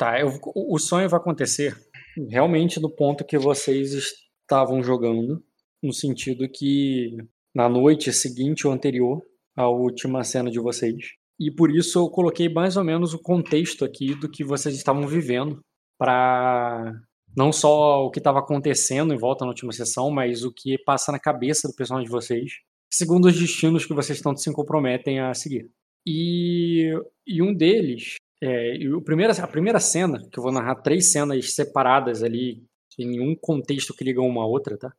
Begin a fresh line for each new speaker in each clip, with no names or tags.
Tá, eu, o sonho vai acontecer realmente no ponto que vocês estavam jogando, no sentido que na noite seguinte ou anterior à última cena de vocês. E por isso eu coloquei mais ou menos o contexto aqui do que vocês estavam vivendo, para não só o que estava acontecendo em volta na última sessão, mas o que passa na cabeça do personagem de vocês, segundo os destinos que vocês tanto se comprometem a seguir. E, e um deles, é, e o primeiro, a primeira cena, que eu vou narrar três cenas separadas ali, em nenhum contexto que ligam uma a outra, tá?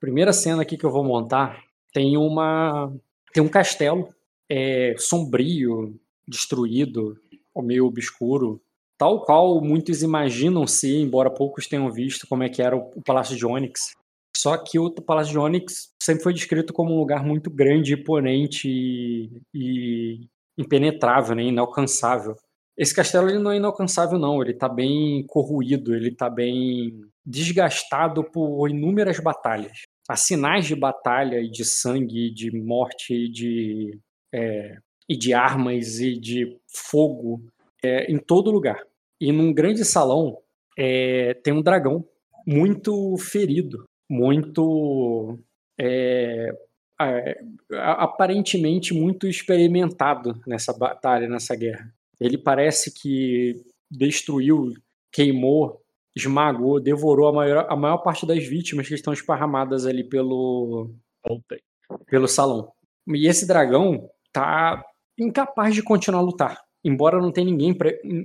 Primeira cena aqui que eu vou montar tem uma tem um castelo é, sombrio, destruído, meio obscuro, tal qual muitos imaginam se, embora poucos tenham visto como é que era o, o Palácio de Onyx. Só que o Palácio de Onyx sempre foi descrito como um lugar muito grande, imponente e, e impenetrável, né, inalcançável. Esse castelo ele não é inalcançável, não. Ele está bem corroído, ele está bem desgastado por inúmeras batalhas. Há sinais de batalha e de sangue, de morte e de, é, e de armas e de fogo é, em todo lugar. E num grande salão é, tem um dragão muito ferido, muito é, aparentemente muito experimentado nessa batalha, nessa guerra. Ele parece que destruiu, queimou, esmagou, devorou a maior, a maior parte das vítimas que estão esparramadas ali pelo pelo salão. E esse dragão tá incapaz de continuar a lutar embora não tenha ninguém,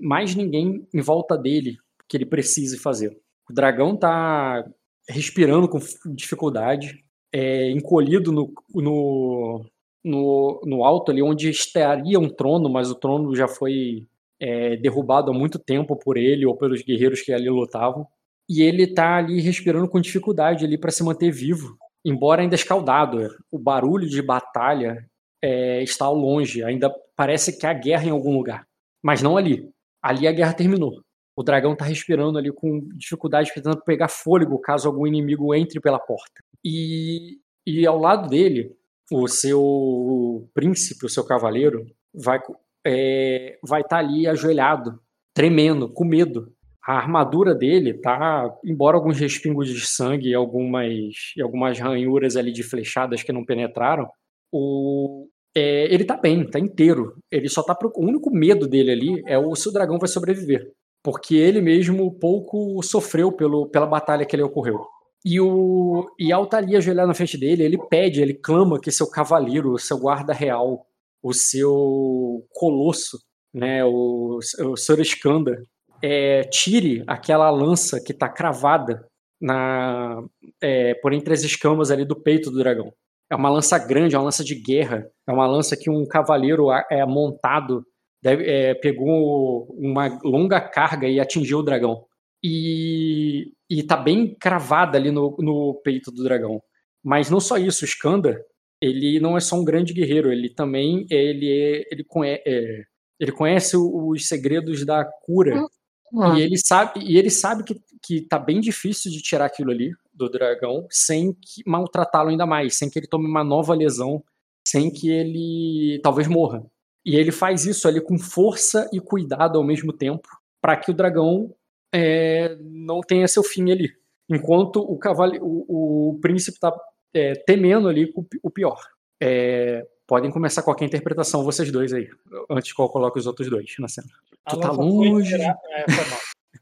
mais ninguém em volta dele que ele precise fazer. O dragão tá respirando com dificuldade, é, encolhido no, no, no, no, alto ali onde estaria um trono, mas o trono já foi é, derrubado há muito tempo por ele ou pelos guerreiros que ali lutavam. E ele tá ali respirando com dificuldade ali para se manter vivo, embora ainda escaldado. O barulho de batalha é, está ao longe, ainda parece que há guerra em algum lugar, mas não ali. Ali a guerra terminou. O dragão está respirando ali com dificuldade, tentando pegar fôlego caso algum inimigo entre pela porta. E, e ao lado dele, o seu príncipe, o seu cavaleiro, vai é, vai estar tá ali ajoelhado, tremendo, com medo. A armadura dele tá, embora alguns respingos de sangue e algumas, e algumas ranhuras ali de flechadas que não penetraram, o, é, ele tá bem, tá inteiro. Ele só tá. Pro... O único medo dele ali é o se o dragão vai sobreviver. Porque ele mesmo pouco sofreu pelo, pela batalha que ele ocorreu. E, o, e ao estar tá ali ajoelhado na frente dele, ele pede, ele clama que seu cavaleiro, seu guarda real, o seu colosso, né, o, o Sr. Skanda, é, tire aquela lança que está cravada na, é, por entre as escamas ali do peito do dragão. É uma lança grande, é uma lança de guerra. É uma lança que um cavaleiro é, montado deve, é, pegou uma longa carga e atingiu o dragão. E, e tá bem cravada ali no, no peito do dragão. Mas não só isso, o Skanda, ele não é só um grande guerreiro, ele também ele, é, ele, conhece, é, ele conhece os segredos da cura. Uhum. E ele sabe, e ele sabe que, que tá bem difícil de tirar aquilo ali do dragão sem maltratá-lo ainda mais, sem que ele tome uma nova lesão, sem que ele talvez morra. E ele faz isso ali com força e cuidado ao mesmo tempo, para que o dragão é, não tenha seu fim ali. Enquanto o, cavale, o, o príncipe está é, temendo ali o pior. É, podem começar qualquer interpretação, vocês dois aí, antes que eu coloque os outros dois na cena. tu tá longe. É,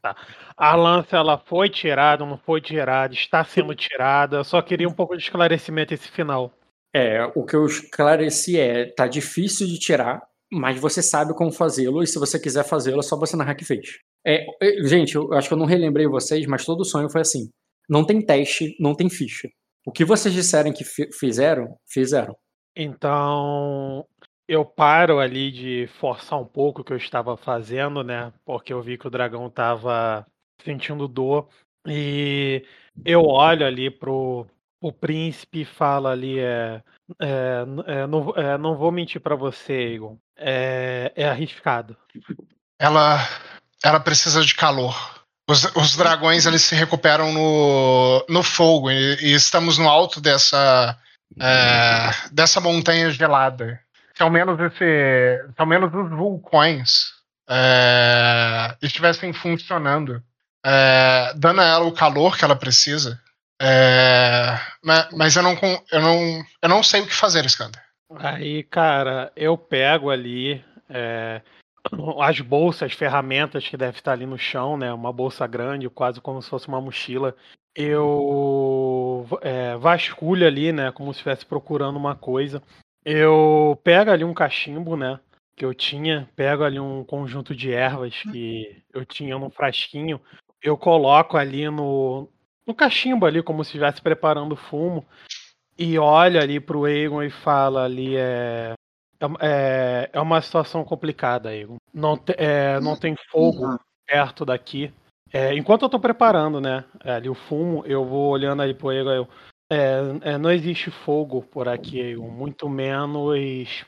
Tá. A lança ela foi tirada, não foi tirada, está sendo tirada. Só queria um pouco de esclarecimento esse final.
É, o que eu esclareci é, tá difícil de tirar, mas você sabe como fazê-lo, e se você quiser fazê-lo, é só você narrar que fez. É, gente, eu acho que eu não relembrei vocês, mas todo sonho foi assim. Não tem teste, não tem ficha. O que vocês disserem que fizeram, fizeram.
Então, eu paro ali de forçar um pouco o que eu estava fazendo, né? Porque eu vi que o dragão estava sentindo dor. E eu olho ali pro, o príncipe e falo ali, é, é, é, não, é, não vou mentir para você, Egon. É, é arriscado.
Ela, ela precisa de calor. Os, os dragões eles se recuperam no, no fogo e, e estamos no alto dessa, é, dessa montanha gelada ao menos esse, ao menos os vulcões é, estivessem funcionando, é, dando a ela o calor que ela precisa. É, mas eu não, eu, não, eu não sei o que fazer, Skander.
Aí, cara, eu pego ali é, as bolsas, ferramentas que deve estar ali no chão, né? Uma bolsa grande, quase como se fosse uma mochila. Eu é, vasculho ali, né? Como se estivesse procurando uma coisa. Eu pego ali um cachimbo, né? Que eu tinha, pego ali um conjunto de ervas que eu tinha num frasquinho. Eu coloco ali no, no cachimbo ali, como se estivesse preparando fumo, e olha ali pro Egon e fala ali, é. É, é uma situação complicada, Egon. Não, te, é, não tem fogo uhum. perto daqui. É, enquanto eu tô preparando, né, ali o fumo, eu vou olhando ali pro Egon, eu, é, é, não existe fogo por aqui, Egon, muito menos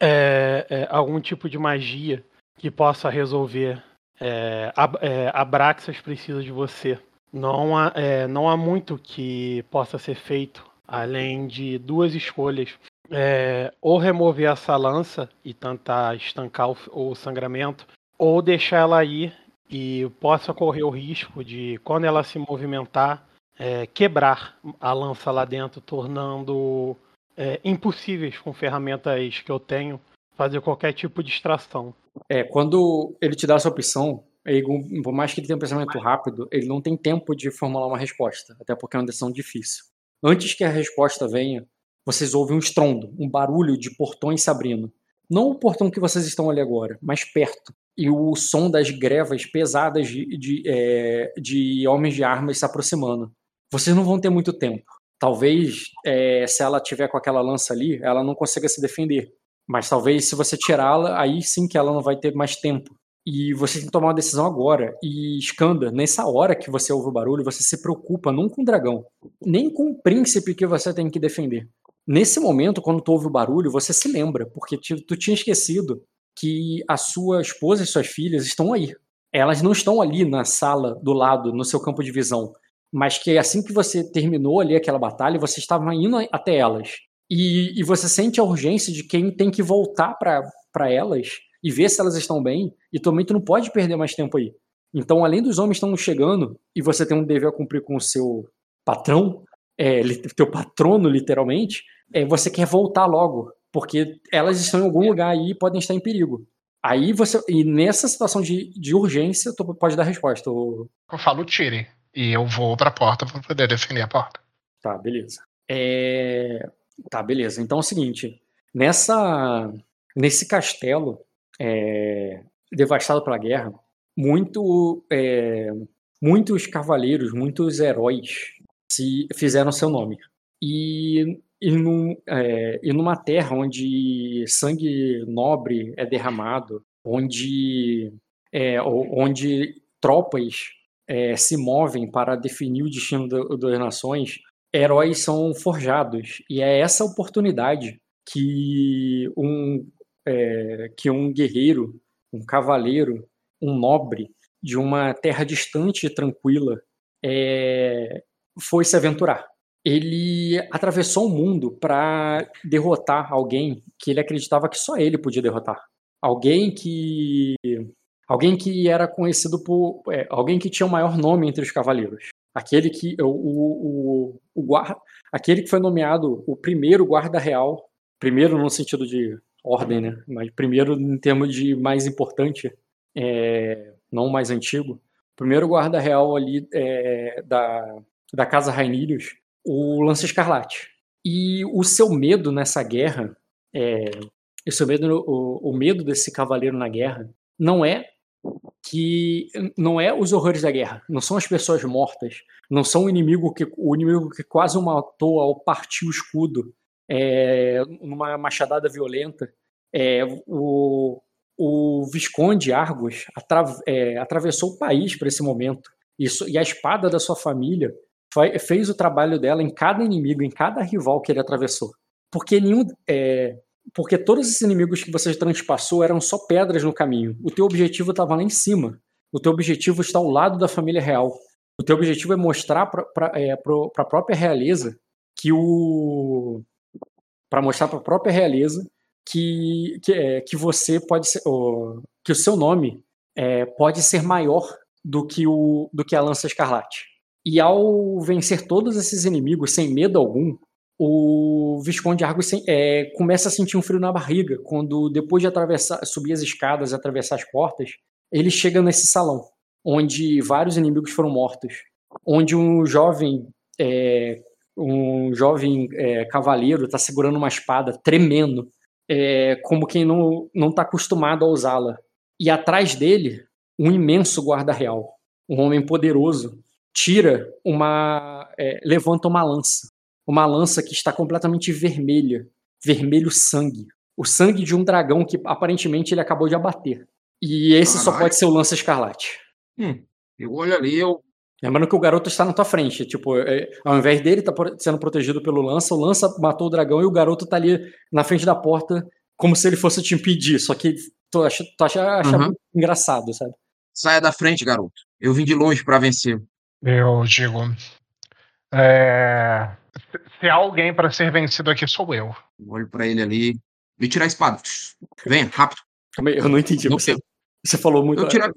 é, é, algum tipo de magia que possa resolver. É, a, é, a Braxas precisa de você. Não há, é, não há muito que possa ser feito além de duas escolhas. É, ou remover essa lança e tentar estancar o, o sangramento, ou deixar ela ir e possa correr o risco de, quando ela se movimentar, é, quebrar a lança lá dentro, tornando é, impossíveis com ferramentas que eu tenho fazer qualquer tipo de extração.
É, quando ele te dá essa opção, ele, por mais que ele tenha um pensamento rápido, ele não tem tempo de formular uma resposta, até porque é uma decisão difícil. Antes que a resposta venha, vocês ouvem um estrondo, um barulho de portões se abrindo. Não o portão que vocês estão ali agora, mas perto. E o som das grevas pesadas de, de, é, de homens de armas se aproximando. Vocês não vão ter muito tempo. Talvez, é, se ela tiver com aquela lança ali, ela não consiga se defender. Mas talvez, se você tirá-la, aí sim que ela não vai ter mais tempo e você tem que tomar uma decisão agora. E Skanda, nessa hora que você ouve o barulho, você se preocupa não com o dragão, nem com o príncipe que você tem que defender. Nesse momento, quando tu ouve o barulho, você se lembra, porque tu tinha esquecido que a sua esposa e suas filhas estão aí. Elas não estão ali na sala do lado, no seu campo de visão, mas que assim que você terminou ali aquela batalha, você estava indo até elas. E, e você sente a urgência de quem tem que voltar para elas e ver se elas estão bem, e também tu não pode perder mais tempo aí. Então, além dos homens estão chegando e você tem um dever a cumprir com o seu patrão, é, teu patrono, literalmente, é, você quer voltar logo, porque elas estão em algum lugar aí e podem estar em perigo. Aí você. E nessa situação de, de urgência, tu pode dar resposta.
Eu falo tire. E eu vou pra porta para poder defender a porta.
Tá, beleza. É... Tá, beleza. Então é o seguinte. Nessa. Nesse castelo, é, devastado pela guerra, muito, é, muitos cavaleiros, muitos heróis se fizeram seu nome. E, e, num, é, e numa terra onde sangue nobre é derramado, onde, é, onde tropas é, se movem para definir o destino do, das nações, heróis são forjados. E é essa oportunidade que um é, que um guerreiro, um cavaleiro, um nobre de uma terra distante e tranquila é, foi se aventurar. Ele atravessou o mundo para derrotar alguém que ele acreditava que só ele podia derrotar. Alguém que alguém que era conhecido por é, alguém que tinha o maior nome entre os cavaleiros. Aquele que o, o, o, guarda, aquele que foi nomeado o primeiro guarda real, primeiro no sentido de ordem, né? Mas primeiro, em termos de mais importante, é, não mais antigo, primeiro guarda real ali é, da, da Casa Rainilhos, o Lance Escarlate. E o seu medo nessa guerra, é, o seu medo, o, o medo desse cavaleiro na guerra, não é que não é os horrores da guerra, não são as pessoas mortas, não são o inimigo que o inimigo que quase o matou ao partir o escudo, é, numa machadada violenta. É, o, o Visconde Argos atra, é, atravessou o país para esse momento. Isso, e a espada da sua família foi, fez o trabalho dela em cada inimigo, em cada rival que ele atravessou. Porque nenhum. É, porque todos esses inimigos que você transpassou eram só pedras no caminho. O teu objetivo estava lá em cima. O teu objetivo está ao lado da família real. O teu objetivo é mostrar para é, a própria realeza que o para mostrar para a própria realeza que, que, é, que você pode ser, ou, que o seu nome é, pode ser maior do que, o, do que a lança escarlate. E ao vencer todos esses inimigos sem medo algum, o Visconde Argos é, começa a sentir um frio na barriga quando, depois de atravessar, subir as escadas e atravessar as portas, ele chega nesse salão, onde vários inimigos foram mortos, onde um jovem é, um jovem é, cavaleiro está segurando uma espada, tremendo, é, como quem não está acostumado a usá-la. E atrás dele, um imenso guarda real, um homem poderoso, tira uma. É, levanta uma lança. Uma lança que está completamente vermelha vermelho sangue. O sangue de um dragão que aparentemente ele acabou de abater. E esse Caralho. só pode ser o lança escarlate.
Hum, eu olho ali, eu
Lembrando que o garoto está na tua frente. Tipo, é, ao invés dele estar tá sendo protegido pelo lança, o lança matou o dragão e o garoto está ali na frente da porta, como se ele fosse te impedir. Só que tu acha, tu acha, acha uhum. engraçado, sabe?
Saia da frente, garoto. Eu vim de longe para vencer.
Eu digo. É... Se há alguém para ser vencido aqui, sou eu.
Olho para ele ali. Me tirar a espada. Venha, rápido.
Eu não entendi. Não você, você falou muito.
Eu tiro...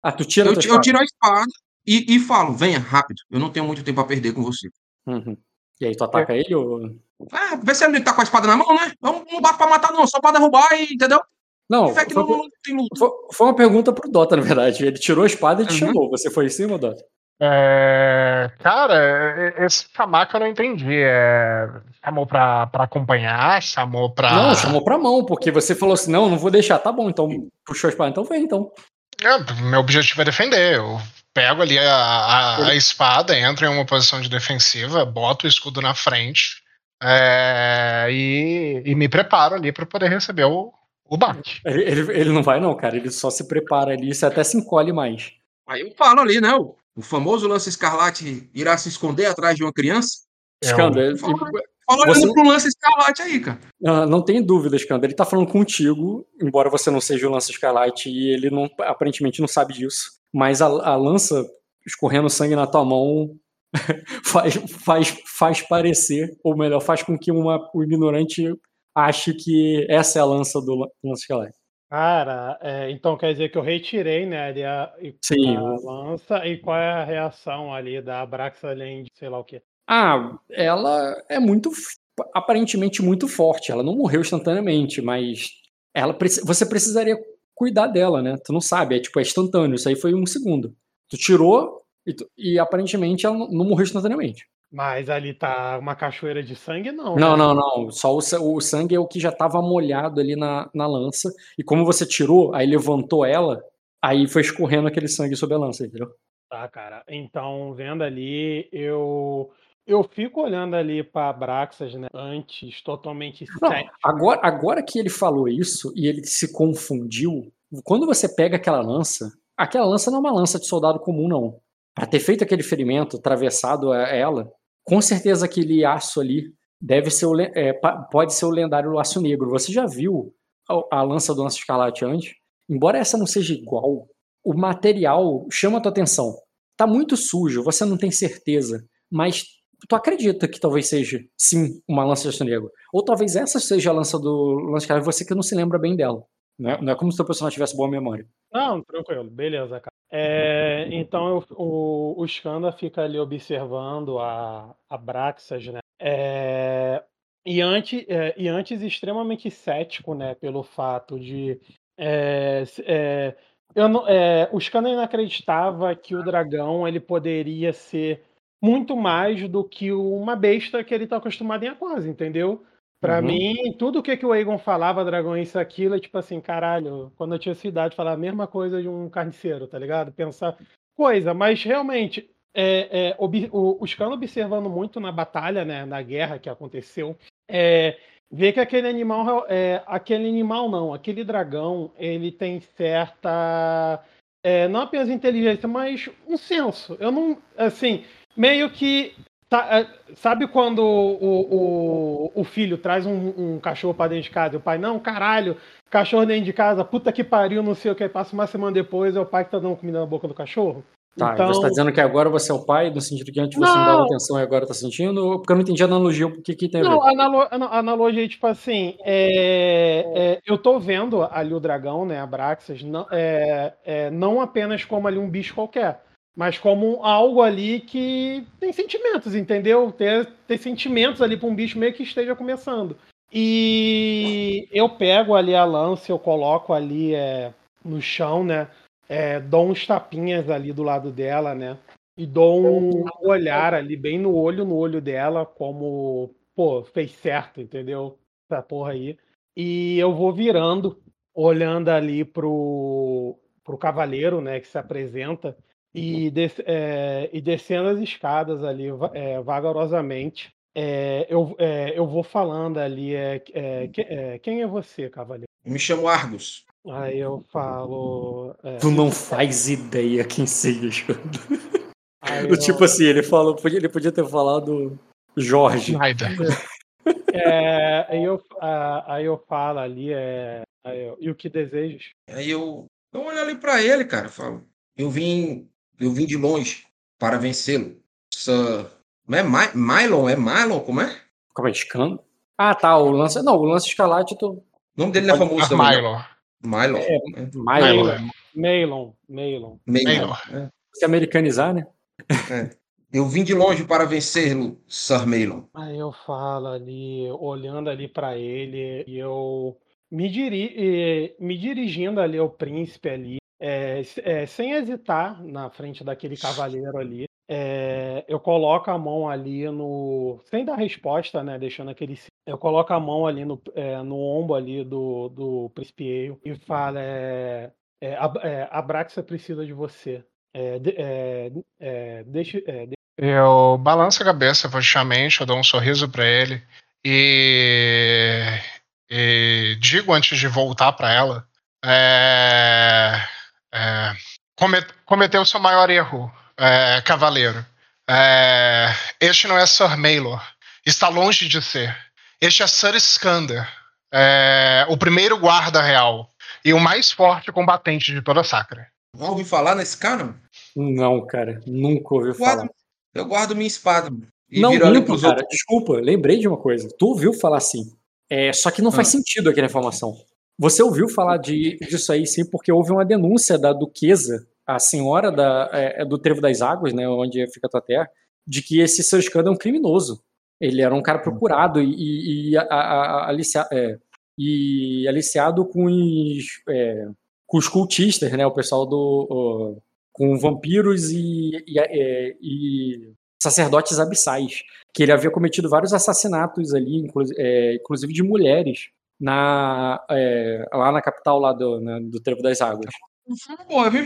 Ah, tu tira
eu, eu tiro a espada e, e falo, venha, rápido, eu não tenho muito tempo a perder com você.
Uhum. E aí tu ataca é. ele ou.
Ah, vê se ele tá com a espada na mão, né? Não, não bate pra matar, não, só pra derrubar e, entendeu?
Não, foi, não, não foi, foi, uma pergunta pro Dota, na verdade. Ele tirou a espada e te uhum. chamou. Você foi em cima, Dota?
É, cara, esse chamar que eu não entendi. É, chamou pra, pra acompanhar? Chamou pra.
Não, chamou pra mão, porque você falou assim: não, não vou deixar. Tá bom, então puxou a espada, então vem, então.
É, meu objetivo é defender. Eu pego ali a, a, a, espada, entro em uma posição de defensiva, boto o escudo na frente é, e, e, me preparo ali para poder receber o, o bate.
Ele, ele, ele, não vai, não, cara. Ele só se prepara ali e até se encolhe mais.
Aí eu falo ali, né? O, o famoso lance escarlate irá se esconder atrás de uma criança.
Escândalo.
Fala você... pro lance escarlate aí, cara.
Uh, não tem dúvida, Escândalo. Ele tá falando contigo, embora você não seja o lance escarlate e ele não, aparentemente não sabe disso mas a, a lança escorrendo sangue na tua mão faz, faz, faz parecer, ou melhor, faz com que uma, o ignorante ache que essa é a lança do lança esqueleto.
Cara, é, então quer dizer que eu retirei, né, ali a,
Sim,
a lança, e qual é a reação ali da Abraxa além de sei lá o que?
Ah, ela é muito, aparentemente muito forte, ela não morreu instantaneamente, mas ela, você precisaria cuidar dela, né? Tu não sabe, é tipo, é instantâneo. Isso aí foi um segundo. Tu tirou e, tu, e aparentemente ela não, morreu instantaneamente.
Mas ali tá uma cachoeira de sangue, não.
Não, né? não, não. Só o, o, sangue é o que já tava molhado ali na, na lança. E como você tirou, aí levantou ela, aí foi escorrendo aquele sangue sobre a lança, entendeu?
Tá, cara. Então, vendo ali, eu eu fico olhando ali para Abraxas, né? Antes, totalmente
Não, agora, agora que ele falou isso e ele se confundiu, quando você pega aquela lança, aquela lança não é uma lança de soldado comum, não. Para ter feito aquele ferimento, atravessado ela, com certeza aquele aço ali deve ser o, é, pode ser o lendário aço negro. Você já viu a, a lança do Lança Escarlate antes? Embora essa não seja igual, o material chama a tua atenção. Tá muito sujo, você não tem certeza, mas tu acredita que talvez seja, sim, uma lança de aço negro. Ou talvez essa seja a lança do Lance Cara, você que não se lembra bem dela. Não é, não é como se o personagem tivesse boa memória.
Não, tranquilo, beleza, cara. É, então o, o Skanda fica ali observando a, a Braxas, né? É, e, antes, é, e antes extremamente cético, né? Pelo fato de. É, é, eu não, o Skanda ainda acreditava que o dragão ele poderia ser muito mais do que uma besta que ele tá acostumado em Aquase, entendeu? Pra uhum. mim, tudo o que, que o Egon falava, dragão, isso, aquilo, é tipo assim, caralho, quando eu tinha essa idade, falar a mesma coisa de um carniceiro, tá ligado? Pensar coisa, mas realmente, é, é, o, o observando muito na batalha, né, na guerra que aconteceu, é, vê que aquele animal, é, aquele animal não, aquele dragão, ele tem certa, é, não apenas inteligência, mas um senso. Eu não, assim, meio que. Tá, é, sabe quando o, o, o filho traz um, um cachorro para dentro de casa e o pai, não, caralho, cachorro dentro de casa, puta que pariu, não sei o que, passa uma semana depois, é o pai que tá dando comida na boca do cachorro?
Tá,
então...
você tá dizendo que agora você é o pai, no sentido que antes você não, não dava atenção e agora tá sentindo? Porque eu não entendi a analogia, o que que tem a ver?
Não, a, analo a analogia, tipo assim, é, é, eu tô vendo ali o dragão, né, a Braxas, não, é, é, não apenas como ali um bicho qualquer, mas como algo ali que tem sentimentos, entendeu? Ter sentimentos ali para um bicho meio que esteja começando. E eu pego ali a lança, eu coloco ali é, no chão, né? é, dou uns tapinhas ali do lado dela, né? E dou um olhar ali, bem no olho, no olho dela, como, pô, fez certo, entendeu? Essa porra aí. E eu vou virando, olhando ali pro, pro cavaleiro, né, que se apresenta, e, des, é, e descendo as escadas ali é, vagarosamente. É, eu, é, eu vou falando ali, é, é, é, quem é você, cavaleiro?
Me chamo Argus.
Aí eu falo.
É, tu não faz ideia quem seja. Eu... Tipo assim, ele falou, ele podia ter falado Jorge.
É, aí, eu, aí eu falo ali, é, eu, e o que desejas?
Aí eu, eu olho ali pra ele, cara, falo. Eu vim, eu vim de longe para vencê-lo. Não é My, Mylon? É Mylon? Como é?
Como é escândalo? Ah, tá. O lance. Não, o lance escalate. Tô...
O nome dele não é famoso também.
Mylon.
Mylon.
É, Mylon. Mylon. Mylon.
Mylon.
É. Se americanizar, né?
É. Eu vim de longe para vencê-lo, Sir Mylon.
Aí eu falo ali, olhando ali para ele, e eu me, diri me dirigindo ali ao príncipe ali, é, é, sem hesitar na frente daquele cavaleiro ali. É, eu coloco a mão ali no. Sem dar resposta, né? Deixando aquele. Eu coloco a mão ali no, no ombro ali do, do príncipe e falo: é, é, a, é, Braxa precisa de você. É, de, deixa, de...
Eu balanço a cabeça fortemente, eu dou um sorriso para ele e, e, digo antes de voltar para ela: é, é, comet, cometeu o seu maior erro é, cavaleiro. É, este não é Sir Maylor. Está longe de ser. Este é Sir Skander, é, o primeiro guarda real e o mais forte combatente de toda a Sacra.
Já ouviu falar nesse cara?
Não, cara, nunca ouvi
guardo,
falar.
Eu guardo minha espada.
E não, limpo, cara, outros... desculpa, lembrei de uma coisa. Tu ouviu falar assim, é, só que não faz ah. sentido aquela informação. Você ouviu falar de, disso aí sim, porque houve uma denúncia da duquesa a senhora da, é, é, do Trevo das Águas, né, onde fica a tua terra, de que esse seu escândalo é um criminoso. Ele era um cara procurado e, e, e, a, a, alicia, é, e aliciado com os, é, com os cultistas, né, o pessoal do. O, com vampiros e, é, e, sacerdotes abissais. Que ele havia cometido vários assassinatos ali, é, inclusive de mulheres, na, lá na capital lá do, né, do Trevo das Águas.
Boa, viu,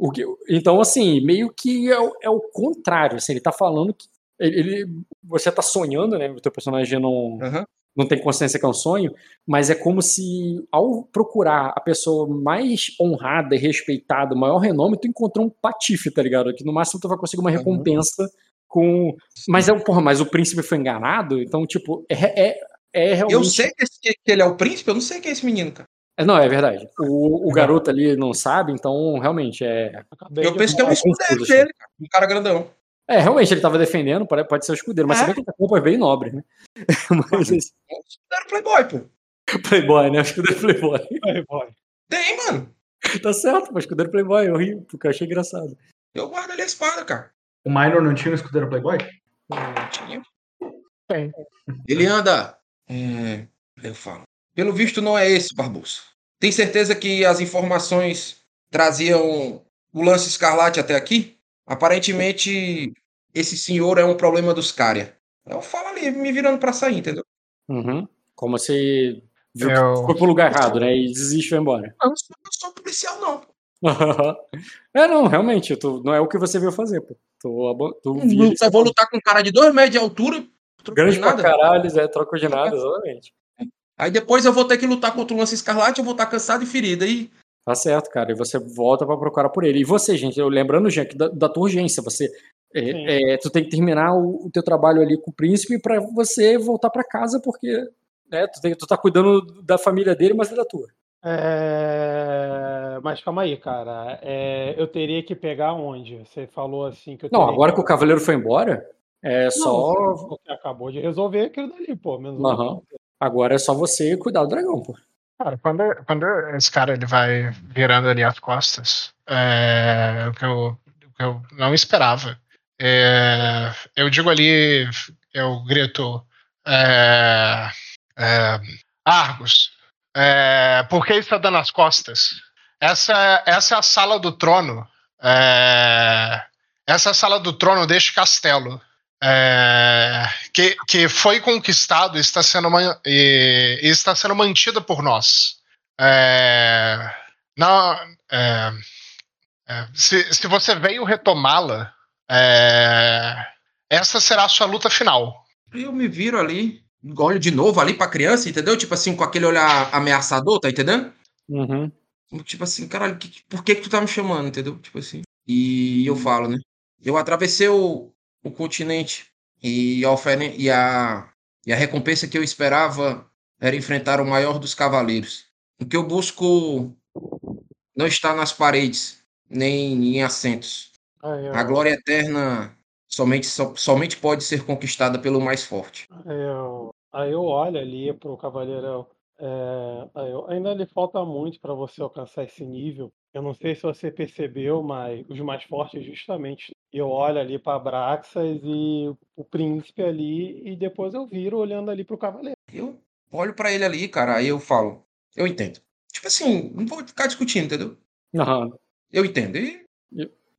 o que, então, assim, meio que é, é o contrário. Assim, ele tá falando que ele, você tá sonhando, né? O teu personagem não, uhum. não tem consciência que é um sonho, mas é como se, ao procurar a pessoa mais honrada e respeitada, maior renome, tu encontrou um patife, tá ligado? Que no máximo tu vai conseguir uma recompensa uhum. com. Mas é porra, mas o príncipe foi enganado, então, tipo, é, é, é realmente.
Eu sei que, esse, que ele é o príncipe, eu não sei quem é esse menino, cara.
É, não, é verdade. O, o garoto ali não sabe, então realmente é.
Eu penso que é um escudeiro dele, um cara grandão.
É, realmente ele tava defendendo, pode, pode ser o escudeiro, mas é. você vê que a culpa é bem nobre, né?
Mas, assim... É um escudeiro Playboy, pô.
Playboy, né? O escudeiro Playboy.
Playboy.
Tem, mano.
Tá certo, mas escudeiro Playboy, eu ri, porque eu achei engraçado.
Eu guardo ali a espada, cara.
O Minor não tinha um escudeiro Playboy?
Não tinha. Tem. Ele anda. É, eu falo. Pelo visto, não é esse, Barbosa. Tem certeza que as informações traziam o lance escarlate até aqui? Aparentemente, esse senhor é um problema dos Cária. Eu falo ali, me virando para sair, entendeu?
Uhum. Como se viu eu... foi pro lugar errado, né? E desiste e foi embora.
Eu não sou, eu sou policial, não.
é, não, realmente, tu, não é o que você veio fazer, pô. Tu, tu
eu vou lutar com um cara de dois metros de altura.
Grande pra caralho, é, troco de nada, exatamente.
Aí depois eu vou ter que lutar contra o lance escarlate, eu vou estar cansado e ferido. Aí
Tá certo, cara. E você volta para procurar por ele. E você, gente, eu lembrando, gente, da, da tua urgência. Você, é, é, tu tem que terminar o, o teu trabalho ali com o príncipe para você voltar para casa, porque né, tu, tem, tu tá cuidando da família dele, mas é da tua.
É... Mas calma aí, cara. É... Eu teria que pegar onde? Você falou assim que eu
Não, agora que... que o cavaleiro foi embora, é Não, só.
Você acabou de resolver aquilo dali, pô. Menos
uhum. Agora é só você cuidar do dragão, pô.
Cara, quando, quando esse cara ele vai virando ali as costas, é, o, que eu, o que eu não esperava. É, eu digo ali, eu grito. É, é, Argos, é, por que está dando as costas? Essa, essa é a sala do trono. É, essa é a sala do trono deste castelo. É, que, que foi conquistado e está sendo, e, e está sendo mantida por nós. É, na, é, é, se, se você veio retomá-la, é, essa será a sua luta final.
Eu me viro ali, olho de novo ali pra criança, entendeu? Tipo assim, com aquele olhar ameaçador, tá entendendo?
Uhum.
Tipo assim, caralho, que, por que, que tu tá me chamando, entendeu? Tipo assim. E eu falo, né? Eu atravessei o, o continente e a, e, a, e a recompensa que eu esperava era enfrentar o maior dos cavaleiros. O que eu busco não está nas paredes, nem em assentos. A glória eterna somente, so, somente pode ser conquistada pelo mais forte.
Eu, aí eu olho ali pro cavaleirão. É, eu, ainda lhe falta muito para você alcançar esse nível. Eu não sei se você percebeu, mas os mais fortes justamente. Eu olho ali para Braxas e o príncipe ali e depois eu viro olhando ali pro cavaleiro.
Eu olho para ele ali, cara, aí eu falo, eu entendo. Tipo assim, não vou ficar discutindo, entendeu?
Uhum.
Eu entendo. E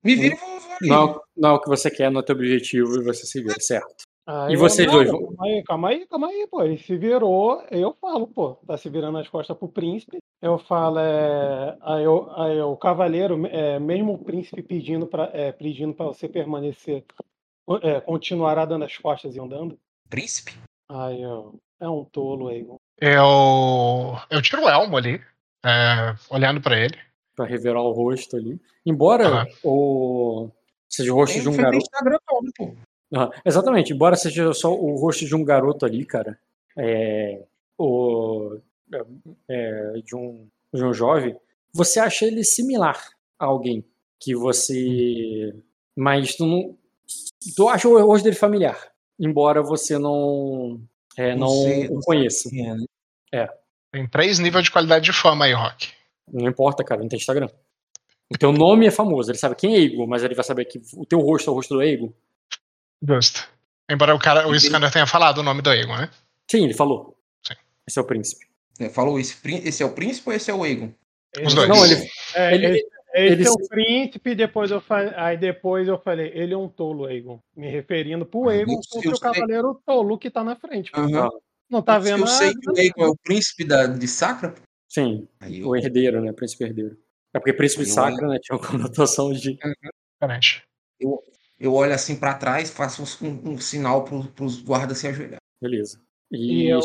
me vira e vou, vou
não, não é o que você quer, não é o teu objetivo e você se vira, certo?
Ah, e vocês não, dois. Calma aí, calma aí, calma aí, pô. Ele se virou, eu falo, pô, tá se virando as costas pro príncipe. Eu falo, é. Aí, eu, aí o cavaleiro, é, mesmo o príncipe pedindo pra, é, pedindo pra você permanecer, é, continuará dando as costas e andando?
Príncipe?
Aí eu. É um tolo, Egon.
Eu. Eu tiro o elmo ali, é, olhando para ele.
Pra revelar o rosto ali. Embora o. Seja o rosto de um garoto. Instagram, pô. Uhum. Exatamente, embora seja só o rosto de um garoto ali, cara, é, o, é, de, um, de um jovem, você acha ele similar a alguém que você. Mas tu não. Tu acha o rosto dele familiar, embora você não. É, não, não o conheça. É, né? é.
Tem três níveis de qualidade de fama aí, Rock.
Não importa, cara, não tem Instagram. O teu nome é famoso, ele sabe quem é Igor, mas ele vai saber que o teu rosto é o rosto do Igor.
Justo. Embora o cara, o Scanner tenha falado o nome do Egon, né?
Sim, ele falou.
Sim.
Esse é o príncipe.
É, falou esse, esse é o príncipe ou esse é o Egon?
Os dois.
Não, ele, é, ele, esse, ele, é o príncipe, depois eu falei, aí depois eu falei, ele é um tolo, Egon. Me referindo pro ah, Egon, porque o cavaleiro tolo que tá na frente.
Uhum.
Não tá vendo
Eu sei que o Egon é o príncipe da, de Sacra?
Sim, eu... o herdeiro, né? Príncipe herdeiro. É porque príncipe de Sacra, né? Tinha uma conotação de.
Uhum.
Eu, eu olho assim para trás, faço um, um sinal para os guardas se ajoelhar.
Beleza. E, e eu...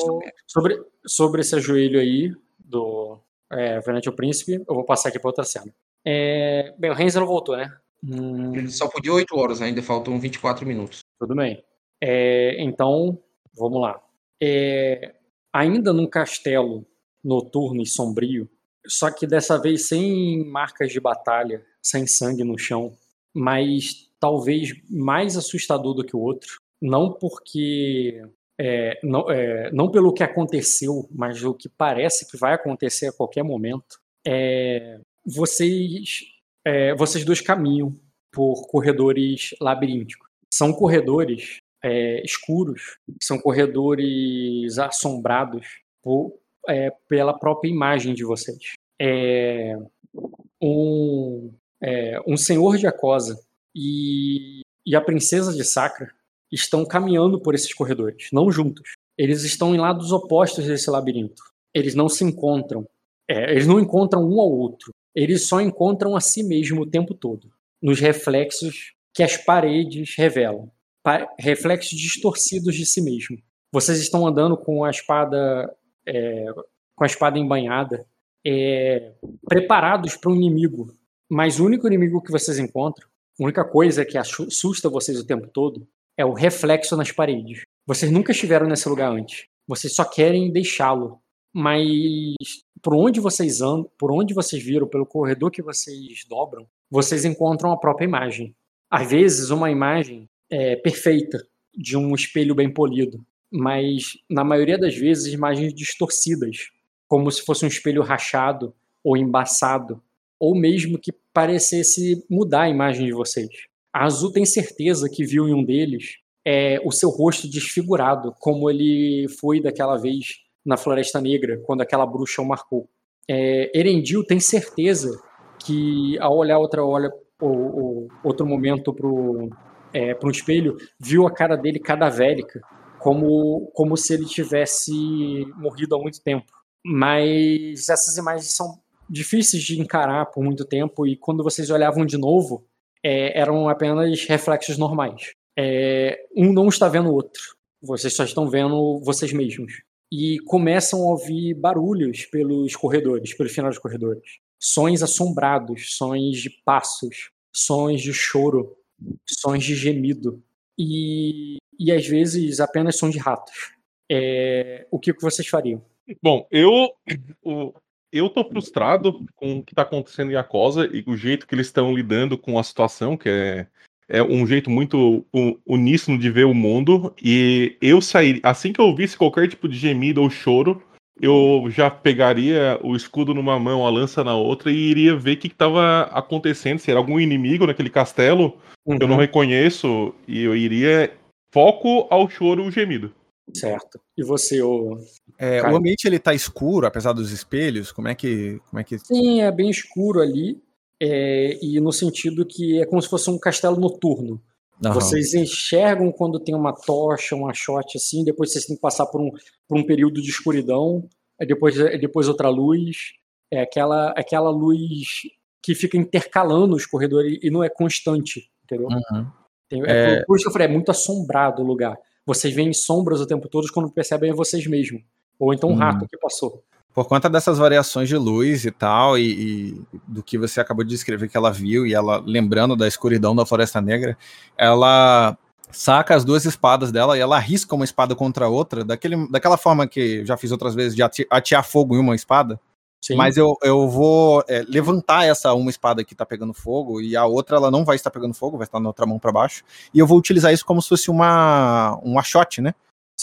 sobre, sobre esse ajoelho aí do é, Venante o Príncipe, eu vou passar aqui para outra cena. É, bem, o Renzo não voltou, né?
Hum... Ele só podia 8 horas, ainda faltam 24 minutos.
Tudo bem. É, então, vamos lá. É, ainda num castelo noturno e sombrio, só que dessa vez sem marcas de batalha, sem sangue no chão, mas talvez mais assustador do que o outro, não porque é, não, é, não pelo que aconteceu, mas o que parece que vai acontecer a qualquer momento. É, vocês, é, vocês dois caminham por corredores labirínticos. São corredores é, escuros, são corredores assombrados por, é, pela própria imagem de vocês. um, um senhor de Acosa e, e a princesa de Sacra estão caminhando por esses corredores, não juntos. Eles estão em lados opostos desse labirinto. Eles não se encontram. É, eles não encontram um ao outro. Eles só encontram a si mesmo o tempo todo, nos reflexos que as paredes revelam, pa reflexos distorcidos de si mesmo. Vocês estão andando com a espada, é, com a espada embanhada, é, preparados para um inimigo. Mas o único inimigo que vocês encontram a única coisa que assusta vocês o tempo todo é o reflexo nas paredes. Vocês nunca estiveram nesse lugar antes. Vocês só querem deixá-lo. Mas por onde vocês andam, por onde vocês viram, pelo corredor que vocês dobram, vocês encontram a própria imagem. Às vezes, uma imagem é, perfeita de um espelho bem polido, mas na maioria das vezes, imagens distorcidas, como se fosse um espelho rachado ou embaçado, ou mesmo que parecesse mudar a imagem de vocês. A Azul tem certeza que viu em um deles é, o seu rosto desfigurado, como ele foi daquela vez na Floresta Negra, quando aquela bruxa o marcou. É, Erendil tem certeza que, ao olhar outra olha, ou, outro momento para é, um espelho, viu a cara dele cadavérica, como, como se ele tivesse morrido há muito tempo. Mas essas imagens são difíceis de encarar por muito tempo e quando vocês olhavam de novo, é, eram apenas reflexos normais. É, um não está vendo o outro. Vocês só estão vendo vocês mesmos. E começam a ouvir barulhos pelos corredores, pelos finais dos corredores. Sons assombrados, sons de passos, sons de choro, sons de gemido. E, e às vezes apenas sons de ratos. É, o que, que vocês fariam?
Bom, eu o, eu tô frustrado com o que tá acontecendo em Acosa e o jeito que eles estão lidando com a situação, que é, é um jeito muito uníssono de ver o mundo. E eu sair, assim que eu ouvisse qualquer tipo de gemido ou choro, eu já pegaria o escudo numa mão, a lança na outra e iria ver o que estava acontecendo, se era algum inimigo naquele castelo uhum. que eu não uhum. reconheço, e eu iria foco ao choro e o gemido.
Certo. E você, o.
É, o ambiente ele tá escuro, apesar dos espelhos. Como é que, como é que?
Sim, é bem escuro ali. É, e no sentido que é como se fosse um castelo noturno. Uhum. Vocês enxergam quando tem uma tocha, uma shot assim, depois vocês têm que passar por um, por um período de escuridão, depois, depois outra luz. É aquela, aquela luz que fica intercalando os corredores e não é constante, entendeu? Uhum. Tem, é, é... Por isso eu falei, é muito assombrado o lugar vocês veem sombras o tempo todo quando percebem vocês mesmos. Ou então um hum. rato que passou.
Por conta dessas variações de luz e tal, e, e, do que você acabou de descrever que ela viu, e ela lembrando da escuridão da Floresta Negra, ela saca as duas espadas dela e ela arrisca uma espada contra a outra, daquele, daquela forma que já fiz outras vezes, de atear fogo em uma espada. Sim. Mas eu, eu vou é, levantar essa uma espada que tá pegando fogo e a outra ela não vai estar pegando fogo, vai estar na outra mão para baixo. E eu vou utilizar isso como se fosse uma um shot, né?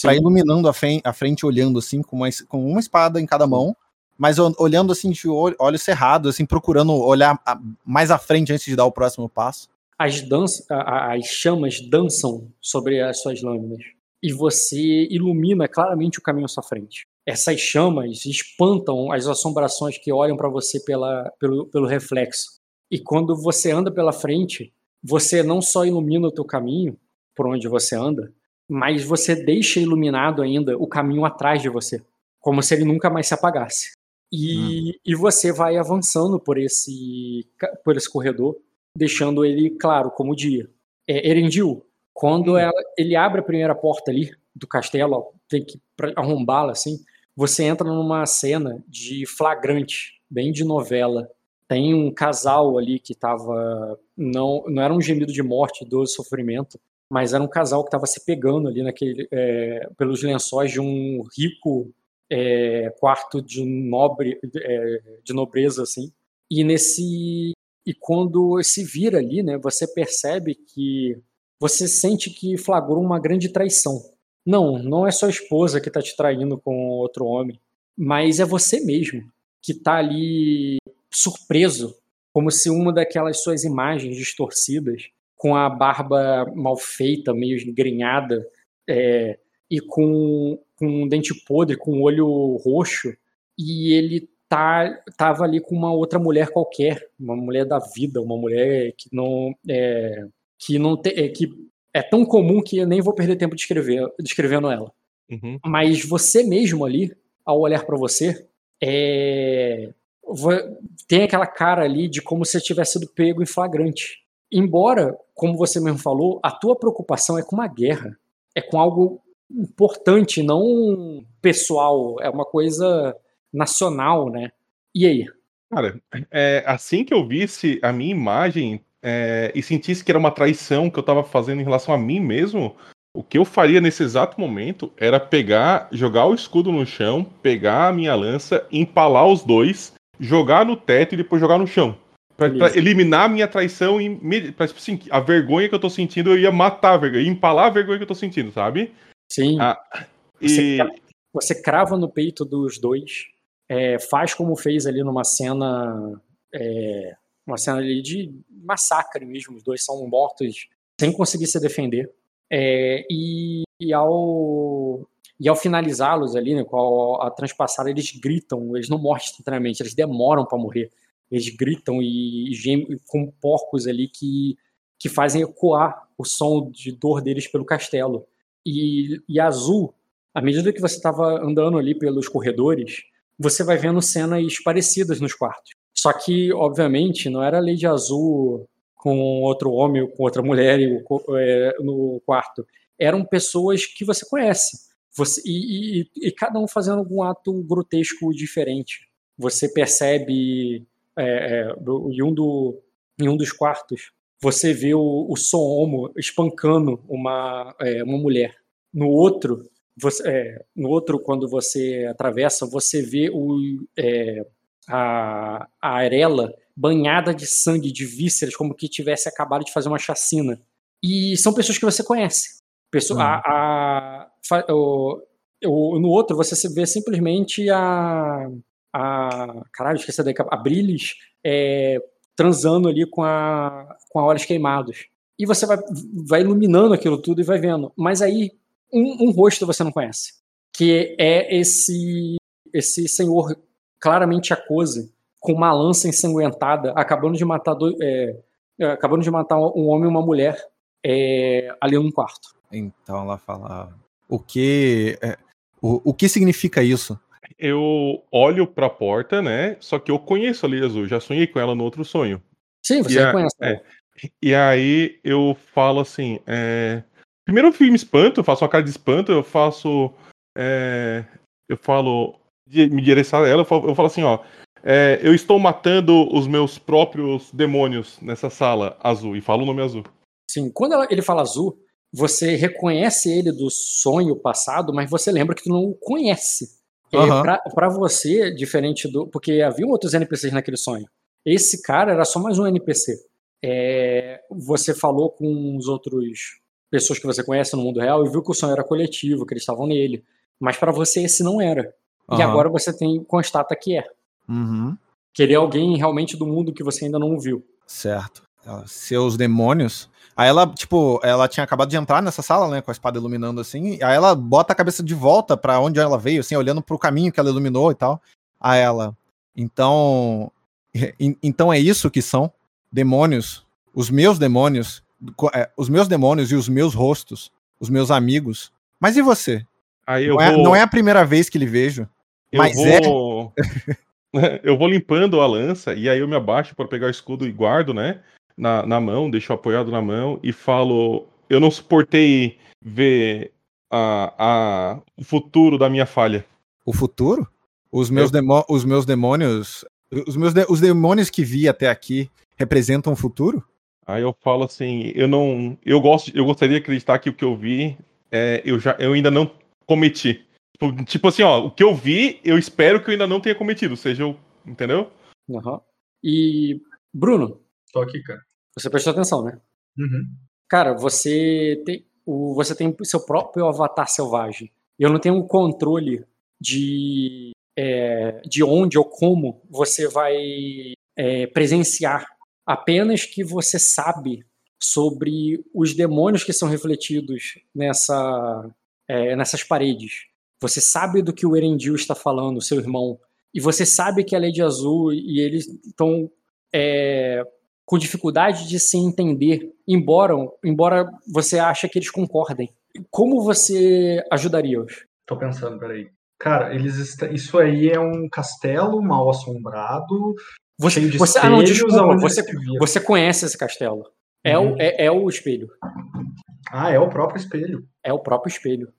Para iluminando a frente, a frente, olhando assim, com uma, com uma espada em cada mão, mas olhando assim de olho, olho cerrado, assim, procurando olhar mais à frente antes de dar o próximo passo.
As, dança, as chamas dançam sobre as suas lâminas e você ilumina claramente o caminho à sua frente essas chamas espantam as assombrações que olham para você pela, pelo, pelo reflexo. E quando você anda pela frente, você não só ilumina o teu caminho por onde você anda, mas você deixa iluminado ainda o caminho atrás de você, como se ele nunca mais se apagasse. E, hum. e você vai avançando por esse, por esse corredor, deixando ele claro como dia. É, Erendil, quando hum. ela, ele abre a primeira porta ali do castelo, tem que arrombá-la assim, você entra numa cena de flagrante, bem de novela. Tem um casal ali que estava não não era um gemido de morte, do sofrimento, mas era um casal que estava se pegando ali naquele é, pelos lençóis de um rico é, quarto de nobre é, de nobreza assim. E nesse e quando se vira ali, né, você percebe que você sente que flagrou uma grande traição não, não é sua esposa que está te traindo com outro homem, mas é você mesmo que está ali surpreso, como se uma daquelas suas imagens distorcidas, com a barba mal feita, meio grinhada, é, e com, com um dente podre, com um olho roxo, e ele tá, ali com uma outra mulher qualquer, uma mulher da vida, uma mulher que não é, que não te, é, que é tão comum que eu nem vou perder tempo descrever, descrevendo ela. Uhum. Mas você mesmo ali, ao olhar para você, é... tem aquela cara ali de como se tivesse sido pego em flagrante. Embora, como você mesmo falou, a tua preocupação é com uma guerra, é com algo importante, não pessoal, é uma coisa nacional, né? E aí?
Cara, é, assim que eu visse a minha imagem é, e sentisse que era uma traição que eu estava fazendo em relação a mim mesmo, O que eu faria nesse exato momento era pegar, jogar o escudo no chão, pegar a minha lança, empalar os dois, jogar no teto e depois jogar no chão. Pra, eliminar a minha traição e pra, tipo assim, a vergonha que eu tô sentindo, eu ia matar a vergonha, empalar a vergonha que eu tô sentindo, sabe?
Sim. Ah, e... você, você, crava no peito dos dois, é, faz como fez ali numa cena. É, uma cena ali de massacre mesmo, os dois são mortos sem conseguir se defender. É, e, e, ao, e ao finalizá-los ali, né, com a, a transpassada, eles gritam, eles não morrem instantaneamente, eles demoram para morrer. Eles gritam e, e gemem com porcos ali que, que fazem ecoar o som de dor deles pelo castelo. E, e azul, à medida que você estava andando ali pelos corredores, você vai vendo cenas parecidas nos quartos. Só que, obviamente, não era Lady Azul com outro homem, com outra mulher é, no quarto. Eram pessoas que você conhece. Você, e, e, e, cada um fazendo algum ato grotesco diferente. Você percebe é, é, em, um do, em um dos quartos, você vê o, o espancando uma, é, uma mulher. No outro, você, é, no outro, quando você atravessa, você vê o, é, a, a Arela banhada de sangue, de vísceras, como que tivesse acabado de fazer uma chacina. E são pessoas que você conhece. Pessoa, uhum. a, a, o, o, no outro, você vê simplesmente a. a caralho, esqueci daí, a Brilis é, transando ali com a, com a olhos queimados. E você vai, vai iluminando aquilo tudo e vai vendo. Mas aí, um, um rosto você não conhece. Que é esse, esse senhor claramente Akose, com uma lança ensanguentada, acabando de matar dois, é, é, acabando de matar um homem e uma mulher é, ali num quarto.
Então ela fala o que é, o, o que significa isso?
Eu olho para a porta, né? Só que eu conheço a Lei Azul, já sonhei com ela no outro sonho.
Sim, você
a,
conhece.
É, e aí eu falo assim, é, primeiro eu me espanto, eu faço uma cara de espanto, eu faço, é, eu falo, me direcionar a ela, eu falo, eu falo assim, ó, é, eu estou matando os meus próprios demônios nessa sala azul. E fala o nome azul.
Sim, quando ela, ele fala azul, você reconhece ele do sonho passado, mas você lembra que tu não o conhece. Uhum. para você, diferente do. Porque havia outros NPCs naquele sonho. Esse cara era só mais um NPC. É, você falou com os outros pessoas que você conhece no mundo real e viu que o sonho era coletivo, que eles estavam nele. Mas para você esse não era. Uhum. E agora você tem constata que é.
Uhum.
Querer alguém realmente do mundo que você ainda não viu.
Certo. Seus demônios. Aí ela, tipo, ela tinha acabado de entrar nessa sala, né, com a espada iluminando assim. Aí ela bota a cabeça de volta para onde ela veio, assim, olhando pro caminho que ela iluminou e tal. Aí ela, então, então é isso que são demônios, os meus demônios, é, os meus demônios e os meus rostos, os meus amigos. Mas e você?
Aí eu
não,
vou...
é, não é a primeira vez que lhe vejo.
Eu
mas
vou... é. eu vou limpando a lança e aí eu me abaixo para pegar o escudo e guardo, né? Na, na mão, deixo apoiado na mão e falo: Eu não suportei ver a, a, o futuro da minha falha.
O futuro? Os meus, eu... demo, os meus demônios. Os meus de, os demônios que vi até aqui representam o futuro?
Aí eu falo assim, eu não, eu gosto, eu gostaria de acreditar que o que eu vi, é, eu já, eu ainda não cometi. Tipo, tipo, assim, ó, o que eu vi, eu espero que eu ainda não tenha cometido, seja eu. Entendeu?
Uhum. E. Bruno.
Tô aqui, cara.
Você prestou atenção, né?
Uhum.
Cara, você tem. O, você tem seu próprio avatar selvagem. Eu não tenho um controle de. É, de onde ou como você vai é, presenciar. Apenas que você sabe sobre os demônios que são refletidos nessa, é, nessas paredes. Você sabe do que o Erendil está falando, seu irmão. E você sabe que a Lady Azul e eles estão é, com dificuldade de se entender, embora, embora você ache que eles concordem. Como você ajudaria-os?
Tô pensando, peraí. Cara, eles isso aí é um castelo mal assombrado.
Você, cheio de você, espelhos, ah, não, desculpa, você, você conhece esse castelo. É, uhum. o, é, é o espelho.
Ah, é o próprio espelho.
É o próprio espelho.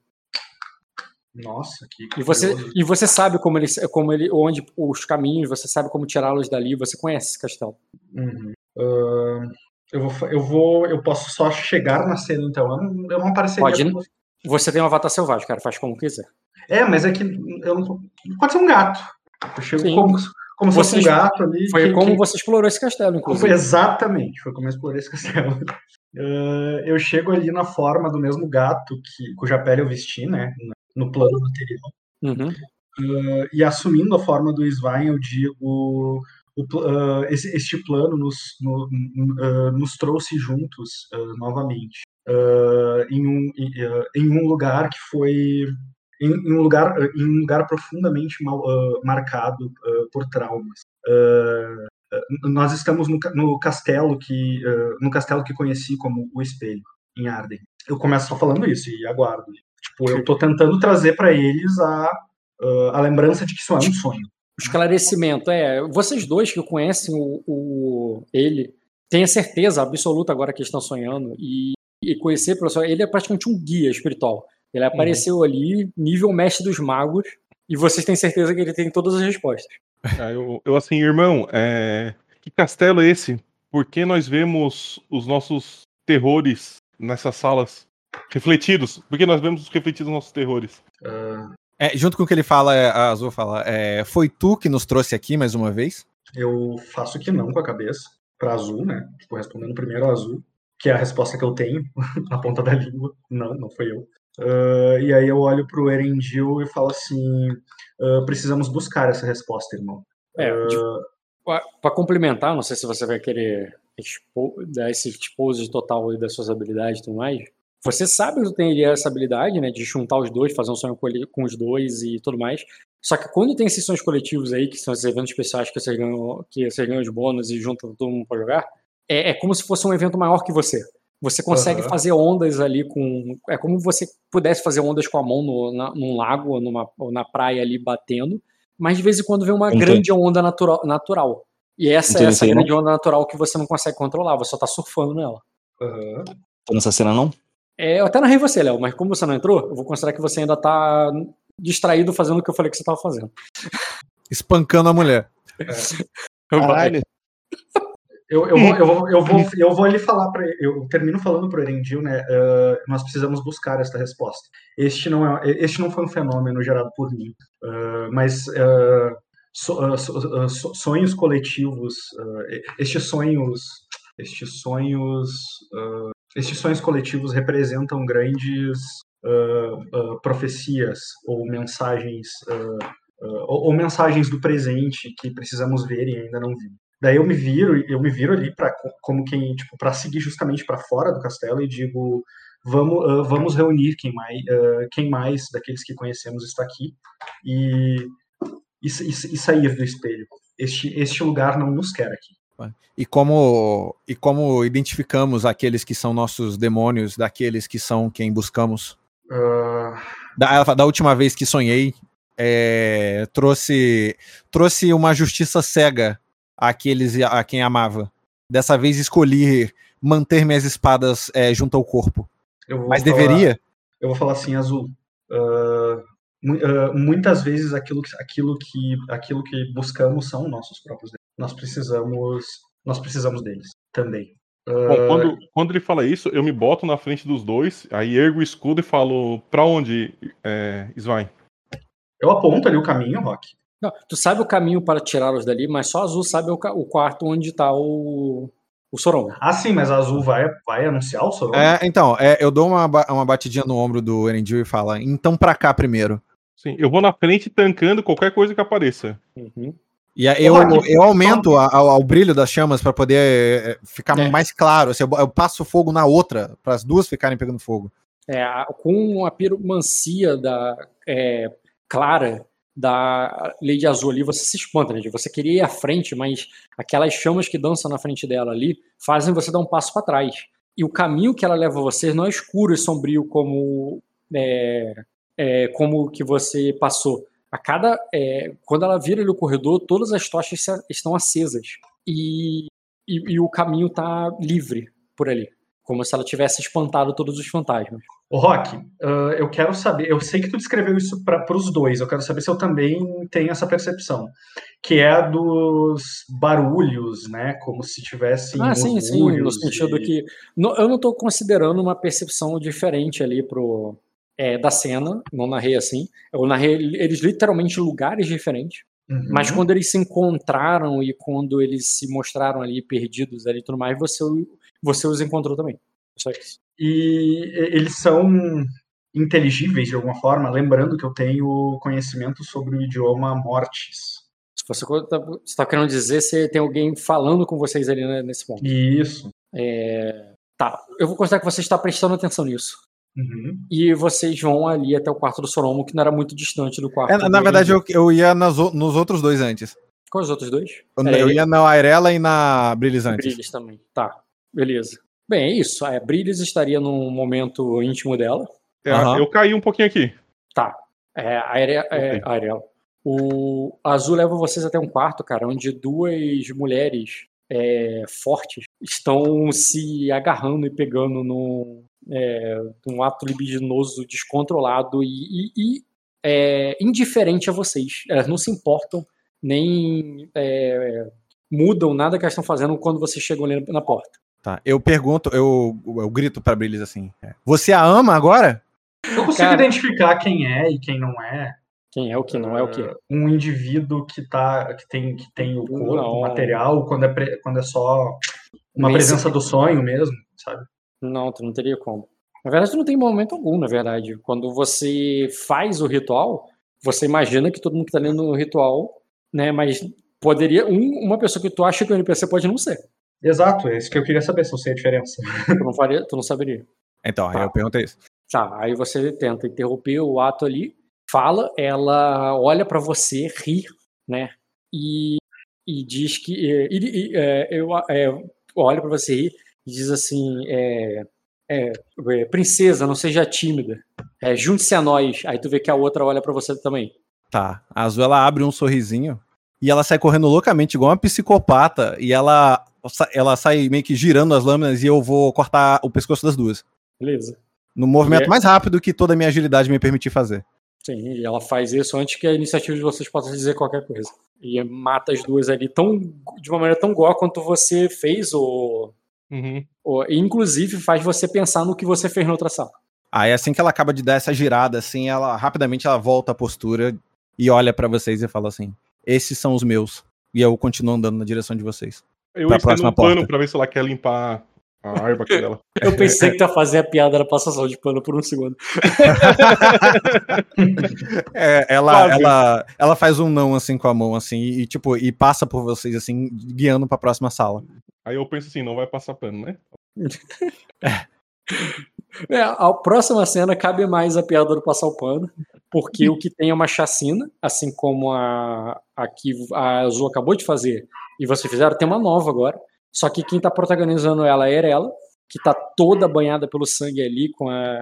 Nossa, que
e você E você sabe como ele, como ele, onde os caminhos, você sabe como tirá-los dali, você conhece esse castelo.
Uhum. Uh, Eu vou, eu vou, eu posso só chegar na cena, então. Eu não, eu não apareceria.
Pode. Você tem um avatar selvagem, cara, faz como quiser.
É, mas é que eu não, pode ser um gato. Eu chego Sim. como, como se fosse um gato ali.
Foi que, como que, você explorou esse castelo, inclusive.
exatamente, foi como eu explorei esse castelo. Uh, eu chego ali na forma do mesmo gato que, cuja pele eu vesti, né? No plano material.
Uhum.
Uh, e assumindo a forma do Svein, eu digo o, uh, esse, este plano nos, no, uh, nos trouxe juntos novamente em, um, em um lugar que foi em, em um lugar em um lugar profundamente mal, marcado por traumas nós estamos no, no castelo que no castelo que conheci como o espelho em Arden eu começo só falando isso e aguardo tipo eu estou tentando trazer para eles a a lembrança de que isso é um sonho
esclarecimento. É, vocês dois que conhecem o, o ele, tenha certeza absoluta agora que estão sonhando e, e conhecer o professor, ele é praticamente um guia espiritual. Ele apareceu uhum. ali, nível mestre dos magos, e vocês têm certeza que ele tem todas as respostas.
Ah, eu, eu, assim, irmão, é... que castelo é esse? Por que nós vemos os nossos terrores nessas salas refletidos? Por que nós vemos refletidos os nossos terrores?
Uh, é, junto com o que ele fala, é, a Azul fala, é, foi tu que nos trouxe aqui mais uma vez?
Eu faço que não com a cabeça, para Azul, né? Tipo, respondendo primeiro a Azul, que é a resposta que eu tenho na ponta da língua. Não, não foi eu. Uh, e aí eu olho pro Erendil e falo assim: uh, precisamos buscar essa resposta, irmão.
É, uh, para complementar, não sei se você vai querer dar esse expose total das suas habilidades e tudo mais. Você sabe que tu tem essa habilidade, né, de juntar os dois, fazer um sonho com os dois e tudo mais. Só que quando tem esses sonhos coletivos aí, que são esses eventos especiais que você ganha, que você ganha os bônus e junta todo mundo pra jogar, é, é como se fosse um evento maior que você. Você consegue uhum. fazer ondas ali com. É como se você pudesse fazer ondas com a mão no, na, num lago ou, numa, ou na praia ali batendo, mas de vez em quando vem uma Entendi. grande onda natural, natural. E essa Entendi, é essa grande onda natural que você não consegue controlar, você só tá surfando nela.
Uhum. Tô nessa cena não?
É, eu até narrei você, Léo, mas como você não entrou, eu vou considerar que você ainda tá distraído fazendo o que eu falei que você tava fazendo.
Espancando a mulher. É.
Caralho. Eu, eu, vou, eu, vou, eu, vou, eu vou ali falar para eu termino falando pro Erendil, né? Uh, nós precisamos buscar esta resposta. Este não é, este não foi um fenômeno gerado por mim, uh, mas uh, so, so, sonhos coletivos, estes sonhos, estes sonhos estes sonhos coletivos representam grandes uh, uh, profecias ou mensagens uh, ou, ou, mensagens do presente que precisamos ver e ainda não vimos. Daí eu me viro, eu me viro ali para como quem tipo para seguir justamente para fora do castelo e digo vamos vamos reunir quem mais quem mais daqueles que conhecemos está aqui e e, e, e sair do espelho. Este este lugar não nos quer aqui.
E como, e como identificamos aqueles que são nossos demônios daqueles que são quem buscamos? Uh... Da, da última vez que sonhei, é, trouxe, trouxe uma justiça cega àqueles a quem amava. Dessa vez escolhi manter minhas espadas é, junto ao corpo. Mas falar, deveria?
Eu vou falar assim, Azul. Uh, uh, muitas vezes aquilo, aquilo, que, aquilo que buscamos são nossos próprios nós precisamos nós precisamos deles também.
Bom, uh... quando, quando ele fala isso, eu me boto na frente dos dois, aí ergo o escudo e falo pra onde, é, Svein?
Eu aponto ali o caminho, Rock.
Não, tu sabe o caminho para tirá-los dali, mas só a Azul sabe o, o quarto onde tá o, o Soron.
Ah, sim, mas a Azul vai, vai anunciar o Soron?
É, então, é, eu dou uma, uma batidinha no ombro do Erendil e falo, então pra cá primeiro.
Sim, eu vou na frente tancando qualquer coisa que apareça.
Uhum.
E eu, eu aumento ao, brilho das chamas para poder eh, ficar é. mais claro. Assim, eu, eu passo fogo na outra, para as duas ficarem pegando fogo.
É, com a piromancia da, é, clara da Lady Azul ali, você se espanta, né? Você queria ir à frente, mas aquelas chamas que dançam na frente dela ali fazem você dar um passo para trás. E o caminho que ela leva você não é escuro e sombrio como, é, é, como que você passou a cada. É, quando ela vira ali o corredor, todas as tochas estão acesas. E, e, e o caminho está livre por ali. como se ela tivesse espantado todos os fantasmas.
Ô, Rock, uh, eu quero saber, eu sei que tu descreveu isso para os dois, eu quero saber se eu também tenho essa percepção, que é a dos barulhos, né, como se tivesse
Ah, sim, sim, no sentido e... que no, eu não estou considerando uma percepção diferente ali pro é, da cena, não narrei assim, eu narrei eles literalmente lugares diferentes, uhum. mas quando eles se encontraram e quando eles se mostraram ali perdidos ali e tudo mais, você, você os encontrou também. Só isso.
E eles são inteligíveis de alguma forma, lembrando que eu tenho conhecimento sobre o idioma Mortis.
Se você está querendo dizer se tem alguém falando com vocês ali né, nesse ponto.
Isso.
É, tá, eu vou considerar que você está prestando atenção nisso.
Uhum.
E vocês vão ali até o quarto do Soromo, que não era muito distante do quarto.
É, na verdade, eu, eu ia nas, nos outros dois antes.
Quais os outros dois?
Eu, é, eu ia na Airela e na Brilhis antes.
Brilhis também. Tá, beleza. Bem, é isso. A Brilhis estaria num momento íntimo dela.
É, uhum. Eu caí um pouquinho aqui.
Tá. É, a Airela. É, Airela. O Azul leva vocês até um quarto, cara, onde duas mulheres é, fortes estão se agarrando e pegando num, é, num ato libidinoso descontrolado e, e, e é, indiferente a vocês. Elas não se importam nem é, mudam nada que elas estão fazendo quando vocês chegam ali na porta.
Tá, eu pergunto, eu, eu grito para Brilis assim: é, Você a ama agora?
Eu consigo Cara, identificar quem é e quem não é.
Quem é o que não é o que?
Um indivíduo que tá, que tem, que tem o corpo, não. o material, quando é, quando é só uma presença do sonho mesmo, sabe?
Não, tu não teria como. Na verdade, tu não tem momento algum, na verdade. Quando você faz o ritual, você imagina que todo mundo que tá lendo o ritual, né? Mas poderia. Um, uma pessoa que tu acha que o NPC pode não ser.
Exato, é isso que eu queria saber, se eu sei a diferença.
tu, não faria, tu não saberia.
Então, tá. aí eu perguntei isso.
Tá, aí você tenta interromper o ato ali, fala, ela olha para você, ri, né? E, e diz que. E, e, é, eu é, olha para você rir e diz assim: é, é, é, princesa, não seja tímida. É, Junte-se a nós. Aí tu vê que a outra olha para você também.
Tá. A Azul ela abre um sorrisinho e ela sai correndo loucamente, igual uma psicopata, e ela ela sai meio que girando as lâminas e eu vou cortar o pescoço das duas.
Beleza.
No movimento é... mais rápido que toda a minha agilidade me permitir fazer.
Sim, e ela faz isso antes que a iniciativa de vocês possa dizer qualquer coisa. E mata as duas ali tão, de uma maneira tão boa quanto você fez, ou,
uhum.
ou inclusive faz você pensar no que você fez na outra sala.
Aí assim que ela acaba de dar essa girada, assim, ela rapidamente ela volta a postura e olha para vocês e fala assim: esses são os meus. E eu continuo andando na direção de vocês.
Eu pra estendo um pano porta. pra ver se ela quer limpar a arma dela.
Eu pensei que tu ia fazer a piada da passação de pano por um segundo.
é, ela, ela, ela faz um não assim com a mão, assim, e tipo, e passa por vocês, assim, guiando pra próxima sala.
Aí eu penso assim, não vai passar pano, né?
É, a próxima cena cabe mais a piada do passar o pano, porque o que tem é uma chacina, assim como a, a que a Azul acabou de fazer e vocês fizeram, tem uma nova agora. Só que quem tá protagonizando ela é ela, que tá toda banhada pelo sangue ali, com a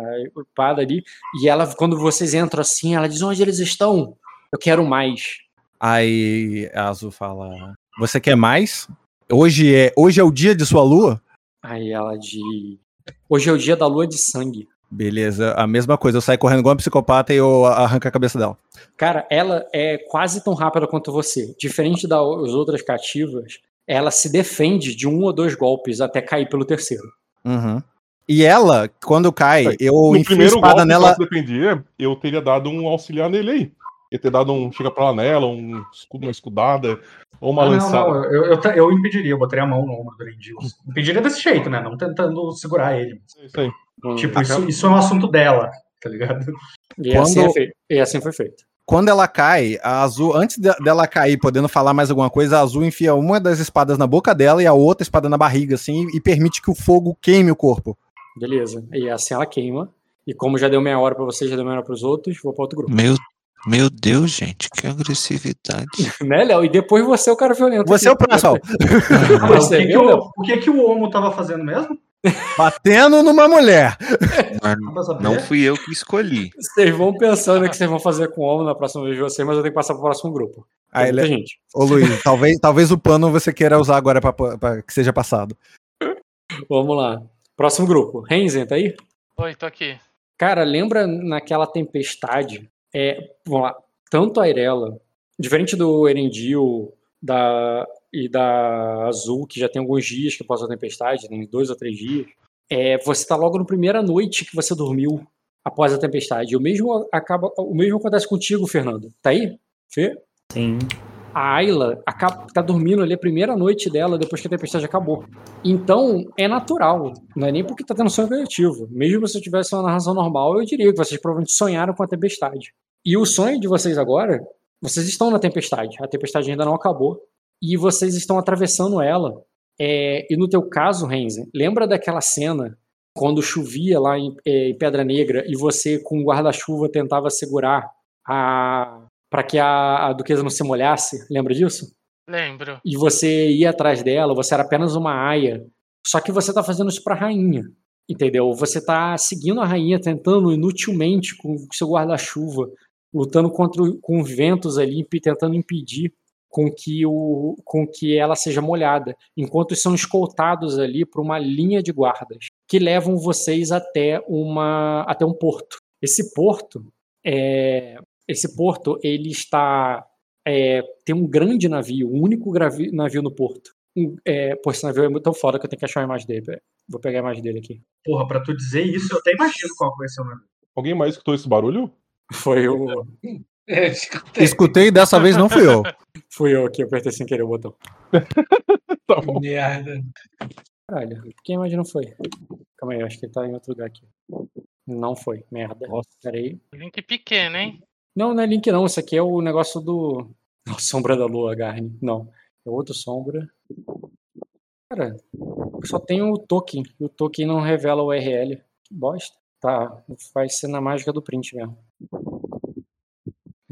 espada ali. E ela, quando vocês entram assim, ela diz: Onde eles estão? Eu quero mais.
Aí a Azul fala: Você quer mais? Hoje é, hoje é o dia de sua lua?
Aí ela diz: Hoje é o dia da lua de sangue.
Beleza, a mesma coisa. Eu saio correndo igual uma psicopata e eu arranco a cabeça dela.
Cara, ela é quase tão rápida quanto você. Diferente das outras cativas, ela se defende de um ou dois golpes até cair pelo terceiro.
Uhum. E ela, quando cai, eu
no enfio a espada golpe nela. Que eu defendia, eu teria dado um auxiliar nele aí. Ia ter dado um chega pra lá nela, um escudo, uma escudada, ou uma ah, lançada. Não,
não, eu, eu, eu, impediria, eu botaria a mão no ombro do Endil. Impediria desse jeito, né? Não tentando segurar ele.
É isso aí.
Hum. Tipo, isso, isso é um assunto dela, tá ligado?
E, Quando... assim, é e assim foi feito.
Quando ela cai, a Azul, antes de, dela cair, podendo falar mais alguma coisa, a Azul enfia uma das espadas na boca dela e a outra espada na barriga, assim, e permite que o fogo queime o corpo.
Beleza. E assim ela queima. E como já deu meia hora para você, já deu meia hora pros outros, vou para outro grupo.
Meu, meu Deus, gente, que agressividade.
né, Léo? E depois você é o cara violento.
Você aqui. é o próximo.
você, o, que, que, o, o que, que o Homo tava fazendo mesmo?
Batendo numa mulher.
não fui eu que escolhi.
Vocês vão pensando o que vocês vão fazer com o homem na próxima vez de vocês, mas eu tenho que passar pro próximo grupo.
Aí, ele... gente. Ô Luiz, talvez, talvez o pano você queira usar agora para que seja passado.
Vamos lá. Próximo grupo. Renzen, tá aí?
Oi, tô aqui.
Cara, lembra naquela tempestade? É, vamos lá. Tanto a Irela, diferente do Erendil da, e da Azul, que já tem alguns dias que passou a tempestade, tem dois ou três dias, é, você tá logo na primeira noite que você dormiu após a tempestade. O mesmo, acaba, o mesmo acontece contigo, Fernando. Tá aí? Fê?
Sim
a Ayla acaba, tá dormindo ali a primeira noite dela depois que a tempestade acabou. Então, é natural. Não é nem porque tá tendo sonho coletivo. Mesmo se eu tivesse uma narração normal, eu diria que vocês provavelmente sonharam com a tempestade. E o sonho de vocês agora, vocês estão na tempestade. A tempestade ainda não acabou. E vocês estão atravessando ela. É, e no teu caso, Renzen, lembra daquela cena quando chovia lá em, é, em Pedra Negra e você com o guarda-chuva tentava segurar a, para que a, a, duquesa não se molhasse. Lembra disso?
Lembro.
E você ia atrás dela, você era apenas uma aia. Só que você tá fazendo isso pra rainha. Entendeu? Você tá seguindo a rainha, tentando inutilmente com o seu guarda-chuva, lutando contra com ventos ali, tentando impedir com que, o, com que ela seja molhada, enquanto são escoltados ali por uma linha de guardas que levam vocês até, uma, até um porto. Esse porto é, esse porto ele está é, tem um grande navio, o um único navio no porto. Um, é, pô, esse navio é tão foda que eu tenho que achar a imagem dele. Vou pegar a imagem dele aqui.
Porra, pra tu dizer isso, eu até imagino qual vai ser o navio.
Alguém mais escutou esse barulho?
Foi o.
É, escutei. escutei, dessa vez não fui eu.
fui eu que apertei sem querer o botão.
tá bom. Merda.
Caralho, quem imagina não foi? Calma aí, eu acho que ele tá em outro lugar aqui. Não foi, merda. Nossa, peraí.
Link pequeno, hein?
Não, não é Link não. Isso aqui é o negócio do. Não, Sombra da Lua, Garni. Não. É outro Sombra. Cara, só tem o token. E o token não revela o URL. Que bosta. Tá, vai ser na mágica do print mesmo.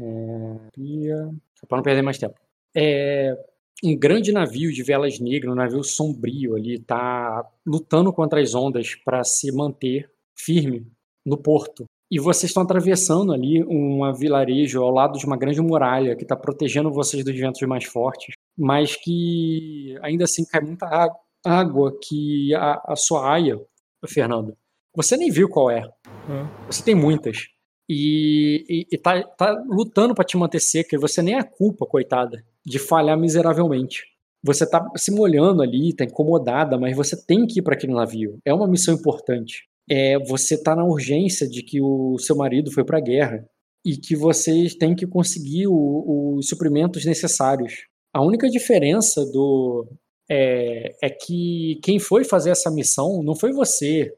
É, só pra não perder mais tempo. É, um grande navio de velas negras, um navio sombrio ali, tá lutando contra as ondas para se manter firme no porto. E vocês estão atravessando ali um vilarejo ao lado de uma grande muralha que está protegendo vocês dos ventos mais fortes, mas que ainda assim cai muita água que a, a sua aia, Fernando, você nem viu qual é. Hum. Você tem muitas. E, e, e tá, lutando para te manter seca, e você nem é culpa, coitada, de falhar miseravelmente. Você tá se molhando ali, tá incomodada, mas você tem que ir para aquele navio. É uma missão importante é, você está na urgência de que o seu marido foi para a guerra e que vocês têm que conseguir os suprimentos necessários. A única diferença do é, é, que quem foi fazer essa missão não foi você,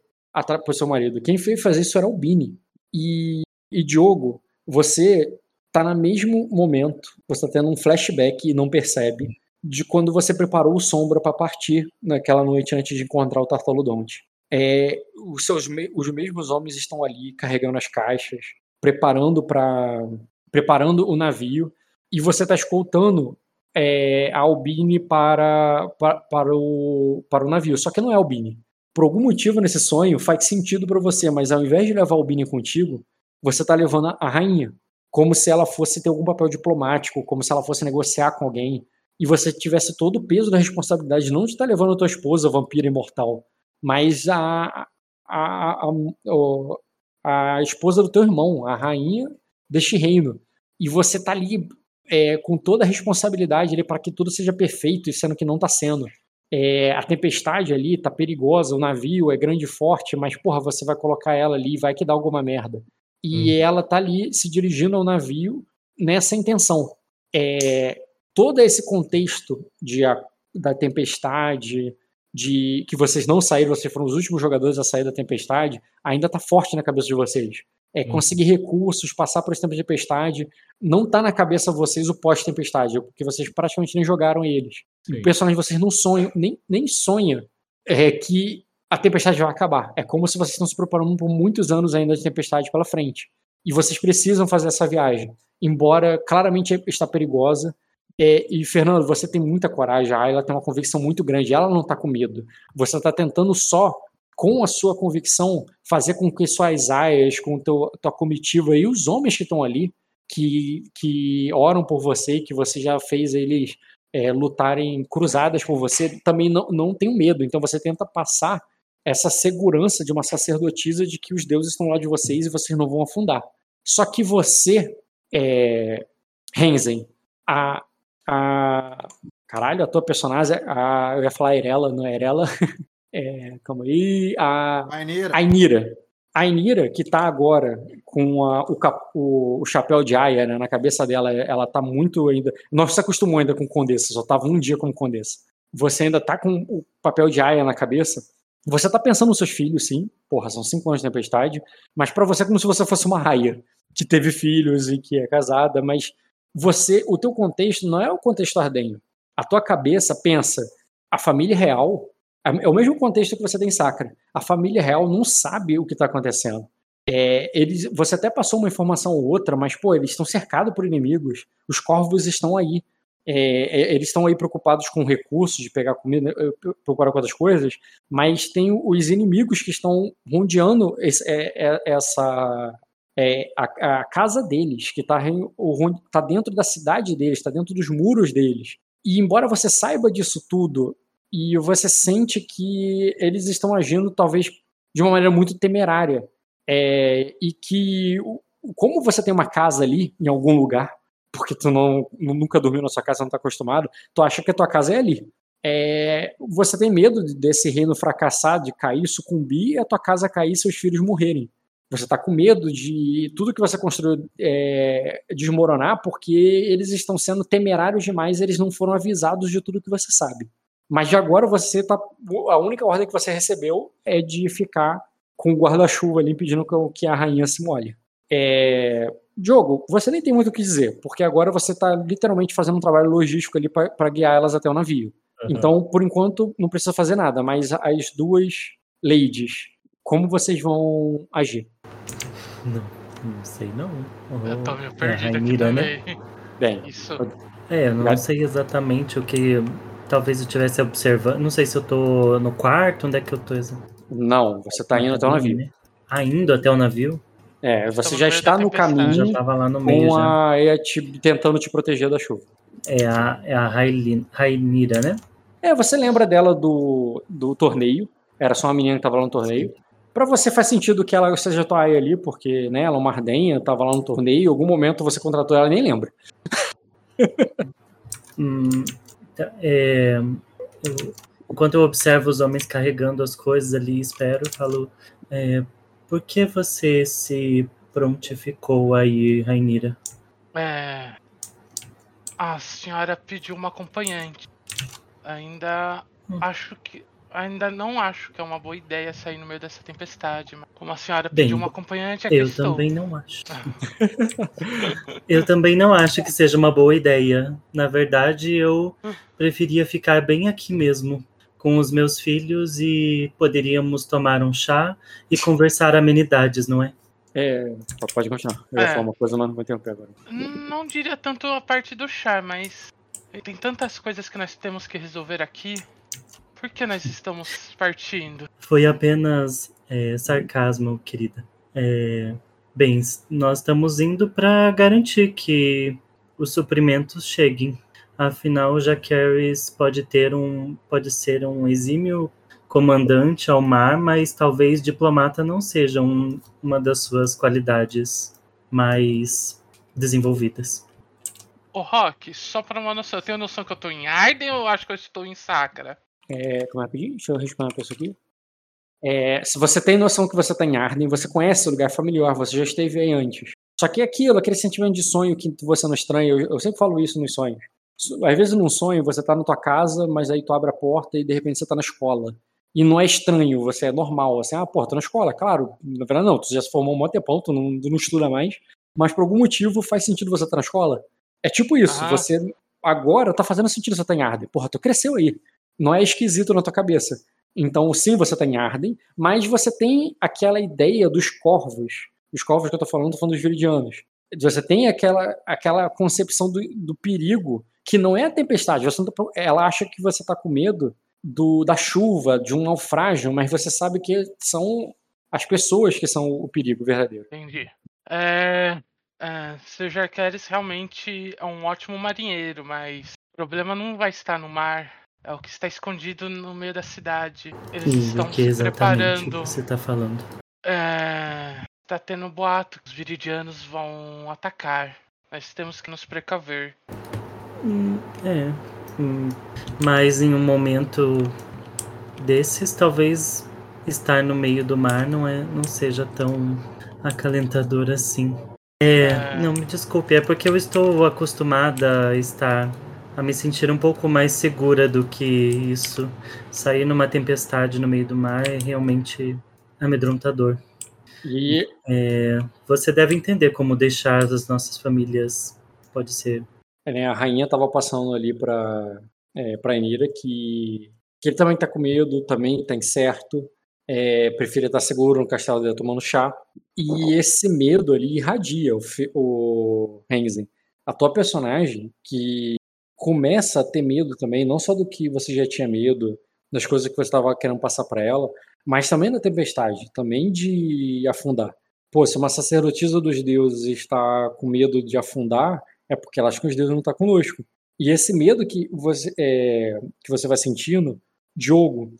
o seu marido. Quem foi fazer isso era o Bini. E, e Diogo, você está no mesmo momento, você está tendo um flashback e não percebe de quando você preparou o Sombra para partir naquela noite antes de encontrar o Tartaludonte. É, os, seus, os mesmos homens estão ali carregando as caixas, preparando para preparando o navio, e você está escoltando é, a Albine para, para, para, o, para o navio. Só que não é Albine. Por algum motivo nesse sonho faz sentido para você, mas ao invés de levar a Albine contigo, você está levando a, rainha, como se ela fosse ter algum papel diplomático, como se ela fosse negociar com alguém, e você tivesse todo o peso da responsabilidade não de estar tá levando a tua esposa, vampira imortal, mas a, a, a, a, esposa do teu irmão, a rainha deste reino. E você tá ali é, com toda a responsabilidade para que tudo seja perfeito, sendo que não tá sendo. É, a tempestade ali tá perigosa, o navio é grande e forte, mas porra, você vai colocar ela ali, vai que dá alguma merda. E hum. ela tá ali se dirigindo ao navio nessa intenção. É, todo esse contexto de a, da tempestade, de que vocês não saíram, vocês foram os últimos jogadores a sair da tempestade, ainda está forte na cabeça de vocês. É hum. conseguir recursos, passar por esse tempo de tempestade, não está na cabeça de vocês o pós-tempestade, porque vocês praticamente nem jogaram eles. Sim. O personagem vocês não sonha, nem, nem sonha é, que a tempestade vai acabar. É como se vocês estão se preparando por muitos anos ainda de tempestade pela frente. E vocês precisam fazer essa viagem. Embora claramente está perigosa, é, e, Fernando, você tem muita coragem, a tem uma convicção muito grande, ela não está com medo. Você está tentando só, com a sua convicção, fazer com que suas aias, com teu, tua comitiva e os homens que estão ali, que, que oram por você, que você já fez eles é, lutarem cruzadas por você, também não, não tenham medo. Então você tenta passar essa segurança de uma sacerdotisa de que os deuses estão lá de vocês e vocês não vão afundar. Só que você, é, Renzen, a, a. Caralho, a tua personagem. A, eu ia falar Erela, não é Erela. É, calma aí. A
Ainira.
Ainira. A Ainira, que tá agora com a, o, cap, o, o, chapéu de Aya né, na cabeça dela, ela tá muito ainda. Não se acostumou ainda com Condessa, só tava um dia como Condessa. Você ainda tá com o papel de Aya na cabeça. Você tá pensando nos seus filhos, sim. Porra, são cinco anos de tempestade. Mas para você é como se você fosse uma raia que teve filhos e que é casada. Mas você, o teu contexto não é o contexto ardenho. A tua cabeça pensa a família real é o mesmo contexto que você tem em Sacra. A família real não sabe o que está acontecendo. É, eles, você até passou uma informação ou outra, mas pô, eles estão cercados por inimigos. Os corvos estão aí. É, é eles estão aí preocupados com recursos, de pegar comida, procurar com outras coisas, mas tem os inimigos que estão rondeando esse, é, é, essa é, a, a, casa deles, que está tá dentro da cidade deles, está dentro dos muros deles. E embora você saiba disso tudo e você sente que eles estão agindo talvez de uma maneira muito temerária. É, e que, como você tem uma casa ali, em algum lugar, porque tu não, nunca dormiu na sua casa, não está acostumado, tu acha que a tua casa é ali. É, você tem medo desse reino fracassar, de cair, sucumbir, e a tua casa cair e seus filhos morrerem. Você está com medo de tudo que você construiu é, desmoronar, porque eles estão sendo temerários demais, eles não foram avisados de tudo que você sabe. Mas de agora você tá. A única ordem que você recebeu é de ficar com o guarda-chuva ali pedindo que a rainha se molhe. É, Diogo, você nem tem muito o que dizer, porque agora você está literalmente fazendo um trabalho logístico ali para guiar elas até o navio. Uhum. Então, por enquanto, não precisa fazer nada, mas as duas ladies, como vocês vão agir?
Não, não sei não.
Uhum. Eu tô meio perdido é, aqui também. Né?
Bem,
Isso. É, eu não sei exatamente o que Talvez eu estivesse observando. Não sei se eu tô no quarto, onde é que eu tô
Não, você tá indo até o navio. Né?
Ah, indo até o navio?
É, você já está no caminho
já tava lá no meio,
com a EA te, tentando te proteger da chuva.
É a, é a Rainira, né?
É, você lembra dela do, do torneio. Era só uma menina que tava lá no torneio. Para você faz sentido que ela seja tua aí ali, porque né, ela é uma ardenha, tava lá no torneio, em algum momento você contratou ela e nem lembra.
hum, então, é, eu, enquanto eu observo os homens carregando as coisas ali, espero, falo, é, por que você se prontificou aí, Rainira?
É, a senhora pediu uma acompanhante. Ainda hum. acho que ainda não acho que é uma boa ideia sair no meio dessa tempestade. Mas como a senhora Bem, pediu uma acompanhante, aqui
eu
estou.
também não acho. eu também não acho que seja uma boa ideia. Na verdade, eu preferia ficar bem aqui mesmo com os meus filhos e poderíamos tomar um chá e conversar amenidades, não é?
É, pode continuar. Eu ia é. falar uma coisa, mas não vou interromper agora.
Não diria tanto a parte do chá, mas tem tantas coisas que nós temos que resolver aqui. Por que nós estamos partindo?
Foi apenas é, sarcasmo, querida. É, bem, nós estamos indo para garantir que os suprimentos cheguem. Afinal, Jaquaris pode ter um, pode ser um exímio comandante ao mar, mas talvez diplomata não seja um, uma das suas qualidades mais desenvolvidas.
Ô Rock, só para uma noção, eu tenho noção que eu tô em Arden ou eu acho que eu estou em Sacra?
É, como é que Deixa eu responder uma pessoa aqui. É, se você tem noção que você está em Arden, você conhece o lugar familiar, você já esteve aí antes. Só que aquilo, aquele sentimento de sonho que você não estranha, eu, eu sempre falo isso nos sonhos. Às vezes num sonho você está na tua casa, mas aí tu abre a porta e de repente você está na escola. E não é estranho, você é normal. Assim, ah, porra, tô na escola, claro. Na verdade, não, tu já se formou um monte de tu não, tu não estuda mais. Mas por algum motivo faz sentido você estar tá na escola. É tipo isso, ah. você agora tá fazendo sentido você tá em Arden. Porra, tu cresceu aí não é esquisito na tua cabeça. Então, sim, você está em Arden, mas você tem aquela ideia dos corvos. Os corvos que eu estou falando, estou falando dos viridianos. Você tem aquela, aquela concepção do, do perigo, que não é a tempestade. Você tá, ela acha que você está com medo do, da chuva, de um naufrágio, mas você sabe que são as pessoas que são o perigo verdadeiro.
Entendi. É, é, Sir Jarqueres realmente é um ótimo marinheiro, mas o problema não vai estar no mar É o que está escondido no meio da cidade. Eles estão
o que
se
exatamente
preparando.
você tá falando?
É, tá tendo boato que os viridianos vão atacar. Nós temos que nos precaver.
Hum, é. hum, mas em um momento desses, talvez estar no meio do mar não, é, não seja tão acalentador assim. É, não, me desculpe, é porque eu estou acostumada a estar, a me sentir um pouco mais segura do que isso. Sair numa tempestade no meio do mar é realmente amedrontador.
E
É, você deve entender como deixar as nossas famílias pode ser.
É, né, a rainha tava passando ali pra, é, pra Enira que, que ele também tá com medo, também tá incerto, é, prefere estar seguro no castelo dele tomando chá. E esse medo ali irradia o, o. A tua personagem, que começa a ter medo também, não só do que você já tinha medo, das coisas que você estava querendo passar para ela, mas também da tempestade, também de afundar. Pô, se uma sacerdotisa dos deuses está com medo de afundar, é porque ela acha que os deuses não estão conosco. E esse medo que você, é, que você vai sentindo, Diogo,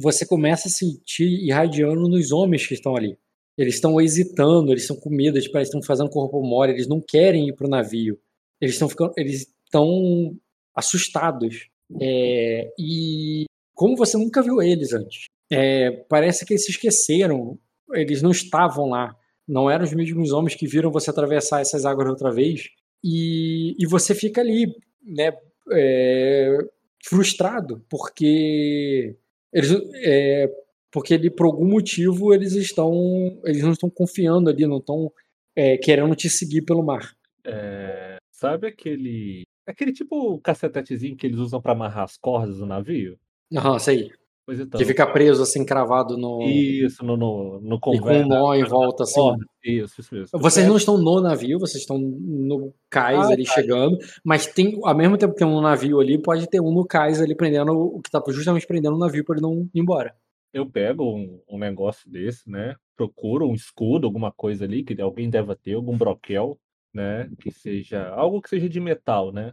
você começa a sentir irradiando nos homens que estão ali. Eles estão hesitando, eles estão com medo, eles parecem que estão fazendo corpo mole, eles não querem ir para o navio. Eles estão ficando, eles estão assustados. É, e como você nunca viu eles antes, é, parece que eles se esqueceram. Eles não estavam lá. Não eram os mesmos homens que viram você atravessar essas águas outra vez. E, e você fica ali, né, é, frustrado, porque eles, é, porque ele, por algum motivo eles estão, eles não estão confiando ali, não estão é, querendo te seguir pelo mar.
É, sabe aquele. Aquele tipo cacetetezinho que eles usam pra amarrar as cordas do navio?
Aham, sei.
Pois então.
Que fica preso assim, cravado no.
Isso, no, no, no
E com
convés,
um nó em volta, assim.
Isso, isso.
Vocês não estão no navio, vocês estão no cais
Ah,
ali
tá.
chegando, mas tem, ao mesmo tempo que tem um navio ali, pode ter um no cais ali prendendo o que tá justamente prendendo o navio para ele não ir embora.
Eu pego um, um negócio desse, né? Procuro um escudo, alguma coisa ali que alguém deva ter, algum broquel, né? Que seja algo que seja de metal, né?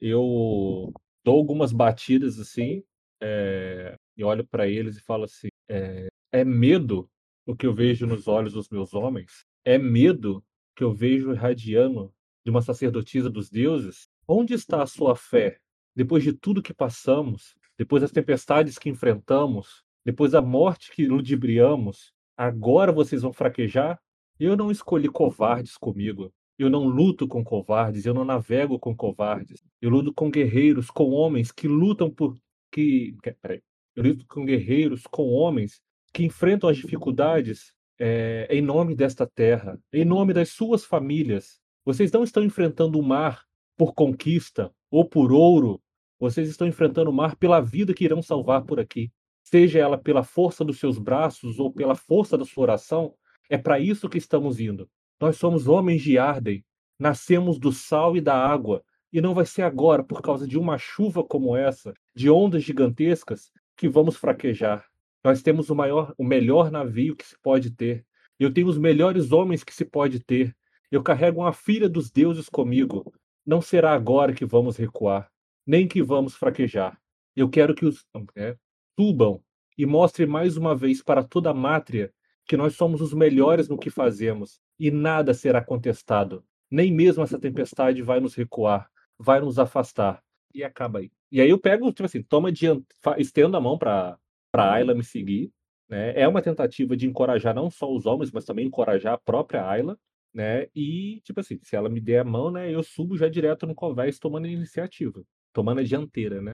Eu dou algumas batidas assim, é, e olho para eles e falo assim: é, é medo o que eu vejo nos olhos dos meus homens? É medo que eu vejo irradiando de uma sacerdotisa dos deuses? Onde está a sua fé? Depois de tudo que passamos, depois das tempestades que enfrentamos, depois da morte que ludibriamos, agora vocês vão fraquejar? Eu não escolhi covardes comigo. Eu não luto com covardes, eu não navego com covardes. Eu luto com guerreiros, com homens que lutam por que, peraí. Eu luto com guerreiros, com homens que enfrentam as dificuldades é, em nome desta terra, em nome das suas famílias. Vocês não estão enfrentando o mar por conquista ou por ouro. Vocês estão enfrentando o mar pela vida que irão salvar por aqui. Seja ela pela força dos seus braços ou pela força da sua oração, é para isso que estamos indo. Nós somos homens de Arden, nascemos do sal e da água, e não vai ser agora, por causa de uma chuva como essa, de ondas gigantescas, que vamos fraquejar. Nós temos o maior, o melhor navio que se pode ter. Eu tenho os melhores homens que se pode ter. Eu carrego uma filha dos deuses comigo. Não será agora que vamos recuar, nem que vamos fraquejar. Eu quero que os é, subam e mostrem mais uma vez para toda a mátria que nós somos os melhores no que fazemos e nada será contestado. Nem mesmo essa tempestade vai nos recuar, vai nos afastar. E acaba aí. E aí eu pego, tipo assim, toma diante, estendo a mão para para Ayla me seguir, né? É uma tentativa de encorajar não só os homens, mas também encorajar a própria Ayla, né? E tipo assim, se ela me der a mão, né, eu subo já direto no convés tomando a iniciativa, tomando a dianteira, né?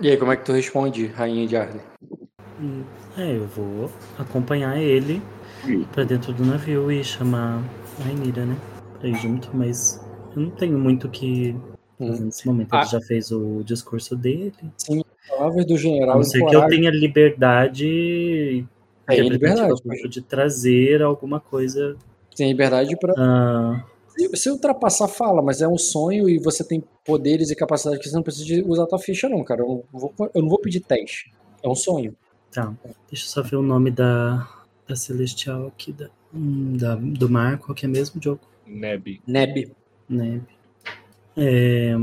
E aí, como é que tu responde, Rainha de Arden?
Hum, É, eu vou acompanhar ele pra dentro do navio e chamar a Rainira, né? Pra ir junto, mas eu não tenho muito o que nesse momento. Ele
Ah.
já fez o discurso dele.
Sim, palavras do
A
general
não ser que eu tenha liberdade interpretativa
liberdade.
de trazer alguma coisa.
Tem liberdade para.
Ah,
Se ultrapassar, fala, mas é um sonho e você tem poderes e capacidades que você não precisa de usar a tua ficha, não, cara. Eu não vou, eu não vou pedir teste. É um sonho.
tá. Deixa eu só ver o nome da, da Celestial aqui, da, hum, da- do mar, qual que é mesmo, Diogo?
Neb.
Neb.
Neb. É,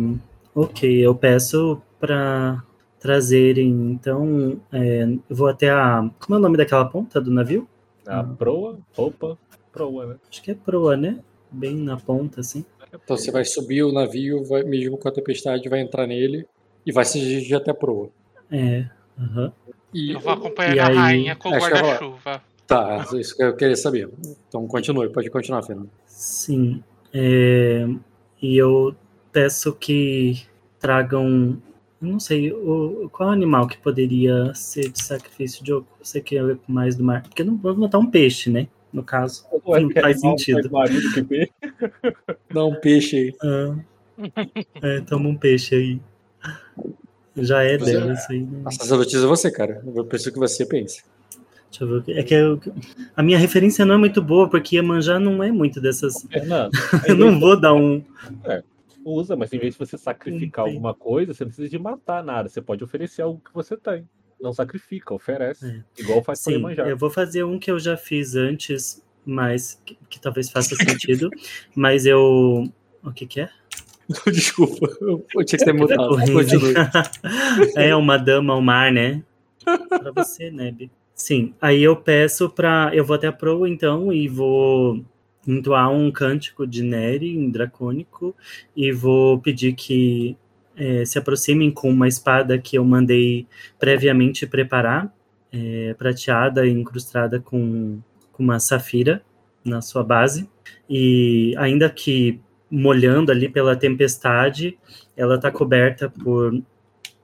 ok, eu peço pra, trazerem. Então, é, eu vou até a. Como é o nome daquela ponta do navio?
A proa, roupa, proa, né?
Acho que é proa, né? Bem na ponta, assim.
Então você vai subir o navio, vai, mesmo com a tempestade, vai entrar nele e vai se dirigir até a proa.
É. Uhum.
E, eu vou acompanhar a aí... rainha com o guarda-chuva.
Tá, isso que eu queria saber. Então continue, pode continuar, Fernando.
Sim. É... E eu peço que tragam. Eu não sei, o, qual animal que poderia ser de sacrifício de Você quer ver mais do mar? Porque não vamos botar um peixe, né? No caso. Ué, não faz sentido.
Dá um peixe aí.
Ah. É, toma um peixe aí. Já é você, dela isso aí. Né?
É você, cara. Eu preciso que você pense.
Deixa eu ver. É que eu, a minha referência não é muito boa, porque Iemanjá não é muito dessas. Fernando, eu não vou dar um.
É, usa, mas em vez de você sacrificar alguma coisa, você não precisa de matar nada. Você pode oferecer algo que você tem. Não sacrifica, oferece. É. Igual faz
Sim,
Iemanjá.
Eu vou fazer um que eu já fiz antes, mas que, que talvez faça sentido. mas eu. O que, que é?
Desculpa, eu tinha que ter mudado.
é uma dama ao mar, né? Pra você, Neb. Sim, aí eu peço pra. Eu vou até a Pro então e vou entoar um cântico de Neri em dracônico e vou pedir que é, se aproximem com uma espada que eu mandei previamente preparar, é, prateada e incrustada com, com uma safira na sua base. E ainda que molhando ali pela tempestade, ela está coberta por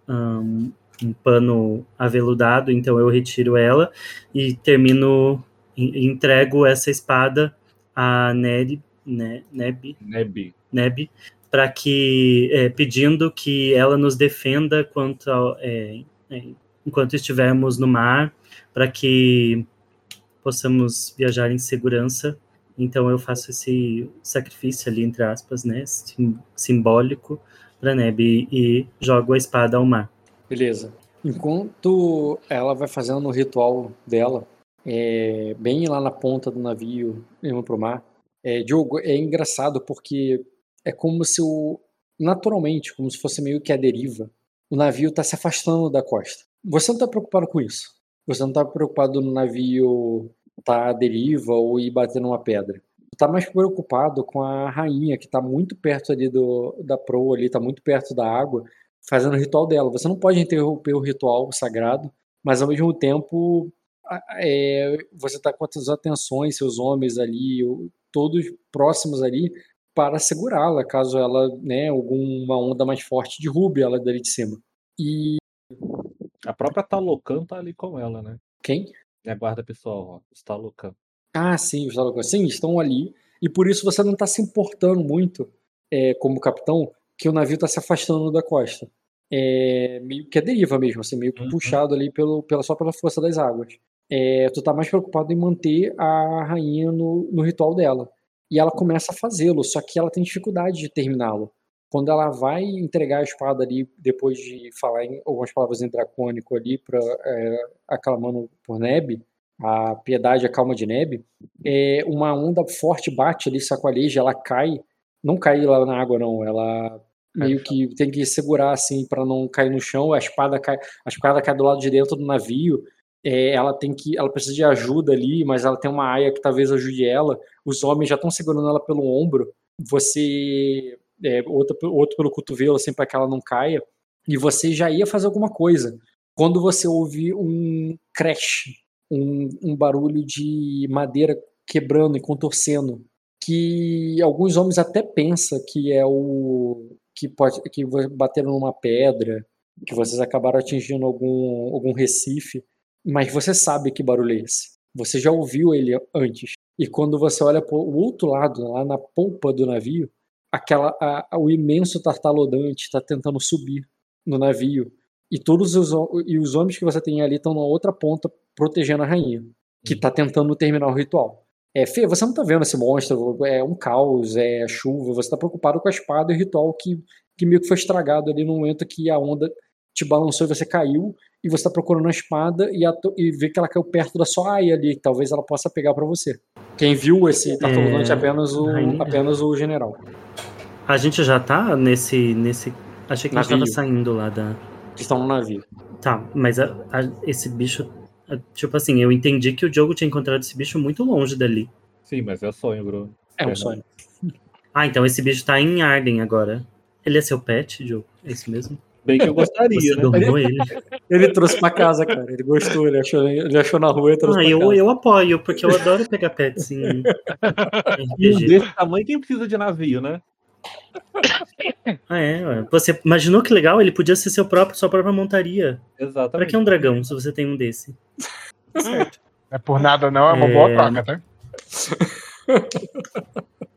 um, um, pano aveludado, então eu retiro ela e termino, entrego essa espada a Neb, ne, Neb,
Neb,
Neb para que é, pedindo que ela nos defenda quanto ao, é, é, enquanto estivermos no mar, para que possamos viajar em segurança então eu faço esse sacrifício ali, entre aspas, né, sim, simbólico para Neb e jogo a espada ao mar.
Beleza. Enquanto ela vai fazendo o ritual dela, é, bem lá na ponta do navio, indo pro mar, é, Diogo, é engraçado porque é como se o, naturalmente, como se fosse meio que a deriva, o navio está se afastando da costa. Você não está preocupado com isso. Você não está preocupado no navio tá à deriva ou ir bater numa pedra. Tu tá mais preocupado com a rainha, que tá muito perto ali do, da proa, ali, tá muito perto da água, fazendo o ritual dela. Você não pode interromper o ritual sagrado, mas ao mesmo tempo é, você tá com as atenções, seus homens ali, todos próximos ali, para segurá-la, caso ela, né, alguma onda mais forte derrube ela dali de cima. E.
A própria Talocan tá ali com ela, né?
Quem?
É a guarda pessoal, ó, os Talucan.
Ah, sim, os Talucan. Sim, estão ali. E por isso você não está se importando muito, é, como capitão, que o navio está se afastando da costa. É, meio que é deriva mesmo, assim, meio que uhum. puxado ali pelo, pela, só pela força das águas. É, tu tá mais preocupado em manter a rainha no, no ritual dela. E ela começa a fazê-lo, só que ela tem dificuldade de terminá-lo. Quando ela vai entregar a espada ali, depois de falar em algumas palavras em dracônico ali, pra, é, aclamando por Neb, a piedade, a calma de Neb, é, uma onda forte bate ali, sacoleja, ela cai, não cai lá na água não, ela meio que tem que segurar assim para não cair no chão, a espada cai, a espada cai do lado de dentro do navio, é, ela tem que, ela precisa de ajuda ali, mas ela tem uma aia que talvez ajude ela, os homens já estão segurando ela pelo ombro, você é, outro, outro pelo cotovelo, assim, para que ela não caia, e você já ia fazer alguma coisa. Quando você ouve um crash, um, um barulho de madeira quebrando e contorcendo, que alguns homens até pensam que é o que pode que bateram numa pedra, que vocês acabaram atingindo algum algum recife, mas você sabe que barulho é esse. Você já ouviu ele antes. E quando você olha para o outro lado, lá na polpa do navio, aquela a, o imenso tartalodante está tentando subir no navio e todos os e os homens que você tem ali estão na outra ponta protegendo a rainha que está tentando terminar o ritual. É, Fê, você não está vendo esse monstro, é um caos, é chuva, você está preocupado com a espada e o ritual que, que meio que foi estragado ali no momento que a onda te balançou e você caiu, e você está procurando a espada e, a, e vê que ela caiu perto da sua aia ali, talvez ela possa pegar para você. Quem viu esse tartaruga é... apenas o, apenas o general.
A gente já tá nesse. nesse... Achei que Navio. a gente tava saindo lá da.
que estão no navio.
Tá, mas a, a, esse bicho. A, tipo assim, eu entendi que o Diogo tinha encontrado esse bicho muito longe dali.
Sim, mas é o sonho, Bruno.
É um sonho.
Ah, então esse bicho tá em Arden agora. Ele é seu pet, Diogo? É isso mesmo?
Bem que eu gostaria,
Você
né?
ele.
Ele trouxe pra casa, cara. Ele gostou, ele achou, ele achou na rua e trouxe
Ah,
pra
eu,
casa.
eu apoio, porque eu adoro pegar pets em RPG.
desse tamanho, quem precisa de navio, né?
Ah, é. Você imaginou que legal? Ele podia ser seu próprio, sua própria montaria.
Exatamente.
Pra que um dragão, se você tem um desse?
Certo.
Não é por nada, não, é uma boa
É.
troca, tá?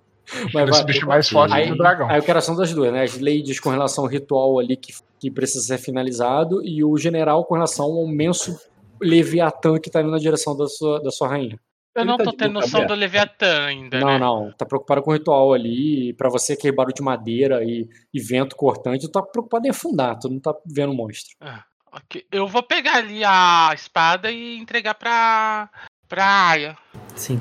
Mas
Esse
vai-
bicho mais forte
aí,
do dragão.
Aí eu quero ação das duas, né? As ladies com relação ao ritual ali que, que precisa ser finalizado e o general com relação ao imenso Leviatã que tá indo na direção da sua, da sua rainha.
Eu
Ele
não
tá
tô tendo noção do
aberta.
Leviatã ainda,
Não,
né?
não. Tá preocupado com o ritual ali. Pra você que é barulho de madeira e, e vento cortante, tu tá preocupado em afundar. Tu não tá vendo o monstro.
Ah, ok. Eu vou pegar ali a espada e entregar pra, pra Aya.
Sim,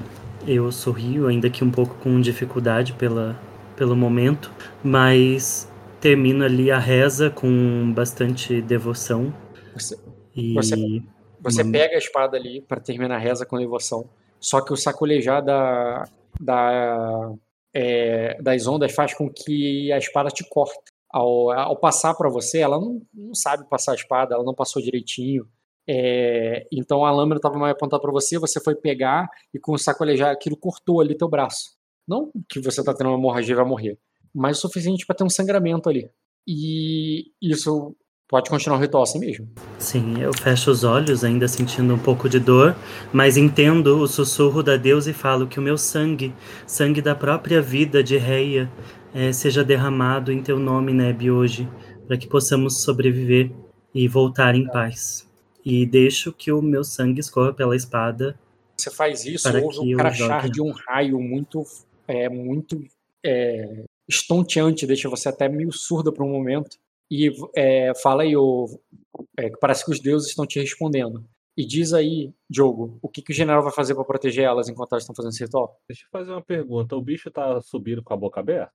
eu sorrio, ainda que um pouco com dificuldade pela, pelo momento, mas termino ali a reza com bastante devoção.
Você,
E
Você- você pega a espada ali pra terminar a reza com devoção. Só que o sacolejar da, da, é, das ondas faz com que a espada te corte. Ao, ao passar pra você, ela não, não sabe passar a espada, ela não passou direitinho. É, então a lâmina estava mais apontada pra você, você foi pegar e com o sacolejar aquilo cortou ali teu braço. Não que você tá tendo uma hemorragia e vai morrer, mas o suficiente pra ter um sangramento ali. E isso pode continuar o ritual assim mesmo.
Sim, eu fecho os olhos, ainda sentindo um pouco de dor, mas entendo o sussurro da deusa e falo que o meu sangue, sangue da própria vida de Reia, eh, seja derramado em teu nome, Neb, hoje, para que possamos sobreviver e voltar em paz. E deixo que o meu sangue escorra pela espada.
Você faz isso,
Para
ouve
que
o crachar
jogue.
de um raio muito, é, muito é, estonteante, deixa você até meio surda por um momento. E é, fala aí, o, é, parece que os deuses estão te respondendo. E diz aí, Diogo, o que, que o general vai fazer para proteger elas enquanto elas estão fazendo esse ritual?
Deixa eu fazer uma pergunta. O bicho tá subindo com a boca aberta?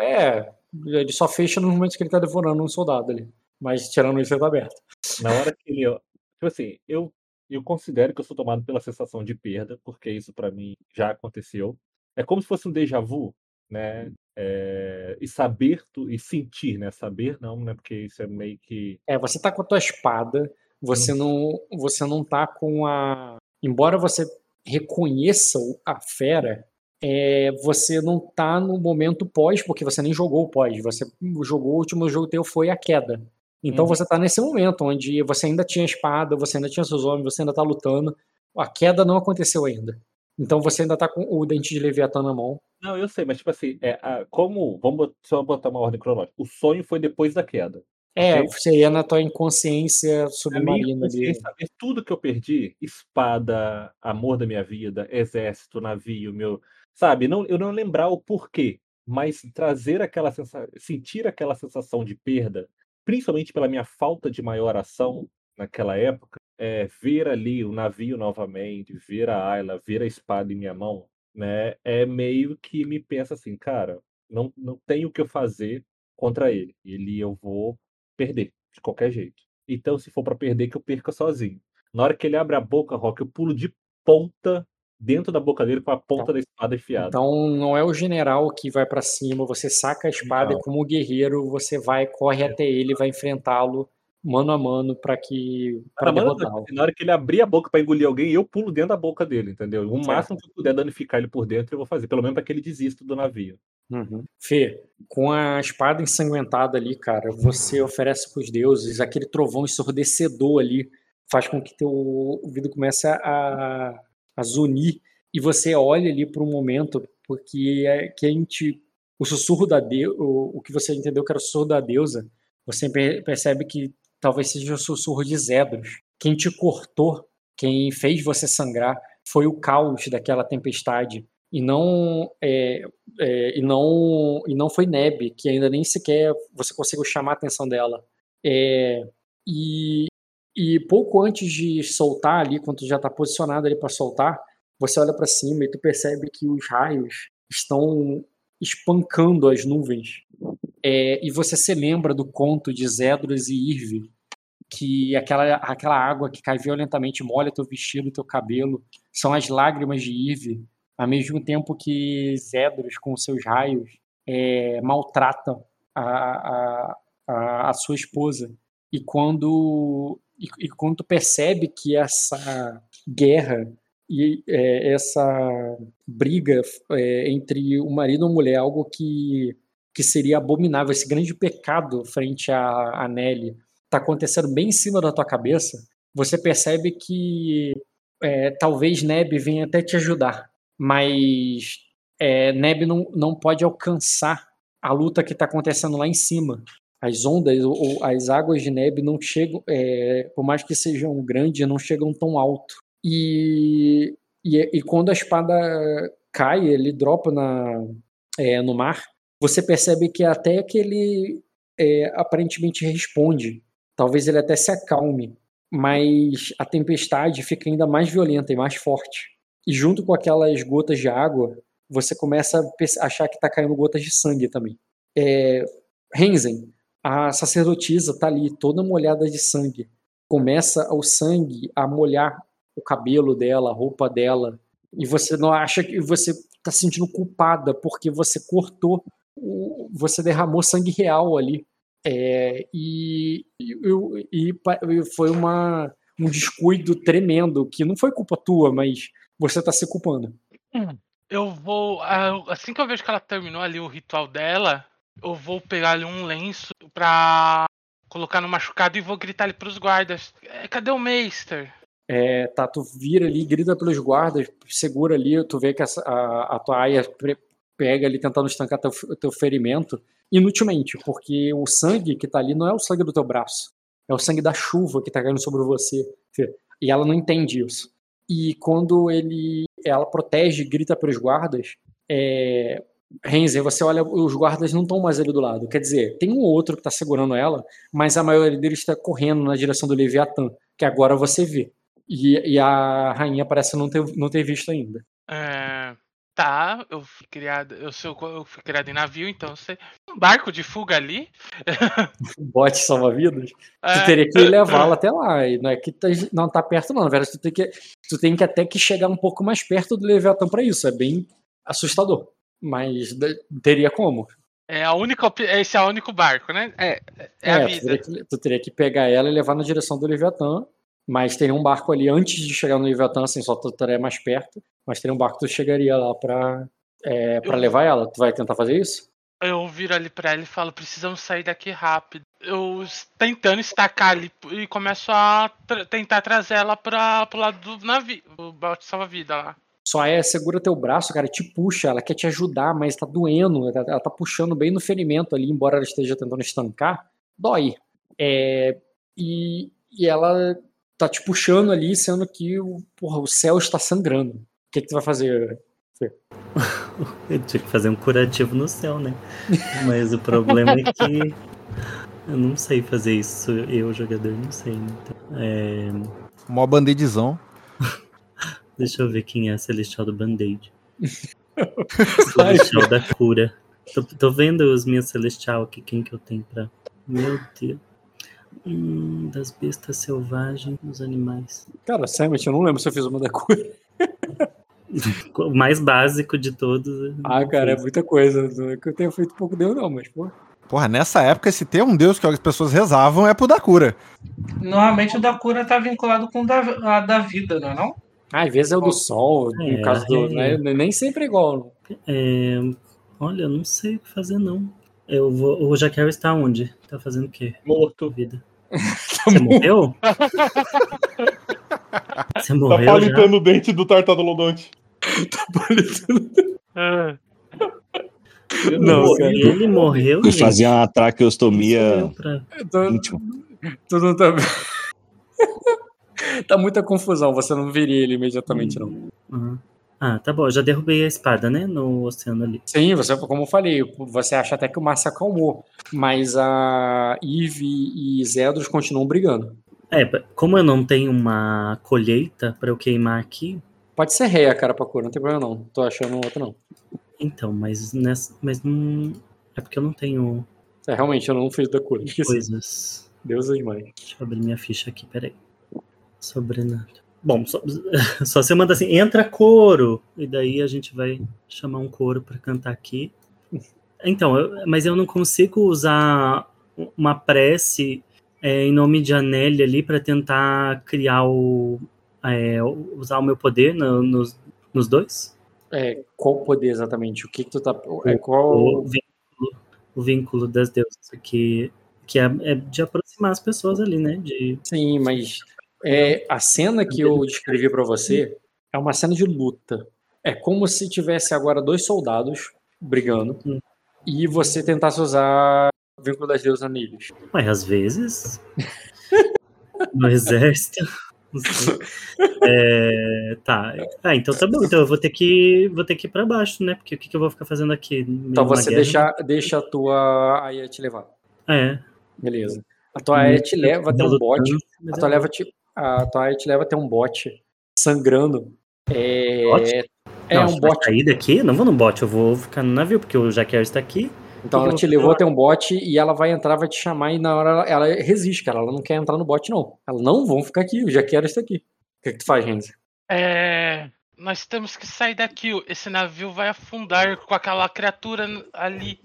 É, ele só fecha nos momentos que ele tá devorando um soldado ali. Mas tirando isso, ele tá aberto.
Na hora que ele. Tipo assim, eu, eu considero que eu sou tomado pela sensação de perda, porque isso pra mim já aconteceu. É como se fosse um déjà vu, né? É, e saber tu, e sentir, né? Saber não, né? Porque isso é meio que.
É, você tá com a tua espada, você não, você não tá com a. Embora você reconheça a fera, é, você não tá no momento pós, porque você nem jogou o pós. Você jogou o último jogo teu foi a queda. Então
Uhum.
você tá nesse momento onde você ainda tinha espada, você ainda tinha seus homens, você ainda tá lutando. A queda não aconteceu ainda. Então você ainda tá com o dente de Leviatã na mão.
Não, eu sei, mas tipo assim, é, a- como. Vamos só botar uma ordem cronológica. O sonho foi depois da queda.
É,
ok?
você ia na tua inconsciência submarina ali.
saber tudo que eu perdi, espada, amor da minha vida, exército, navio, meu, sabe? Não, eu não lembrar o porquê, mas trazer aquela sensação, sentir aquela sensação de perda, principalmente pela minha falta de maior ação naquela época, é, ver ali o navio novamente, ver a Ayla, ver a espada em minha mão, né? É meio que me pensa assim, cara, não, não tenho o que eu fazer contra ele. Ele eu vou perder de qualquer jeito. Então, se for pra perder, que eu perca sozinho. Na hora que ele abre a boca, Rock, eu pulo de ponta dentro da boca dele com a ponta da espada enfiada.
Então não é o general que vai pra cima, você saca a espada
Não.
e como guerreiro você vai, corre até ele, vai enfrentá-lo mano a mano para que para
Na, mano,
derrotá-lo.
na hora que ele abrir a boca pra engolir alguém, eu pulo dentro da boca dele, entendeu? O
Certo.
máximo que eu puder danificar ele por dentro, eu vou fazer. Pelo menos pra que ele desista do navio.
Uhum. Fê, com a espada ensanguentada ali, cara, você oferece pros deuses aquele trovão ensurdecedor ali, faz com que teu ouvido comece a, a zunir e você olha ali por um momento, porque é que a gente, o sussurro da deusa, o, o que você entendeu que era o sussurro da deusa, você per- percebe que talvez seja o sussurro de Zedros. Quem te cortou, quem fez você sangrar, foi o caos daquela tempestade e não é, é, e não e não foi Neb que ainda nem sequer você conseguiu chamar a atenção dela É, e, e pouco antes de soltar ali quando tu já está posicionado ali para soltar você olha para cima e tu percebe que os raios estão espancando as nuvens É, e você se lembra do conto de Zedros e Irve que aquela, aquela água que cai violentamente molha teu vestido, teu cabelo, são as lágrimas de Eve, ao mesmo tempo que Zedros, com seus raios, é, maltratam a, a, a, a, sua esposa. E quando, e, e, quando tu percebe que essa guerra e é, essa briga é, entre o marido e a mulher é algo que, que seria abominável, esse grande pecado frente a, a Nelly, está acontecendo bem em cima da tua cabeça, você percebe que é, talvez Neb venha até te ajudar, mas é, Neb não, não pode alcançar a luta que está acontecendo lá em cima. As ondas ou as águas de Neb não chegam, é, por mais que sejam grandes, não chegam tão alto. E, e, e quando a espada cai, ele dropa na, é, no mar, você percebe que até que ele é, aparentemente responde. Talvez ele até se acalme, mas a tempestade fica ainda mais violenta e mais forte. E junto com aquelas gotas de água, você começa a achar que está caindo gotas de sangue também. É, Renzen, a sacerdotisa está ali toda molhada de sangue. Começa o sangue a molhar o cabelo dela, a roupa dela, e você não acha que você está se sentindo culpada porque você cortou, você derramou sangue real ali. É, e, e, e, foi uma, um descuido tremendo, que não foi culpa tua, mas você está se culpando.
Hum, eu vou. Assim que eu vejo que ela terminou ali o ritual dela, eu vou pegar ali um lenço pra colocar no machucado e vou gritar ali pros guardas: é, Cadê o Meister?
É, tá, tu vira ali, grita pelos guardas, segura ali, tu vê que a, a, a tua aia pega ali tentando estancar teu, teu ferimento inutilmente, porque o sangue que tá ali não é o sangue do teu braço, é o sangue da chuva que tá caindo sobre você. E ela não entende isso. E quando ele ela protege, grita para os guardas, é, Renzer, você olha, os guardas não estão mais ali do lado. Quer dizer, tem um outro que está segurando ela, mas a maioria deles está correndo na direção do Leviatã, que agora você vê. E, e a rainha parece não ter, não ter visto ainda.
É, Tá, eu fui criado, eu sou eu fui criado em navio, então você um barco de fuga ali.
Bote salva-vidas. É. Tu teria que levá-la até lá. E não é que tá, não tá perto, não. Na verdade, tu tem que, tu tem que até que chegar um pouco mais perto do Leviatã para isso. É bem assustador. Mas teria como.
É a única, esse é o único barco, né? É, é, é a vida.
Tu teria, que, tu teria que pegar ela e levar na direção do Leviatã mas teria um barco ali antes de chegar no Leviatã, assim, só tu estaria mais perto, mas teria um barco que tu chegaria lá pra, é, pra eu... levar ela. Tu vai tentar fazer isso?
Eu viro ali pra ela e falo, precisamos sair daqui rápido. Eu tentando estacar ali e começo a tra tentar trazer ela pra, pro lado do navio, o bote salva-vida lá.
Só é, segura teu braço, cara, te puxa, ela quer te ajudar, mas tá doendo, ela, ela tá puxando bem no ferimento ali, embora ela esteja tentando estancar, dói. É, e, e ela tá te puxando ali, sendo que o, porra, o céu está sangrando. O que, que tu vai fazer?
eu tinha que fazer um curativo no céu, né? Mas o problema é que eu não sei fazer isso. Eu, jogador, não sei. Então, é...
Mó band-aidzão.
Deixa eu ver quem é a Celestial do Band-Aid. celestial da cura. Tô, tô vendo os meus Celestial aqui, quem que eu tenho pra. Meu Deus. Hum, das bestas selvagens, dos animais.
Cara, sinceramente, eu não lembro se eu fiz uma da cura.
o mais básico de todos.
Ah, cara, fiz. é muita coisa. Não é que eu tenha feito pouco Deus, não, mas, pô.
Porra, nessa época, se tem um deus que as pessoas rezavam, é pro da cura.
Normalmente o da cura tá vinculado com o da, a da vida, não é não?
Ah, às vezes é o do sol, é, no caso do. É, né? Nem sempre é igual.
É, olha, eu não sei o que fazer, não. Eu vou, o Jaquel está onde? Tá fazendo o quê?
Morto.
Vida. Você morreu? Você tá morreu?
Tá palitando o dente do Tartarolodonte.
tá palitando.
Ah. Não, cara. ele morreu.
E fazia uma traqueostomia pra...
tô... Tu não tá. tá muita confusão, você não viria ele imediatamente, não.
Uhum. Ah, tá bom. Já derrubei a espada, né? No oceano ali.
Sim, você, como eu falei, você acha até que o mar se acalmou. Mas a Eve e Zedros continuam brigando.
É, como eu não tenho uma colheita para eu queimar aqui.
Pode ser réia, cara, pra cura, não tem problema não. Tô achando outro não.
Então, mas nessa. Mas não. É porque eu não tenho.
É, realmente, eu não fiz da cura.
Coisas.
Deusas mães.
Deixa eu abrir minha ficha aqui, peraí. Sobrenatural. Bom, só, só você manda assim, entra coro, e daí a gente vai chamar um coro para cantar aqui. Então, eu, mas eu não consigo usar uma prece é, em nome de Anélia ali para tentar criar o. É, usar o meu poder no, nos, nos dois?
É, qual poder exatamente? O que, que tu tá. É, qual...
o, vínculo, o vínculo das deusas, que, que é, é, de aproximar as pessoas ali, né? De...
Sim, mas é, a cena que eu descrevi para você é uma cena de luta. É como se tivesse agora dois soldados brigando hum. e você tentasse usar o vínculo das deusas neles.
Mas às vezes. no exército. É, tá. Ah, então tá bom. Então eu vou ter que vou ter que ir para baixo, né? Porque o que, que eu vou ficar fazendo aqui?
Então você deixa, deixa a tua Aya te levar.
É.
Beleza. A tua Aya te leva até um bote. A tua, leva te, a te leva até um bote sangrando. É,
bote? é Não, um bote. sair daqui? Não vou no bote, eu vou ficar no navio, porque o Jaquer está aqui.
Então ela te levou até um bote e ela vai entrar, vai te chamar e na hora ela, ela resiste, cara. Ela não quer entrar no bote, não. Ela não vão ficar aqui, eu já quero estar aqui. O que, que tu faz, Renzi?
É. Nós temos que sair daqui. Esse navio vai afundar com aquela criatura ali.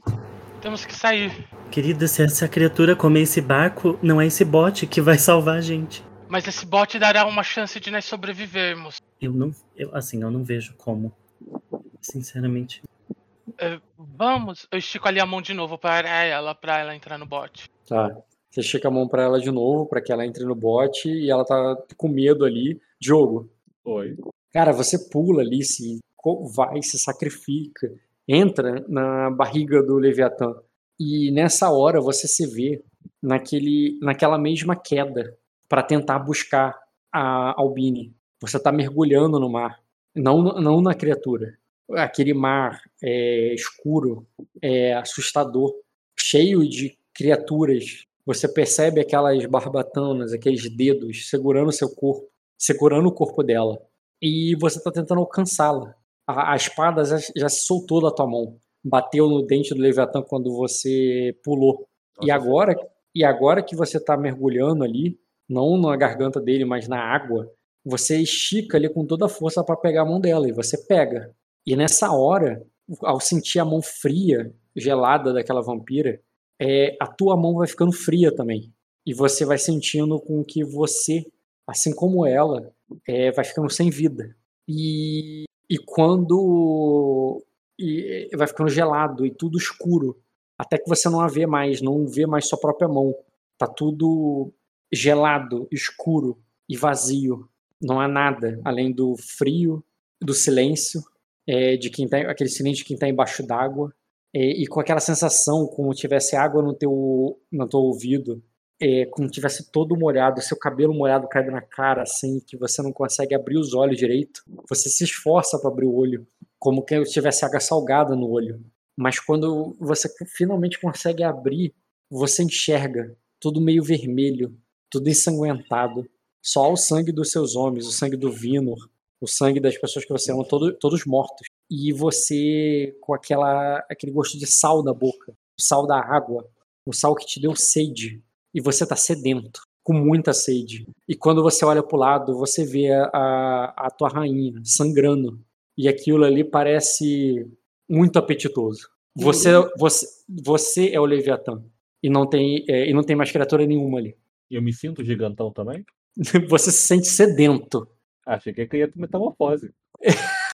Temos que sair.
Querida, se essa criatura comer esse barco, não é esse bote que vai salvar a gente.
Mas esse bote dará uma chance de nós sobrevivermos.
Eu não. Eu, assim, eu não vejo como. Sinceramente.
É, vamos, eu estico ali a mão de novo para ela, para ela entrar no bote.
Tá. Você estica a mão para ela de novo, para que ela entre no bote e ela tá com medo ali. Diogo.
Oi.
Cara, você pula ali, se vai, se sacrifica, entra na barriga do Leviatã. E nessa hora você se vê naquele, naquela mesma queda para tentar buscar a Albine. Você tá mergulhando no mar, não, não na criatura aquele mar é, escuro, é, assustador, cheio de criaturas. Você percebe aquelas barbatanas, aqueles dedos segurando seu corpo, segurando o corpo dela. E você está tentando alcançá-la. A, a, espada já, já, se soltou da tua mão. Bateu no dente do Leviatã quando você pulou. Nossa, e agora, e agora que você está mergulhando ali, não na garganta dele, mas na água, você estica ali com toda a força para pegar a mão dela. E você pega. E nessa hora, ao sentir a mão fria, gelada daquela vampira, é, a tua mão vai ficando fria também. E você vai sentindo com que você, assim como ela, é, vai ficando sem vida. E, e quando. E vai ficando gelado e tudo escuro. Até que você não a vê mais, não vê mais sua própria mão. Tá tudo gelado, escuro e vazio. Não há nada além do frio, do silêncio é, de quem tá, aquele silêncio de quem está embaixo d'água, é, e com aquela sensação como tivesse água no teu, no teu ouvido, é, como tivesse todo molhado, seu cabelo molhado caindo na cara, assim, que você não consegue abrir os olhos direito. Você se esforça para abrir o olho, como que tivesse água salgada no olho. Mas quando você finalmente consegue abrir, você enxerga tudo meio vermelho, tudo ensanguentado. Só o sangue dos seus homens, o sangue do Vinor, o sangue das pessoas que você ama, todo, todos mortos. E você com aquela aquele gosto de sal na boca, o sal da água, o sal que te deu sede. E você tá sedento, com muita sede. E quando você olha pro lado, você vê a, a tua rainha sangrando. E aquilo ali parece muito apetitoso. Você, você, você é o Leviatã. E não tem, é, e não tem mais criatura nenhuma ali.
E eu me sinto gigantão também?
você se sente sedento.
Achei que ia ter metamorfose.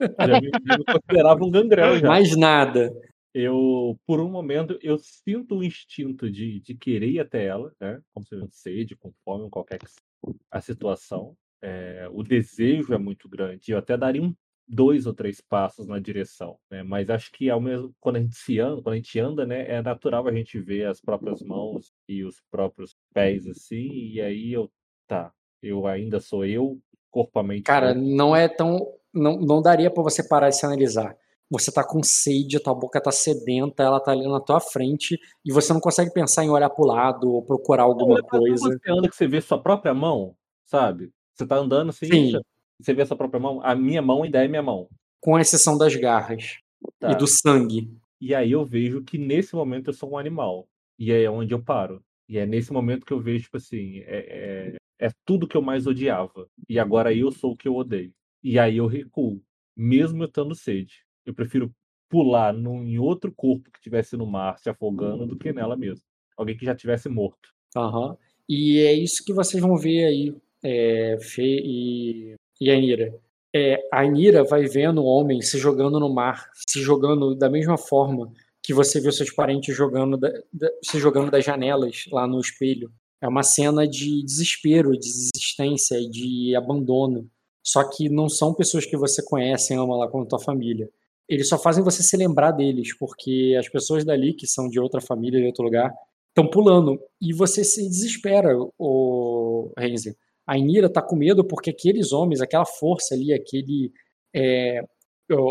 já, me, me considerava um gangrel já.
Mais nada.
Eu, por um momento, eu sinto o instinto de, de querer ir até ela, né? Como se sede, com fome, qualquer que seja a situação. É, o desejo é muito grande. Eu até daria um, dois ou três passos na direção, né? Mas acho que ao mesmo quando a gente se anda, quando a gente anda, né, é natural a gente ver as próprias mãos e os próprios pés assim, e aí eu tá, eu ainda sou eu, corpo mente.
Cara, não é tão. Não, não daria para você parar de se analisar. Você tá com sede, tua boca tá sedenta, ela tá ali na tua frente e você não consegue pensar em olhar pro lado ou procurar alguma não, coisa.
Você anda que você vê sua própria mão, sabe? Você tá andando assim, Sim. Você vê sua própria mão. A minha mão ainda é minha mão.
Com exceção das garras tá. e do sangue.
E aí eu vejo que nesse momento eu sou um animal. E é onde eu paro. E é nesse momento que eu vejo, tipo assim, é, é, é tudo que eu mais odiava. E agora eu sou o que eu odeio. E aí eu recuo, mesmo eu estando sede. Eu prefiro pular num, em outro corpo que estivesse no mar se afogando do que nela mesmo. Alguém que já tivesse morto.
Aham. E é isso que vocês vão ver aí, é, Fê e, e Anira. É, a Anira vai vendo o homem se jogando no mar, se jogando da mesma forma que você viu seus parentes jogando da, da, se jogando das janelas lá no espelho. É uma cena de desespero, de desistência de abandono. Só que não são pessoas que você conhece ama lá como tua família. Eles só fazem você se lembrar deles, porque as pessoas dali, que são de outra família, de outro lugar, estão pulando. E você se desespera, o Renzi. A Inira tá com medo porque aqueles homens, aquela força ali, aquele, é,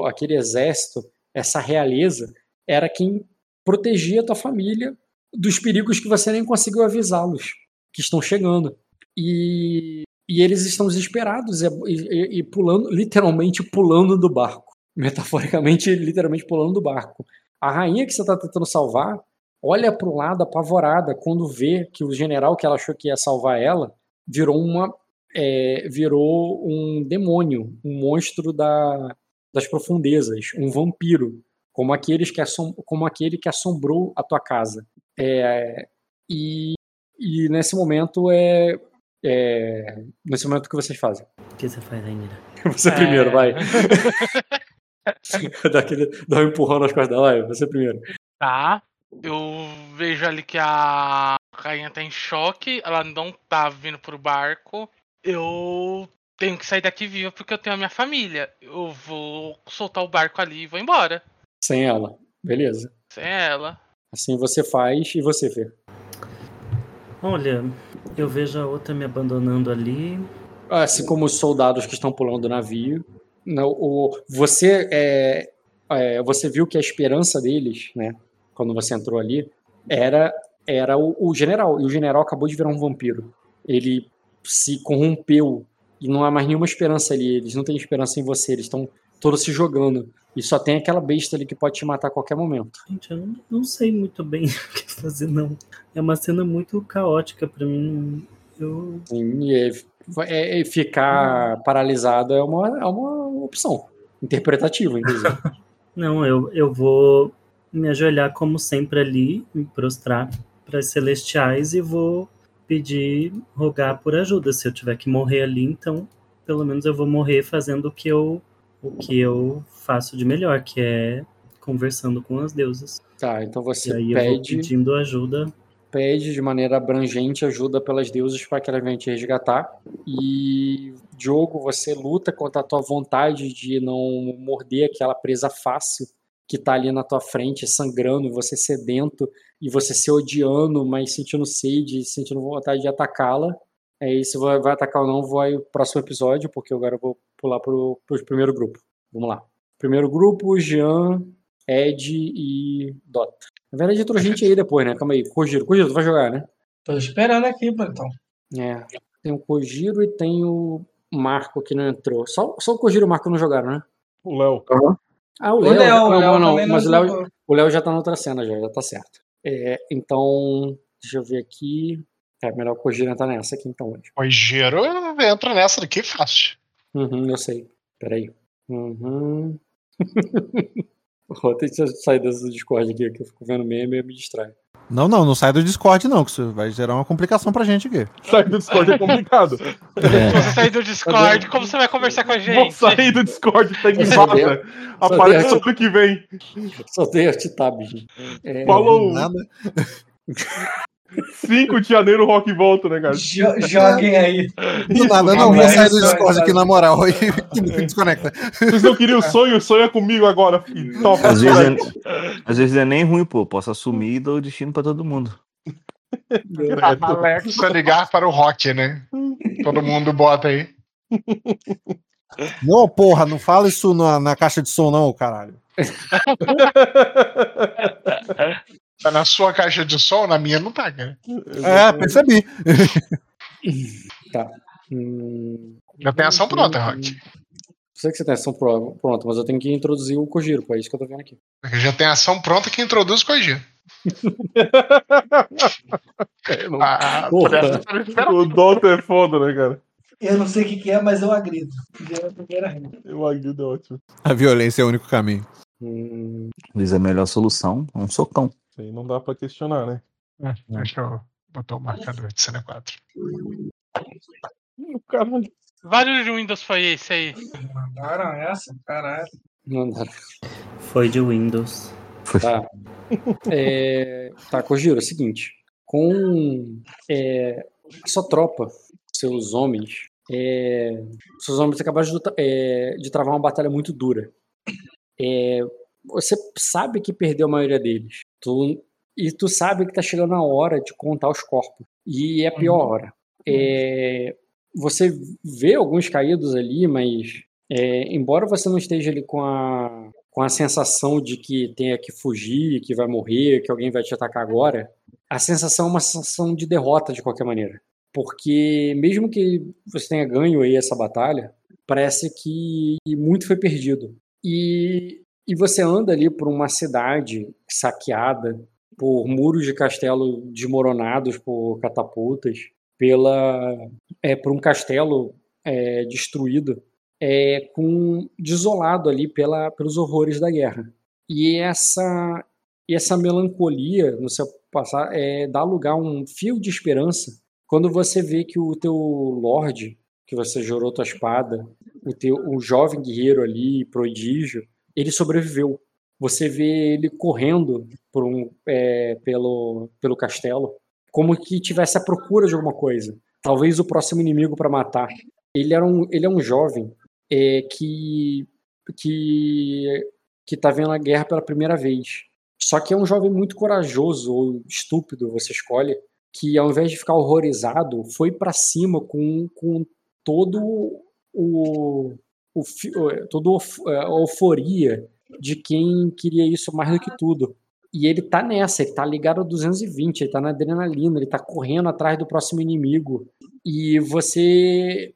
aquele exército, essa realeza, era quem protegia a tua família dos perigos que você nem conseguiu avisá-los, que estão chegando. E, e eles estão desesperados e, e, e, pulando, literalmente pulando do barco. Metaforicamente, literalmente pulando do barco. A rainha que você está tentando salvar olha para o lado apavorada quando vê que o general que ela achou que ia salvar ela virou uma é, virou um demônio, um monstro da, das profundezas, um vampiro como, aqueles que assom como aquele que assombrou a tua casa. É, e, e nesse momento é, é, nesse momento o que vocês fazem?
O que você faz ainda?
Você é... primeiro, vai. dá, aquele, dá um empurrão nas costas dela, vai, você primeiro.
Tá. Eu vejo ali que a rainha tá em choque, ela não tá vindo pro barco. Eu tenho que sair daqui viva porque eu tenho a minha família. Eu vou soltar o barco ali e vou embora.
Sem ela. Beleza.
Sem ela.
Assim você faz e você vê.
Olha, eu vejo a outra me abandonando ali.
Assim como os soldados que estão pulando do navio. Não, o, você, é, é, você viu que a esperança deles, né, quando você entrou ali, era, era o, o general. E o general acabou de virar um vampiro. Ele se corrompeu e não há mais nenhuma esperança ali. Eles não têm esperança em você. Eles estão todos se jogando. E só tem aquela besta ali que pode te matar a qualquer momento.
Gente, eu não, sei muito bem o que fazer, não. É uma cena muito caótica para mim. Eu...
Sim, é, é, é ficar hum. paralisado é uma, é uma opção. Interpretativa, inclusive.
não, eu, eu vou me ajoelhar como sempre ali, me prostrar para as celestiais e vou pedir, rogar por ajuda. Se eu tiver que morrer ali, então pelo menos eu vou morrer fazendo o que eu o que eu faço de melhor, que é conversando com as deusas.
Tá, então você
e aí
pede.
Eu vou pedindo ajuda.
Pede de maneira abrangente ajuda pelas deusas para que elas venham te resgatar. E, Diogo, você luta contra a tua vontade de não morder aquela presa fácil que tá ali na tua frente, sangrando, você sedento e você se odiando, mas sentindo sede, sentindo vontade de atacá-la. É, se vai, vai atacar ou não, vai o próximo episódio, porque agora eu vou pular pro, pro primeiro grupo. Vamos lá. Primeiro grupo, Jean, Ed e Dota. Na verdade, entrou gente aí depois, né? Calma aí. Kojiro. Kojiro, tu vai jogar, né?
Tô esperando aqui, então.
É. Tem o Kojiro e tem o Marco que não entrou. Só, só o Kojiro e o Marco não jogaram, né?
O Léo.
Uhum. Ah, o Léo. Não, não, não, mas o Léo, o Léo já tá na outra cena, já, já tá certo. É, então, deixa eu ver aqui. É melhor o Kojiro entrar nessa aqui então hoje.
Kojiro entra nessa daqui fácil.
Uhum, eu sei. Peraí. Uhum. Vou ter que sair dessa Discord aqui, que eu fico vendo meme e me distrai.
Não, não, não sai do Discord, não, que isso vai gerar uma complicação pra gente aqui.
Sair do Discord é complicado.
É. Se você sair do Discord, como você vai conversar com a gente? Vou
sair do Discord, pega em vaza. Aparece ano que vem.
Só tem tab, gente.
É, Falou! Nada. 5 de janeiro rock volta, né, cara?
joguem aí.
Do nada, não, vou sair do Discord aqui na moral e desconecta.
Vocês não queriam o sonho? O sonho é comigo agora, filho.
Top, às, vezes é, às vezes é nem ruim, pô. Posso assumir e dou o destino pra todo mundo.
Alexa ligar para o rock, né? Todo mundo bota aí.
Não, porra, não fala isso na, na caixa de som, não, caralho.
Tá na sua caixa de som, na minha não tá, cara.
É, percebi.
tá.
Hum... Já tem ação pronta, Rock.
Sei que você tem ação pronta, mas eu tenho que introduzir o Kojiro, é isso que eu tô vendo aqui.
Já tem ação pronta que introduz o Kojiro.
Não-
Ah,
Porra. O Dota é foda, né, cara?
Eu não sei o que, que é, mas eu agrido. É.
Eu agrido é ótimo.
A violência é o único caminho.
Luiz, a melhor solução é um socão.
Isso aí não dá pra questionar, né?
É, Deixa eu botar o marcador de CD4.
Caralho.
Vários de Windows foi esse aí.
Mandaram essa? Caralho.
Dá.
Foi de Windows.
Tá. É, tá, Kojiro, é o seguinte. Com é, a sua tropa, seus homens, é, seus homens acabaram de, é, de travar uma batalha muito dura. É, você sabe que perdeu a maioria deles. Tu, e tu sabe que tá chegando a hora de contar os corpos. E é a pior hora. É, você vê alguns caídos ali, mas é, embora você não esteja ali com a, com a sensação de que tenha que fugir, que vai morrer, que alguém vai te atacar agora, a sensação é uma sensação de derrota de qualquer maneira. Porque mesmo que você tenha ganho aí essa batalha, parece que muito foi perdido. E, e você anda ali por uma cidade saqueada, por muros de castelo desmoronados por catapultas, pela é, por um castelo é, destruído, é, com desolado ali pela, pelos horrores da guerra. E essa essa melancolia no seu passar é, dá lugar a um fio de esperança quando você vê que o teu lord, que você jurou tua espada, o teu o jovem guerreiro ali, prodígio, ele sobreviveu. Você vê ele correndo um, é, pelo, pelo castelo, como que tivesse à procura de alguma coisa. Talvez o próximo inimigo para matar. Ele, era um, ele é um jovem é, que que que está vendo a guerra pela primeira vez. Só que é um jovem muito corajoso ou estúpido, você escolhe, que ao invés de ficar horrorizado, foi para cima com, com todo o, o o- toda a euforia de quem queria isso mais do que tudo. E ele tá nessa, ele tá ligado a 220, ele tá na adrenalina, ele tá correndo atrás do próximo inimigo. E você.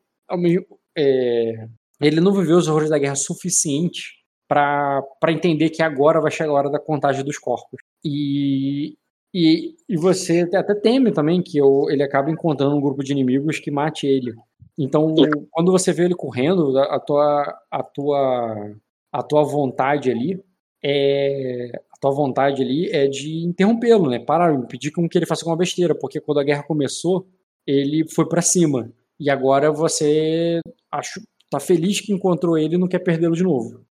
é, ele não viveu os horrores da guerra suficiente para entender que agora vai chegar a hora da contagem dos corpos. E, e, e você até teme também que o- ele acabe encontrando um grupo de inimigos que mate ele. Então, quando você vê ele correndo, a tua, a tua, a tua vontade ali é a tua vontade ali é de interrompê-lo, né? Parar, impedir com que ele faça alguma besteira, porque quando a guerra começou, ele foi pra cima. E agora você acho tá feliz que encontrou ele e não quer perdê-lo de novo.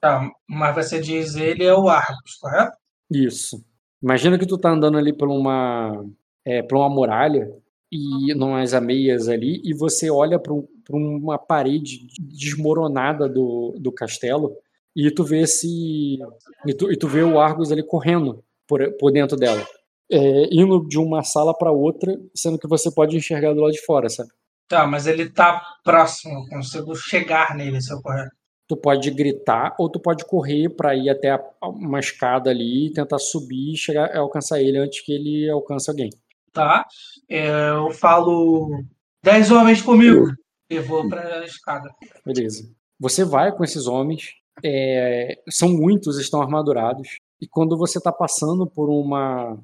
Tá, mas você diz ele é o Argos, correto?
Isso. Imagina que tu tá andando ali por uma, é, por uma muralha e numas ameias ali e você olha para uma parede desmoronada do, do castelo e tu vê esse e tu, e tu vê o Argus ali correndo por, por dentro dela, é, indo de uma sala para outra, sendo que você pode enxergar do lado de fora, sabe?
Tá, mas ele tá próximo, eu consigo chegar nele, se eu correto.
Tu pode gritar ou tu pode correr para ir até uma escada ali, tentar subir e chegar alcançar ele antes que ele alcance alguém.
Tá? É, eu falo 10 homens comigo e vou pra escada.
Beleza. Você vai com esses homens, é, são muitos, estão armadurados, e quando você está passando por uma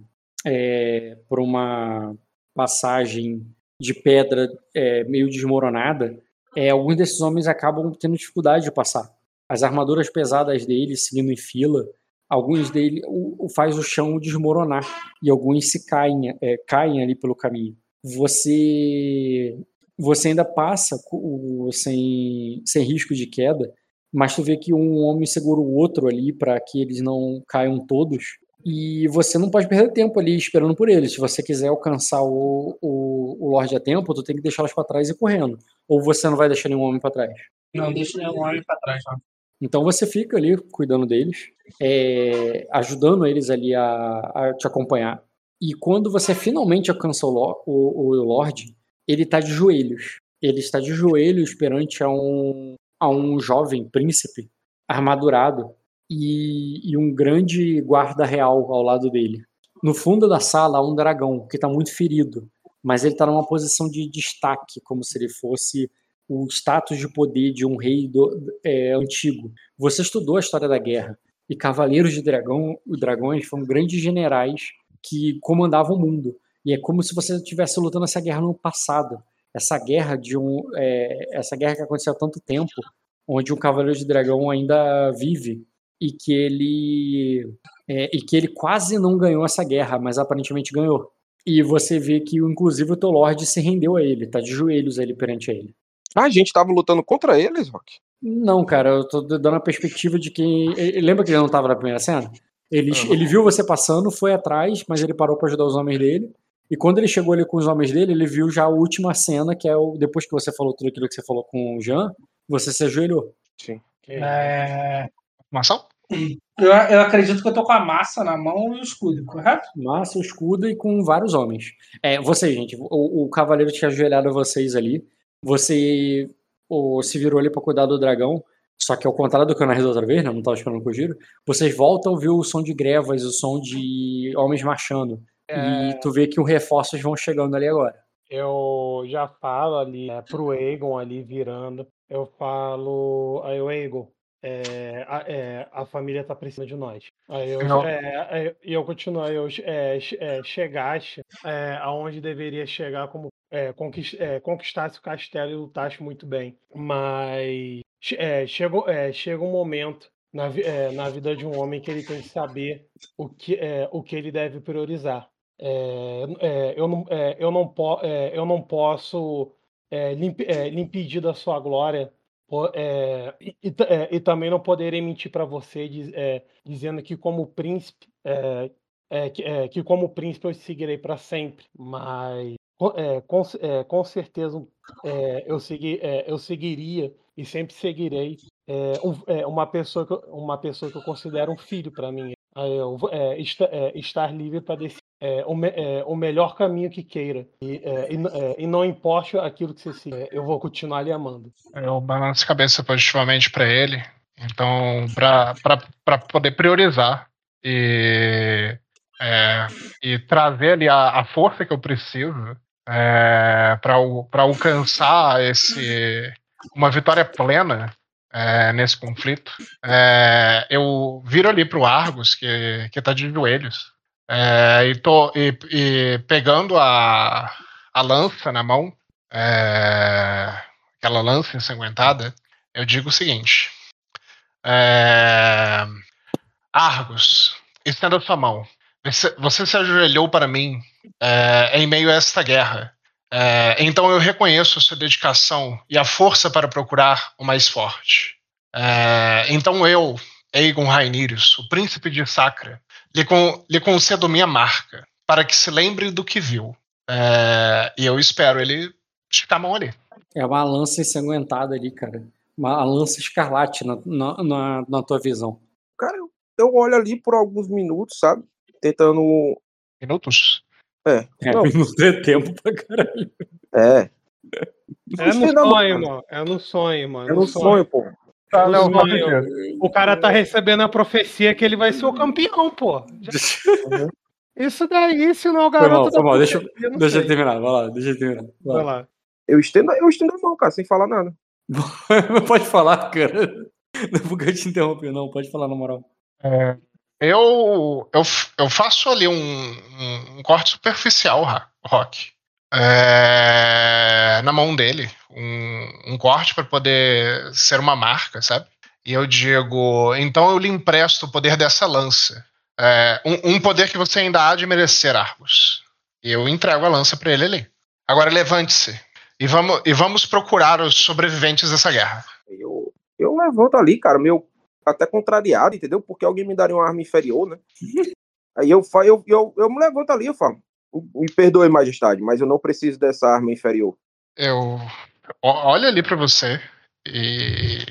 é, por uma passagem de pedra é, meio desmoronada, é, alguns desses homens acabam tendo dificuldade de passar. As armaduras pesadas deles, seguindo em fila, alguns deles o, o- faz o chão desmoronar e alguns se caem, é, caem ali pelo caminho. Você você ainda passa o- sem, sem risco de queda, mas tu vê que um homem segura o outro ali para que eles não caiam todos. E você não pode perder tempo ali esperando por eles. Se você quiser alcançar o, o, o Lorde a tempo, tu tem que deixá-los para trás e correndo. Ou você não vai deixar nenhum homem para trás.
Não deixa nenhum homem pra trás, não.
Então você fica ali cuidando deles, é, ajudando eles ali a, a te acompanhar. E quando você finalmente alcança o, o, o Lorde, ele está de joelhos. Ele está de joelhos perante a um, a um jovem príncipe armadurado e, e um grande guarda real ao lado dele. No fundo da sala há um dragão que está muito ferido, mas ele está numa posição de destaque, como se ele fosse o status de poder de um rei do- é, antigo. Você estudou a história da guerra. e cavaleiros de dragão, dragões foram grandes generais que comandavam o mundo. E é como se você estivesse lutando essa guerra no passado. Essa guerra de um, é, essa guerra que aconteceu há tanto tempo, onde um cavaleiro de dragão ainda vive e que ele é, e que ele quase não ganhou essa guerra, mas aparentemente ganhou. E você vê que, inclusive, o teu Lorde se rendeu a ele, tá de joelhos ele perante ele.
Ah, a gente tava lutando contra eles, Rock?
Não, cara, eu tô dando a perspectiva de quem. Lembra que ele não tava na primeira cena? Ele, uhum. ele viu você passando, foi atrás, mas ele parou para ajudar os homens dele. E quando ele chegou ali com os homens dele, ele viu já a última cena, que é o depois que você falou tudo aquilo que você falou com o Jean, você se ajoelhou.
Sim.
É...
Maçã?
Eu, eu acredito que eu tô com a massa na mão e o escudo, correto?
Massa, o escudo e com vários homens. É, você, gente, o, o cavaleiro tinha ajoelhado a vocês ali. Você o, se virou ali pra cuidar do dragão. Só que ao contrário do que eu narrei da outra vez, né? Não tava esperando com o giro. Vocês voltam a ouvir o som de grevas, o som de homens marchando. É... E tu vê que os reforços vão chegando ali agora.
Eu já falo ali é, pro Egon ali virando. Eu falo. Aí o Egon, é, a, é, a, família tá precisando de nós. Aí eu, é, eu continuo, eu é, é, chegaste é, aonde deveria chegar como é, conquist, conquistasse o castelo e lutasse muito bem. Mas chegou, chega um momento na, na vida de um homem que ele tem que saber o que, o que ele deve priorizar. eu, não, eu, não po, eu não posso lhe impedir da sua glória é, e, é, e, também não poderei mentir para você diz, é, dizendo que como príncipe é, é, que, é, que, como príncipe eu seguirei para sempre, mas com, com, certeza eu, segui, eu seguiria e sempre seguirei uma pessoa que, uma pessoa que eu considero um filho para mim. Eu, estar livre para decidir é, o, me, é, o, melhor caminho que queira. E, é, e, é, e não importa aquilo que você siga, eu vou continuar lhe amando.
Eu balanço a cabeça positivamente para ele. Então, para poder priorizar e, é, e trazer ali a, a, força que eu preciso é, para alcançar esse uma vitória plena é, nesse conflito, é, eu viro ali para o Argos, que, que tá de joelhos, é, e, tô, e, e, pegando a, a lança na mão, é, aquela lança ensanguentada, eu digo o seguinte: é, Argos, estenda sua mão. Você, se ajoelhou para mim é, em meio a esta guerra. É, então eu reconheço a sua dedicação e a força para procurar o mais forte. É, então eu, Aegon Rhaenyrius, o príncipe de Sacra, lhe, con, lhe concedo minha marca, para que se lembre do que viu. É, e eu espero ele esticar a mão ali.
É uma lança ensanguentada ali, cara. Uma lança escarlate na, na, na, na tua visão.
Cara, eu, eu olho ali por alguns minutos, sabe? Tentando.
Minutos?
É.
É, não. minuto é tempo pra caralho.
É.
É no sonho, mano. É no sonho, mano.
É no sonho, pô.
Tá, não, o cara tá recebendo a profecia que ele vai ser o campeão, pô. Isso daí, se não o garoto.
Foi mal, foi mal. Deixa, eu, deixa eu terminar, vai lá, deixa eu terminar.
Vai, vai lá.
Eu estendo, eu estendo a mão, cara, sem falar nada.
pode falar, cara. Não vou te interromper, não, pode falar na moral.
É, eu, eu, eu faço ali um, um, um corte superficial, Rock. É, na mão dele um, um corte para poder ser uma marca, sabe? E eu digo, então eu lhe empresto o poder dessa lança. É, um, um, poder que você ainda há de merecer, Argos. E eu entrego a lança para ele ali. Agora levante-se e vamos, e vamos procurar os sobreviventes dessa guerra.
Eu, eu levanto ali, cara, meu até contrariado, entendeu? Porque alguém me daria uma arma inferior, né? Aí eu, eu, eu, eu me levanto ali, eu falo, me perdoe, majestade, mas eu não preciso dessa arma inferior.
Eu olho ali para você e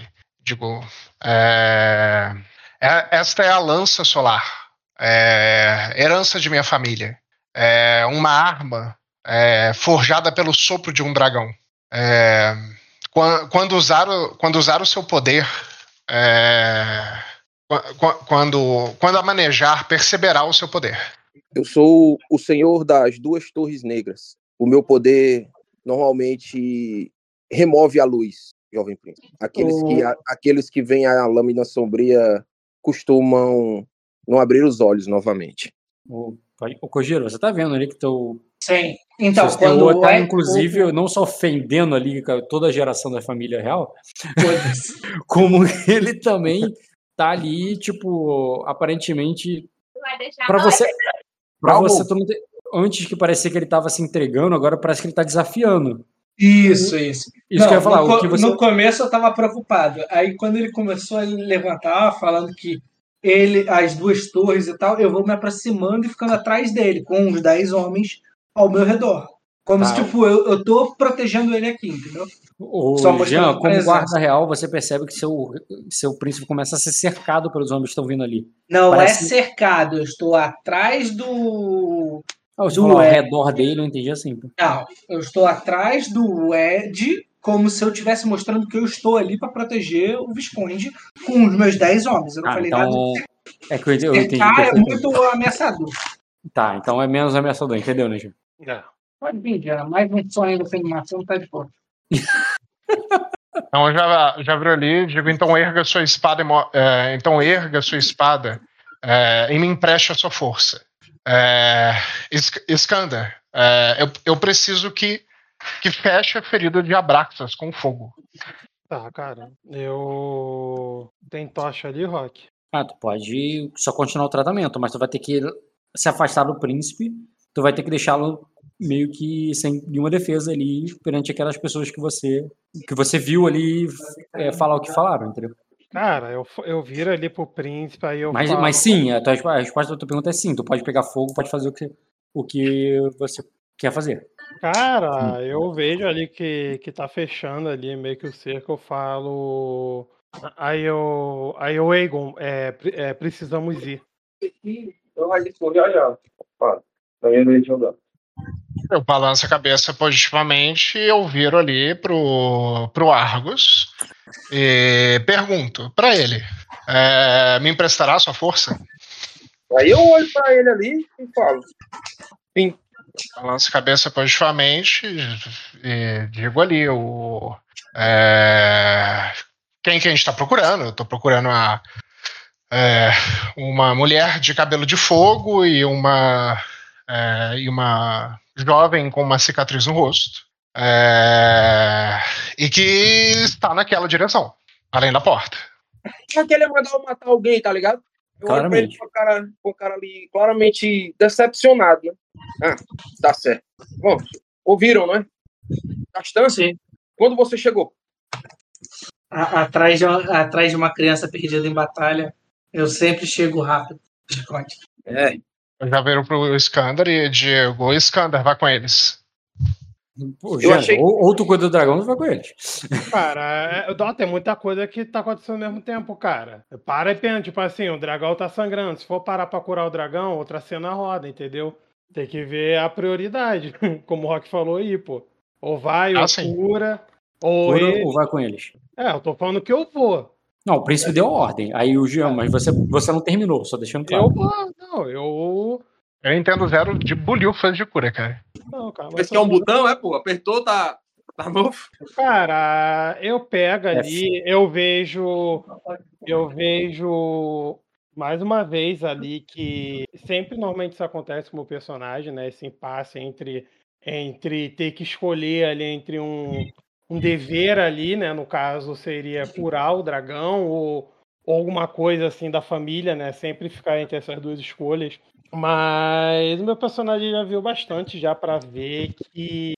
digo: é, é, esta é a lança solar, é, herança de minha família. É uma arma é, forjada pelo sopro de um dragão. É, quando, usar o, quando usar o seu poder, é, quando, quando a manejar, perceberá o seu poder.
Eu sou o senhor das duas torres negras. O meu poder normalmente remove a luz, jovem príncipe. Aqueles, que, a, aqueles que veem a lâmina sombria costumam não abrir os olhos novamente.
O, o Kojiro, você tá vendo ali que teu.
Sim. Então,
seu
quando
tá,
é-
inclusive,
o-
não só ofendendo ali toda a geração da família real, como ele também tá ali, tipo, aparentemente. Pra você. Pra
Calma.
você, tu não ter- antes que parecia que ele tava se entregando, agora parece que ele tá desafiando.
Isso, isso.
Isso que eu ia falar,
no,
o
co-
que você-
no começo eu tava preocupado. Aí quando ele começou a levantar, falando que ele, as duas torres e tal, eu vou me aproximando e ficando atrás dele, com uns 10 homens ao meu redor. Como
Tá.
se, tipo, eu, eu tô protegendo ele aqui, entendeu?
O
Só
Jean, como
presença.
guarda real, você percebe que seu, seu príncipe começa a ser cercado pelos homens que estão vindo ali.
Não
Parece-
é cercado, eu estou atrás do.
Ah, você
do
falou ao
Ed.
redor dele, eu entendi assim.
Não, eu estou atrás do Ed, como se eu estivesse mostrando que eu estou ali para proteger o Visconde com os meus 10 homens. Eu não
Ah,
falei
então.
nada.
É que eu entendi. Eu entendi
Cercar é muito ameaçador.
Tá, então é menos ameaçador, entendeu, né, Jean?
Pode vir, já. Mais um sonho da animação tá de boa.
Então eu já, já viro ali digo, então erga sua espada, e é, então erga sua espada é, e me empreste a sua força. É, Iskander, é, eu, eu preciso que, que feche a ferida de Abraxas com fogo.
Tá, cara. Eu. Tem tocha ali, Rock?
Ah, tu pode só continuar o tratamento, mas tu vai ter que se afastar do príncipe, tu vai ter que deixá-lo meio que sem nenhuma defesa ali perante aquelas pessoas que você que você viu ali é, falar o que falaram, entendeu?
Cara, eu, eu viro ali pro príncipe, aí eu
Mas,
falo...
mas sim, a, tua, a resposta da tua pergunta é sim, tu pode pegar fogo, pode fazer o que, o que você quer fazer.
Cara, eu vejo ali que, que tá fechando ali meio que o cerco, eu falo. Aí eu. Aí o Egon, é, é, precisamos ir.
Então vez de jogar.
Eu balanço a cabeça positivamente e eu viro ali pro, pro Argos e pergunto pra ele: é, me emprestará sua força?
Aí eu olho pra ele ali e falo.
Sim. Balanço cabeça positivamente e digo ali: o, é, quem que a gente tá procurando? Eu tô procurando a, é, uma mulher de cabelo de fogo e uma, é, e uma jovem com uma cicatriz no rosto. É, e que está naquela direção, além da porta.
Só que ele eu matar alguém, tá ligado? Eu olho pra ele
Claramente.
com o cara, com cara ali claramente decepcionado, né? Ah, tá certo. Bom, ouviram, não é? Castan, sim. Quando você chegou?
A- atrás, de uma, atrás de uma criança perdida em batalha, eu sempre chego rápido.
É.
Já viro pro Skander e digo: Skander, vá com eles.
Pô, Jean, ou, ou tu cuida do dragão tu vai com eles.
Cara, é, Dó, tem muita coisa que tá acontecendo ao mesmo tempo, cara. Para e pensa, tipo assim, o dragão tá sangrando. Se for parar pra curar o dragão, outra cena roda, entendeu? Tem que ver a prioridade, como o Rock falou aí, pô. Ou vai,
Ah,
ou
sim.
cura, ou
Cura
ele...
ou vai com eles?
É, eu tô falando que eu vou.
Não, o príncipe deu ordem. Aí o Jean, mas você, você não terminou, só deixando claro.
Eu vou, não, eu...
Eu entendo zero de bolhufas de cura, cara.
Não, cara,
Esse que é um botão, é, pô? Apertou, tá, tá novo.
Cara, eu pego
É
ali, eu vejo. Eu vejo mais uma vez ali que sempre normalmente isso acontece com o personagem, né? Esse impasse entre, entre ter que escolher ali entre um, um dever ali, né? No caso, seria curar o dragão ou, ou alguma coisa assim da família, né? Sempre ficar entre essas duas escolhas. Mas o meu personagem já viu bastante já para ver que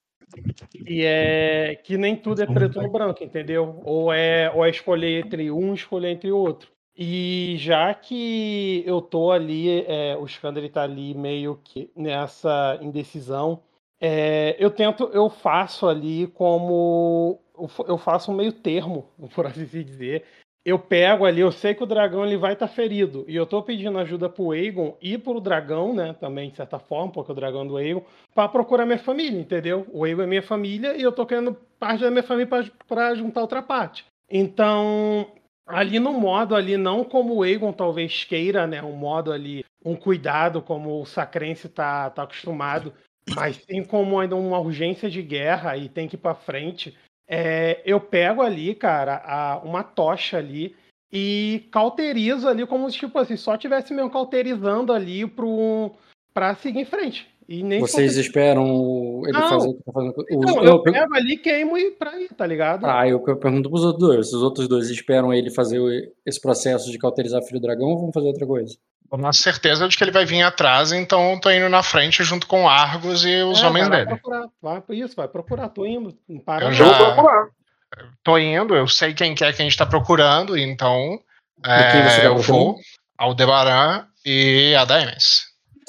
que é que nem tudo é preto no branco, entendeu? Ou é ou é escolher entre um, escolher entre outro. E já que eu tô ali, é, o Skander tá ali meio que nessa indecisão, é, eu tento, eu faço ali como eu faço um meio termo, por assim dizer. Eu pego ali, eu sei que o dragão ele vai estar ferido. E eu tô pedindo ajuda pro Aegon e pro dragão, né? Também, de certa forma, porque o dragão do Aegon, pra procurar minha família, entendeu? O Aegon é minha família e eu tô querendo parte da minha família pra juntar outra parte. Então, ali no modo ali, não como o Aegon talvez queira, né? Um modo ali, um cuidado como o Sacrense tá, tá acostumado, mas sim como ainda uma urgência de guerra e tem que ir pra frente. É, eu pego ali, cara, a- uma tocha ali e cauterizo ali como se tipo assim, só tivesse mesmo cauterizando ali pro, pra seguir em frente. E nem
Vocês esperam ele
Não.
fazer o que tá fazendo. o-
Não,
eu-
eu pego ali, queimo e pra ir, tá ligado?
Ah, eu, eu pergunto pros outros dois. Se os outros dois esperam ele fazer esse processo de cauterizar filho do dragão ou vão fazer outra coisa?
Tô na certeza de que ele vai vir atrás, então tô indo na frente junto com Argos e os
É,
homens
vai
dele.
procurar, vai, isso, vai procurar, tô indo. Para
Eu já tô indo, eu sei quem que é que a gente tá procurando, então é, eu vou, Aldebaran e a Daemis.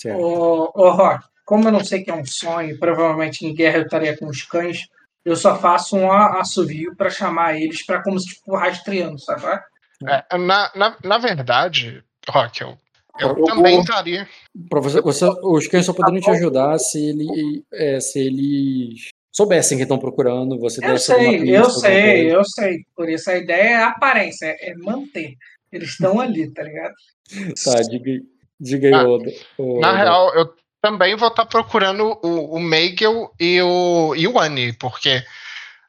Ô, ô Rock, como eu não sei que é um sonho, provavelmente em guerra eu estaria com os cães, eu só faço um assovio pra chamar eles pra como se tipo rastreando, sabe? é?
É, na, na, na verdade, Rock, eu, eu também estaria.
Pra você, você- os cães só poderiam te ajudar se, ele, é, se eles soubessem que estão procurando. Você
Eu sei,
pista,
eu sei, eu sei. Por isso a ideia é a aparência, é manter. Eles estão ali, tá ligado?
Tá, diga, aí- diga aí,
Ah,
ô-
Na real, eu também vou estar procurando o, o Meigel e o, e o Annie, porque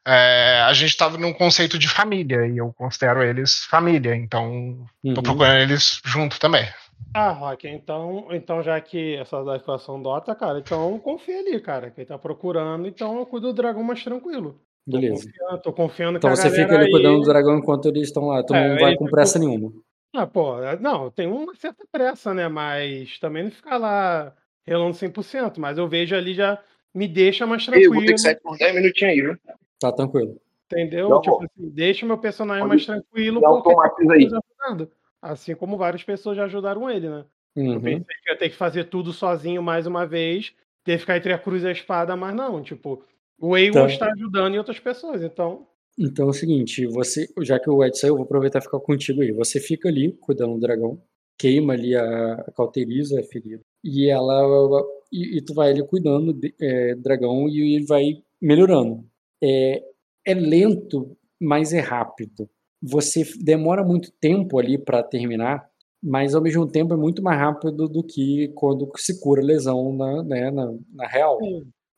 é, a gente estava num conceito de família e eu considero eles família, então tô
Uhum.
procurando eles junto também.
Ah, Rock, então, então já que essa da equação Dota, cara, então confia ali, cara. Quem tá procurando, então eu cuido do dragão mais tranquilo. Tô
Beleza.
confiando, tô confiando
Então
que a
você fica ali cuidando
aí-
do dragão enquanto eles estão lá. Tu
É,
não vai
aí
com pressa nenhuma.
Ah, pô, é- não, tem uma certa pressa, né? Mas também não ficar lá relando 100%. Mas eu vejo ali já me deixa mais
Eu vou ter
tranquilo.
que sair por uns 10 minutinhos aí, viu?
Tá tranquilo.
Entendeu?
Não,
tipo assim, deixa o meu personagem mais tranquilo
já
porque
automatiza aí.
pessoas ajudando. Assim como várias pessoas já ajudaram ele, né? Eu
Uhum.
pensei que ia ter que fazer tudo sozinho mais uma vez, ter que ficar entre a cruz e a espada, mas não, tipo, o Egon
Então-
está ajudando em outras pessoas, então.
Então é o seguinte, você, já que o Ed saiu, eu vou aproveitar e ficar contigo aí. Você fica ali cuidando do dragão, queima ali a, a cauteriza a ferida. E ela. E, e tu vai ali cuidando é, do dragão e ele vai melhorando. É, é lento, mas é rápido. Você demora muito tempo ali para terminar, mas ao mesmo tempo é muito mais rápido do que quando se cura a lesão na, né, na, na real.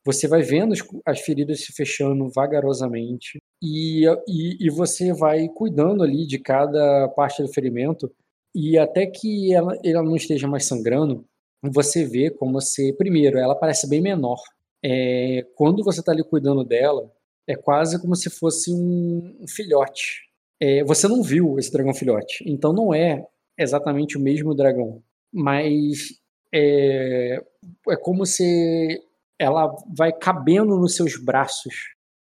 Você vai vendo as, as feridas se fechando vagarosamente e, e, e você vai cuidando ali de cada parte do ferimento e até que ela, ela não esteja mais sangrando, você vê como se, primeiro, ela parece bem menor. É, quando você está ali cuidando dela, é quase como se fosse um filhote. É, você não viu esse dragão filhote, então não é exatamente o mesmo dragão, mas é, é como se ela vai cabendo nos seus braços,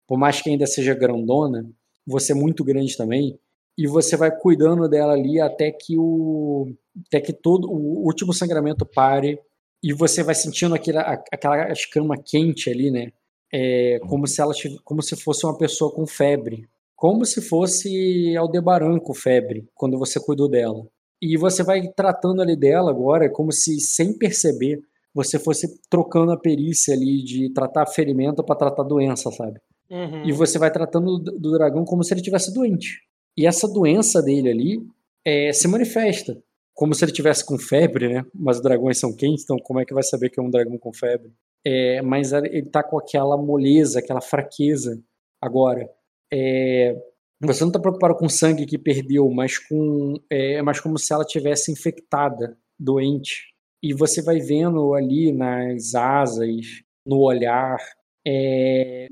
por mais que ainda seja grandona, você é muito grande também, e você vai cuidando dela ali até que o até que todo o último sangramento pare e você vai sentindo aquela aquela escama quente ali, né? É, como se ela como se fosse uma pessoa com febre, como se fosse Aldebaran com febre quando você cuidou dela. E você vai tratando ali dela agora como se sem perceber você fosse trocando a perícia ali de tratar ferimento para tratar doença, sabe?
Uhum.
E você vai tratando do do dragão como se ele tivesse doente. E essa doença dele ali é, se manifesta como se ele tivesse com febre, né? Mas os dragões são quentes, então como é que vai saber que é um dragão com febre? É, mas ele tá com aquela moleza, aquela fraqueza agora. É, você não tá preocupado com o sangue que perdeu, mas com é mais como se ela tivesse infectada, doente. E você vai vendo ali nas asas, no olhar, é,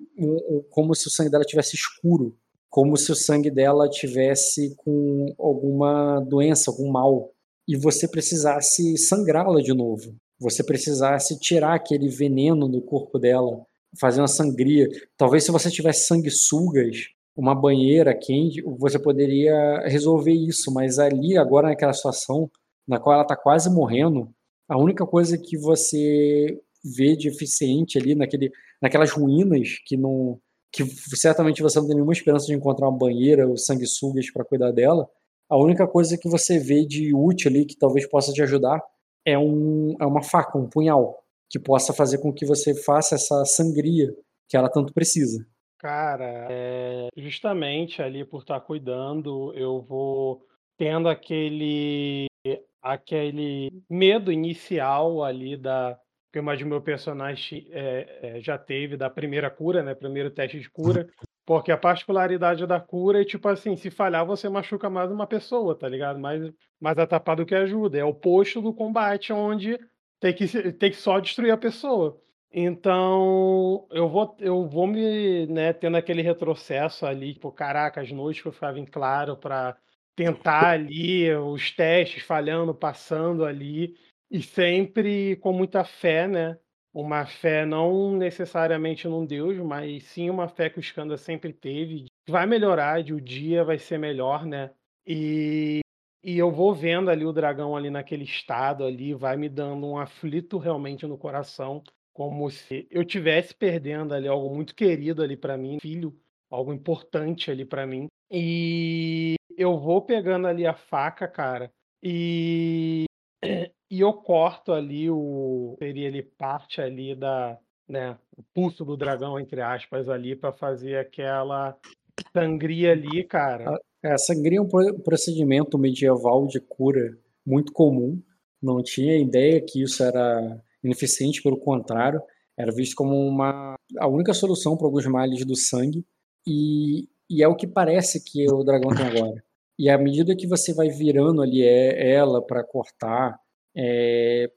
como se o sangue dela tivesse escuro, como se o sangue dela tivesse com alguma doença, algum mal, e você precisasse sangrá-la de novo. Você precisasse tirar aquele veneno do corpo dela, fazer uma sangria. Talvez se você tivesse sanguessugas, uma banheira quente, você poderia resolver isso, mas ali agora naquela situação na qual ela está quase morrendo, a única coisa que você vê de eficiente ali naquele, naquelas ruínas que não que certamente você não tem nenhuma esperança de encontrar uma banheira ou sanguessugas para cuidar dela. A única coisa que você vê de útil ali que talvez possa te ajudar é, um, é uma faca, um punhal, que possa fazer com que você faça essa sangria que ela tanto precisa.
Cara, é, justamente ali por estar cuidando, eu vou tendo aquele aquele medo inicial ali da que eu imagino meu personagem é, é, já teve da primeira cura, né? Primeiro teste de cura. Porque a particularidade da cura é tipo assim, se falhar você machuca mais uma pessoa, tá ligado? Mais, mais atrapalha do que ajuda. É o oposto do combate onde tem que, tem que só destruir a pessoa. Então, eu vou, eu vou me, né, tendo aquele retrocesso ali, tipo, caraca, as noites que eu ficava em claro para tentar ali os testes falhando, passando ali, e sempre com muita fé, né? Uma fé não necessariamente num Deus, mas sim uma fé que o Skanda sempre teve. que Vai melhorar, de o dia vai ser melhor, né? E, e eu vou vendo ali o dragão ali naquele estado ali, vai me dando um aflito realmente no coração, como se eu tivesse perdendo ali algo muito querido ali para mim, filho, algo importante ali para mim. E eu vou pegando ali a faca, cara, e e eu corto ali o seria ali parte ali da, né, o pulso do dragão entre aspas ali para fazer aquela sangria ali, cara.
É, sangria é um pro- procedimento medieval de cura muito comum. Não tinha ideia que isso era ineficiente, pelo contrário, era visto como uma a única solução para alguns males do sangue e, e é o que parece que o dragão tem agora. E à medida que você vai virando ali é- ela para cortar, é,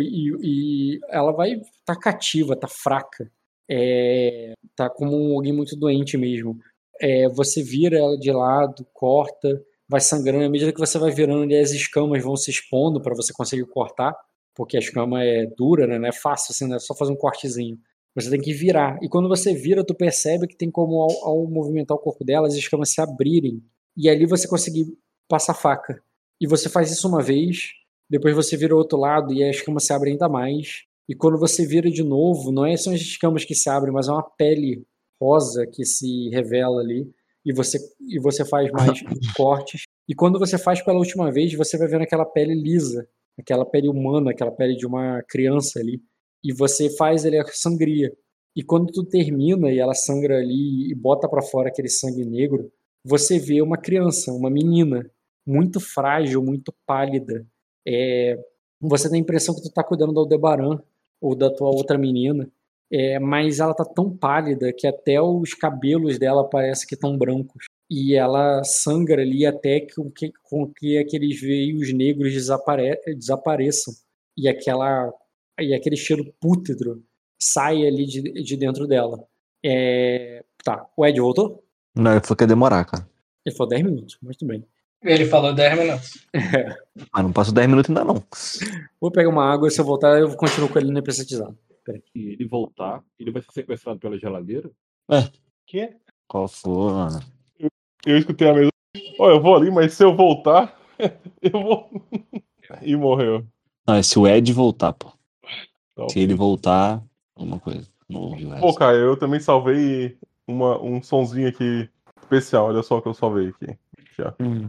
e, e ela vai tá cativa, tá fraca, é, tá como alguém muito doente mesmo. É, você vira ela de lado, corta, vai sangrando. À medida que você vai virando, as escamas vão se expondo para você conseguir cortar, porque a escama é dura, né? Não é fácil assim, não é só fazer um cortezinho. Você tem que virar. E quando você vira, tu percebe que tem como, ao, ao movimentar o corpo dela, as escamas se abrirem. E ali você conseguir passar faca. E você faz isso uma vez, depois você vira o outro lado e a escama se abre ainda mais. E quando você vira de novo, não é só as escamas que se abrem, mas é uma pele rosa que se revela ali. E você, e você faz mais cortes. E quando você faz pela última vez, você vai vendo aquela pele lisa, aquela pele humana, aquela pele de uma criança ali. E você faz ali a sangria. E quando tu termina e ela sangra ali e bota pra fora aquele sangue negro, você vê uma criança, uma menina, muito frágil, muito pálida. É, você tem a impressão que tu tá cuidando do Aldebaran ou da tua outra menina, é, mas ela tá tão pálida que até os cabelos dela parecem que estão brancos. E ela sangra ali até que, com que, com que aqueles veios negros desapare, desapareçam. E, aquela, e aquele cheiro pútrido sai ali de, de dentro dela. É, tá, o Ed voltou?
Não, ele falou que ia demorar, cara.
Ele falou 10 minutos, muito bem.
Ele falou 10 minutos.
Mas não passou 10 minutos ainda não.
Vou pegar uma água e se eu voltar eu continuo com ele nem precisar.
E ele voltar, ele vai ser sequestrado pela geladeira?
Que?
Qual foi, mano?
Eu escutei a mesma. Ó, eu vou ali, mas se eu voltar, eu vou. e morreu.
Não, é se o Ed voltar, pô.
Tá
Se ele voltar, alguma coisa.
Pô, cara, eu também salvei uma, um sonzinho aqui especial. Olha só o que eu salvei aqui. Já.
Hum.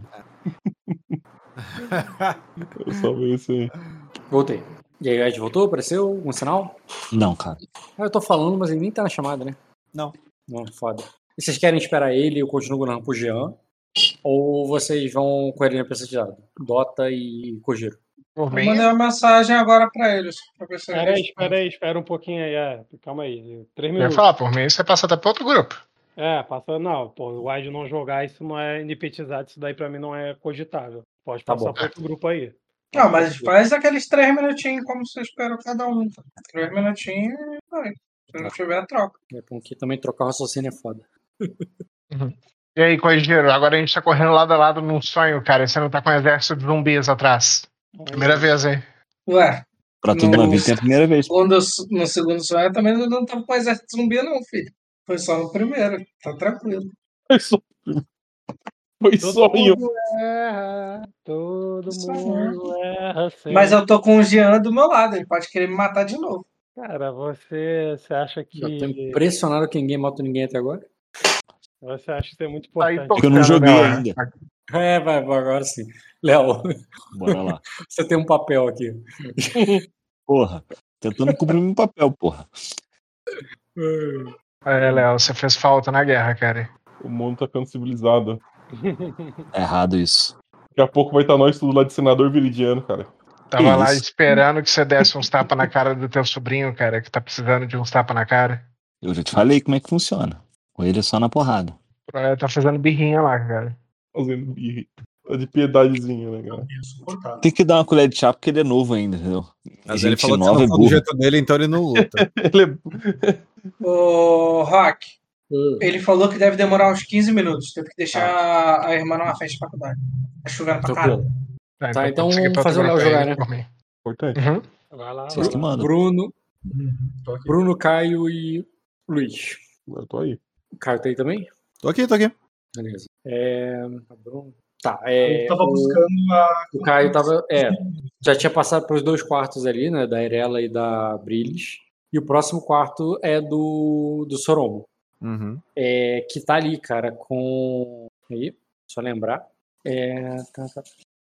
Eu salvei isso aí.
Voltei. E aí, o Ed voltou? Apareceu? Algum sinal?
Não, cara.
Ah, eu tô falando, mas ele nem tá na chamada, né?
Não.
Não, foda. E vocês querem esperar ele e eu continuo guardando pro Jean? Ou vocês vão com ele na precisado? Dota e Kojiro.
Eu mandei uma mensagem agora pra eles. Pra ver se
Espera aí, espera aí, espera um pouquinho aí. É, calma aí. Três
Eu ia
minutos.
falar, por mim, você passa até para outro grupo.
É, passa. Não, pô, o Wide não jogar, isso não é nipetizado, isso daí pra mim não é cogitável. Pode
Tá
passar pra outro grupo aí.
Não, mas faz aqueles três minutinhos como você esperou cada um. Três minutinhos e vai. Se não tiver, troca.
É, porque também trocar raciocínio é foda.
E aí, Coigeiro, agora a gente tá correndo lado a lado num sonho, cara. e Você não tá com um exército de zumbis atrás. Primeira vez aí.
Ué,
Pra tudo na
No-
vida tem a primeira vez.
quando eu, no segundo sonho eu também não tava com exército zumbi, não, filho. Foi só no primeiro. Tá tranquilo.
Foi só. Foi
Todo
sonho.
mundo erra, todo mundo erra sempre.
Mas eu tô com o Jean do meu lado, ele pode querer me matar de novo.
Cara, você, você acha que.
Eu tô impressionado que ninguém mata ninguém até agora.
Você acha que isso é muito
Aí,
importante.
Porque eu não joguei ainda.
É, vai, vai, agora sim. Léo,
Bora lá.
você tem um papel aqui.
Porra. Tentando cumprir meu papel, porra.
É, Léo, você fez falta na guerra, cara.
O mundo tá ficando civilizado.
É errado isso.
Daqui a pouco vai estar nós tudo lá de senador viridiano, cara.
Tava
Que
lá
isso?
esperando que você desse uns tapas na cara do teu sobrinho, cara, que tá precisando de uns tapas na cara.
Eu já te falei como é que funciona. Com ele só na porrada.
É, tá fazendo birrinha lá, cara.
Fazendo birra. Tá de piedadezinha, né, cara?
Tem que dar uma colher de chá porque ele é novo ainda, entendeu?
Mas ele falou que
nova
não
é
do jeito dele, então ele não luta.
Ô, Rock, ele falou que deve demorar uns 15 minutos. Teve que deixar a irmã numa festa de faculdade. Tá chovendo pra caralho.
Tá, então vamos fazer o Léo jogar, né?
Importante.
Vai lá.
Vocês que mandam.
Bruno,
Uhum.
Bruno, Caio e Luiz.
Eu tô aí.
O Caio tá aí também?
Tô aqui, tô aqui.
Beleza. É... Bruno. Tá, é...
Eu tava
o-
buscando a.
O Caio tava. É, já tinha passado pelos dois quartos ali, né? Da Erela e da Brilis. E o próximo quarto é do, do Soromo.
Uhum.
É, que tá ali, cara, com. Aí, só lembrar. É, tá, tá.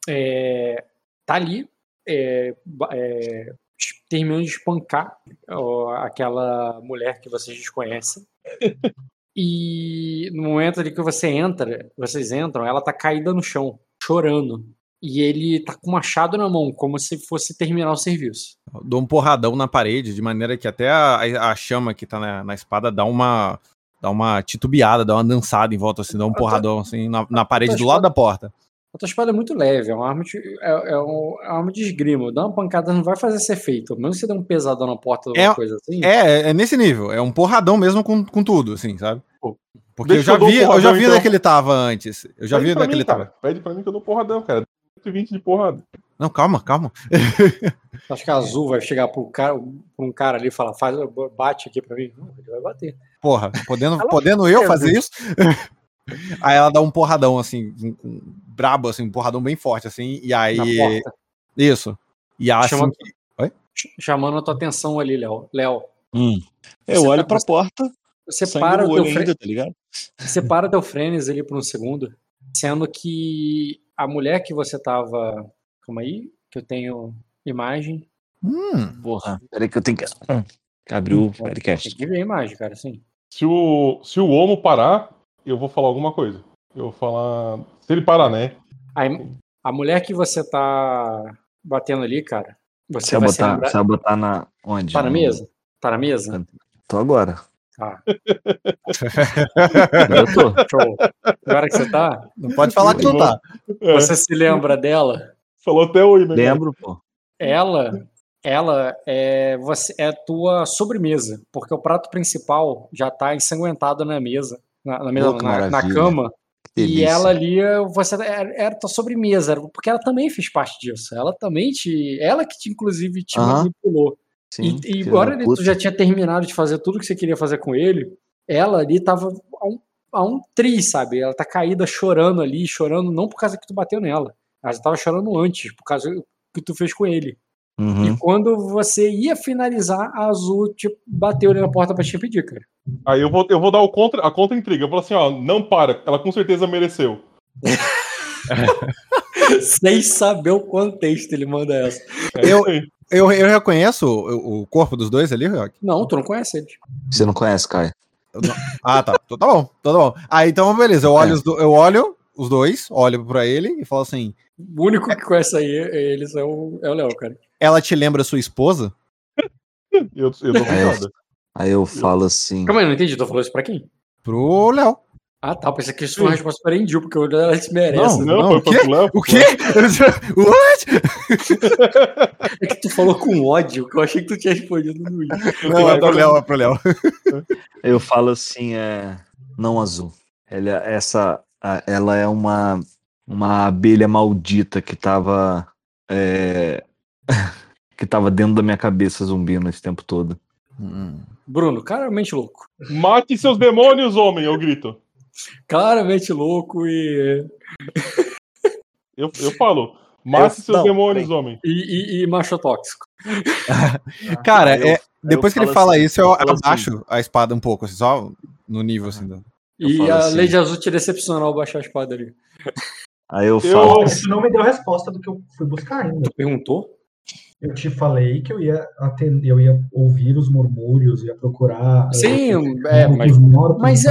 É, tá ali. É, é, terminando de espancar ó, aquela mulher que vocês desconhecem. E no momento ali que você entra, vocês entram, ela tá caída no chão, chorando. E ele tá com o machado na mão, como se fosse terminar o serviço.
Dou um porradão na parede, de maneira que até a, a chama que tá na, na espada dá uma. Dá uma titubeada, dá uma dançada em volta, assim, dá um porradão assim na, na parede do lado da porta.
A tua espada é muito leve, é uma arma de, é, é um- é uma arma de esgrima. Dar uma pancada não vai fazer esse efeito. Mesmo se der um pesadão na porta ou
É,
alguma coisa assim.
é, é nesse nível, é um porradão mesmo com, com tudo, assim, sabe? Porque eu
Deixa
já
eu dar um
vi, eu já
porradão,
vi
então.
onde é que ele tava antes. Eu já
Pede
vi
pra
é
mim,
tava.
cara. Pede pra mim que eu dou porradão, cara. 120 de porrada.
Não, calma, calma.
Acho que a Azul vai chegar pro cara, pra um cara ali e falar, faz, bate aqui pra mim. Não, ele vai bater.
Porra, podendo,
Ela
podendo eu fazer isso? aí ela dá um porradão, assim, um- um brabo, assim, um porradão bem forte, assim, e aí.
Na porta.
Isso. E ela
Chama-
assim. Oi?
Chamando a tua atenção ali, Léo. Léo.
Hum. Eu
Você
olho
tá-
pra porta.
Você para o
olho
teu fre...
ainda, tá ligado?
Você para teu frenes ali por um segundo, sendo que a mulher que você tava. Calma aí, que eu tenho imagem.
Hum.
Porra, peraí que eu tenho que. Hum, que abrir o
Tem
podcast.
que ver a imagem, cara, sim.
Se o, se o Homo parar, eu vou falar alguma coisa. Eu vou falar. Se ele parar, né?
A, a mulher que você tá batendo ali, cara, você
Você vai botar,
lembrar.
você vai botar na. Onde?
Tá na mesa? Tá na mesa?
Tô agora.
Tá.
Eu tô.
Show. Agora que você tá?
Não pode falar que não tá.
Você se lembra dela?
Falou até hoje, né?
Lembro, pô.
Ela, ela é você é tua sobremesa, porque o prato principal já tá ensanguentado na mesa, na, na mesa, na, na cama. E ela ali, você era, era tua sobremesa, porque ela também fez parte disso. Ela também te, ela que te inclusive te manipulou.
Sim,
e, e
da
ele, tu já tinha terminado de fazer tudo que você queria fazer com ele, ela ali tava a um, a um tri, sabe? Ela tá caída chorando ali, chorando não por causa que tu bateu nela. Ela já tava chorando antes, por causa que tu fez com ele.
Uhum.
E quando você ia finalizar, a Azul te bateu ali na porta pra te impedir, cara.
Aí eu vou, eu vou dar o contra, a contra-intriga. Eu vou falar assim, ó, não para, ela com certeza mereceu.
Sem saber o contexto, ele manda essa.
É
Eu, eu, eu reconheço o, o corpo dos dois ali, Rock?
Não, tu não conhece ele.
Você não conhece, Caio?
Ah, tá. Então tá bom, então tá bom. Aí então, beleza, eu olho,
É.
os, do- eu olho os dois, olho pra ele e falo assim:
O único que conhece aí eles é o é o Léo, cara.
Ela te lembra sua esposa?
Eu, eu dou
Aí eu, aí eu falo assim.
Calma aí, não entendi. Tu falou isso pra quem?
Pro Léo.
Ah, tá. Pensei que isso foi uma resposta para Endil, porque o Léo ela se merece.
Não,
Não,
não,
foi
o quê?
pro Léo.
O quê? What?
É que tu falou com ódio, que eu achei que tu tinha respondido no Luiz.
Não, é pro Léo, é pro Léo.
Eu falo assim, é. Não azul. Ela, essa, a- ela é uma, uma abelha maldita que tava. é, que tava dentro da minha cabeça zumbindo esse tempo todo.
Bruno, claramente louco.
Mate seus demônios, homem, eu grito.
Claramente louco e.
Eu, eu falo, mate
Eu-
seus
não,
demônios,
peraí.
homem.
E, e, e macho tóxico.
Cara,
eu-
é, depois que ele fala
assim,
isso, eu,
assim.
abaixo a espada um pouco, assim, só no nível assim. Do...
E a
assim.
Lady Azul te decepcionou ao baixar a espada ali.
Aí eu
Eu-
falo.
Isso não me deu resposta do que eu fui buscar ainda.
Tu perguntou?
Eu te falei que eu ia atender, eu ia ouvir os murmúrios, ia procurar.
Sim,
eh,
é, mas-
mortos
mas é-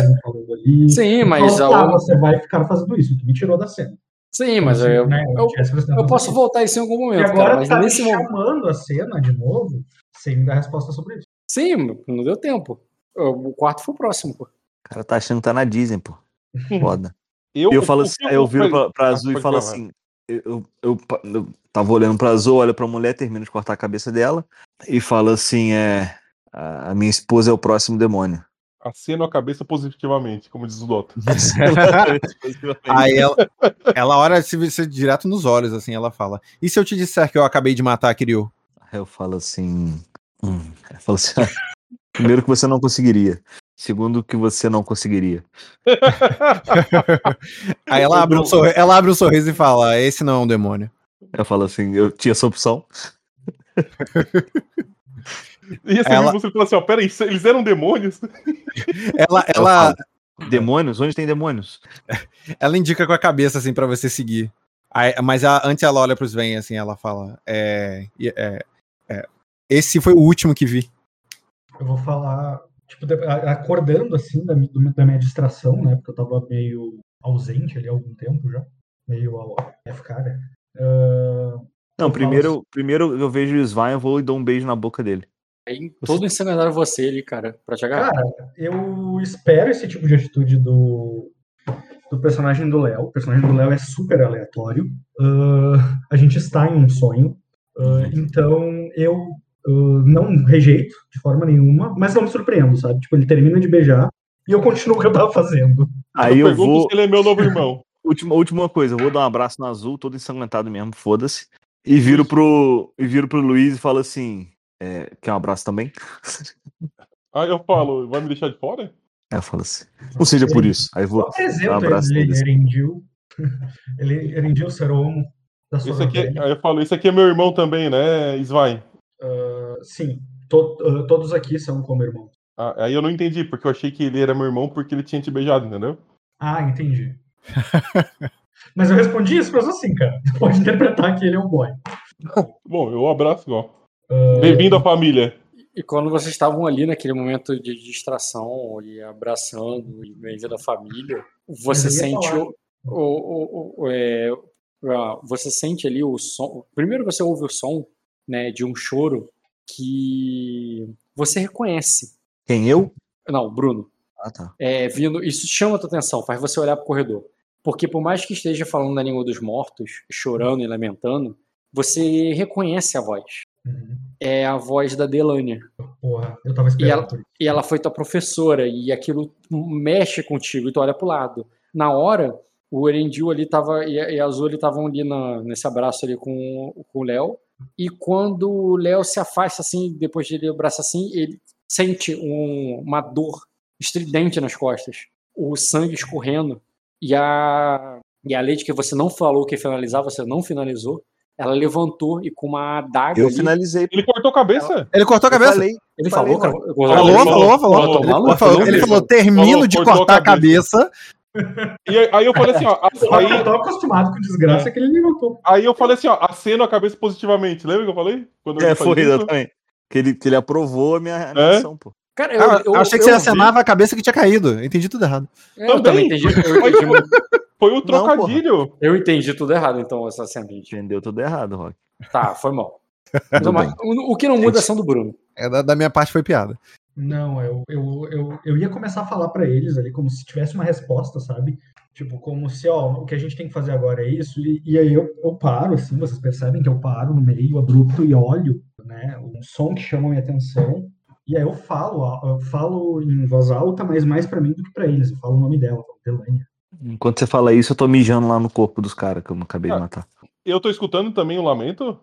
ali.
Sim,
Eu
mas.
tá, você vai ficar fazendo isso. Tu me tirou da cena.
Sim, mas
Assim,
eu,
né,
eu,
prestado
eu posso voltar isso em algum
E
momento, cara.
agora
Mas
tá me
nesse momento.
chamando a cena de novo sem me dar resposta sobre isso.
Sim, não deu tempo. O quarto foi o próximo, pô.
cara tá achando que tá na Disney, pô. Foda.
Eu,
eu falo
o
assim,
eu
eu viro pra, pra
Ah,
Azul e falo assim. Eu, eu, eu, eu tava olhando pra Azul, olho pra mulher, termino de cortar a cabeça dela e falo assim: é. A minha esposa é o próximo demônio.
Aceno a cabeça positivamente, como diz o Dota.
Aí ela, ela olha se você direto nos olhos, assim, ela fala. E se eu te disser que eu acabei de matar a Kiryu?
Aí eu falo assim. Hum, eu falo assim primeiro que você não conseguiria. Segundo que você não conseguiria.
Aí ela abre, um sorri- ela abre um sorriso e fala: Esse não é um demônio.
Eu falo assim, eu tinha essa opção.
E assim,
Ela-
você fala assim, ó, peraí, eles eram demônios?
Ela, ela,
falo, demônios? Onde tem demônios?
ela indica com a cabeça, assim, pra você seguir. Aí- mas a- antes ela olha pros Sven, assim, ela fala: é, é, é, Esse foi o último que vi.
Eu vou falar, tipo, acordando assim da, da minha distração, né? Porque eu tava meio ausente ali há algum tempo já. Meio ao FK, né?
Não,
eu
primeiro,
falo
primeiro eu vejo o Svain, eu vou e dou um beijo na boca dele.
Aí todo ensanguentaram você ali, cara, pra te agarrar.
Cara, eu espero esse tipo de atitude do, do personagem do Léo. O personagem do Léo é super aleatório. Ah, a gente está em um sonho. Ah, então eu ah, não rejeito de forma nenhuma, mas não me surpreendo, sabe? Tipo, ele termina de beijar e eu continuo o que eu tava fazendo.
Aí eu
pergunto
vou.
se ele é meu novo irmão.
Última, última coisa, eu vou dar um abraço no azul, todo ensanguentado mesmo, foda-se. E viro pro, e viro pro Luiz e falo assim: é, quer um abraço também?
Aí eu falo, vai me deixar de fora?
Aí eu falo assim: não seja por isso. Aí vou dar um abraço
ele,
neles.
Erendil. ele, Erendil Seromo, sua
aqui,
velha.
aí eu falo, esse aqui é meu irmão também, né, Svain?
Ah, sim, to- ah, todos aqui são como irmãos.
Ah, aí eu não entendi, porque eu achei que ele era meu irmão porque ele tinha te beijado, entendeu?
Ah, entendi. Mas eu respondi isso, mas assim, cara. Você pode interpretar que ele é um boy.
Bom, eu abraço igual.
Ah,
Bem-vindo à família.
E quando vocês estavam ali naquele momento de distração e abraçando e bem-vindo à família, você sente o, o- o- é, ah, você sente ali o som. Primeiro você ouve o som, né, de um choro que você reconhece.
Quem eu?
Não, Bruno.
Ah, tá.
É, vindo, isso chama a tua atenção, faz você olhar pro corredor. Porque por mais que esteja falando na língua dos mortos, chorando e lamentando, você reconhece a voz.
Uhum.
É a voz da Delânia.
Porra, eu tava
E
esperando
ela,
por isso.
e ela foi tua professora, e aquilo mexe contigo, e tu olha pro lado. Na hora, o Erendil ali tava, e a, e Azul estavam ali na- nesse abraço ali com, com o Léo, e quando o Léo se afasta assim, depois de ele abraça assim, ele sente um- uma dor estridente nas costas, o sangue escorrendo, e a, e a Lady que você não falou que ia finalizar, você não finalizou, ela levantou e com uma adaga
Eu
ali-
finalizei.
Ele cortou a cabeça?
Ele cortou a cabeça?
falei.
Ele
Falei,
falou, cara.
Falou, falou, falou.
falou,
Ele,
falou,
falou,
falou,
ele
falou.
termino
Falou,
de cortar a cabeça.
E aí, aí eu falei assim, ó, a-
Aí eu tô acostumado com desgraça que ele levantou.
aí eu falei assim, ó, aceno a cabeça positivamente. Lembra que eu falei? Quando eu
É, foi exatamente. Que ele, que ele aprovou a minha, a minha
É?
ação, pô.
Cara, eu,
Ah,
eu,
eu achei que
eu
você acenava a cabeça que tinha caído. Eu entendi tudo errado.
É, Eu também entendi. Eu, entendi,
Foi um
Não,
trocadilho.
eu entendi tudo errado, então, essa cena.
Entendeu tudo errado, Rock.
Tá, foi mal. Não, mas o, o que não muda é a ação do Bruno.
É, da, da minha parte foi piada.
Não, eu, eu, eu, eu ia começar a falar pra eles ali como se tivesse uma resposta, sabe? Tipo, como se, ó, o que a gente tem que fazer agora é isso. E, e aí eu, eu paro, assim, vocês percebem que eu paro no meio abrupto e olho, né? Um som que chama a minha atenção. E aí eu falo, eu falo em voz alta, mas mais pra mim do que pra eles. Eu falo o nome dela, eu falo Delânia.
Enquanto você fala isso, eu tô mijando lá no corpo dos caras que eu não acabei de
Ah.
matar.
Eu tô escutando também o lamento?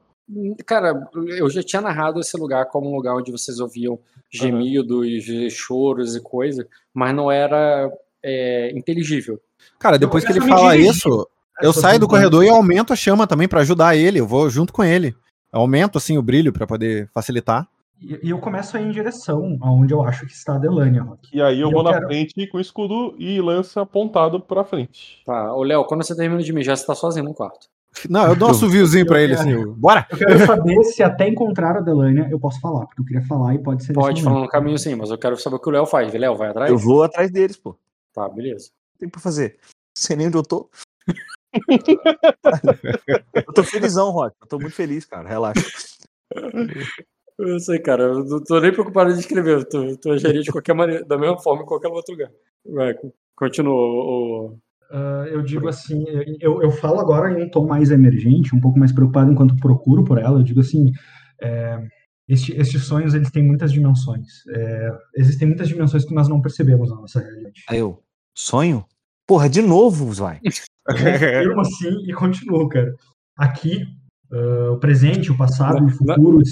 Cara, eu já tinha narrado esse lugar como um lugar onde vocês ouviam gemidos, choros e coisa, mas não era é, inteligível.
Cara, depois que ele fala
dirigir.
isso,
É,
eu
tô
saio do corredor e aumento a chama também pra ajudar ele. Eu vou junto com ele. Eu aumento assim o brilho pra poder facilitar.
E, e eu começo a ir em direção aonde eu acho que está a Delânia, Rock.
E aí eu
E
vou
eu
na
quero-
frente com o escudo e lança apontado pra frente.
Tá, ô Léo, quando você termina de mijar, você tá sozinho no quarto.
Não, eu dou um assoviozinho pra ele assim. Bora!
Eu quero saber se até encontrar a Delânia eu posso falar, porque eu queria falar e pode ser
Pode falar no caminho sim, mas eu quero saber o que o Léo faz. Léo, vai atrás?
Eu vou atrás deles, pô.
Tá, beleza.
Tem pra fazer. Não sei nem onde eu tô. eu tô felizão, Rock. Eu tô muito feliz, cara. Relaxa.
Eu sei, cara. Eu não tô nem preocupado em escrever. Eu tô, tô agiria de qualquer maneira, da mesma forma em qualquer outro lugar. Vai, continua. O...
Uh, eu digo assim, eu, eu falo agora em um tom mais emergente, um pouco mais preocupado enquanto procuro por ela. Eu digo assim, é, este, estes sonhos eles têm muitas dimensões. É, existem muitas dimensões que nós não percebemos na nossa realidade.
Aí eu, sonho? Porra, de novo, Zói.
Eu assim e continuo, cara. Aqui, uh, o presente, o passado e o futuro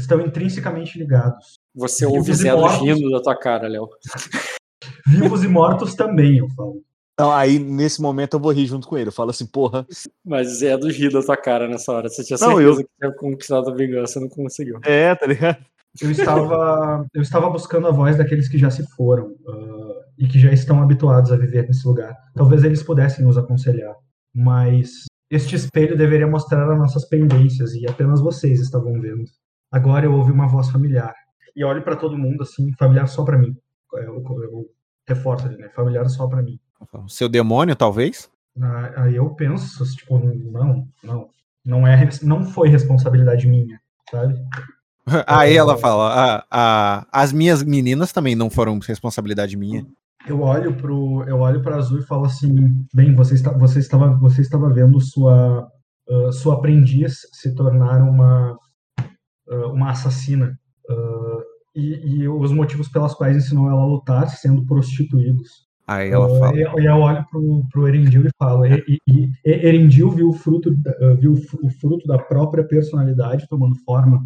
estão intrinsecamente ligados.
Você ouve Zé rindo da tua cara, Léo.
Vivos e mortos também, eu falo.
Então, aí, nesse momento, eu vou rir junto com ele. Eu falo assim, porra.
Mas Zé dos rir da tua cara nessa hora. Você tinha certeza não, eu... que tinha conquistado a vingança, não conseguiu.
É, tá ligado?
Eu estava, eu estava buscando a voz daqueles que já se foram uh, e que já estão habituados a viver nesse lugar. Talvez eles pudessem nos aconselhar, mas este espelho deveria mostrar as nossas pendências e apenas vocês estavam vendo. Agora eu ouvi uma voz familiar e olho para todo mundo assim, familiar só para mim. Eu, eu, eu reforço ali, né? Familiar só para mim.
Seu demônio, talvez?
Ah, aí eu penso, tipo, não, não, não é, não foi responsabilidade minha, sabe?
Aí ela fala, ah, ah, as minhas meninas também não foram responsabilidade minha.
Eu olho pro, eu olho para Azul e falo assim, bem, você está, você estava, você estava vendo sua, uh, sua aprendiz se tornar uma, uma assassina. Uh, e, e, os motivos pelas quais ensinou ela a lutar sendo prostituídos.
Aí ela uh, fala.
E eu olho pro, pro Erendil e falo. E, e, e Erendil viu o fruto, viu o fruto da própria personalidade tomando forma.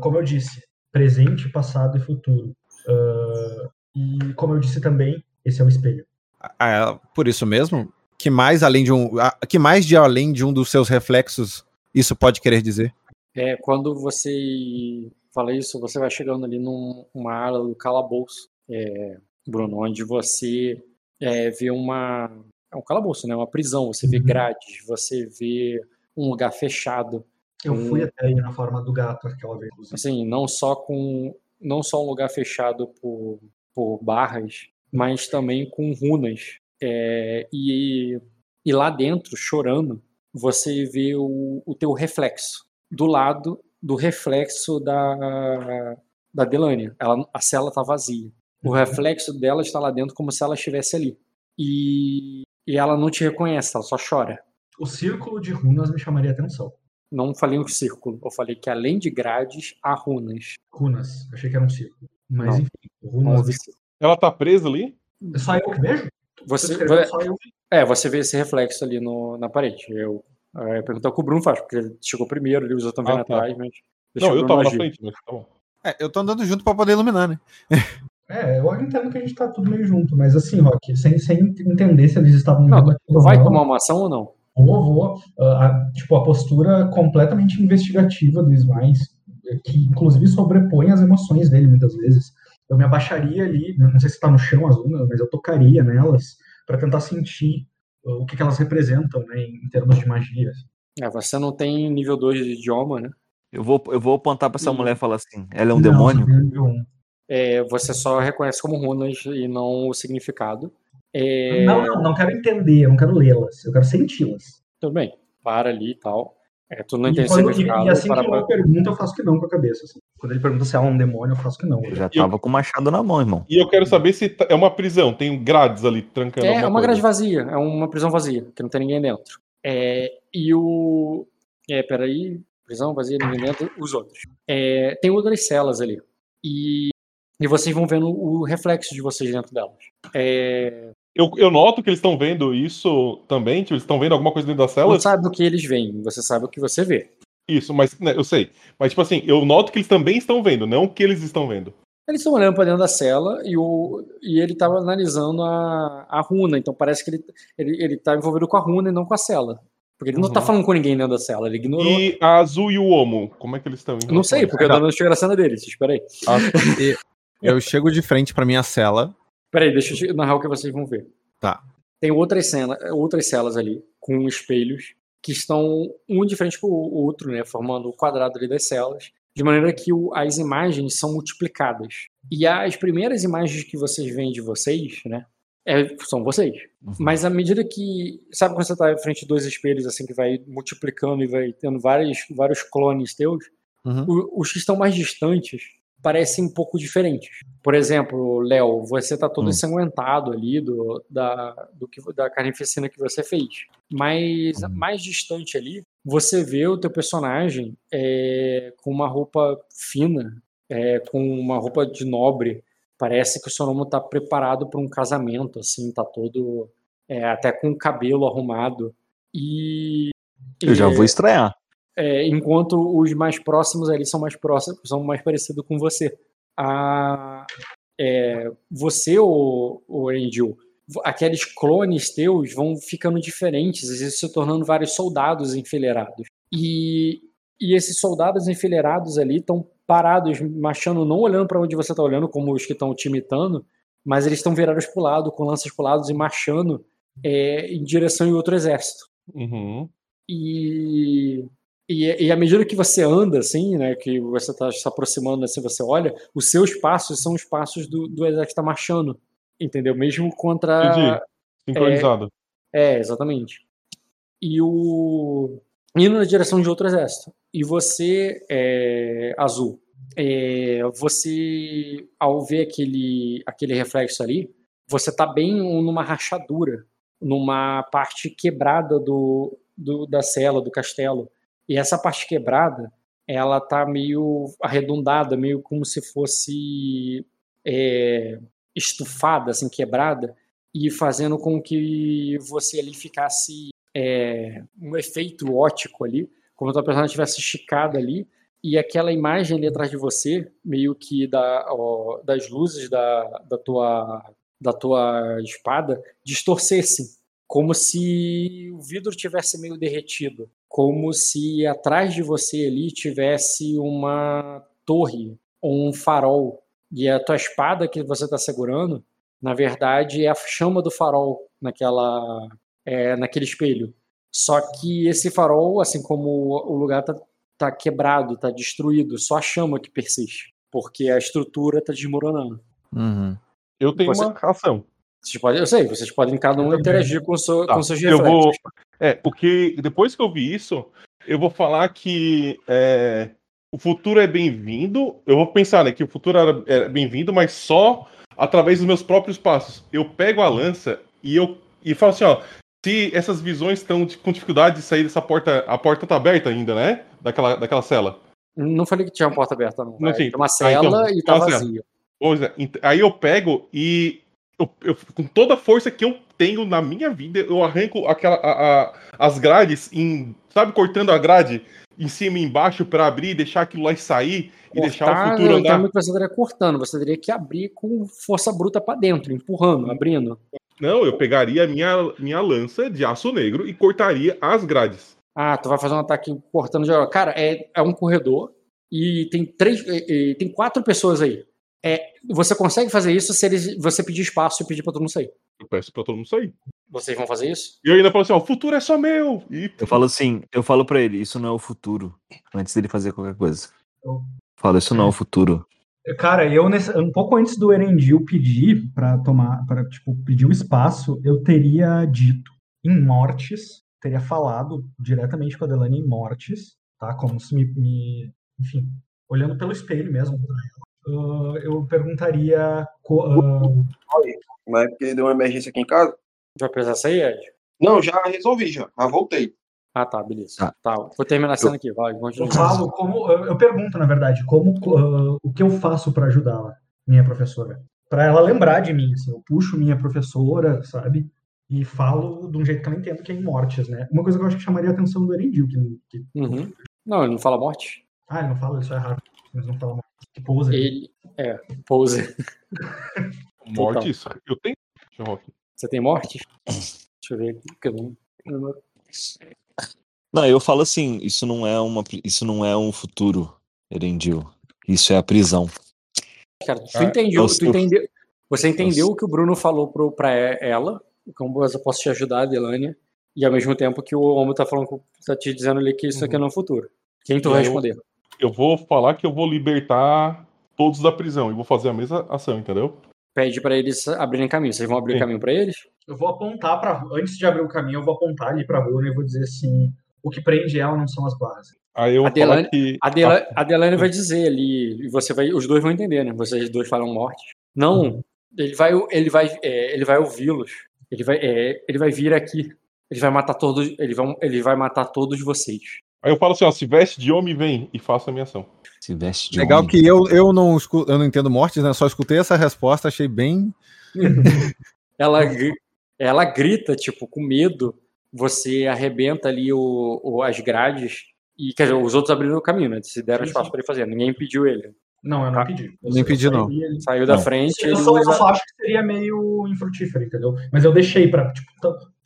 Como eu disse, presente, passado e futuro. e como eu disse também, esse é o espelho.
Ah, por isso mesmo, que mais além de um, que mais de além de um dos seus reflexos isso pode querer dizer?
É quando você fala isso, você vai chegando ali numa área do calabouço. É, Bruno, onde você é, vê uma. É um calabouço, né? Uma prisão, você vê uhum. grades, você vê um lugar fechado.
Eu um... fui até aí na forma do gato aquela vez.
Assim, não só com. Não só um lugar fechado por, por barras, mas também com runas. É, e, e lá dentro, chorando, você vê o, o teu reflexo. Do lado do reflexo da, da Delania. Ela, a cela está vazia. O reflexo dela está lá dentro como se ela estivesse ali. E, e ela não te reconhece, ela só chora.
O círculo de runas me chamaria atenção.
Não falei um círculo, eu falei que além de grades, há runas.
Runas, achei que era um círculo. Mas não, enfim, runas.
Ela tá presa ali?
É só eu que vejo?
Você, eu... É, você vê esse reflexo ali no, na parede. Eu, ia perguntar o que o Bruno faz, porque ele chegou primeiro, ele usou também ah, tá. atrás, mas.
Não, eu tava na frente, mas tá bom.
É, eu tô andando junto pra poder iluminar, né?
É, eu entendo que a gente tá tudo meio junto, mas assim, Rock, sem, sem entender se eles estavam.
Não, tu vai tomar uma ação ou não?
Vou, vou. Uh, tipo, a postura completamente investigativa do Smiles, que inclusive sobrepõe as emoções dele muitas vezes. Eu me abaixaria ali, não sei se tá no chão as runas, mas eu tocaria nelas para tentar sentir o que, que, elas representam, né, em termos de magia.
É, você não tem nível 2 de idioma, né?
Eu vou, eu vou apontar para essa e... mulher e falar assim: ela é um não, demônio? Nível 1
é, você só reconhece como runas e não o significado. É...
Não, não, não quero entender, eu não quero lê-las, eu quero senti-las.
Tudo bem, para ali e tal. É, tu não entende
quando. E, e assim para, que ele pergunta, eu faço que não com a cabeça. Assim. Quando ele pergunta se é um demônio, eu faço que não.
Eu já tava eu... com o machado na mão, irmão.
E eu quero saber se tá, é uma prisão, tem grades ali trancando.
É, é uma grade vazia, é uma prisão vazia, que não tem ninguém dentro. É, e o. É, peraí. Prisão vazia, ninguém dentro, os outros. É, tem outras celas ali. E e vocês vão vendo o reflexo de vocês dentro delas. É...
Eu, eu, noto que eles estão vendo isso também, tipo, eles estão vendo alguma coisa dentro da cela.
Não sabe do que eles veem, você sabe o que você vê.
Isso, mas né, eu sei. Mas, tipo assim, eu noto que eles também estão vendo, não o que eles estão vendo.
Eles estão olhando para dentro da cela e, o, e ele estava analisando a, a runa, então parece que ele, ele, ele tá envolvido com a runa e não com a cela. Porque ele uhum. não tá uhum. falando com ninguém dentro da cela, ele ignorou.
E a Azul e o Homo, como é que eles estão?
Não sei, porque eu tô dando a cena deles, espera aí. Ah,
eu chego de frente pra minha cela.
Peraí, deixa eu narrar o que vocês vão ver.
Tá.
Tem outras, cena, outras celas ali, com espelhos, que estão um de frente pro outro, né? Formando o quadrado ali das celas. De maneira que o, as imagens são multiplicadas. E as primeiras imagens que vocês veem de vocês, né? É, são vocês. Uhum. Mas à medida que. Sabe quando você está em frente de dois espelhos, assim, que vai multiplicando e vai tendo vários, vários clones teus?
Uhum.
O- os que estão mais distantes parecem um pouco diferentes. Por exemplo, Léo, você tá todo
Hum.
ensanguentado ali do, da, do que, da carnificina que você fez. Mas mais distante ali, você vê o teu personagem é, com uma roupa fina, é, com uma roupa de nobre. Parece que o Sonomo tá preparado para um casamento, assim, tá todo é, até com o cabelo arrumado. E
Eu já
e,
vou estranhar.
É, enquanto os mais próximos ali são mais próximos, são mais parecidos com você. A, é, você, o, o Angel, aqueles clones teus vão ficando diferentes, e se tornando vários soldados enfileirados. E, e esses soldados enfileirados ali estão parados, marchando, não olhando para onde você está olhando, como os que estão te imitando, mas eles estão virados para o lado, com lanças para lados e marchando é, em direção em outro exército.
Uhum.
E, e, e à medida que você anda, assim, né, que você está se aproximando, assim, você olha, os seus passos são os passos do, do exército que está marchando, entendeu? Mesmo contra...
Entendi. Sincronizado.
É, exatamente. E o. indo na direção de outro exército. E você, é, Azul, é, você, ao ver aquele, aquele reflexo ali, você tá bem numa rachadura, numa parte quebrada do, do, da cela, do castelo. E essa parte quebrada, ela tá meio arredondada, meio como se fosse é, estufada, assim, quebrada, e fazendo com que você ali ficasse é, um efeito ótico ali, como se a personagem estivesse esticada ali, e aquela imagem ali atrás de você, meio que da, ó, das luzes da, da, tua, da tua espada, distorcessem, como se o vidro tivesse meio derretido, como se atrás de você ali tivesse uma torre ou um farol, e a tua espada que você está segurando na verdade, é a chama do farol naquela, é, naquele espelho. Só que esse farol, assim como o lugar tá, tá quebrado, tá destruído, só a chama que persiste, porque a estrutura tá desmoronando.
Uhum.
Eu tenho
Você-
uma ação.
Vocês podem, eu sei, vocês podem cada um interagir com, o seu,
Tá,
com seus
eu vou. É, porque depois que eu vi isso, eu vou falar que é, o futuro é bem-vindo. Eu vou pensar, né, que o futuro era, é bem-vindo, mas só através dos meus próprios passos. Eu pego a lança e eu e falo assim, ó. Se essas visões estão com dificuldade de sair dessa porta, a porta tá aberta ainda, né? Daquela, daquela cela.
Não falei que tinha uma porta aberta, não.
Não.
Tem uma
Ah,
cela
então,
e tá
cela.
vazia.
Pois é, aí eu pego e eu- eu- com toda a força que eu tenho na minha vida, eu arranco aquela, a- a- as grades, em, sabe, cortando a grade em cima e embaixo para abrir, deixar aquilo lá e sair e deixar o
Cortar,
futuro andar.
que você estaria cortando, você teria que abrir com força bruta pra dentro, empurrando, abrindo.
Não, eu pegaria a minha, minha lança de aço negro e cortaria as grades.
Ah, tu vai fazer um ataque cortando geral. Cara, é, é um corredor e tem três, tem quatro pessoas aí. É, você consegue fazer isso se eles, você pedir espaço e pedir pra todo mundo sair.
Eu peço pra todo mundo sair.
Vocês vão fazer isso?
E eu ainda falo assim, ó, o futuro é só meu. E
Eu falo assim, eu falo pra ele, isso não é o futuro. Antes dele fazer qualquer coisa.
Eu-
Falo, isso não é o futuro.
Cara, eu nesse- um pouco antes do Erendil pedir para tomar, para tipo pedir o espaço, eu teria dito em mortes, teria falado diretamente com a Delane em mortes, tá? Como se me, me- enfim, olhando pelo espelho mesmo Ah, eu perguntaria ah,
Mas é porque deu uma emergência aqui em casa.
Vai precisar sair, Ed?
Não, já resolvi, já. Já voltei.
Ah, tá, beleza. Tá, vou terminar a cena aqui, vai, continua.
Eu falo como. Eu, eu pergunto, na verdade, como ah, o que eu faço para ajudá-la, minha professora. Para ela lembrar de mim, assim, eu puxo minha professora, sabe? E falo de um jeito que ela entenda que é em mortes, né? Uma coisa que eu acho que chamaria a atenção do Erendil, que, que-
Uhum. Não, ele não fala morte.
Ah, ele não fala, ele só é raro. Mas não fala morte. Que.
Ele. É, pose.
morte, isso. Eu tenho. Deixa eu aqui.
Você tem morte? Deixa eu ver aqui, porque eu não. eu não-
Não, eu falo assim, isso não é uma, isso não é um futuro, Erendil. Isso é a prisão.
Cara, tu
Ah,
entendeu,
é
tu entendeu, você entendeu
Nossa.
o que o Bruno falou pro, pra ela, como eu posso te ajudar, Delânia, e ao mesmo tempo que o homem tá falando, tá te dizendo ali que isso aqui é no futuro. Quem tu vai
eu-
responder?
Eu vou falar que eu vou libertar todos da prisão e vou fazer a mesma ação, entendeu?
Pede pra eles abrirem caminho. Vocês vão abrir
Sim.
caminho pra eles?
Eu vou apontar para antes de abrir o caminho, eu vou apontar ali para Bruna e vou dizer assim: o que prende ela não são as barras.
Aí eu
A
vou falar
Delane,
que.
a Dela- a Delane vai dizer ali, e você vai, os dois vão entender, né? Vocês dois falam morte. Não, ele vai, ele vai, é, ele vai ouvi-los. Ele vai, é, ele vai vir aqui. Ele vai matar todos, ele vai, ele vai matar todos vocês.
Aí eu falo assim, ó, se veste de homem, vem e faça a minha ação.
Se veste de
Legal
homem.
que eu, eu, não, escu- eu não entendo mortes, né? Só escutei essa resposta, achei bem.
Ela, ela grita, tipo, com medo. Você arrebenta ali o, o- as grades. E, quer dizer, os outros abriram o caminho, né? Se deram
Sim,
espaço para ele fazer. Ninguém impediu ele.
Não, eu não
Tá.
pedi. Eu
Nem pedi,
eu
não.
ele-
Saiu da
Não.
frente.
Eu só, eu
usa-
só acho que seria meio infrutífero, entendeu? Mas eu deixei pra, tipo,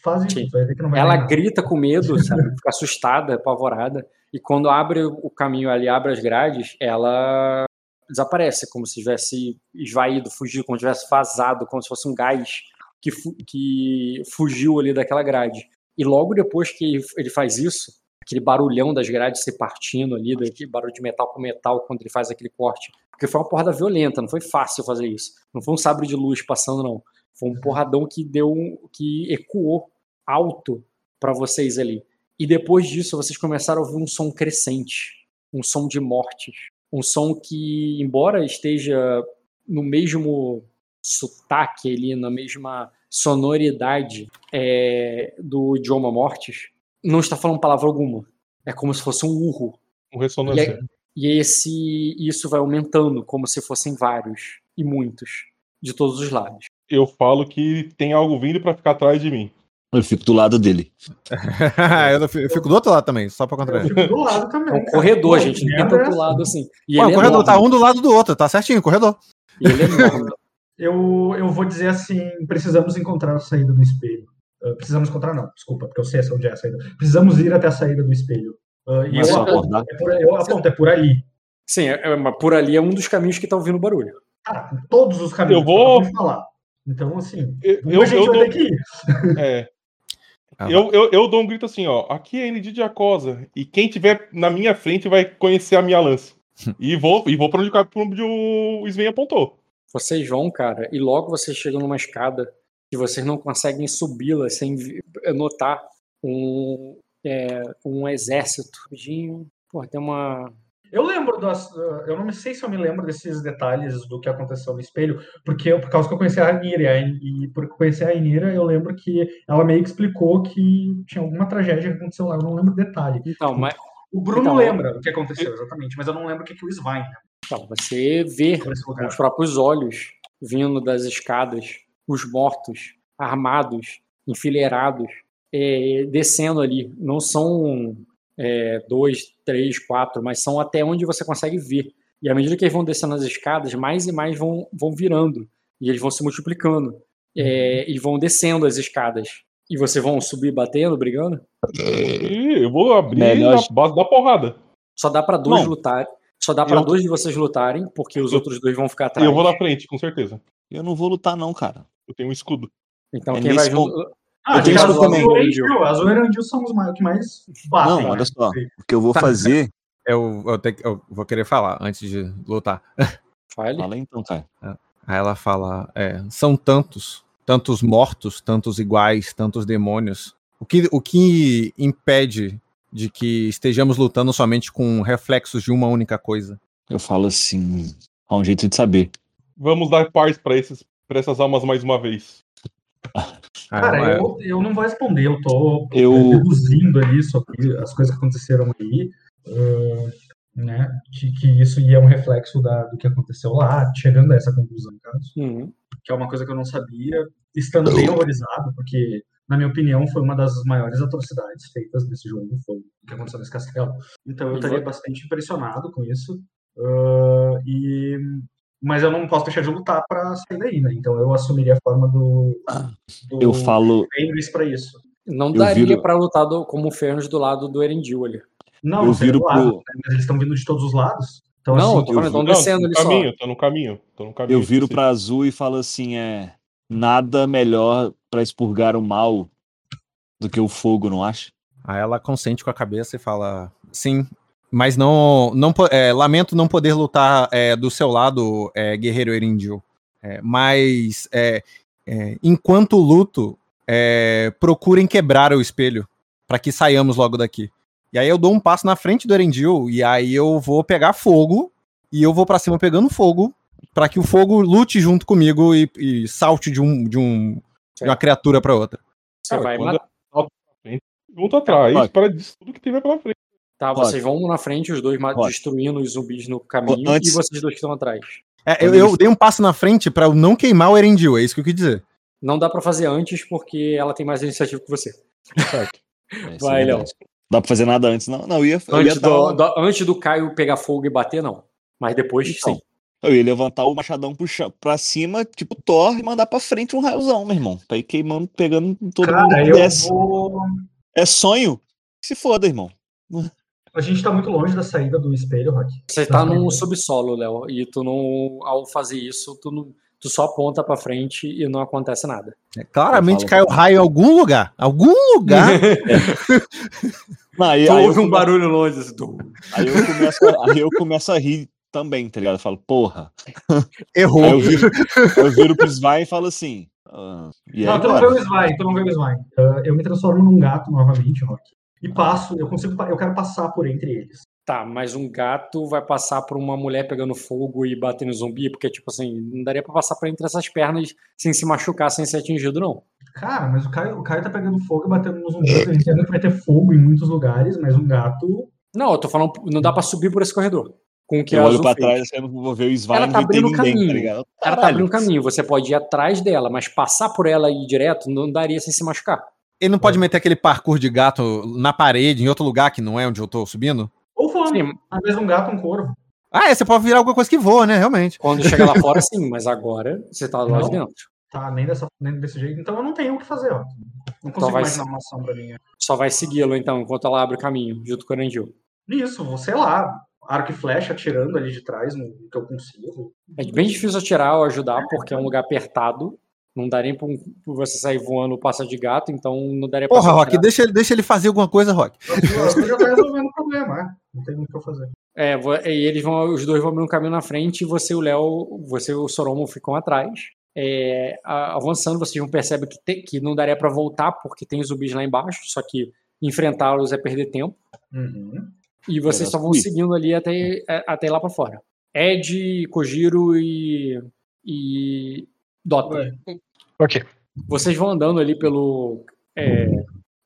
faz isso,
Ela grita com medo, sabe? Fica assustada, apavorada. E quando abre o caminho ali, abre as grades, ela desaparece, como se tivesse esvaído, fugido, como se tivesse vazado, como se fosse um gás que, fu- que fugiu ali daquela grade. E logo depois que ele faz isso, aquele barulhão das grades se partindo ali, daquele barulho de metal com metal quando ele faz aquele corte. Porque foi uma porrada violenta, não foi fácil fazer isso. Não foi um sabre de luz passando, não. Foi um porradão que deu, que ecoou alto para vocês ali. E depois disso, vocês começaram a ouvir um som crescente, um som de mortes, um som que, embora esteja no mesmo sotaque ali, na mesma sonoridade é, do idioma mortes, não está falando palavra alguma. É como se fosse um urro.
Um
E,
ressonância.
é- e esse, isso vai aumentando, como se fossem vários e muitos, de todos os lados.
Eu falo que tem algo vindo pra ficar atrás de mim.
Eu fico do lado dele.
eu fico- eu fico do outro lado também, só pra
Eu
contrariar.
fico do lado
É
também.
um
cara.
corredor,
Pô,
gente, não tem
é
tanto
essa?
lado assim. E ele
o
é
corredor tá
enorme.
um do lado do outro, tá certinho, corredor.
E ele é enorme.
Eu, eu vou dizer assim, precisamos encontrar a saída do espelho. Ah, precisamos encontrar, não, desculpa, porque eu sei onde é a saída. Precisamos ir até a saída do espelho. Ah, e
Mas
eu aponto, é por, eu aponto, é por aí.
Sim, é- é- mas por ali é um dos caminhos que tá ouvindo barulho.
Ah, todos os caminhos.
Eu vou-
pra falar. Então, assim,
Eu, eu,
a gente
eu
vai
dou,
ter que ir.
é,
Ah,
eu, eu, eu dou um grito assim, ó. Aqui é ND de Acosa. E quem tiver na minha frente vai conhecer a minha lança. e vou, e vou pra onde, onde o Sven apontou.
Vocês vão, cara, e logo vocês chegam numa escada que vocês não conseguem subi-la sem vi- notar um, é, um exército. Pô, tem uma.
Eu lembro das. ah, Eu não sei se eu me lembro desses detalhes do que aconteceu no espelho, porque eu, por causa que eu conheci a Rainira, e a- e por conhecer a Rainira, eu lembro que ela meio que explicou que tinha alguma tragédia que aconteceu lá. Eu não lembro o detalhe.
Então, mas.
O Bruno
Então,
lembra o que aconteceu exatamente, mas eu não lembro o que, que o Svein
Então, você vê com os próprios olhos vindo das escadas os mortos, armados, enfileirados, é, descendo ali. Não são é, dois, três, quatro, mas são até onde você consegue ver. E à medida que eles vão descendo as escadas, mais e mais vão, vão virando. E eles vão se multiplicando. É, e vão descendo as escadas. E vocês vão subir batendo, brigando?
Eu vou abrir
Melhor-
na base da porrada.
Só dá pra dois lutarem. Só dá pra
Eu-
dois de vocês lutarem, porque os
Eu-
outros dois vão ficar
E
atrás.
eu vou na frente, com certeza.
Eu não vou lutar, não, cara.
Eu tenho um escudo.
Então
É
quem vai junto.
Ah,
Eu tenho também.
Azul e Erendil são os mais, que mais batem.
Não, olha
né?
só. O que eu vou fazer.
Eu, eu, que- eu vou querer falar antes de lutar.
Fale.
Fala então, cara.
Aí ela fala: é, são tantos, tantos mortos, tantos iguais, tantos demônios. O que, o que impede de que estejamos lutando somente com reflexos de uma única coisa?
Eu falo assim. Há um jeito de saber.
Vamos dar paz pra essas almas mais uma vez.
Cara,
Ah,
eu, eu não vou responder, eu tô
Eu-
deduzindo ali sobre as coisas que aconteceram aí, ah, né, que, que isso ia um reflexo da, do que aconteceu lá, chegando a essa conclusão,
Uhum.
que é uma coisa que eu não sabia, estando bem horrorizado, porque, na minha opinião, foi uma das maiores atrocidades feitas nesse jogo, foi o que aconteceu nesse castelo. Então eu
E
estaria bastante impressionado com isso, ah, e mas eu não posso deixar de lutar para sair daí, né? Então eu assumiria a forma do, do
Eu falo.
Fenris para isso.
Não
Eu
daria
viro-
pra lutar do- como o Fernos do lado do Erendil ali.
Não,
Eu
seria
viro
lado,
pro-
né? mas eles estão vindo de todos os lados. Então,
Não, eu
assim,
tô falando,
eu
estão
Não,
descendo
tô
ali
no
só.
caminho, tô no caminho. Tô no caminho.
Eu viro pra azul e falo assim: é. Nada melhor pra expurgar o mal do que o fogo, não acha?
Aí ela consente com a cabeça e fala: sim, mas não. não é, lamento não poder lutar é, do seu lado, é, guerreiro Erindil. É, mas é, é, enquanto luto, é, procurem quebrar o espelho para que saiamos logo daqui. E aí eu dou um passo na frente do Erendil e aí eu vou pegar fogo e eu vou para cima pegando fogo para que o fogo lute junto comigo e, e salte de um de um de uma criatura para outra.
Você vai
quando
matar.
Junto atrás, para disso tudo que tiver pela frente.
Tá,
Pode.
vocês vão na frente, os dois
Pode.
destruindo os zumbis no caminho
Antes-
e vocês dois que estão atrás.
É, eu, eu dei um passo na frente para eu não queimar o Erendil, é isso que eu quis dizer.
Não dá pra fazer antes porque ela tem mais iniciativa que você.
É, isso é
Vai, Léo.
Dá pra fazer nada antes, não. Não, eu ia, eu ia
Antes
dar
do, do- antes do Caio pegar fogo e bater, não. Mas depois,
Então,
sim.
Eu ia levantar o machadão chão- pra cima, tipo Thor, e mandar pra frente um raiozão, meu irmão. Pra ir queimando, pegando todo mundo
Cara,
que
eu
desce.
vou.
É sonho? Que Se foda, irmão.
A gente tá muito longe da saída do espelho, Rock.
Você tá num subsolo, Léo, e tu não, ao fazer isso, tu, não, tu só aponta pra frente e não acontece nada.
É, claramente caiu raio em algum lugar. Algum lugar.
Não, aí,
Tu
aí eu
ouve um barulho longe, assim, tu-
Aí eu começo, a- aí eu começo a rir também, tá ligado? Eu falo, porra.
Errou.
Aí eu viro, eu viro pro Svai e falo assim. ah, e
Não, tu não vê o Sly, tu não vê o Sly. Ah, eu me transformo num gato novamente, Rock. E passo, eu consigo, eu quero passar por entre eles.
Tá, mas um gato vai passar por uma mulher pegando fogo e batendo zumbi, porque, tipo assim, não daria pra passar por entre essas pernas sem se machucar, sem ser atingido, não.
Cara, mas o Caio, o Caio tá pegando fogo e batendo nos zumbis. Eu entendo que vai ter fogo em muitos lugares, mas um gato.
Não, eu tô falando, não dá pra subir por esse corredor. Com o que
Eu olho pra
fez.
trás, eu vou ver o Svai
Ela
e
tá
não tem
abrindo
ninguém,
caminho.
tá ligado?
Ela tá abrindo caminho. Você pode ir atrás dela, mas passar por ela e ir direto não daria sem se machucar.
Ele não pode meter aquele parkour de gato na parede, em outro lugar que não é onde eu tô subindo?
Ou voando. Às vezes um gato, um corvo.
Ah, é, você pode virar alguma coisa que voa, né? Realmente.
Quando chegar lá fora, sim, mas agora você tá lá de
Não.
dentro.
Tá, nem, dessa, nem desse jeito. Então eu não tenho o que fazer, ó. Não consigo
vai
imaginar
ser-
uma pra mim.
Só vai segui-lo, então, enquanto ela abre o caminho, junto com o Erendil.
Isso, sei lá, arco e flecha atirando ali de trás no que eu consigo.
É bem difícil atirar ou ajudar, porque é um lugar apertado. Não daria nem pra um- pra você sair voando passa de gato, então não daria pra
Porra, Rock, deixa ele, deixa ele fazer alguma coisa, Rock.
Você já tá resolvendo o problema, né? Não tem muito o que eu fazer.
É, e eles vão, os dois vão abrir um caminho na frente e você e o Léo, você e o Soromo ficam atrás. É, avançando, vocês vão perceber que, te- que não daria pra voltar porque tem zumbis lá embaixo, só que enfrentá-los é perder tempo.
Uhum.
E vocês só vão
fui.
seguindo ali até, até lá pra fora. Ed, Kojiro e, e Dota.
Ok.
Vocês vão andando ali pelo. é,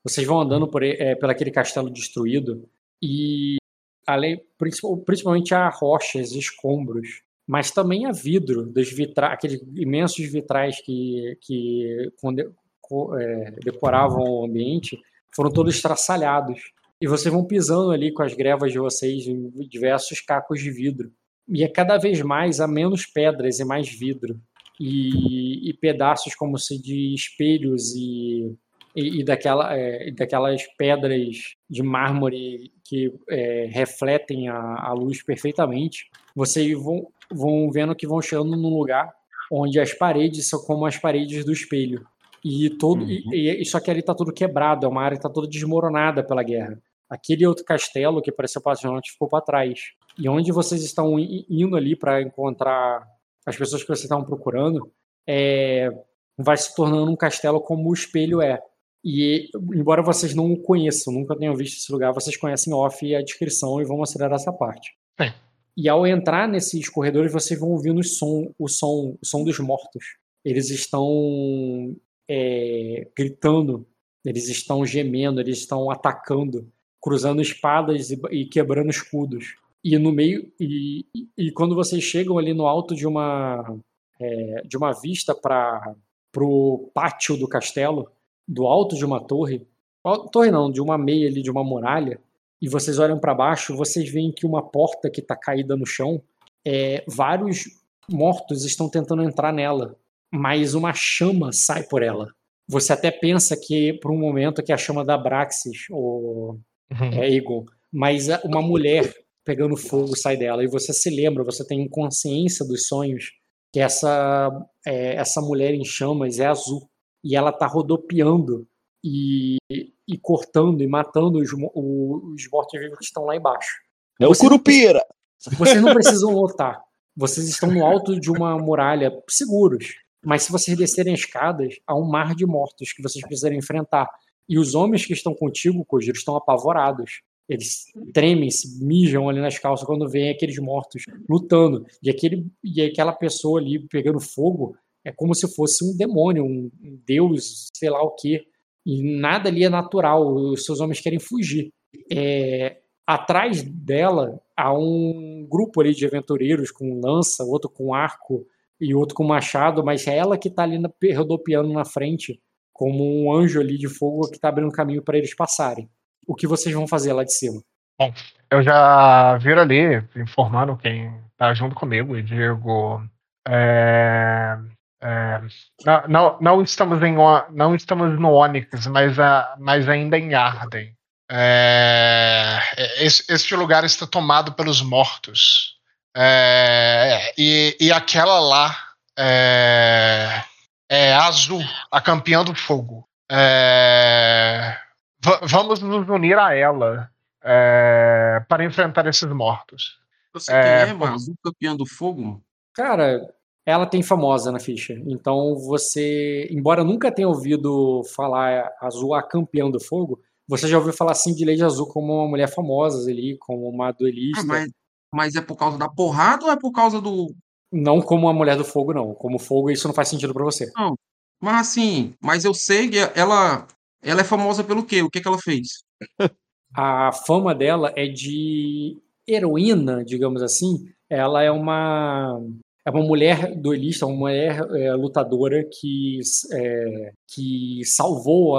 vocês vão andando por, é, pelo aquele castelo destruído e além, principal- principalmente há rochas, escombros, mas também há vidro, dos vitra, aqueles imensos vitrais que, que é, decoravam o ambiente, foram todos estraçalhados. E vocês vão pisando ali com as grevas de vocês em diversos cacos de vidro. E é cada vez mais há menos pedras e mais vidro. E, e pedaços como se de espelhos e, e, e daquela, é, daquelas pedras de mármore que é, refletem a, a luz perfeitamente. Vocês vão, vão vendo que vão chegando num lugar onde as paredes são como as paredes do espelho. E todo, e, e- só que ali tá tudo quebrado, é uma área que tá toda desmoronada pela guerra. Aquele outro castelo que parecia apaixonante ficou para trás. E onde vocês estão indo ali para encontrar as pessoas que vocês estavam procurando, é, vai se tornando um castelo como o espelho é. E embora vocês não o conheçam, nunca tenham visto esse lugar, vocês conhecem off a descrição e vão acelerar essa parte.
Sim.
E ao entrar nesses corredores, vocês vão ouvindo o som, o som, o som dos mortos. Eles estão é, gritando, eles estão gemendo, eles estão atacando, cruzando espadas e, e quebrando escudos. E no meio e, e- quando vocês chegam ali no alto de uma é, de uma vista para pro pátio do castelo, do alto de uma torre, torre não, de uma meia ali de uma muralha, e vocês olham para baixo, vocês veem que uma porta que está caída no chão, é, vários mortos estão tentando entrar nela, mas uma chama sai por ela. Você até pensa que por um momento que é a chama da Braxis ou é Egon, mas uma mulher pegando fogo sai dela e você se lembra, você tem consciência dos sonhos que essa é, essa mulher em chamas é azul e ela tá rodopiando e, e cortando e matando os, os mortos-vivos que estão lá embaixo.
É o Curupira!
Vocês não precisam lutar. Vocês estão no alto de uma muralha seguros. Mas se vocês descerem as escadas, há um mar de mortos que vocês precisam enfrentar. E os homens que estão contigo, Kojiro, estão apavorados. Eles tremem, se mijam ali nas calças quando veem aqueles mortos lutando. E, aquele, e aquela pessoa ali pegando fogo é como se fosse um demônio, um, um deus, sei lá o quê. E nada ali é natural, os seus homens querem fugir. É, atrás dela há um grupo ali de aventureiros com lança, outro com arco e outro com machado, mas é ela que está ali rodopiando na frente, como um anjo ali de fogo que está abrindo caminho para eles passarem. O que vocês vão fazer lá de cima?
Bom, eu já viro ali, informando quem tá junto comigo e digo. É, é, não, não, não, estamos em, não estamos no Onyx, mas, a, mas ainda em Arden. É, este lugar está tomado pelos mortos. É, e, e aquela lá é, é azul, a campeã do fogo. É, vamos nos unir a ela é, para enfrentar esses mortos.
Você é, quem é, mano? Azul campeã do fogo?
Cara, ela tem famosa na ficha. Então você, embora nunca tenha ouvido falar Azul a campeã do fogo, você já ouviu falar assim de Lady Azul como uma mulher famosa ali, como uma duelista. Ah,
mas, mas é por causa da porrada ou é por causa do.
Não como a mulher do fogo, não. Como fogo, isso não faz sentido para você.
Não. Mas assim, mas eu sei que ela, ela é famosa pelo quê? O que, que ela fez?
a fama dela é de heroína, digamos assim. Ela é uma é uma mulher duelista, uma mulher é, lutadora que, é, que salvou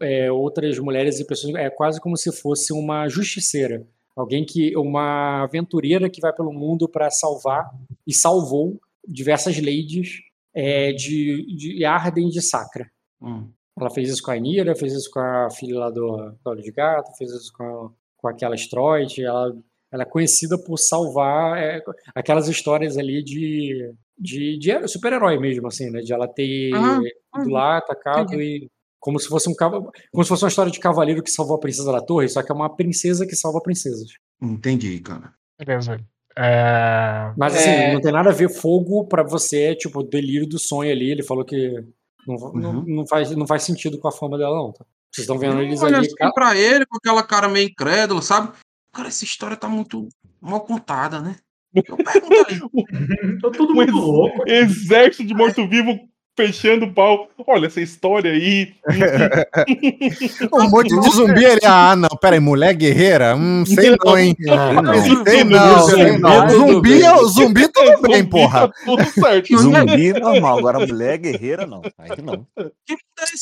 é, outras mulheres e pessoas. É quase como se fosse uma justiceira. Alguém que. Uma aventureira que vai pelo mundo para salvar e salvou diversas ladies é, de, de Arden de Sacra. Hum. Ela fez isso com a Anira, fez isso com a filha lá do, do Olho de Gato, fez isso com, com aquela Stroid. Ela, ela é conhecida por salvar é, aquelas histórias ali de, de, de super-herói mesmo, assim, né? De ela ter uhum. ido lá, atacado e. Como se fosse um como se fosse uma história de cavaleiro que salvou a princesa da torre, só que é uma princesa que salva princesas.
Entendi, cara.
Beleza. É...
Mas assim, é... não tem nada a ver fogo para você, tipo, delírio do sonho ali. Ele falou que não, uhum. não, não, faz, não faz sentido com a fama dela, não. Tá? Vocês estão vendo eles ali.
Assim pra ele, com aquela cara meio incrédula, sabe? Cara, essa história tá muito mal contada, né? Eu pergunto ali.
tá todo mundo louco. Exército de morto-vivo fechando o pau. Olha essa história aí.
um monte de zumbi ali. Ah, não, peraí, mulher guerreira? Hum, sei não, hein? Ah, não. Sei não, sei não. Zumbi, zumbi tudo bem, porra. Tá tudo
certo. Zumbi normal, agora mulher guerreira não. Aí não.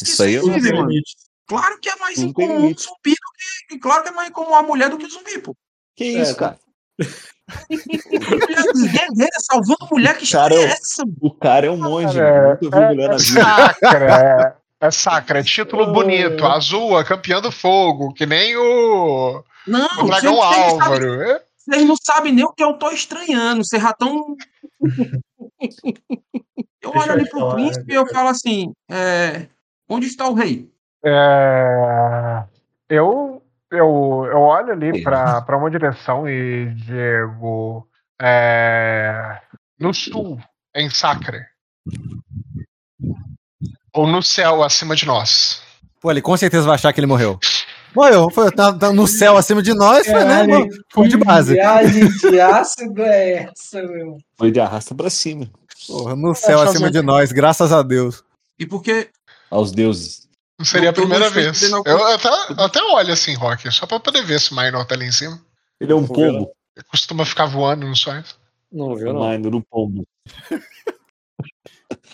Isso aí é um
Claro que é mais incomum um zumbi do que. Claro que é mais incomum a mulher do que o zumbi, pô.
Que isso, é, cara?
Guerreira salvando mulher, que
cara,
é essa?
O cara é um monge, é, nunca vi mulher na vida.
Sacra, é, é sacra, é título bonito, azul, a campeã do fogo, que nem o,
não,
o Dragão Álvaro.
Sabe, vocês não sabem nem o que eu tô estranhando, vocês já tão... Eu olho ali pro príncipe e eu falo assim, é, onde está o rei?
É, eu eu, eu olho ali para uma direção e digo. É, no sul, em Sacre. Ou no céu acima de nós.
Pô, ele com certeza vai achar que ele morreu. Morreu, foi, tá, tá no céu acima de nós, foi, né? Foi de base.
Viagem de ácido é essa, meu.
Foi de arrasta pra cima.
Porra, no céu acima de nós, graças a Deus.
E porque.
Aos deuses.
Não seria a primeira vez. Eu até, até olho assim, Rock, só pra poder ver se o Minor tá ali em cima.
Ele é um pombo.
Ele costuma ficar voando nos sonhos.
Não viu, não.
Minor, um pombo.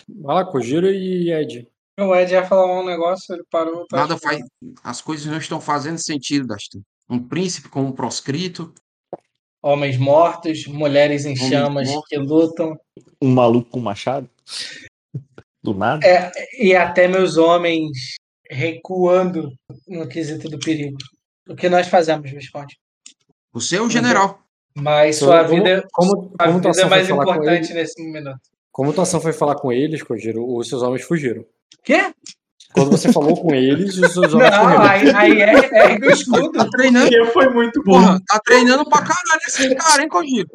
Vai lá, Kojiro e Ed.
O Ed ia falar um negócio, ele parou.
Tá Nada faz. As coisas não estão fazendo sentido, Dastan. Um príncipe com um proscrito.
Homens mortos, mulheres em Homens chamas mortos. que lutam.
Um maluco com machado? Do nada?
É, e até meus homens recuando no quesito do perigo. O que nós fazemos, Visconde?
Você é o general.
Mas sua então, vida, como, como, como vida é mais importante nesse momento.
Como tua ação foi falar com eles, Kojiro, os seus homens fugiram.
Quê?
Quando você falou com eles, os seus homens Não, fugiram.
aí, aí é, é o escudo.
Tá treinando.
Que foi muito bom.
Porra, tá treinando pra caralho esse cara, hein, Kojiro?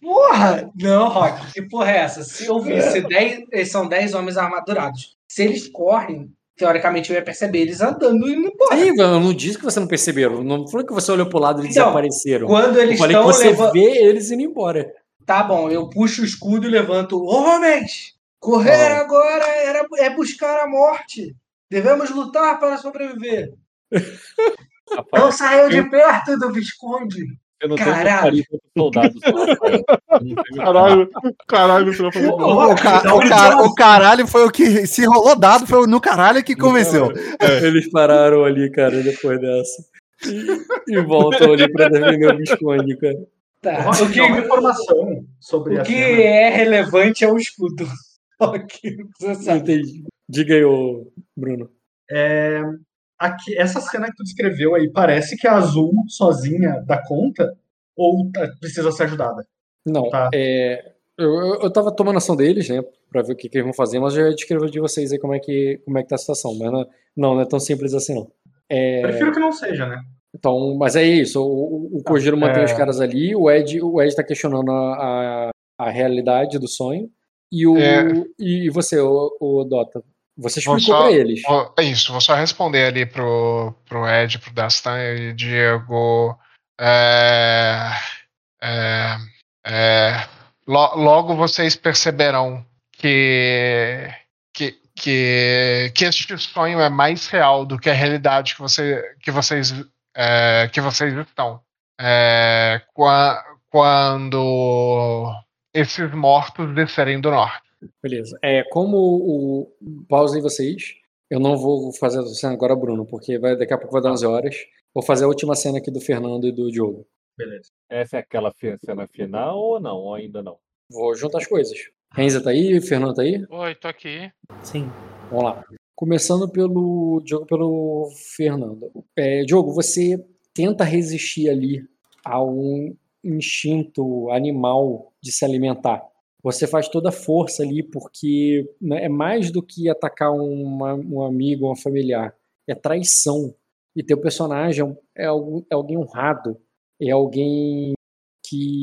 Porra! Não, Rock, que porra é essa? Se eu visse 10, são 10 homens armadurados. Se eles correm, teoricamente eu ia perceber eles andando e indo embora.
Sim, eu não disse que você não perceberam. Não falou que você olhou pro lado e eles
Então,
desapareceram.
quando eles
eu falei que
estão
você
leva-
vê eles indo embora.
Tá bom, eu puxo o escudo e levanto. Homens! Correr
Ah.
agora era, é buscar a morte. Devemos lutar para sobreviver. Não saiu de perto do Visconde.
Eu não
Caralho.
tenho carinho contra soldados.
Caralho, caralho, bom.
O, ca- o ca- o caralho foi o que. Se rolou dado, foi no caralho que convenceu.
Eles pararam ali, cara, depois dessa. E, e voltam ali pra defender o Visconde, cara.
Tá.
Rock,
O que,
uma informação sobre
o que
cena.
é relevante é o escudo. Ok, você sabe.
Entendi. Diga aí, ô, Bruno.
É, aqui, essa cena que tu descreveu aí, parece que a Azul sozinha dá conta ou tá- precisa ser ajudada?
Não,
Tá.
é, eu, eu, tava tomando ação deles, né, pra ver o que, que eles vão fazer, mas eu já descrevo de vocês aí como é que, como é que tá a situação. Mas não, não, não é tão simples assim, não. É,
Prefiro que não seja, né?
Então, mas é isso. O, o- o Kojiro mantém
é.
os caras ali, o Ed, o Ed tá questionando a, a, a realidade do sonho. E o
É.
e você, o, o Dota, você explicou
só-
pra eles.
vou- é isso, vou só responder ali pro, pro Ed, pro Dastan e Diego. É, é, é, lo- logo vocês perceberão que, que, que, que este sonho é mais real do que a realidade que, você, que, vocês, é, que vocês estão. É, qua- quando esses mortos descerem do norte.
Beleza. É, como o. Pausem vocês. Eu não vou fazer a cena agora, Bruno, porque vai, daqui a pouco vai dar 11 horas. Vou fazer a última cena aqui do Fernando e do Diogo.
Beleza.
Essa é aquela cena final ou não? Ou ainda não?
Vou juntar as coisas. Renza tá aí? Fernando tá aí?
Oi, tô aqui.
Sim.
Vamos lá. Começando pelo Diogo, pelo Fernando. É, Diogo, você tenta resistir ali a um instinto animal de se alimentar. Você faz toda a força ali porque né, é mais do que atacar uma- um amigo, um familiar. É traição. E teu personagem é, algum- é alguém honrado. É alguém que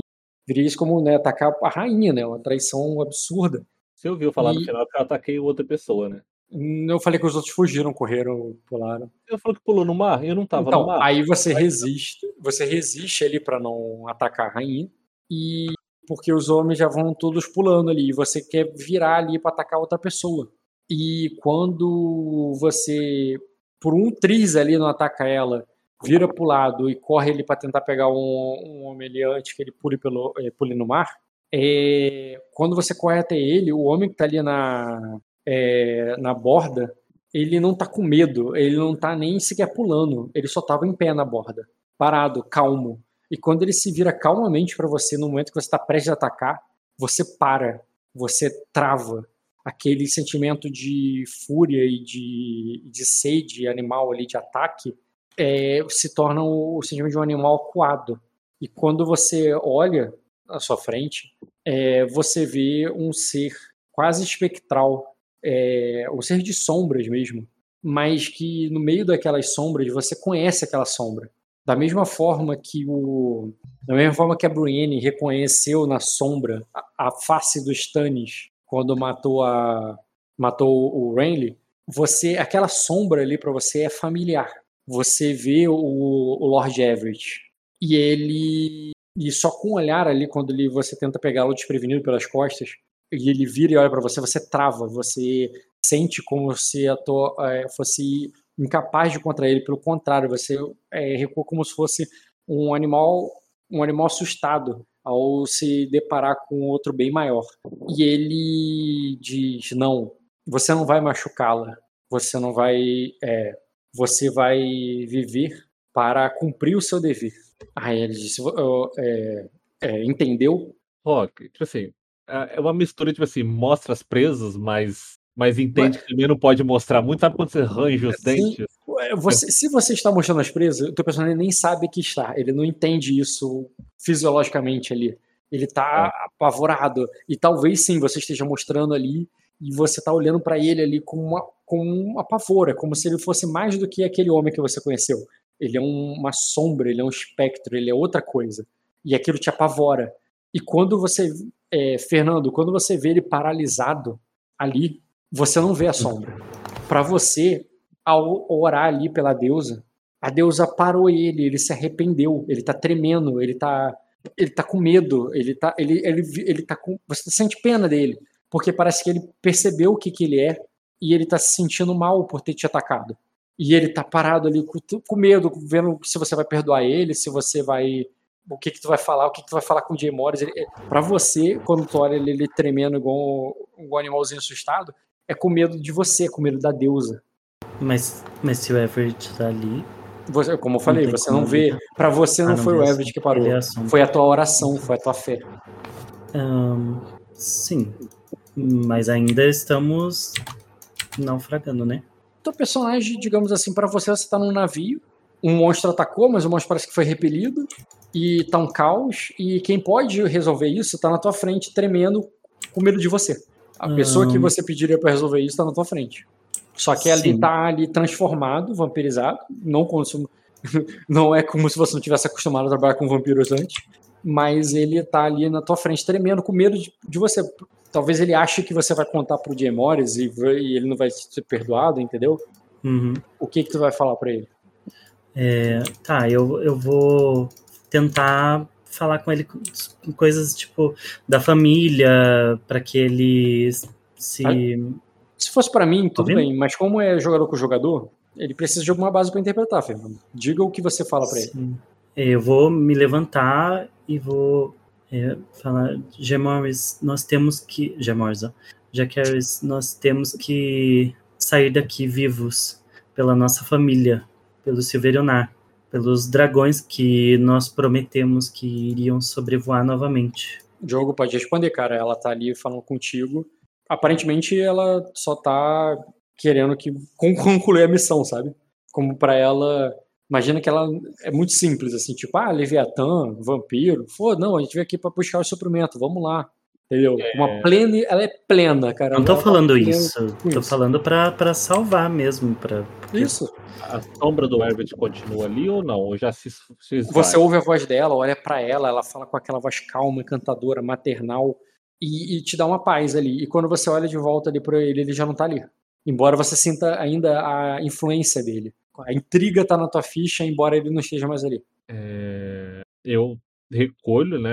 viria isso como né, atacar a rainha, né? Uma traição absurda.
Você ouviu falar no
E-
final que eu ataquei outra pessoa, né?
Eu falei que os outros fugiram, correram, pularam.
Eu falou que pulou no mar? Eu não tava
então,
no mar.
aí você resiste, você resiste ali pra não atacar a rainha e porque os homens já vão todos pulando ali, e você quer virar ali pra atacar outra pessoa. E quando você por um triz ali não ataca ela, vira pro lado e corre ali pra tentar pegar um, um homem ali antes que ele pule pelo eh, pule no mar, é, quando você corre até ele, o homem que tá ali na é, na borda, ele não tá com medo, ele não tá nem sequer pulando, ele só tava em pé na borda, parado, calmo. E quando ele se vira calmamente para você no momento que você está prestes a atacar, você para, você trava aquele sentimento de fúria e de, de sede animal ali de ataque é, se torna o, o sentimento de um animal acuado. E quando você olha à sua frente, é, você vê um ser quase espectral, é, um ser de sombras mesmo, mas que no meio daquelas sombras você conhece aquela sombra. Da mesma forma que o, da mesma forma que a Brienne reconheceu na sombra a, a face dos Stannis quando matou a matou o Renly, você aquela sombra ali para você é familiar. Você vê o, o Lord Everett e ele e só com o olhar ali quando ele, você tenta pegá-lo desprevenido pelas costas e ele vira e olha para você, você trava, você sente como se a tua, é, fosse incapaz de contra ele, pelo contrário, você é, recua como se fosse um animal, um animal assustado ao se deparar com outro bem maior. E ele diz: não, você não vai machucá-la, você não vai, é, você vai viver para cumprir o seu dever. Aí ele disse: é, é, entendeu?
Rock, tipo assim, é uma mistura, tipo assim, mostra as presas, mas, mas entende que também não pode mostrar muito. Sabe quando você arranja os
Sim.
dentes?
Você, se você está mostrando as presas, o teu personagem nem sabe que está. Ele não entende isso fisiologicamente ali. Ele está apavorado. E talvez sim você esteja mostrando ali e você está olhando para ele ali com uma, com uma pavora, como se ele fosse mais do que aquele homem que você conheceu. Ele é um- uma sombra, ele é um espectro, ele é outra coisa. E aquilo te apavora. E quando você, é, Fernando, quando você vê ele paralisado ali, você não vê a sombra. Para você, ao orar ali pela deusa, a deusa parou ele, ele se arrependeu, ele tá tremendo, ele tá ele tá com medo, ele tá ele ele, ele tá com você sente pena dele, porque parece que ele percebeu o que que ele é e ele tá se sentindo mal por ter te atacado. E ele tá parado ali com, com medo, vendo se você vai perdoar ele, se você vai o que que tu vai falar, o que que tu vai falar com o Jay Morris. Ele, pra você, quando tu olha ele, ele tremendo igual um, um animalzinho assustado, é com medo de você, com medo da deusa.
Mas, mas se o Everett tá ali.
Você, como eu falei, você não vê. Para você não,
Ah, não
foi o Everett que parou. Foi a tua oração, foi a tua fé.
Ahn, sim. Mas ainda estamos naufragando, né?
Teu personagem, digamos assim, para você, você tá num navio. Um monstro atacou, mas o monstro parece que foi repelido. E tá um caos. E quem pode resolver isso tá na tua frente, tremendo, com medo de você. A pessoa que você pediria para resolver isso tá na tua frente. Só que ele
Sim.
tá ali transformado, vampirizado. Não, como, não é como se você não tivesse acostumado a trabalhar com vampiros antes. Mas ele tá ali na tua frente, tremendo, com medo de, de você. Talvez ele ache que você vai contar pro Jay Morris e, e ele não vai ser perdoado, entendeu?
Uhum.
O que que tu vai falar pra ele?
É, tá, eu, eu vou tentar falar com ele com coisas tipo da família, para que ele se.
Se fosse pra mim, tudo
ouvindo?
bem, mas como é jogador com jogador, ele precisa de alguma base pra interpretar, Fernando. Diga o que você fala pra ele.
Sim. Eu vou me levantar e vou é, falar, Gemorris, nós temos que. Gemorris, ó. Jacaris, nós temos que sair daqui vivos pela nossa família, pelo Silverionar, pelos dragões que nós prometemos que iriam sobrevoar novamente.
Diogo pode responder, cara. Ela tá ali falando contigo. Aparentemente, ela só tá querendo que con- concluir a missão, sabe? Como pra ela. Imagina que ela é muito simples, assim, tipo, ah, Leviatã, vampiro. Pô, não, a gente veio aqui pra buscar o suprimento, vamos lá. Entendeu? Uma plena. Ela é plena, cara.
Não tô
Ela tá
falando
querendo
isso, tô
isso.
falando pra, pra salvar mesmo. Pra,
Isso.
A sombra do Everett continua ali ou não? Ou já se, se?
Você ouve a voz dela, olha pra ela, ela fala com aquela voz calma, encantadora, maternal e, e te dá uma paz ali. E quando você olha de volta ali pra ele, ele já não tá ali. Embora você sinta ainda a influência dele. A intriga tá na tua ficha, embora ele não esteja mais ali.
É, eu recolho, né,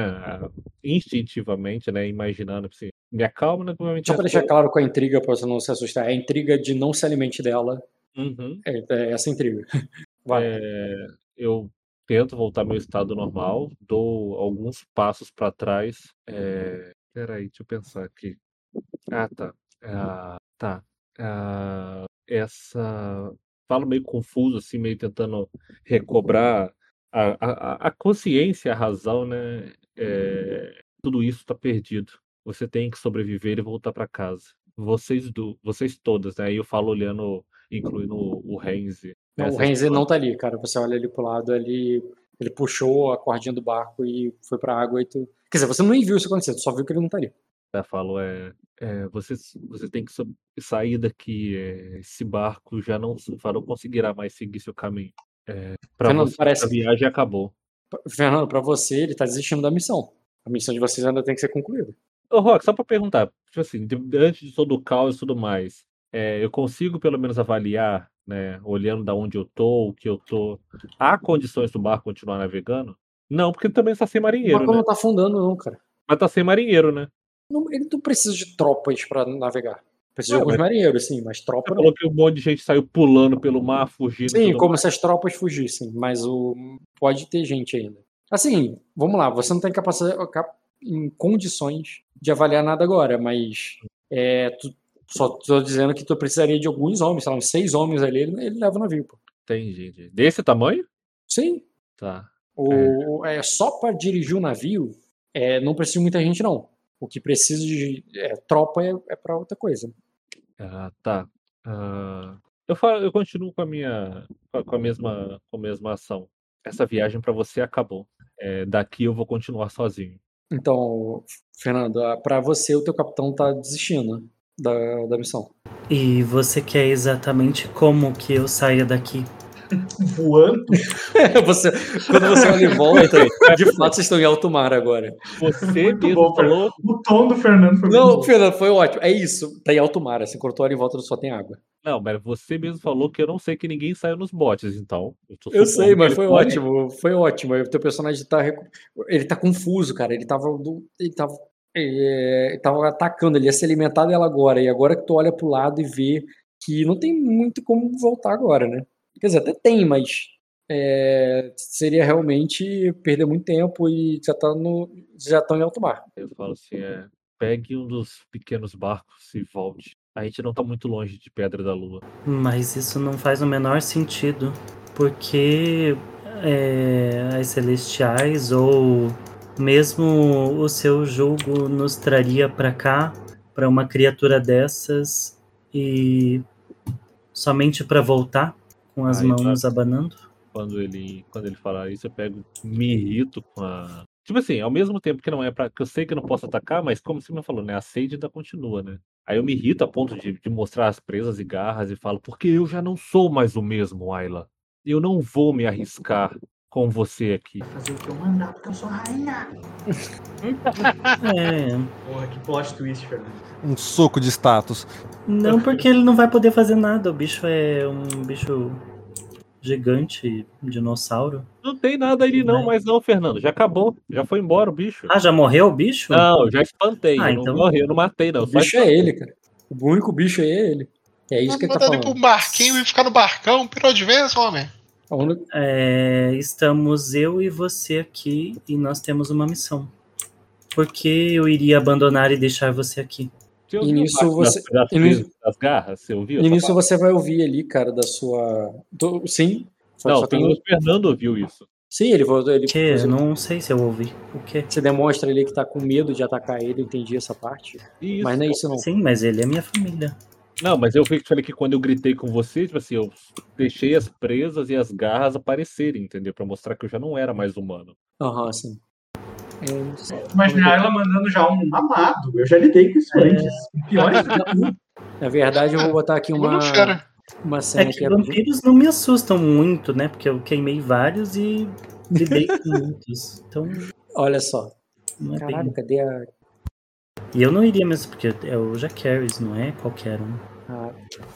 instintivamente, né, imaginando assim, me acalma, né,
Só pra deixar claro com a intriga, pra você não se assustar, é a intriga de não se alimente dela.
Uhum.
É, é essa intriga. Vai.
É, eu tento voltar ao meu estado normal, dou alguns passos para trás. É, peraí, deixa eu pensar aqui. Ah, tá. Ah, tá. Ah, essa. Falo meio confuso, assim, meio tentando recobrar a, a, a consciência, a razão, né? É, tudo isso está perdido. Você tem que sobreviver e voltar para casa. Vocês do, vocês todas, né? Aí eu falo olhando, incluindo o Renzi.
Não, o Renzi não tá ali, cara. Você olha ali pro lado, ali, ele puxou a cordinha do barco e foi pra água e tu. Quer dizer, você nem viu isso acontecer, tu só viu que ele não tá ali.
Eu falo, é, é você, você tem que sair daqui. é, esse barco já não, já não conseguirá mais seguir seu caminho. É, para
Fernando,
você,
parece-
a viagem acabou.
Fernando, pra você, ele tá desistindo da missão. A missão de vocês ainda tem que ser concluída.
Ô, Rock, só para perguntar, tipo assim, antes de todo o caos e tudo mais, é, eu consigo pelo menos avaliar, né, olhando da onde eu tô, o que eu tô, há condições do barco continuar navegando? Não, porque também está sem
O
marinheiro,
barco
né?
não tá afundando, não, cara.
Mas tá sem marinheiro, né?
Não- ele não precisa de tropas pra navegar. Precisa
Ué,
de alguns
mas-
marinheiros, sim, mas tropa
Você
não.
falou que um monte de gente saiu pulando pelo mar, fugindo.
Sim, como
mais.
se as tropas fugissem, mas o pode ter gente ainda. Assim, vamos lá, você não tem capacidade cap- em condições de avaliar nada agora, mas é, tu, só tô dizendo que tu precisaria de alguns homens, sei lá, uns seis homens ali, ele, ele leva o navio, pô.
Entendi. entendi. Desse tamanho?
Sim.
Tá.
O, é, só para dirigir o navio, é, não precisa de muita gente, não. O que precisa de é, tropa é, é para outra coisa.
Ah, tá. Ah, eu, falo, eu continuo com a minha com a, mesma com a mesma ação. Essa viagem para você acabou. É, daqui eu vou continuar sozinho.
Então, Fernando, para você, o teu capitão tá desistindo da, da missão.
E você quer exatamente como que eu saia daqui?
Voando?
você, quando você olha em volta, de fato vocês estão em alto mar agora.
Você
Muito
mesmo
bom,
falou.
O tom do Fernando foi muito
Não,
bom.
Fernando, foi ótimo. É isso. Tá em alto mar, assim, quando tu olha em volta só tem água.
Não, mas você mesmo falou que eu não sei que ninguém saiu nos botes, então.
Eu, eu sei, mas foi pode... ótimo. Foi ótimo. O teu personagem tá. Ele tá confuso, cara. Ele tava. Ele tava. É, ele tava atacando, ele ia ser alimentado ela agora. E agora que tu olha pro lado e vê que não tem muito como voltar agora, né? Quer dizer, até tem, mas é, seria realmente perder muito tempo e já tá no. Já estão em alto mar.
Eu falo assim, é, pegue um dos pequenos barcos e volte. A gente não tá muito longe de Pedra da Lua.
Mas isso não faz o menor sentido. Porque é, as celestiais ou mesmo o seu jogo nos traria para cá, para uma criatura dessas e somente para voltar com as Aí, mãos tá. abanando?
Quando ele, quando ele fala isso, eu pego, me irrito com a. Tipo assim, ao mesmo tempo que não é para que eu sei que eu não posso atacar, mas como você me falou, né? A sede ainda continua, né? Aí eu me irrito a ponto de, de mostrar as presas e garras e falo, porque eu já não sou mais o mesmo, Ayla. Eu não vou me arriscar com você aqui.
Fazer o que eu mandar, porque eu sou rainha.
é.
Porra, que plot twist, Fernando.
Um soco de status.
Não, porque ele não vai poder fazer nada. O bicho é um bicho gigante, dinossauro.
Não tem nada ali não, mas não, Fernando. Já acabou. Já foi embora o bicho.
Ah, já morreu o bicho?
Não, já espantei. Ah, então... Não morreu, não matei, não.
O bicho é ele, cara. O único bicho aí é ele. É isso não que ele tá falando.
pro barquinho e ficar no barcão, pirou de vez, homem.
É, estamos eu e você aqui e nós temos uma missão. Por que eu iria abandonar e deixar você aqui?
E nisso você.
Das, das, das garras, você ouviu?
E nisso você vai ouvir ali, cara, da sua. Do... Sim.
Só, não, só tem... o Fernando ouviu isso.
Sim, ele voltou. Ele...
Que? Não sei se eu ouvi. O quê?
Você demonstra ali que tá com medo de atacar ele, eu entendi essa parte. Isso, mas não é isso, não.
Sim, mas ele é minha família.
Não, mas eu falei que quando eu gritei com você, tipo assim, eu deixei as presas e as garras aparecerem, entendeu? Pra mostrar que eu já não era mais humano.
Aham, uhum, sim.
Imagina ela mandando já um amado. Eu já lidei com isso é... antes. Pior
Na verdade, eu vou botar aqui uma, uma cena
é que, que vampiros não me assustam muito, né? Porque eu queimei vários e lidei com muitos. Então.
Olha só. É Caralho, bem... cadê a.
E eu não iria mesmo, porque é o Jacaris, não é qualquer um.
A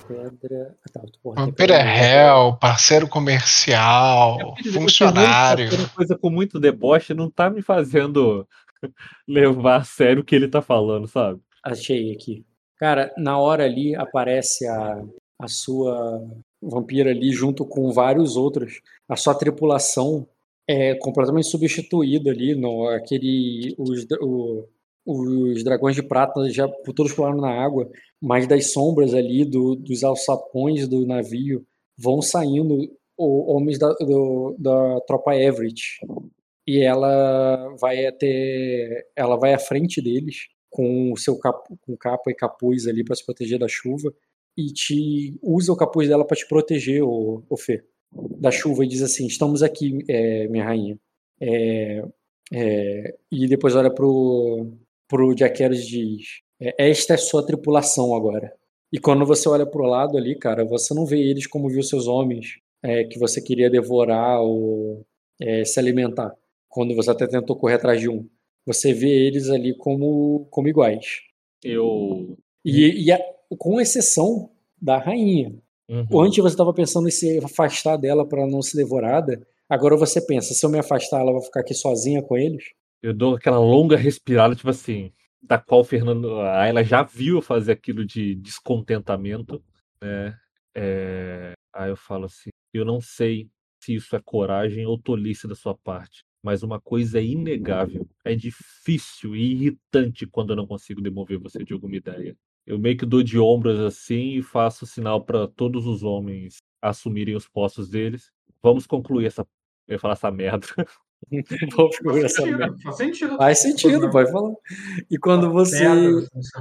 pedra. Ah, tá,
Vampiro é réu, parceiro comercial, é, funcionário.
Uma coisa com muito deboche não tá me fazendo levar a sério o que ele tá falando, sabe?
Achei aqui. Cara, na hora ali aparece a, a sua vampira ali junto com vários outros. A sua tripulação é completamente substituída ali no aquele os, o, os dragões de prata já todos pularam na água, mas das sombras ali do, dos alçapões do navio vão saindo homens da, do, da tropa Everett. E ela vai até ela vai à frente deles com o seu capo, com capa e capuz ali para se proteger da chuva e te usa o capuz dela para te proteger o, o Fê da chuva e diz assim estamos aqui é, minha rainha. É, é, e depois olha pro pro Jaqueros diz: é, esta é sua tripulação agora. E quando você olha pro lado ali, cara, você não vê eles como viu seus homens é, que você queria devorar ou é, se alimentar. Quando você até tentou correr atrás de um, você vê eles ali como como iguais.
Eu
e, e a, com exceção da rainha. Uhum. Antes você estava pensando em se afastar dela para não ser devorada. Agora você pensa, se eu me afastar, ela vai ficar aqui sozinha com eles?
Eu dou aquela longa respirada, tipo assim, da qual o Fernando, a ela já viu fazer aquilo de descontentamento, né? É, aí eu falo assim, eu não sei se isso é coragem ou tolice da sua parte, mas uma coisa é inegável, é difícil e irritante quando eu não consigo demover você de alguma ideia. Eu meio que dou de ombros assim e faço sinal para todos os homens assumirem os postos deles. Vamos concluir essa, eu ia falar essa merda.
Vou faz, sentido, faz sentido. Faz sentido, pode falar. E quando você.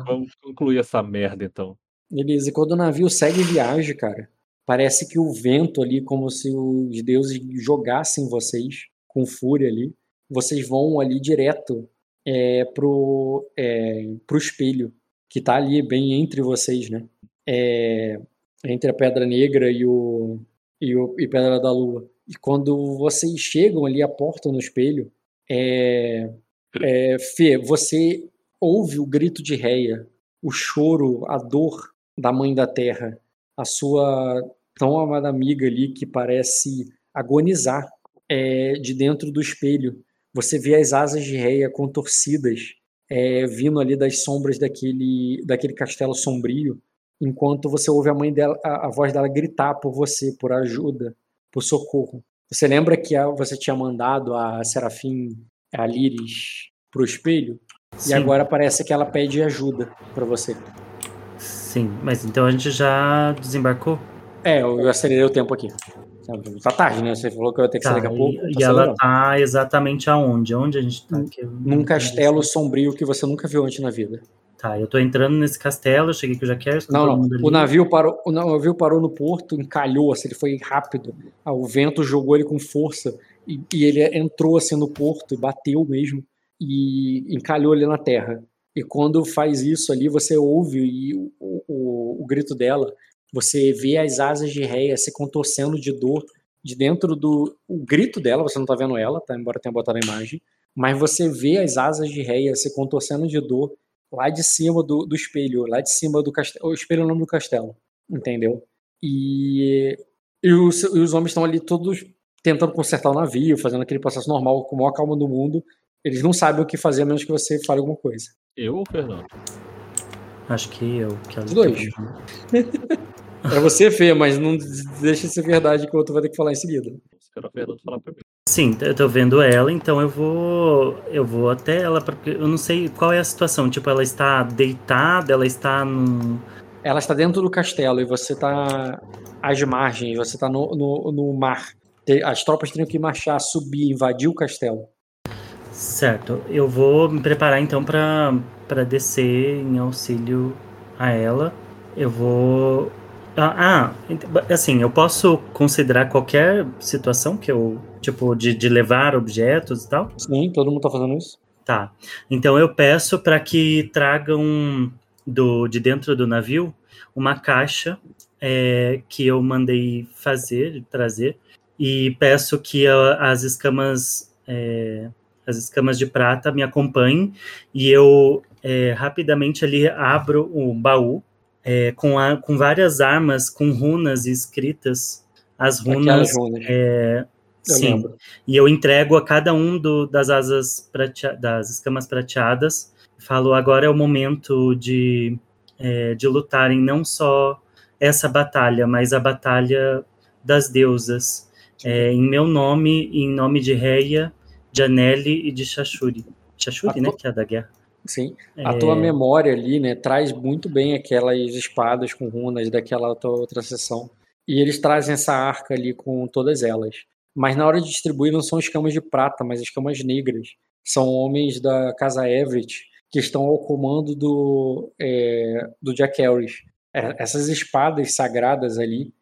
Vamos concluir essa merda então.
Beleza, e quando o navio segue viagem, cara, parece que o vento ali, como se os deuses jogassem vocês com fúria ali. Vocês vão ali direto é, pro, é, pro espelho, que tá ali bem entre vocês, né? É, entre a Pedra Negra e o, e o e Pedra da Lua. E quando vocês chegam ali à porta no espelho, é, é, Fê, você ouve o grito de Reia, o choro, a dor da mãe da terra a sua tão amada amiga ali que parece agonizar é, de dentro do espelho. Você vê as asas de Reia contorcidas é, vindo ali das sombras daquele, daquele castelo sombrio, enquanto você ouve a mãe dela, a, a voz dela gritar por você, por ajuda, por socorro. Você lembra que você tinha mandado a Serafim, a Liris, pro espelho? Sim. E agora parece que ela pede ajuda para você.
Sim, mas então a gente já desembarcou?
É, eu acelerei o tempo aqui. Tá tarde, né? Você falou que eu ia ter que tá, sair daqui a pouco.
E, tá e ela tá exatamente aonde? Onde a gente tá?
Num castelo sombrio que você nunca viu antes na vida.
Tá, eu tô entrando nesse castelo, eu cheguei com o Jaquer.
Não, não. O navio, parou, o navio parou no porto, encalhou, assim, ele foi rápido. Ah, o vento jogou ele com força e, e, ele entrou assim no porto bateu mesmo e encalhou ali na terra. E quando faz isso ali, você ouve e, o, o, o grito dela você vê as asas de Reia se contorcendo de dor de dentro do o grito dela, você não tá vendo ela, tá? Embora tenha botado a imagem, mas você vê as asas de Reia se contorcendo de dor lá de cima do, do espelho, lá de cima do castelo. O espelho é o nome do castelo, entendeu? E, e, os, e os homens estão ali todos tentando consertar o navio, fazendo aquele processo normal, com a maior calma do mundo. Eles não sabem o que fazer a menos que você fale alguma coisa.
Eu ou Fernando?
Acho que eu. Que
Os dois. É você, Fê, mas não deixa de ser verdade que o outro vai ter que falar em seguida.
Espero Fernando falar primeiro.
Sim, eu tô vendo ela, então eu vou eu vou até ela porque eu não sei qual é a situação, tipo ela está deitada, ela está num
ela está dentro do castelo e você está às margens, você está no, no, no mar. As tropas teriam que marchar, subir, invadir o castelo.
Certo, eu vou me preparar então para descer em auxílio a ela. Eu vou ah, ah, assim, eu posso considerar qualquer situação que eu, tipo, de, de levar objetos e tal?
Sim, todo mundo tá fazendo isso.
Tá. Então eu peço para que tragam do, de dentro do navio uma caixa é, que eu mandei fazer, trazer, e peço que a, as escamas é, as escamas de prata me acompanhem e eu é, rapidamente ali abro o baú é, com, a, com várias armas, com runas escritas. As runas. runas. É, sim. Lembro. E eu entrego a cada um do, das asas pratea, das escamas prateadas. Falo, agora é o momento de, é, de lutarem não só essa batalha, mas a batalha das deusas. É, em meu nome em nome de Reia, de Aneli e de Shashuri. Shashuri, né? Que é a da guerra.
Sim. A tua é. memória ali, né, traz muito bem aquelas espadas com runas daquela outra sessão. E eles trazem essa arca ali com todas elas. Mas na hora de distribuir não são escamas de prata, mas escamas negras. São homens da casa Everett que estão ao comando do, é, do Jack Harris. É, essas espadas sagradas ali,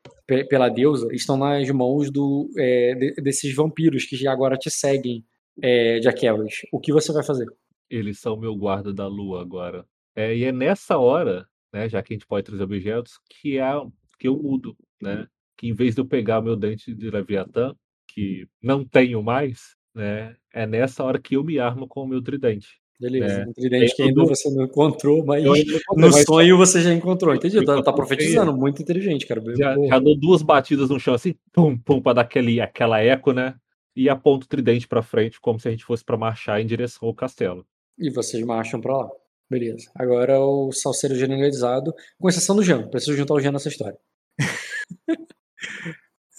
pela deusa, estão nas mãos do, é, desses vampiros que agora te seguem, é, Jack Harris. O que você vai fazer?
Eles são meu guarda da lua agora. É, e é nessa hora, né, já que a gente pode trazer objetos, que é que eu mudo, né? Que em vez de eu pegar meu dente de Leviatã, que não tenho mais, né? É nessa hora que eu me armo com o meu tridente.
Beleza, né? um tridente que ainda você não encontrou, mas no sonho você já encontrou. Entendi, tá, tá profetizando, muito inteligente, cara.
Já, já, dou duas batidas no chão assim, pum, pum, pra dar aquele, aquela eco, né? E aponto o tridente pra frente, como se a gente fosse para marchar em direção ao castelo.
E vocês marcham para lá. Beleza. Agora o salseiro generalizado, com exceção do Jean. Preciso juntar o Jean nessa história.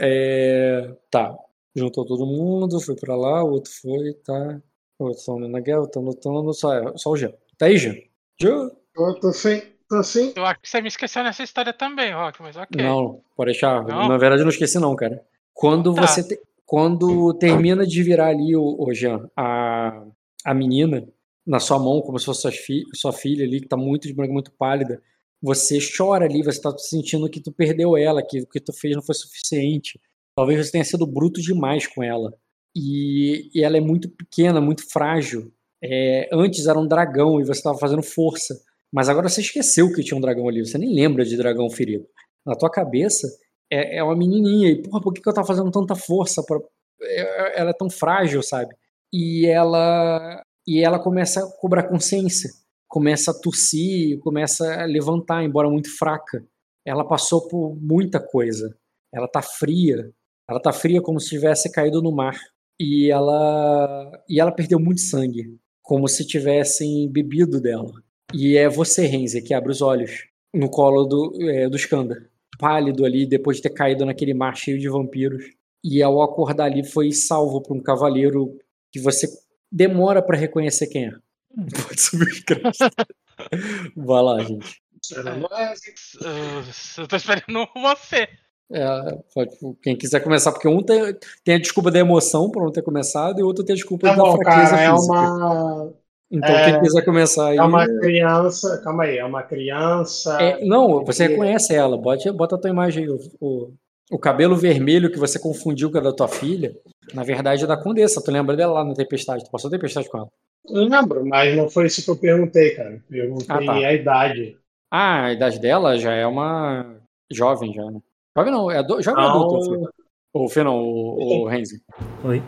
é, tá. Juntou todo mundo, foi para lá, o outro foi, tá. O outro tá na guerra, tá lutando, só, só o Jean. Tá aí, Jean? Jean?
Eu tô sim, tô sim.
Eu acho que você me esqueceu nessa história também, Rock, mas ok.
Não, pode deixar. Não? Na verdade, eu não esqueci, não, cara. Quando tá. você. Te... Quando termina de virar ali, o, o Jean, a, a menina, na sua mão, como se fosse sua, fi sua filha ali, que está muito de branco, muito pálida, você chora ali, você está sentindo que tu perdeu ela, que o que tu fez não foi suficiente. Talvez você tenha sido bruto demais com ela. E, e ela é muito pequena, muito frágil. É, antes era um dragão e você estava fazendo força. Mas agora você esqueceu que tinha um dragão ali. Você nem lembra de dragão ferido. Na tua cabeça é, é uma menininha. E, porra, por que, que eu tava fazendo tanta força? Pra... É, ela é tão frágil, sabe? E ela e ela começa a cobrar consciência, começa a tossir, começa a levantar, embora muito fraca. ela passou por muita coisa. Ela tá fria. Ela tá fria como se tivesse caído no mar. E ela e ela perdeu muito sangue, como se tivessem bebido dela. E é você, Renzi, que abre os olhos no colo do, é, do Skanda. Pálido ali, depois de ter caído naquele mar cheio de vampiros. E ao acordar ali, foi salvo por um cavaleiro que você demora para reconhecer quem é. Pode subir os créditos. Vai lá, gente.
Eu tô esperando você.
É, quem quiser começar, porque um tem, tem a desculpa da emoção por não ter começado e o outro tem a desculpa
Tá
da
bom,
fraqueza
cara, é
física.
uma.
Então,
é-
quem quiser começar aí.
É uma criança. Calma aí, é uma criança.
É, não, você reconhece ela. Bota, bota a tua imagem aí. O, o, o cabelo vermelho que você confundiu com a da tua filha, na verdade é da Condessa. Tu lembra dela lá na Tempestade? Tu passou a Tempestade com ela.
Eu lembro, mas não foi isso que eu perguntei, cara. Perguntei
Ah, tá.
a idade.
Ah, a idade dela já é uma jovem, já, né? Jovem não, é ado... jovem
Não.
adulto. Fê. O Fê não, o, o Renzi.
Oi.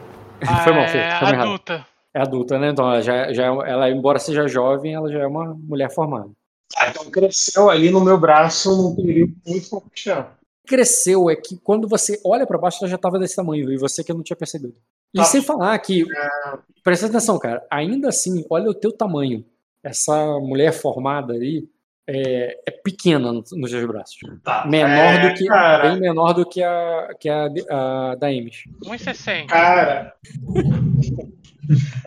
Foi mal, Fê.
É
foi errado.
adulta.
É adulta, né? Então, ela, já, já, é- ela, embora seja jovem, ela já é uma mulher formada.
Ah, então cresceu ali no meu braço num período muito tempo.
Cresceu é que quando você olha pra baixo, ela já tava desse tamanho, e você que não tinha percebido. E
Tá.
sem falar que,
É,
presta atenção, cara, ainda assim, olha o teu tamanho. Essa mulher formada aí é, é pequena no- nos teus braços.
Tá.
Menor
É,
do que,
cara.
bem menor do que a, que a, a da Ames.
1,60.
Cara.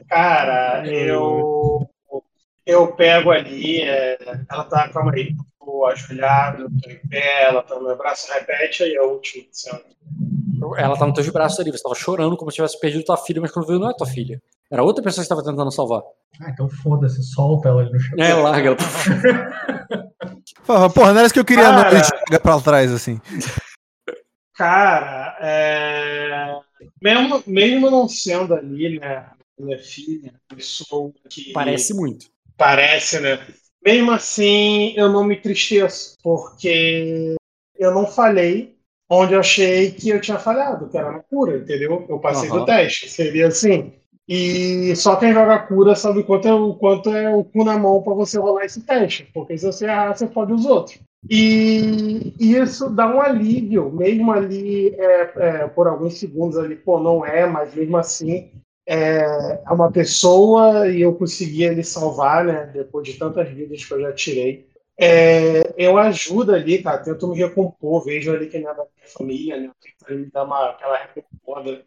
Cara, eu. Eu pego ali, é, ela tá, calma aí, tô ajoelhado, tô em pé, ela tá no meu braço, repete aí a última cena.
Ela tá nos teus braços ali, você tava chorando como se tivesse perdido tua filha, mas quando viu, não é tua filha. Era outra pessoa que estava tentando salvar.
Ah, então foda-se, solta ela ali no chão.
É, larga ela.
Porra, porra, não era isso que eu queria não
Cara.
jogar pra trás, assim.
Cara, é, mesmo, mesmo não sendo ali, né, minha filha, pessoa que.
Parece muito.
Parece, né? Mesmo assim, eu não me tristeço, porque eu não falhei onde eu achei que eu tinha falhado, que era na cura, entendeu? Eu passei
Aham.
do teste, seria assim. E só quem joga cura sabe o quanto é o, quanto é o cu na mão para você rolar esse teste, porque se você errar, você pode os outros. E isso dá um alívio, mesmo ali é, é, por alguns segundos ali, pô, não é, mas mesmo assim é, é uma pessoa e eu consegui ele salvar, né? Depois de tantas vidas que eu já tirei. É, eu ajudo ali, cara, tento me recompor, vejo ali quem é da minha família, né? Tento me dar uma, aquela recompor, né?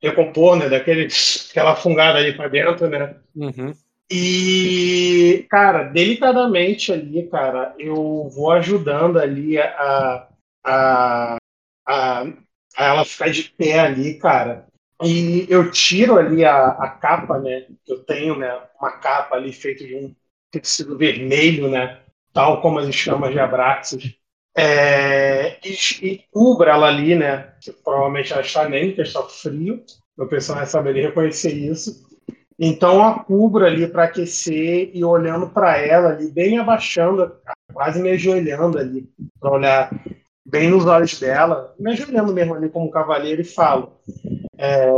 Recompor, né? Daquele, aquela fungada ali pra dentro, né?
Uhum.
E, cara, delicadamente ali, cara, eu vou ajudando ali a, a, a, a ela ficar de pé ali, cara. E eu tiro ali a, a capa, né? Que eu tenho, né? Uma capa ali feita de um tecido vermelho, né? Tal como as escamas de Abraxas. É, e, e cubra ela ali, né? Provavelmente ela está nem, porque está frio. Meu personagem saberia reconhecer isso. Então a cubro ali para aquecer e olhando para ela ali, bem abaixando, quase me ajoelhando ali, para olhar bem nos olhos dela, me ajoelhando mesmo ali como cavaleiro e falo: é, é,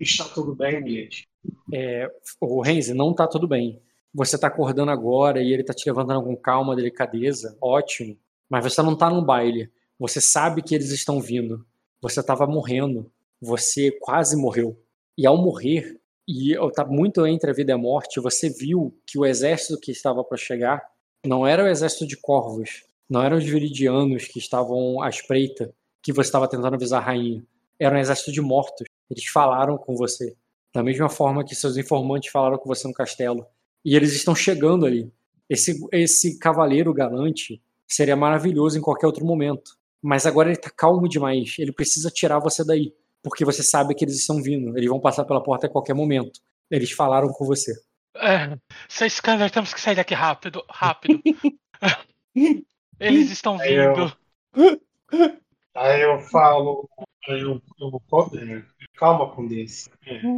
Está tudo bem, Milete?
É, o Renzi, não tá tudo bem. Você tá acordando agora e ele tá te levantando com calma, delicadeza, ótimo. Mas você não tá num baile. Você sabe que eles estão vindo. Você tava morrendo. Você quase morreu. E ao morrer, e tá muito entre a vida e a morte, você viu que o exército que estava para chegar não era o exército de corvos, não eram os viridianos que estavam à espreita, que você estava tentando avisar a rainha. Era um exército de mortos. Eles falaram com você. Da mesma forma que seus informantes falaram com você no castelo. E eles estão chegando ali. Esse, esse cavaleiro galante seria maravilhoso em qualquer outro momento. Mas agora ele tá calmo demais. Ele precisa tirar você daí. Porque você sabe que eles estão vindo. Eles vão passar pela porta a qualquer momento. Eles falaram com você.
É, seu Scanner, temos que sair daqui rápido, rápido. Eles estão
Aí eu-
vindo.
Aí eu falo, aí eu, eu, calma com desse.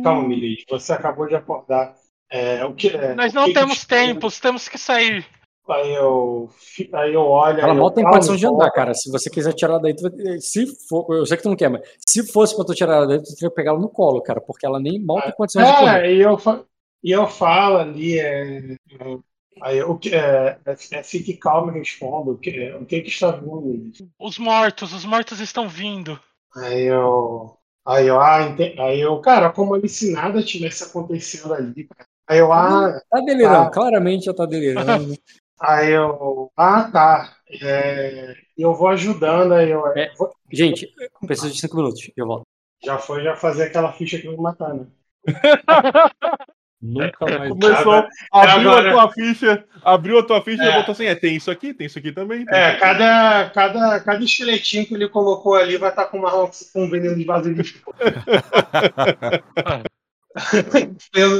Calma, Milete, você acabou de acordar. É, o que, é,
Nós não
que que
temos
te-
tempos, temos que sair.
Aí eu, aí eu olho.
Ela
aí
mal
eu,
tem condição de andar, cara. Se você quiser tirar daí, tu vai- se for, eu sei que tu não quer, mas se fosse pra tu tirar ela daí, tu teria que pegar ela no colo, cara, porque ela nem mal tem condição de correr.
É, e eu, e eu falo ali, é, Aí o que é, é, é fique calmo e responda o que, o que, que está vindo.
Os mortos, os mortos estão vindo.
Aí eu. Aí eu, ah, ente- aí eu, cara, como se nada tivesse acontecendo ali, cara. Aí eu, ah,
Tá delirando,
tá.
claramente já tá delirando.
Aí eu, ah, tá. É, eu vou ajudando, aí eu.
É, gente, preciso de cinco minutos, eu volto.
Já foi já fazer aquela ficha que vai me matar, né?
Nunca mais.
Começou,
Agora-
abriu
agora-
a tua ficha, abriu a tua ficha e
É.
botou assim: é, tem isso aqui, tem isso aqui também.
É,
aqui.
cada, cada, cada esqueletinho que ele colocou ali vai estar com uma com veneno de basilisco.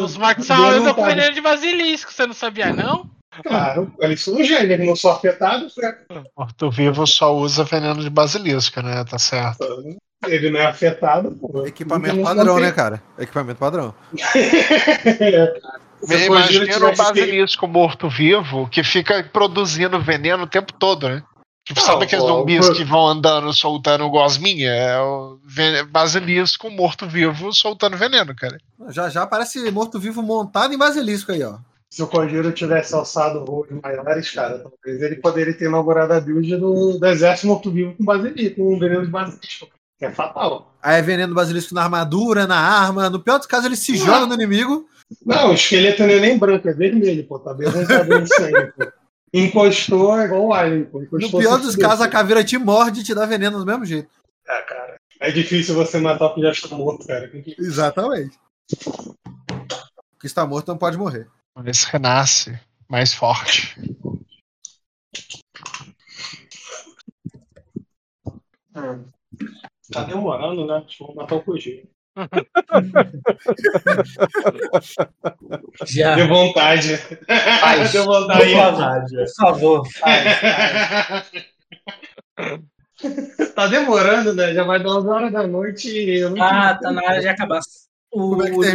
Os só andam com veneno de basilisco, você não sabia, não?
Claro, eles são gênios, não são afetados, né?
Morto-vivo só usa veneno de basilisco, né? Tá certo.
Ele não é afetado, pô.
Equipamento padrão, né, cara? Equipamento padrão.
Gojira
imagina um
tivesse
basilisco morto-vivo que fica produzindo veneno o tempo todo, né? Tipo,
Não,
sabe aqueles zumbis que vão andando soltando gosminha? É o ven- basilisco morto-vivo soltando veneno, cara.
Já já parece morto-vivo montado em basilisco aí, ó.
Se o Kojiro tivesse alçado voos maiores, cara, talvez ele poderia ter inaugurado a build do, do exército morto-vivo com basilisco, com veneno de basilisco. Que é fatal.
Aí é veneno basilisco na armadura, na arma. No pior dos casos, ele se joga no inimigo.
Não, o esqueleto não é nem branco, é vermelho, pô. Tá berrando de sangue, pô. Encostou é igual o Alien, pô.
No
Encostou,
pior
se
dos casos, a caveira te morde e te dá veneno do mesmo jeito.
É, cara. É difícil você matar o que já está morto, cara.
Exatamente. O que está morto não pode morrer.
Mas renasce mais forte.
Tá demorando, né? Vou matar o Kojiro.
Já.
Deu vontade.
Faz.
Deu vontade.
Por favor, por favor,
tá demorando, né? Já vai 11 horas da noite e eu não
Ah, tá na hora de acabar. O
é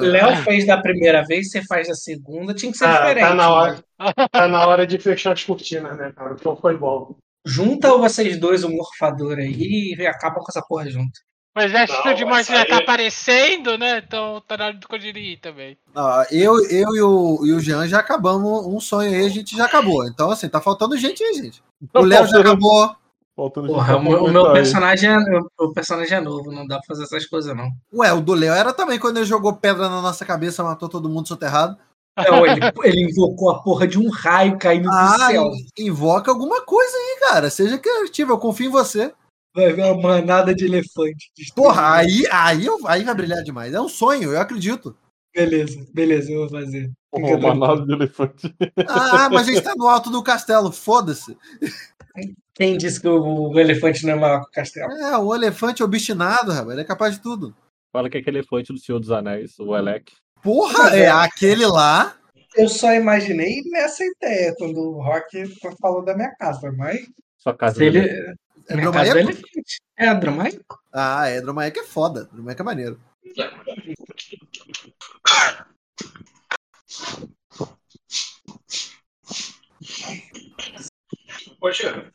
Léo
é
fez da primeira vez, você faz da segunda, tinha que ser
Ah,
diferente.
tá na hora. Tá na hora de fechar as cortinas, né, cara? Então foi bom.
Junta vocês dois, o morfador aí, e acaba com essa porra junto.
O exército
Não,
de morte já tá aparecendo, né? Então tá na hora do Kojiri ir também.
Ah, eu, eu e, o, e o Jean já acabamos um sonho aí, a gente já acabou. Então, assim, tá faltando gente aí, gente. O Léo já acabou.
Faltando
Porra, o meu, o meu personagem é, o personagem é novo, não dá pra fazer essas coisas, não.
Ué, o do Léo era também quando ele jogou pedra na nossa cabeça, matou todo mundo soterrado.
Não, ele, ele invocou a porra de um raio caindo do
Ah,
céu.
invoca alguma coisa aí, cara. Seja criativo, eu confio em você.
Vai ver uma manada de elefante.
Porra, aí, aí, eu- aí vai brilhar demais. É um sonho, eu acredito.
Beleza, beleza, eu vou fazer.
Uma manada de elefante.
Ah, mas a gente tá no alto do castelo, foda-se.
Quem disse que o, o elefante não é maior que o castelo?
É, o elefante obstinado, rapaz, ele é capaz de tudo.
Fala que é aquele elefante do Senhor dos Anéis, o Elec.
Porra, é aquele lá.
Eu só imaginei nessa ideia quando o Rock falou da minha casa, mas.
Sua casa
Se ele.
É Dromaico?
elefante. É, Dromaico?
Ah, é, Dromaico é foda. Dromaico é maneiro.
Poxa,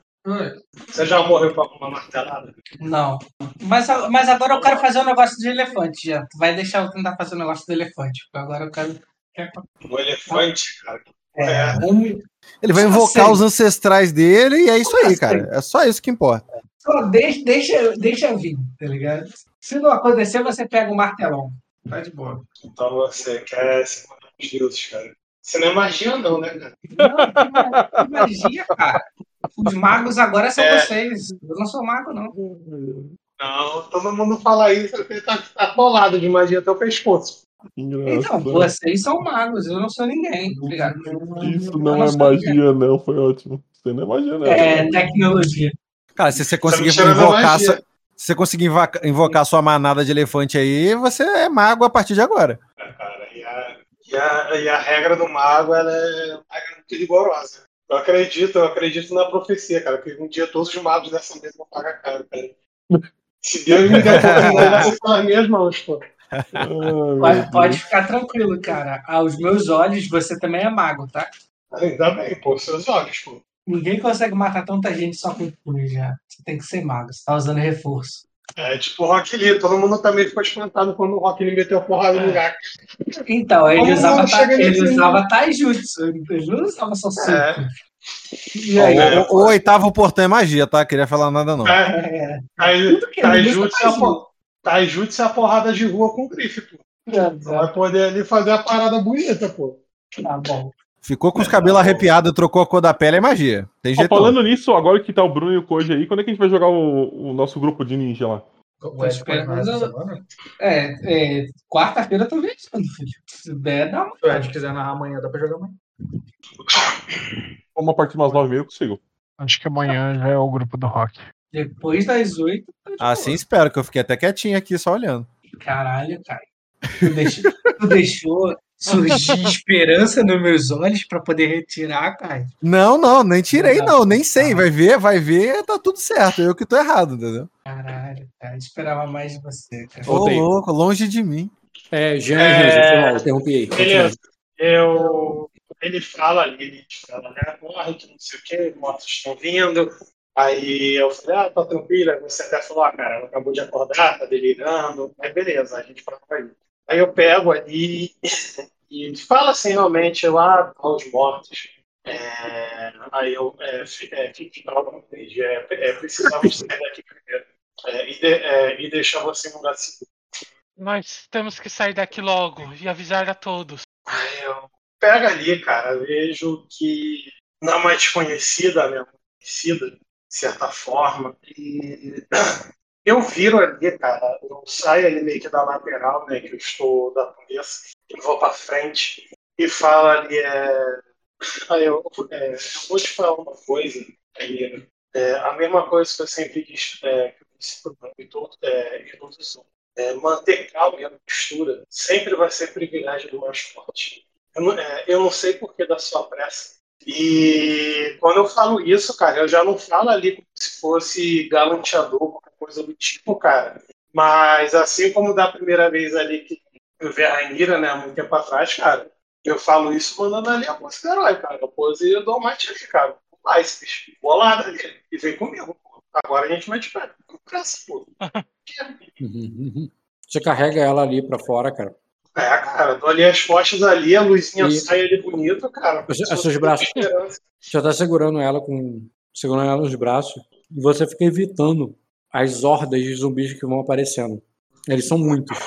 você já morreu pra uma martelada?
Não. Mas, mas agora eu quero fazer um negócio de elefante já. Tu vai deixar eu tentar fazer um negócio do elefante. Porque agora eu quero.
O elefante, cara.
É, um,
Ele vai invocar
sei.
os ancestrais dele e é isso aí, cara. É só isso que importa.
só deixa, deixa, deixa vir, tá ligado? Se não acontecer, você pega o martelão. Tá de boa.
Então você quer se matar os deuses, cara. Você não é magia, não, né, cara?
Não, que magia, cara. Os magos agora são
É.
vocês. Eu não sou mago, não.
Não, todo mundo fala isso, você tá atolado de magia até o pescoço.
Então, vocês são magos, eu não sou ninguém, tá ligado?
Isso não é magia, não. Foi ótimo. Isso não é magia, não.
É tecnologia.
Cara, se você conseguir
tirando a
invocar. Sua, se você conseguir invoca- invocar sua manada de elefante aí, você é mago a partir de agora.
E a, e a, e a regra do mago, ela é uma regra muito rigorosa. Eu acredito, eu acredito na profecia, cara, que um dia todos os magos dessa mesa vão pagar caro, cara. Se Deus me der a oportunidade, vai ser pelas minhas mãos, pô.
Pode, pode ficar tranquilo, cara. Aos meus olhos, você também é mago, tá?
Ainda bem, pô, seus olhos, pô.
Ninguém consegue matar tanta gente só com cruz já. Você tem que ser mago, você tá usando reforço.
É tipo o Rock Lee, todo mundo também ficou espantado quando o Rock Lee meteu a porrada no gato.
Então, ele
Todo
usava, ta- ele usava taijutsu, ele não usava só.
É.
E aí,
o, o- o oitavo portão é magia, tá? Queria falar nada, não.
É,
ele usa
Taijutsu é por- Taijutsu é a porrada de rua com grife, pô. Você vai poder ali fazer a parada bonita, pô.
Tá bom.
Ficou com os cabelos arrepiados, trocou a cor da pele, é magia. Tem jeito.
falando nisso, agora que tá o Bruno e o Koji aí, quando é que a gente vai jogar o, o nosso grupo de ninja lá?
Essa semana?
É, é, quarta-feira eu tô viajando, filho. Se der, dá uma.
Se o Ed quiser narrar amanhã, dá pra jogar amanhã.
Uma partir umas nove e meia eu consigo.
Acho que amanhã já é o grupo do rock.
Depois das oito,
Assim espero, que eu fiquei até quietinho aqui, só olhando.
caralho, cara. Tu deixou, tu deixou surgir esperança nos meus olhos pra poder retirar, cara.
Não, não, nem tirei, não, nem sei. Vai ver, vai ver, tá tudo certo. Eu que tô errado, entendeu?
Caralho, cara. Esperava mais de você, cara.
Ô, louco, longe de mim.
É, Jean
É,
foi mal, interrompi aí.
Beleza. Eu. Ele fala ali, ele fala, né? Morre, que não sei o quê, mortos estão vindo. Aí eu falei, ah, tá tranquila. Você até falou, ah, cara, ela acabou de acordar, tá delirando. Aí beleza, a gente vai aí. Aí eu pego ali e fala assim, realmente, lá, tá os mortos. É, aí eu é, é. É, é, precisamos sair daqui primeiro. É, e, de, é, e deixar você em um lugar seguro.
Nós temos que sair daqui logo e avisar a todos.
Aí eu pego ali, cara, vejo que não é uma desconhecida, né? Conhecida, de certa forma. E eu viro ali, cara, eu saio ali meio que da lateral, né? Que eu estou da cabeça, e vou pra frente e falo ali, é. Aí eu, é, eu vou te falar uma coisa, aí, é, a mesma coisa que eu sempre disse, é, que eu disse todo, é, os é, manter calma e a postura sempre vai ser privilégio do mais forte. Eu não, é, eu não sei por que da sua pressa. E quando eu falo isso, cara, eu já não falo ali como se fosse galanteador, qualquer coisa do tipo, cara. Mas assim como da primeira vez ali que eu vi a Rainira, né, há muito tempo atrás, cara, eu falo isso mandando ali a pose do herói, cara. A pose eu dou uma tira, cara. Vai, esse bicho, bolada ali. E vem comigo, pô. Agora a gente pé. Com pressa, pô.
Você carrega ela ali pra fora, cara.
É, cara, dou ali as costas ali, a luzinha
E-
sai ali bonito, cara.
Os, seus braços. Você tá segurando ela com. segurando ela nos braços. E você fica evitando as hordas de zumbis que vão aparecendo. Eles são muitos.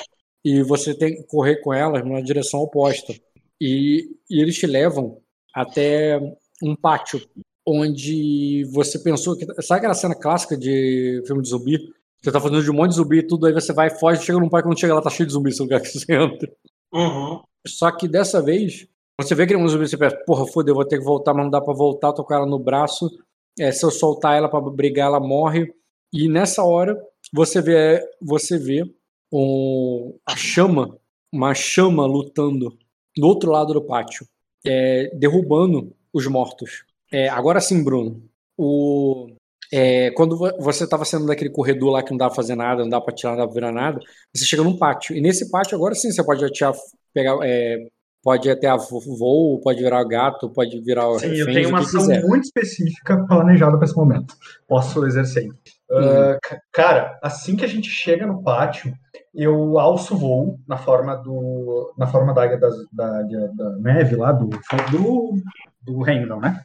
E você tem que correr com elas numa direção oposta. E, e eles te levam até um pátio onde você pensou que. Sabe aquela cena clássica de filme de zumbi? Você tá fazendo de um monte de zumbi e tudo, aí você vai, foge, chega num pátio, quando chega lá tá cheio de zumbi esse lugar que você entra.
Uhum.
Só que dessa vez, você vê que um zumbi, você pensa, porra, foda, eu vou ter que voltar, mas não dá pra voltar, tô com ela no braço. É, se eu soltar ela pra brigar, ela morre. E nessa hora, você vê, você vê um, a chama, uma chama lutando do outro lado do pátio, é, derrubando os mortos. É, agora sim, Bruno. O, é, quando vo- você estava saindo daquele corredor lá que não dá pra fazer nada, não dá pra tirar, não dá pra virar nada, você chega num pátio. E nesse pátio, agora sim, você pode atirar, pegar, é, pode até a vo- voo, pode virar gato, pode virar
Sim, eu
reféns,
tenho
o
uma ação
quiser.
muito específica planejada para esse momento. Posso exercer. Ah, ca- cara, assim que a gente chega no pátio, eu alço voo na forma do na forma da águia da, águia da neve lá do do, do reino, né?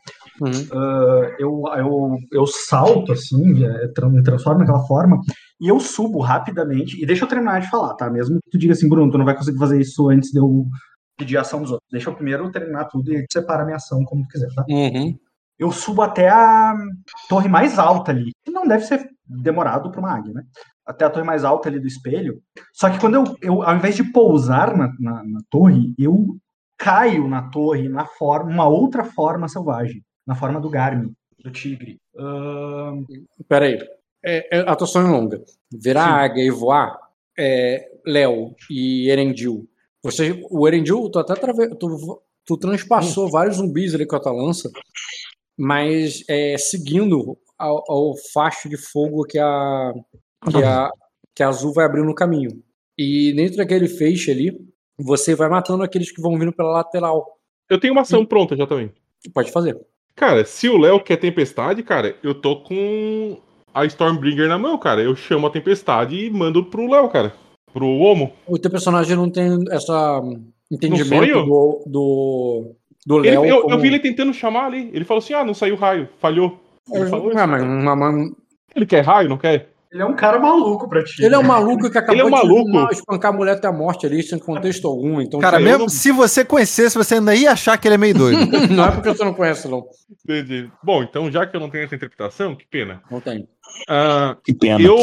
Ah, eu, eu, eu salto assim, me transformo naquela forma e eu subo rapidamente. E deixa eu terminar de falar, tá? Mesmo que tu diga assim, Bruno, tu não vai conseguir fazer isso antes de eu pedir a ação dos outros. Deixa eu primeiro terminar tudo e separa a minha ação como tu quiser, tá? Eu subo até a torre mais alta ali, que não deve ser demorado para uma águia, né? Até a torre mais alta ali do espelho. Só que quando eu, eu ao invés de pousar na, na, na torre, eu caio na torre na forma, uma outra forma selvagem, na forma do Garmin, do tigre. Ahn,
Peraí. É, é, a atuação é longa. Virar
Sim.
águia e voar, é, Léo e Erendil. Você, o Erendil, tu até trave, tu, tu transpassou vários zumbis ali com a tua lança, mas é, seguindo ao, ao facho de fogo que a, que a que a azul vai abrindo no caminho. E dentro daquele feixe ali, você vai matando aqueles que vão vindo pela lateral.
Eu tenho uma ação pronta já também.
Pode fazer.
Cara, se o Léo quer tempestade, cara, eu tô com a Stormbringer na mão, cara. Eu chamo a tempestade e mando pro Léo, cara. Pro Homo.
O teu personagem não tem essa entendimento
sonho?
do, do, do Léo.
eu, eu
como-
vi ele tentando chamar ali. Ele falou assim: ah, não saiu raio, falhou. Ele, falou isso.
Ah, mas uma- uma-
ele quer raio, não quer?
Ele é um cara maluco pra ti.
Ele é um maluco que acabou
Ele é um
de
maluco.
mal- espancar a mulher até a morte ali, sem contexto algum. Então,
Cara, mesmo
não-
se você conhecesse, você ainda ia achar que ele é meio doido.
não é porque você não conhece, não.
Entendi. Bom, então já que eu não tenho essa interpretação, que pena.
Não tem.
Ah,
Que pena.
Eu,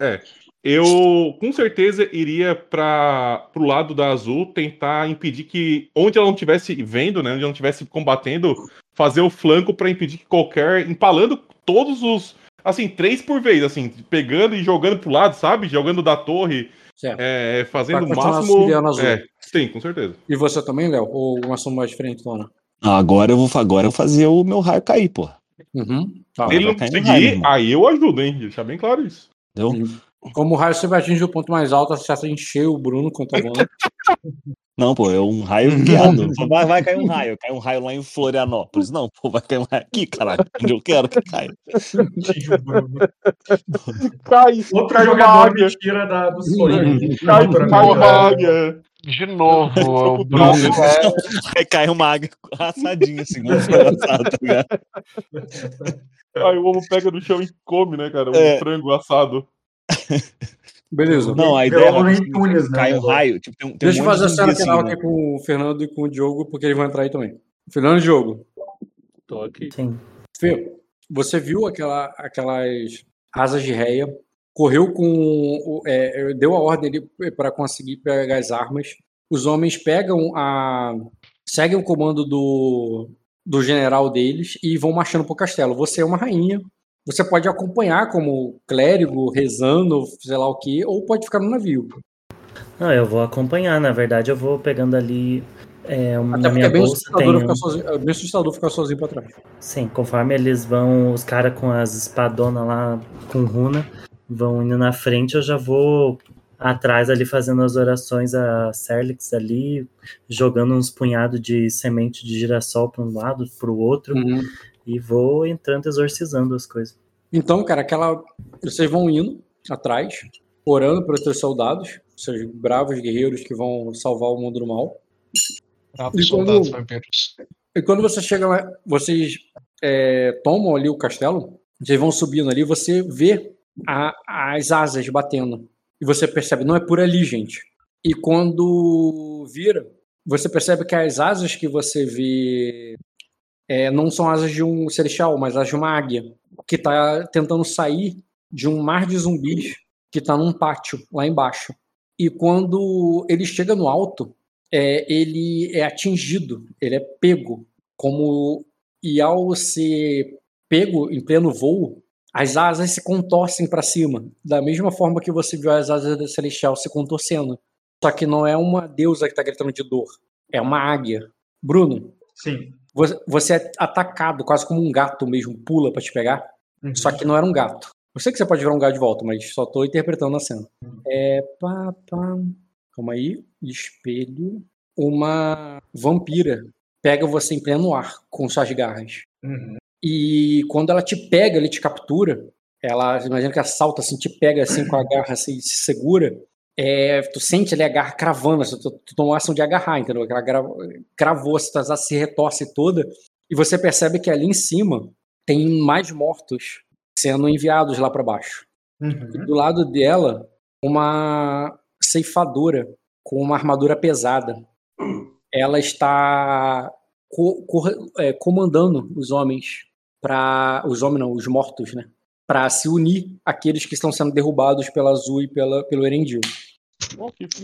é, eu com certeza iria para pro lado da Azul tentar impedir que onde ela não estivesse vendo, né, onde ela não estivesse combatendo, fazer o flanco para impedir que qualquer empalando todos os assim, três por vez, assim, pegando e jogando pro lado, sabe? Jogando da torre,
Certo.
é, fazendo o máximo. É, sim, com certeza.
E você também, Léo? Ou uma ação mais diferente, Dona?
Ah, Agora eu vou, agora eu vou fazer o meu raio cair, pô.
Uhum. Tá.
Se ele não conseguir,
raio,
aí eu ajudo, hein? Deixar bem claro isso.
Entendeu?
Como o raio sempre atinge o ponto mais alto, você acerta encher o Bruno contra o.
Não, pô, é um raio guiado. Vai, vai cair um raio, cai um raio lá em Florianópolis. Não, pô, vai cair um raio aqui, caralho. Onde eu quero que caia.
Cai,
Outro
cai uma
jogador
águia.
me tira da, do sonho.
Cai,
Outra
cai uma águia.
De novo, o Bruno.
Aí cai uma águia assadinha, assim, foi assado, tá ligado?
Aí o ovo pega no chão e come, né, cara? Um
É.
frango assado.
Beleza.
Não, a ideia é
Tunes, né,
um
agora.
raio, tipo, tem, tem
Deixa eu
um monte
fazer a cena final
assim, né?
aqui com o Fernando e com o Diogo, porque eles vão entrar aí também. Fernando e Diogo.
Tô aqui.
Sim.
Fê, você viu aquela, aquelas asas de réia, correu com. é, deu a ordem para conseguir pegar as armas. Os homens pegam a. seguem o comando do, do general deles e vão marchando pro castelo. Você é uma rainha. Você pode acompanhar como clérigo, rezando, sei lá o que, ou pode ficar no navio.
Não, eu vou acompanhar, na verdade eu vou pegando ali é, uma-
Até
minha
é bem
bolsa
assustador,
tem
ficar
um-
sozinho, é bem assustador ficar sozinho pra trás.
Sim, conforme eles vão, os caras com as espadonas lá com runa vão indo na frente, eu já vou atrás ali fazendo as orações a Serlix ali, jogando uns punhados de semente de girassol para um lado, para o outro,
Uhum.
E vou entrando exorcizando as coisas.
Então, cara, aquela. Vocês vão indo atrás, orando pelos seus soldados, seus bravos guerreiros que vão salvar o mundo do mal.
Bravos
E quando-
soldados vampiros.
E quando você chega lá, vocês é, tomam ali o castelo, vocês vão subindo ali, você vê a- as asas batendo. E você percebe, não é por ali, gente. E quando vira, você percebe que as asas que você vê é, não são asas de um celestial, mas as de uma águia, que está tentando sair de um mar de zumbis que está num pátio lá embaixo. E quando ele chega no alto, é, ele é atingido, ele é pego, como e ao ser pego em pleno voo, as asas se contorcem para cima, da mesma forma que você viu as asas da celestial se contorcendo. Só que não é uma deusa que está gritando de dor, é uma águia. Bruno,
Sim.
Você, é atacado quase como um gato mesmo, pula para te pegar.
Uhum.
Só que não era um gato. Eu sei que você pode virar um gato de volta, mas só tô interpretando a cena. É. Pá, pá. Calma aí. Espelho. Uma vampira pega você em pleno ar com suas garras.
Uhum.
E quando ela te pega, ele te captura. Ela, imagina que ela salta assim, te pega assim com a garra assim, se segura. É, tu sente ali a garra cravando, tu, tu tomou ação de agarrar, entendeu? Ela cravou, tua asa se retorce toda. E você percebe que ali em cima tem mais mortos sendo enviados lá para baixo.
Uhum.
do lado dela, uma ceifadora com uma armadura pesada. Ela está co- co- é, comandando os homens para os homens não, os mortos, né? Para se unir àqueles que estão sendo derrubados pela Azul e pela, pelo Erendil.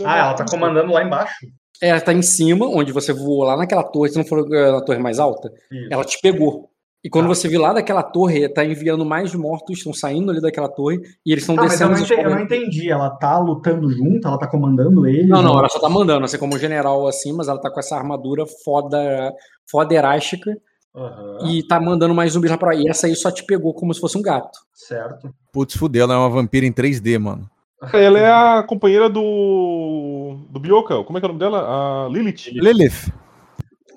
Ah, ela tá comandando lá embaixo.
Ela tá em cima, onde você voou lá naquela torre, se não for eh, na torre mais alta,
Isso.
ela te pegou. E quando você viu lá daquela torre, tá enviando mais mortos, estão saindo ali daquela torre, e eles estão
Ah, mas eu
descendo.
não, entendi, eu não entendi. Ela tá lutando junto? Ela tá comandando eles?
Não, não, ela só tá mandando, assim como general assim, mas ela tá com essa armadura foda, foda
Aham,
e tá mandando mais zumbis lá pra lá. E essa aí só te pegou como se fosse um gato.
Certo.
Putz, fudeu, ela é uma vampira em 3D, mano.
Ela é a companheira do. do Bioka. Como é que é o nome dela? A Lilith.
Lilith.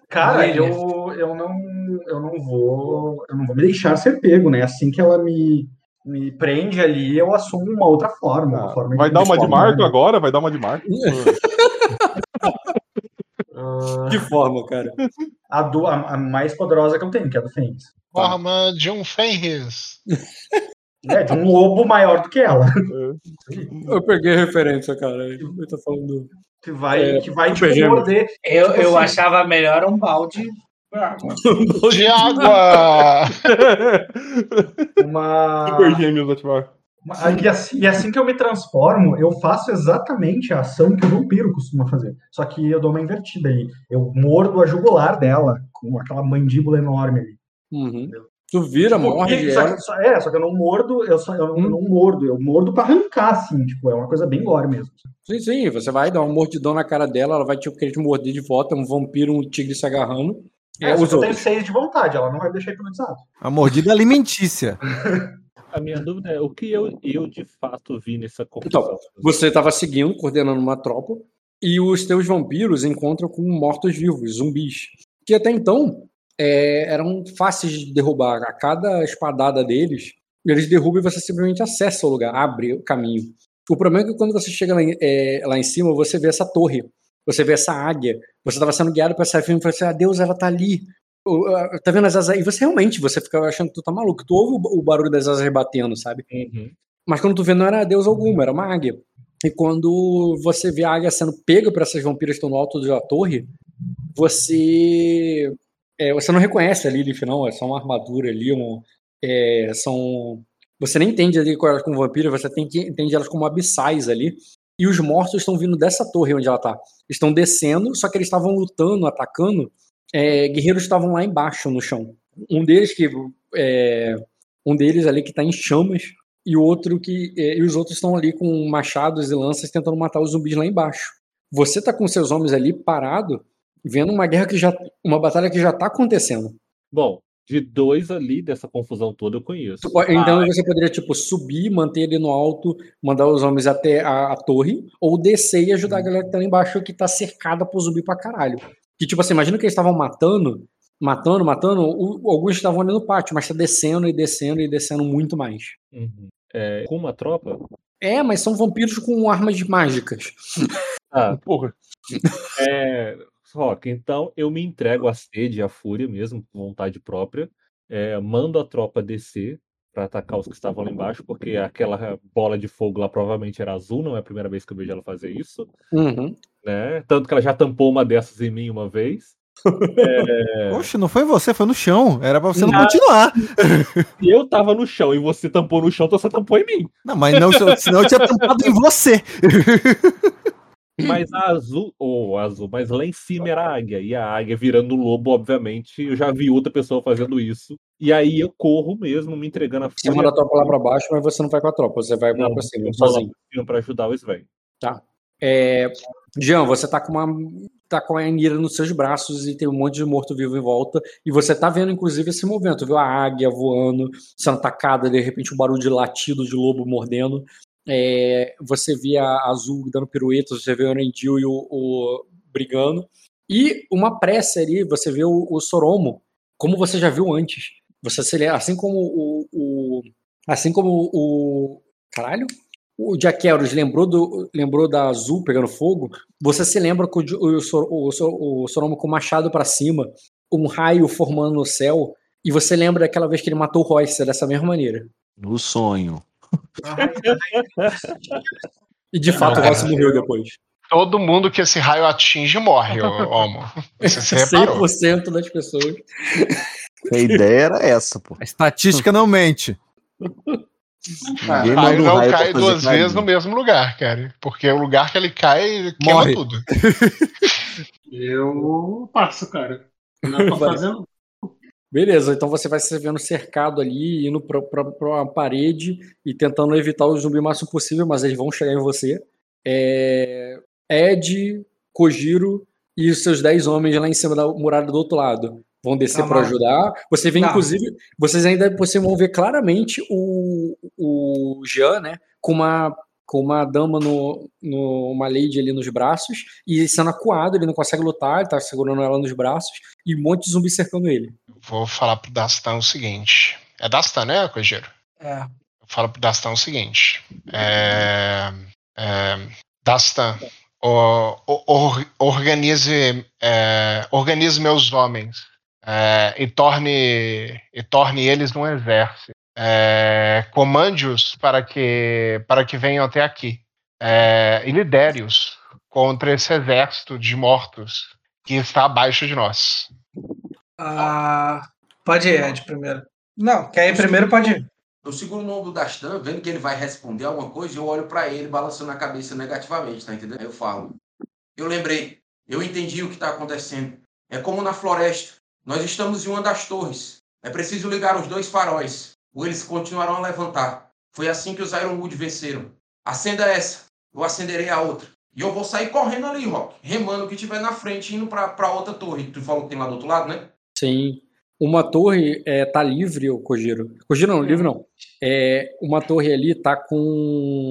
Cara,
Lilith.
eu, eu não eu não vou eu não vou me deixar ser pego, né? Assim que ela me me prende ali, eu assumo uma outra forma. Uma forma
Vai dar uma de Marco
né?
agora? Vai dar uma de Marco?
Que forma, cara?
A, do- a- a mais poderosa que eu tenho, que é a do Fênix.
Forma de um Fenris.
É, de um lobo maior do que ela.
Eu peguei a referência, cara. Eu tô falando.
Que vai,
É,
que vai
super
tipo, morder.
Eu,
Tipo
eu
assim,
achava melhor um balde de água.
De água!
Uma...
Super gêmeos ativar.
Uma- E assim, e assim que eu me transformo, eu faço exatamente a ação que o vampiro costuma fazer. Só que eu dou uma invertida ali. Eu mordo a jugular dela, com aquela mandíbula enorme ali.
Uhum. Tu vira,
Tipo,
morde
e- só, que- só- é, só que eu não mordo, eu, só, eu não, não mordo, eu mordo pra arrancar, assim, tipo, é uma coisa bem gore mesmo.
Sim, sim, você vai dar um mordidão na cara dela, ela vai tipo, querer te morder de volta, um vampiro, um tigre se agarrando.
É,
os
que eu tenho seis de vontade, ela não vai deixar hipnotizado.
A mordida alimentícia.
A minha dúvida é o que eu, eu de fato vi nessa confusão.
Então, você estava seguindo, coordenando uma tropa, e os teus vampiros encontram com mortos-vivos, zumbis. Que até então é, eram fáceis de derrubar. A cada espadada deles, eles derrubam e você simplesmente acessa o lugar, abre o caminho. O problema é que quando você chega lá em, é, lá em cima, você vê essa torre, você vê essa águia, você estava sendo guiado para essa filme e fala assim: ah, Deus, ela tá ali. Tá vendo as asas? E você realmente, você fica achando que tu tá maluco. Tu ouve o- barulho das asas batendo, sabe? Mas quando tu vê, não era Deus alguma, era uma águia. E quando você vê a águia sendo pega por essas vampiras que estão no alto da torre, você. é, você não reconhece a Lilith, não. É só uma armadura ali. Um, é, são. Você nem entende ali com elas como vampiro, você tem que entende elas como abissais ali. E os mortos estão vindo dessa torre onde ela tá. Estão descendo, só que eles estavam lutando, atacando. É, guerreiros estavam lá embaixo no chão. Um deles que. é, um deles ali que tá em chamas e o outro que é, e os outros estão ali com machados e lanças tentando matar os zumbis lá embaixo. Você tá com seus homens ali parado, vendo uma guerra que já uma batalha que já tá acontecendo.
Bom, de dois ali dessa confusão toda eu conheço.
Então você poderia tipo subir, manter ele no alto, mandar os homens até a, a torre ou descer e ajudar a galera que tá lá embaixo que tá cercada por zumbi pra caralho. Que tipo assim, imagina que eles estavam matando, matando, matando, o- alguns estavam ali no pátio, mas tá descendo e descendo e descendo muito mais.
Uhum. É, com uma tropa?
É, mas são vampiros com armas mágicas.
Ah, porra. É, Rock, então eu me entrego à sede e à fúria mesmo, com vontade própria. É, mando a tropa descer para atacar os que estavam lá embaixo, porque aquela bola de fogo lá provavelmente era azul, não é a primeira vez que eu vejo ela fazer isso.
Uhum.
Né? Tanto que ela já tampou uma dessas em mim uma vez. É,
Oxe, não foi você, foi no chão. Era pra você não
Não.
continuar.
E eu tava no chão e você tampou no chão, então você tampou em mim.
Não, mas não, senão eu tinha tampado em você.
Mas a azul, ou azul, mas lá em cima era a águia. E a águia virando lobo, obviamente. Eu já vi outra pessoa fazendo isso. E aí eu corro mesmo, me entregando a
Você manda a tropa lá pra baixo, mas você não vai com a tropa, você vai lá
Não,
pra cima,
eu lá
sozinho.
pra cima pra ajudar o Sven.
Tá. É, Jean, você tá com uma. tá com a Anira nos seus braços e tem um monte de morto-vivo em volta. E você tá vendo, inclusive, esse movimento, viu? A águia voando, sendo atacada, de repente um barulho de latido de lobo mordendo. É, você vê a Azul dando piruetas, você vê o Orendil e o, o brigando. E uma prece ali, você vê o, o Soromo, como você já viu antes. Você assim como o, o- assim como o caralho, o Jaqueros lembrou do lembrou da Azul pegando fogo. Você se lembra que o, o, o, o Soromo com o machado pra cima, um raio formando no céu. E você lembra daquela vez que ele matou o Royce dessa mesma maneira.
No sonho.
E de fato o Royce morreu depois.
Todo mundo que esse raio atinge morre, Homo. Você se reparou.
100% das pessoas.
A ideia era essa, pô.
A estatística não mente.
Ninguém
O
manda
raio não
raio
cai duas vezes no mesmo lugar, cara. Porque o lugar que ele cai queima
Morre.
tudo.
Eu passo, cara. Não tô
Vai.
fazendo.
Beleza, então você vai se vendo cercado ali, indo pra, pra, pra uma parede e tentando evitar o zumbi o máximo possível, mas eles vão chegar em você. É... Ed, Kojiro e os seus 10 homens lá em cima da muralha do outro lado vão descer
Tá,
para ajudar. Você vê,
Tá.
inclusive, vocês ainda vocês vão ver claramente o, o Jean, né, com uma com uma dama no, no uma lady ali nos braços e sendo acuado, ele não consegue lutar, ele tá segurando ela nos braços e um monte de zumbi cercando ele.
Vou falar pro Dastan o seguinte. É Dastan, né, Cogeiro?
É.
Eu falo pro Dastan o seguinte. É, é, Dastan, o- o- or- organize, é, organize meus homens é, e torne e torne eles um exército. É, Comande-os para que para que venham até aqui é, e lidere-os contra esse exército de mortos que está abaixo de nós.
Ah, pode ir, Ed, primeiro. Não, quer ir primeiro, pode ir.
Eu seguro no ombro do Dastan, vendo que ele vai responder alguma coisa, eu olho pra ele balançando a cabeça negativamente, tá entendendo? Aí eu falo. Eu lembrei, eu entendi o que tá acontecendo. É como na floresta. Nós estamos em uma das torres. É preciso ligar os dois faróis, eles continuarão a levantar. Foi assim que os Ironwood venceram. Acenda essa, eu acenderei a outra. E eu vou sair correndo ali, Rock, remando o que tiver na frente, indo pra, pra outra torre. Tu falou que tem lá do outro lado, né?
Sim. Uma torre é, tá livre, o Kojiro. Kojiro não, livre não. É, uma torre ali tá com.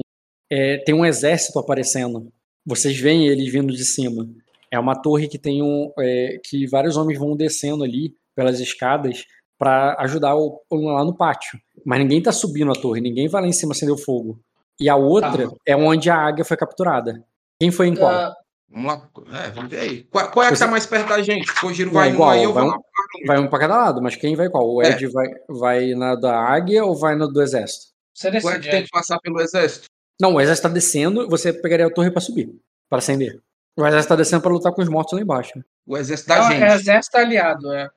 é, tem um exército aparecendo. Vocês veem eles vindo de cima. É uma torre que tem um. é, que vários homens vão descendo ali pelas escadas para ajudar o, o- lá no pátio. Mas ninguém tá subindo a torre, ninguém vai lá em cima acender o fogo. E a outra é onde a águia foi capturada. Quem foi em qual?
Ah, vamos lá. É, vamos ver aí. Qual, qual é que
Você-
tá mais perto da gente? O Giro
Não,
vai em um
igual,
aí, eu
vai,
vou
um, vai um pra cada lado, mas quem vai qual? O
É.
Ed vai, vai na da águia ou vai no do exército?
Você
Qual é que tem que passar pelo exército?
Não, o exército tá descendo, você pegaria a torre pra subir, pra acender. O exército tá descendo pra lutar com os mortos lá embaixo.
O exército da
Não,
gente.
é exército aliado, é.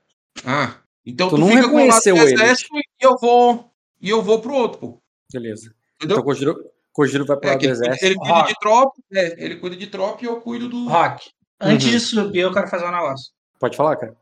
Ah, então
Tu
tu,
não
fica com o lado
reconheceu
exército e eu vou e eu vou pro outro, pô.
Beleza.
Entendeu?
Então o Kojiro, Kojiro vai pro
É,
lado do
ele, cuida-
exército.
ele cuida de tropa, é, ele cuida de tropa e eu cuido do.
Rock, antes
Uhum.
de subir, eu quero fazer um negócio.
Pode falar, cara.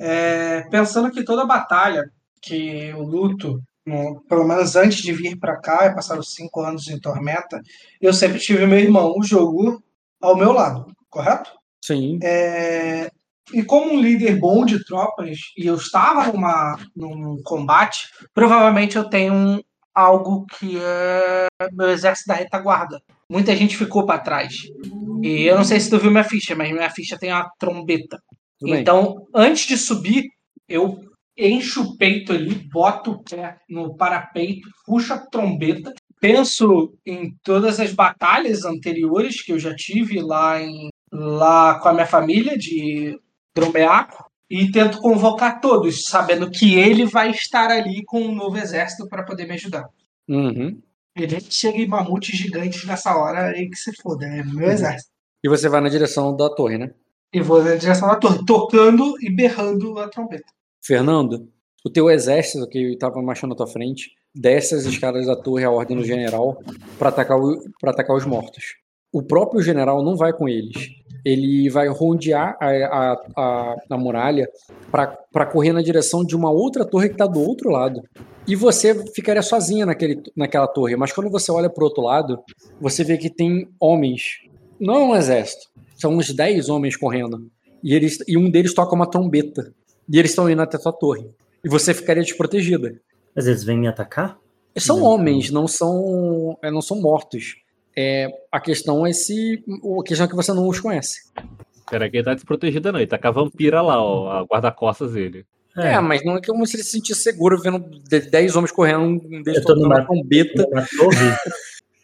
É, pensando que toda batalha que eu luto, no- pelo menos antes de vir pra cá, e passar os cinco anos em Tormenta, eu sempre tive meu irmão, o jogo, ao meu lado, correto?
Sim.
É, e como um líder bom de tropas, e eu estava numa, num combate, provavelmente eu tenho um- algo que é meu exército da retaguarda. Muita gente ficou para trás. E eu não sei se tu viu minha ficha, mas minha ficha tem uma trombeta.
Tudo bem.
então, antes de subir, eu encho o peito ali, boto o pé no parapeito, puxo a trombeta, penso em todas as batalhas anteriores que eu já tive lá em lá com a minha família de Dromeaco e tento convocar todos, sabendo que ele vai estar ali com um novo exército para poder me ajudar.
Uhum.
Ele chega em mamutes gigantes nessa hora aí que se foda, é meu exército.
E você vai na direção da torre, né?
E vou na direção da torre, tocando e berrando a trombeta.
Fernando, o teu exército que estava marchando à tua frente desce as escadas da torre à ordem do general para atacar, o- atacar os mortos. O próprio general não vai com eles. Ele vai rondear a, a, a, a muralha para correr na direção de uma outra torre que está do outro lado. E você ficaria sozinha naquele, naquela torre. Mas quando você olha para o outro lado, você vê que tem homens. Não é um exército. São uns 10 homens correndo. E, eles, e um deles toca uma trombeta. E eles estão indo até a tua torre. E você ficaria desprotegida.
Mas eles vêm me atacar?
São homens, não são, é, não são mortos. É, a questão é se. A questão é que você não os conhece.
Peraí, que ele tá desprotegido, não. Ele tá com a vampira lá, ó, a guarda-costas dele.
É. mas não é como se ele se sentisse seguro vendo de- 10 homens correndo, um deles
Eu tô
tocando
numa-
uma trombeta.
Numa torre?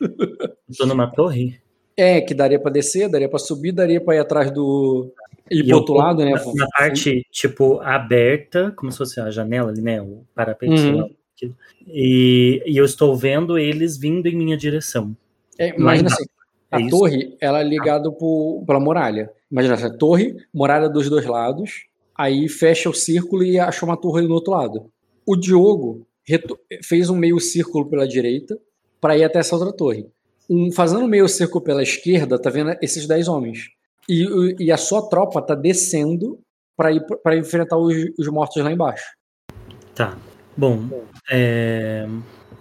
Eu tô numa torre?
É, que daria pra descer, daria pra subir, daria pra ir atrás do. ir
E
pro outro lado, né?
Na, parte, tipo, aberta, como se fosse a janela ali, né? O parapeito, sei
Uhum.
E, e eu estou vendo eles vindo em minha direção.
É,
Lá
imagina assim, a
É
torre, ela é ligada por, pela muralha. Imagina assim, torre, muralha dos dois lados, aí fecha o círculo e acha uma torre no outro lado. O Diogo fez um meio círculo pela direita para ir até essa outra torre. Um, fazendo um meio círculo pela esquerda, tá vendo esses 10 homens. E, e a sua tropa tá descendo para ir para enfrentar os, os mortos lá embaixo.
Tá. Bom, é...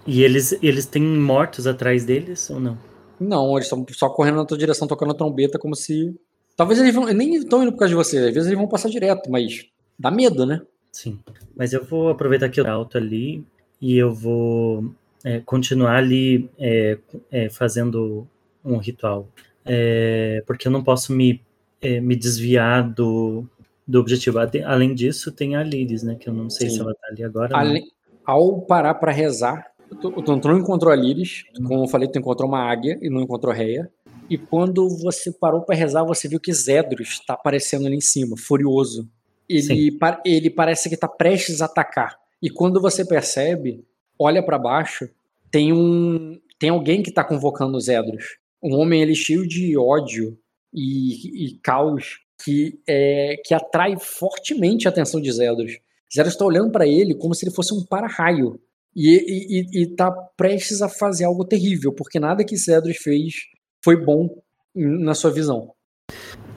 e eles, eles têm mortos atrás deles ou não?
Não, eles estão só correndo na tua direção, tocando trombeta, como se. Talvez eles vão. Nem estão indo por causa de você, às vezes eles vão passar direto, mas dá medo, né?
Sim. Mas eu vou aproveitar que eu tô alto ali e eu vou é, continuar ali é, é, fazendo um ritual. É, porque eu não posso me, é, me desviar do, do objetivo. Além disso, tem a Liris, né? Que eu não sei
Sim.
se ela tá ali agora.
Ale- Ao parar para rezar, tu, tu, tu não encontrou a Liris, como eu falei, tu encontrou uma águia e não encontrou Reia. E quando você parou para rezar, você viu que Zedros está aparecendo ali em cima, furioso. Ele, ele parece que está prestes a atacar. E quando você percebe, olha para baixo, tem um tem alguém que está convocando os Zedros. Um homem ele cheio de ódio e, e caos que é, que atrai fortemente a atenção de Zedros. Zedros está olhando para ele como se ele fosse um para-raio e, e, está prestes a fazer algo terrível, porque nada que Zedros fez foi bom na sua visão.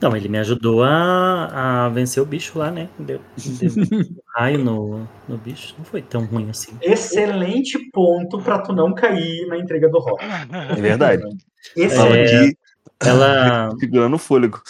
Não, ele me ajudou a, a vencer o bicho lá, né? Deu, deu um raio no, no bicho. Não foi tão ruim assim.
Excelente ponto para tu não cair na entrega do rock.
É verdade.
É, ela
segurando o fôlego.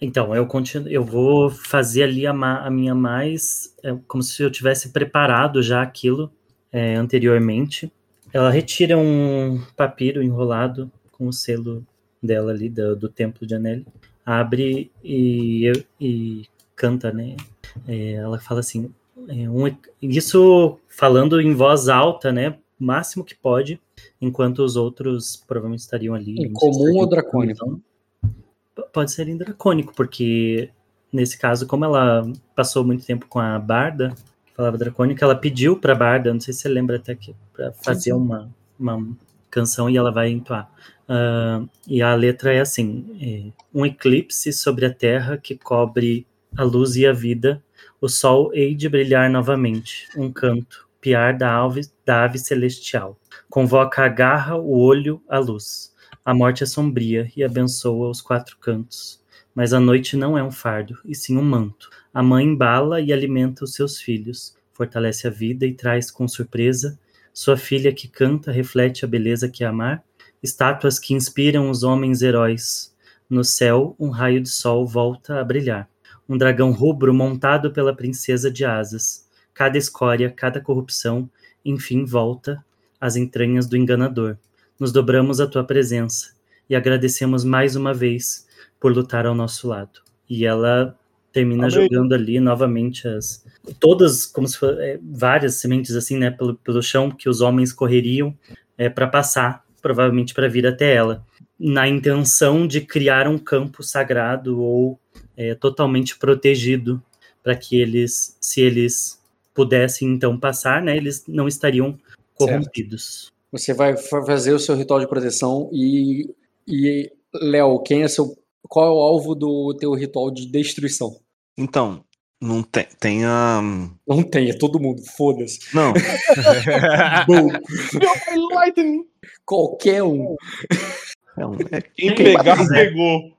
Então, eu continuo, eu vou fazer ali a, a minha mais é, como se eu tivesse preparado já aquilo é, anteriormente. Ela retira um papiro enrolado com o selo dela ali do, do templo de Anelli abre e, e canta, né? É, ela fala assim, é, um, isso falando em voz alta, né? Máximo que pode, enquanto os outros provavelmente estariam ali.
Em comum ou dracônico?
Pode ser em dracônico, porque nesse caso, como ela passou muito tempo com a Barda, que falava dracônico, ela pediu para Barda, não sei se você lembra até que, para fazer sim, sim. Uma, uma canção e ela vai entoar. Uh, e a letra é assim: é, um eclipse sobre a terra que cobre a luz e a vida, o sol hei de brilhar novamente, um canto, piar da ave, da ave celestial. Convoca a garra, o olho, a luz. A morte é sombria e abençoa os quatro cantos. Mas a noite não é um fardo, e sim um manto. A mãe embala e alimenta os seus filhos, fortalece a vida e traz com surpresa. Sua filha que canta reflete a beleza que é amar estátuas que inspiram os homens heróis. No céu, um raio de sol volta a brilhar. Um dragão rubro montado pela princesa de asas. Cada escória, cada corrupção, enfim volta às entranhas do enganador. Nos dobramos à tua presença e agradecemos mais uma vez por lutar ao nosso lado. E ela termina Amém. jogando ali novamente as todas como se for, é, várias sementes assim, né, pelo, pelo chão que os homens correriam é, para passar provavelmente para vir até ela, na intenção de criar um campo sagrado ou é, totalmente protegido para que eles, se eles pudessem então passar, né, eles não estariam corrompidos.
Certo. Você vai fazer o seu ritual de proteção e, e Léo, quem é seu, qual é o alvo do teu ritual de destruição?
Então, não tem, tem a.
Não tem, é todo mundo, foda-se.
Não.
Lightning. Qualquer um.
É um é,
quem pegar, pegou.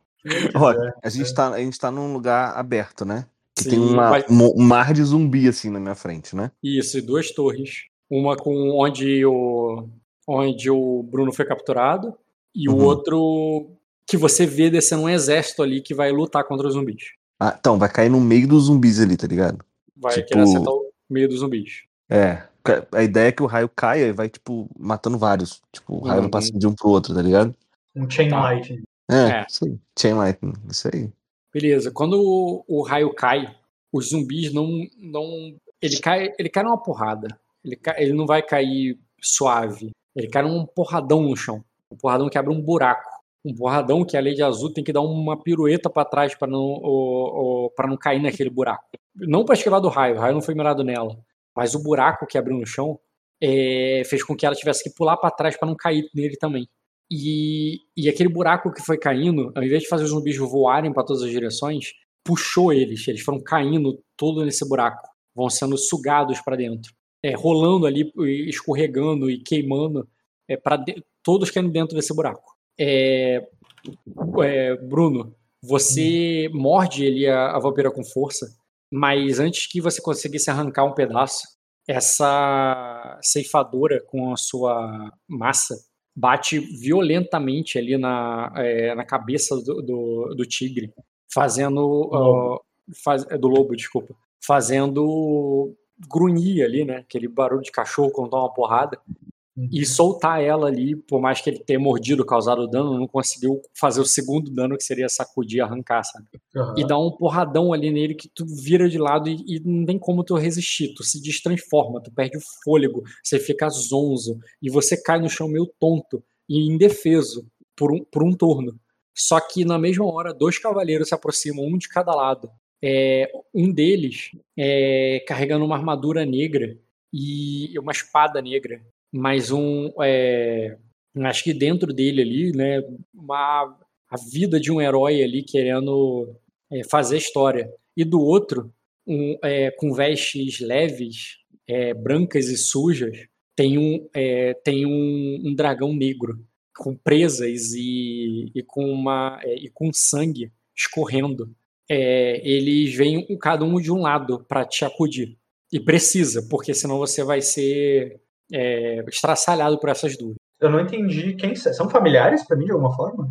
Olha, a gente, tá, a gente tá num lugar aberto, né? Que Sim, tem uma, mas... um mar de zumbi assim na minha frente, né?
Isso, e duas torres. Uma com onde o, onde o Bruno foi capturado, e uhum. o outro que você vê descendo um exército ali que vai lutar contra os zumbis.
Ah, então, vai cair no meio dos zumbis ali, tá ligado?
Vai tipo... querer acertar o meio dos zumbis.
É, a ideia é que o raio caia e vai, tipo, matando vários. Tipo, o raio uhum. não passa de um pro outro, tá ligado?
Um chain tá. lightning.
É, é, isso aí. Chain lightning, isso aí.
Beleza. Quando o, o, raio cai, os zumbis não. não ele, cai, ele cai numa porrada. Ele, cai, ele não vai cair suave. Ele cai num porradão no chão. Um porradão que abre um buraco. Um porradão que a Lei de Azul tem que dar uma pirueta para trás para não, para não cair naquele buraco. Não para esquivar do raio, o raio não foi mirado nela mas o buraco que abriu no chão é, fez com que ela tivesse que pular para trás para não cair nele também. E, e aquele buraco que foi caindo, ao invés de fazer os zumbis voarem para todas as direções, puxou eles. Eles foram caindo todo nesse buraco, vão sendo sugados para dentro, é, rolando ali, escorregando e queimando, é, para todos caindo dentro desse buraco. É, é, Bruno, você morde ele a, a vampira com força mas antes que você conseguisse arrancar um pedaço, essa ceifadora com a sua massa bate violentamente ali na, é, na cabeça do, do, do tigre, fazendo uh, faz, do lobo, desculpa, fazendo grunhir ali, né? Aquele barulho de cachorro quando dá uma porrada. E soltar ela ali, por mais que ele tenha mordido, causado dano, não conseguiu fazer o segundo dano, que seria sacudir, arrancar, sabe?
Aham.
E dar um porradão ali nele que tu vira de lado e, e não tem como tu resistir, tu se destransforma, tu perde o fôlego, você fica zonzo, e você cai no chão meio tonto e indefeso por um, por um turno. Só que na mesma hora, dois cavaleiros se aproximam, um de cada lado. É, um deles é, carregando uma armadura negra e uma espada negra, mas um é, acho que dentro dele ali, né, uma a vida de um herói ali querendo é, fazer história e do outro um, é, com vestes leves, é, brancas e sujas, tem um é, tem um, um dragão negro com presas e, e com uma é, e com sangue escorrendo. Eles vêm cada um de um lado para te acudir. E precisa, porque senão você vai ser é, estraçalhado por essas duas.
Eu não entendi quem são. São familiares pra mim, de alguma forma?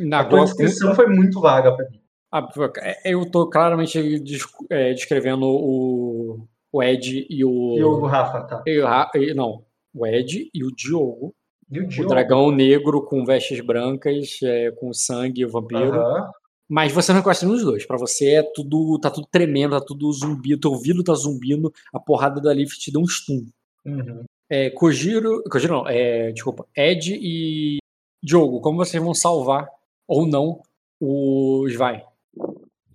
Na
a tua descrição foi muito vaga pra mim.
Ah, é, Eu tô claramente é, descrevendo o, o Ed e o.
E o Rafa, tá.
e o Ra- não, o Ed e o Diogo.
E o
O
Diogo?
dragão negro com vestes brancas, é, com sangue e o vampiro.
Aham.
Mas você não encosta nos dois. Pra você é tudo. tá tudo tremendo, tá tudo zumbido, teu ouvido tá zumbindo, a porrada da Leaf te deu um stun.
Uhum.
É, Kojiro. Kojiro não, é, desculpa. Ed e Diogo, como vocês vão salvar ou não os vai?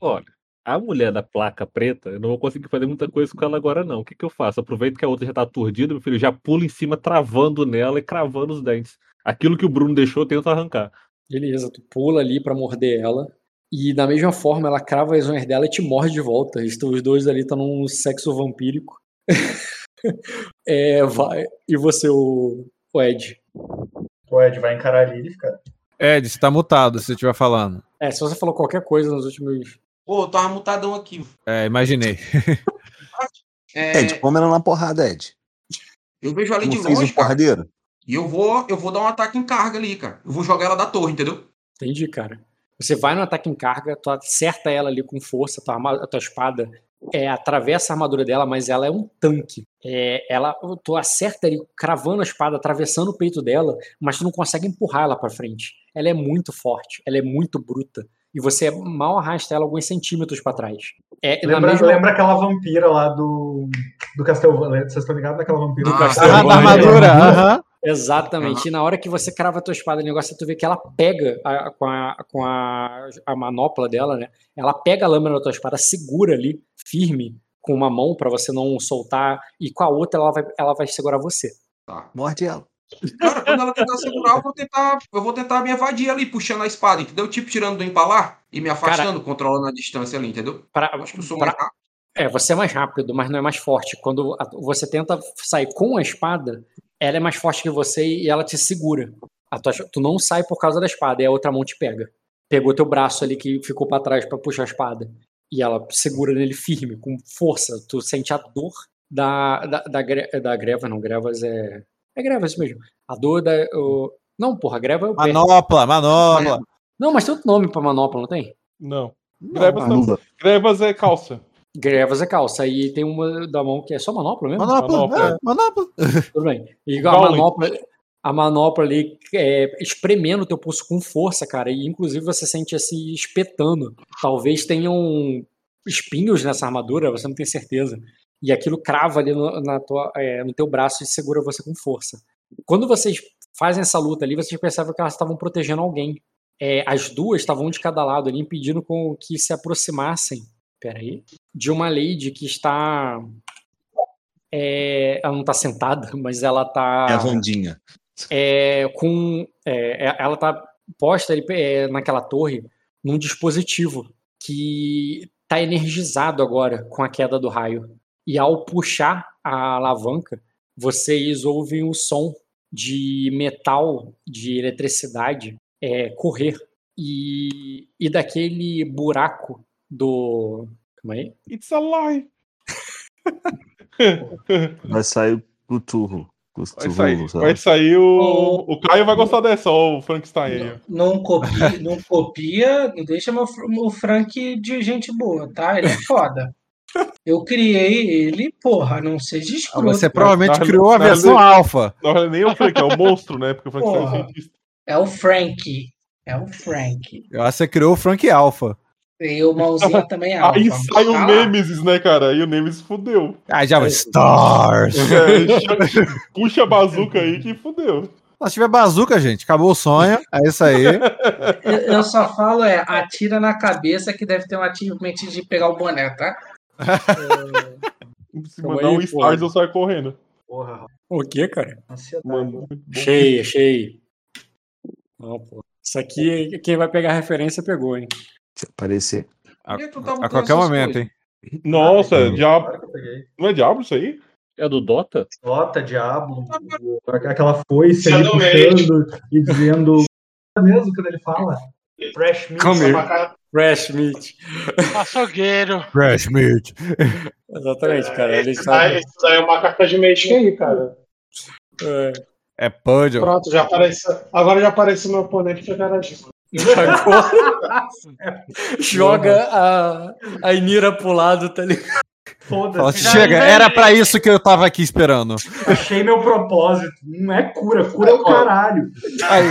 Olha, a mulher da placa preta, eu não vou conseguir fazer muita coisa com ela agora, não. O que, que eu faço? Aproveito que a outra já tá aturdida, meu filho, já pulo em cima, travando nela e cravando os dentes. Aquilo que o Bruno deixou, eu tento arrancar.
Beleza, tu pula ali pra morder ela. E da mesma forma, ela crava as unhas dela e te morde de volta. Os dois ali estão num sexo vampírico. é, vai. E você, o, o Ed?
O Ed vai encarar ali e fica.
Ed, você tá mutado se você estiver falando.
É, se você falou qualquer coisa nos últimos.
Pô, eu tava mutadão aqui.
É, imaginei.
É,
Ed, come ela na porrada, Ed.
eu vejo ali
Não
de
fez um
longe, cara.
porradeiro?
E eu vou, eu vou dar um ataque em carga ali, cara. Eu vou jogar ela da torre, entendeu?
Entendi, cara. Você vai no ataque em carga, tu acerta ela ali com força, tua, arma- a tua espada é, atravessa a armadura dela, mas ela é um tanque. É, ela, tu acerta ali, cravando a espada, atravessando o peito dela, mas tu não consegue empurrar ela pra frente. Ela é muito forte, ela é muito bruta. E você mal arrasta ela alguns centímetros pra trás. É,
Lembra,
mesma-
lembra aquela vampira lá do, do Castlevania? Vocês estão ligados naquela vampira do
Ah, da armadura,
aham.
Exatamente. E na hora que você crava a tua espada, o negócio é tu vê que ela pega a- com, a, com a, a manopla dela, né? Ela pega a lâmina da tua espada, segura ali, firme, com uma mão pra você não soltar, e com a outra ela vai, ela vai segurar você.
Tá.
Morde ela.
Cara, quando ela tentar segurar, eu vou tentar, eu vou tentar me evadir ali, puxando a espada, entendeu? Tipo, tirando do empalar e me afastando, controlando a distância ali, entendeu?
Pra,
Acho que eu sou
pra-
mais rápido.
É, você é mais rápido, mas não é mais forte. Quando você tenta sair com a espada, ela é mais forte que você e ela te segura. A tua- tu não sai por causa da espada, e a outra mão te pega. Pegou teu braço ali que ficou pra trás pra puxar a espada. E ela segura nele firme, com força. Tu sente a dor da, da, da, da greva, não, grevas é. É grevas mesmo. A dor da. o- não, porra, greva é o pé.
Manopla, manopla.
Não, mas tem outro nome pra manopla, não tem?
Não. Grevas,
Não.
não. Grevas é calça.
Grevas é calça. E tem uma da mão que é só manopla mesmo?
Manopla, é, manopla.
Tudo bem. E a manopla, a manopla ali é, espremendo o teu pulso com força, cara. E inclusive você sente assim espetando. Talvez tenham espinhos nessa armadura, você não tem certeza. E aquilo crava ali no, na tua, é, no teu braço e segura você com força. Quando vocês fazem essa luta ali, vocês percebem que elas estavam protegendo alguém. É, as duas estavam de cada lado ali, impedindo com que se aproximassem. Peraí. De uma lady que está. é, ela não está sentada, mas ela está.
É a Vandinha.
é, com é, é- ela tá posta ali, é, naquela torre num dispositivo que tá energizado agora com a queda do raio. E ao puxar a alavanca, vocês ouvem o som de metal, de eletricidade é, correr. E, e daquele buraco do. Calma aí.
It's a lie.
Vai sair o turro.
Vai sair, vai sair o. O Caio vai gostar dessa, o Frankenstein aí. ó.
Não copia, não copia, não deixa meu, o Frank de gente boa, tá? Ele é foda. Eu criei ele, porra, não seja escroto.
Você provavelmente
Na-
criou a versão
na-
alfa.
Não, nem o Frank, é o monstro, né? Porque o Frank é
Porra.
cientista.
É o Frank. É o Frank.
Eu acho que você criou o Frank Alpha.
E o mãozinha também é alfa.
Aí sai o
lá.
Nemesis, né, cara? Aí o Nemesis fudeu.
Aí já vai. Stars!
É, puxa a bazuca aí que fudeu.
Se tiver bazuca, gente, acabou o sonho. É isso aí.
Eu, eu só falo é, atira na cabeça que deve ter um achievement de pegar o boné, tá?
Se
Calma
mandar
aí,
um Stars, eu saio correndo.
Porra,
O que, cara?
Mano.
Achei, achei. Não, pô. Isso aqui, quem vai pegar referência pegou, hein?
Se aparecer.
A,
tá
a qualquer momento,
coisas?
hein?
Nossa,
eu peguei.
Não é diabo isso aí?
É do Dota?
Dota, Diablo, aquela foice ali
Shadowmage.
puxando e dizendo. É mesmo quando ele fala? Fresh meat.
Come here. Fresh meat.
Açougueiro.
Fresh meat.
Exatamente, cara. Ele
Esse daí,
sabe.
esse daí é uma carta de Magic aí, cara.
É.
É Puddle.
Pronto, já apareceu. Agora já apareceu meu oponente que é cara disso.
Agora joga a, a Inira pro lado, tá ligado?
Foda-se.
Chega, era pra isso que eu tava aqui esperando.
Achei meu propósito. Não é cura, cura é o caralho.
Aí,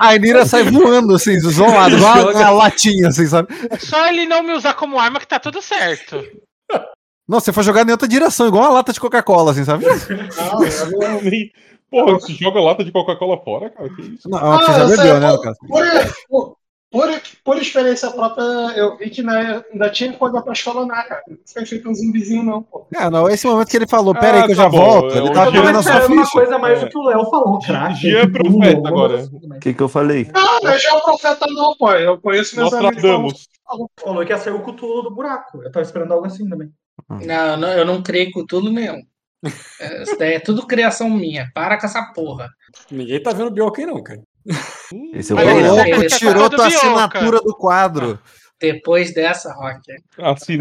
a Nira sai voando, assim, isolado, igual uma, uma latinha, assim, sabe?
É só ele não me usar como arma que tá tudo certo.
Não, você foi jogar em outra direção, igual uma lata de Coca-Cola, assim, sabe?
Não, eu não-
Porra, você joga lata de Coca-Cola fora, cara? Que isso?
Não, você
Ah,
já
eu sei,
bebeu, né,
pô,
no caso?
Por, por, por experiência própria, eu vi que né, ainda tinha coisa pra escalonar, cara. Não foi feito um zumbizinho, não, pô.
É, não, esse momento que ele falou, pera aí
Ah,
que eu
tá
já
bom,
volto,
é,
ele
o
tava
dia-
pegando a sua
era uma
ficha.
coisa mais
É.
do que o Léo falou, crack.
Dia é profeta agora.
O que, que eu falei?
Não, não é já profeta, não, pô. Eu conheço meus amigos.
Nostradamus.
Falou que ia sair o Cthulhu do buraco. Eu tava esperando algo assim também.
Não, não, eu não criei com tudo nenhum. É, isso daí é tudo criação minha. Para com essa porra.
Ninguém tá vendo o Bioca aí, não, cara.
Esse é o
louco,
ele-
tirou tua
Bioca.
assinatura do quadro.
Depois dessa, Rock.
Assim,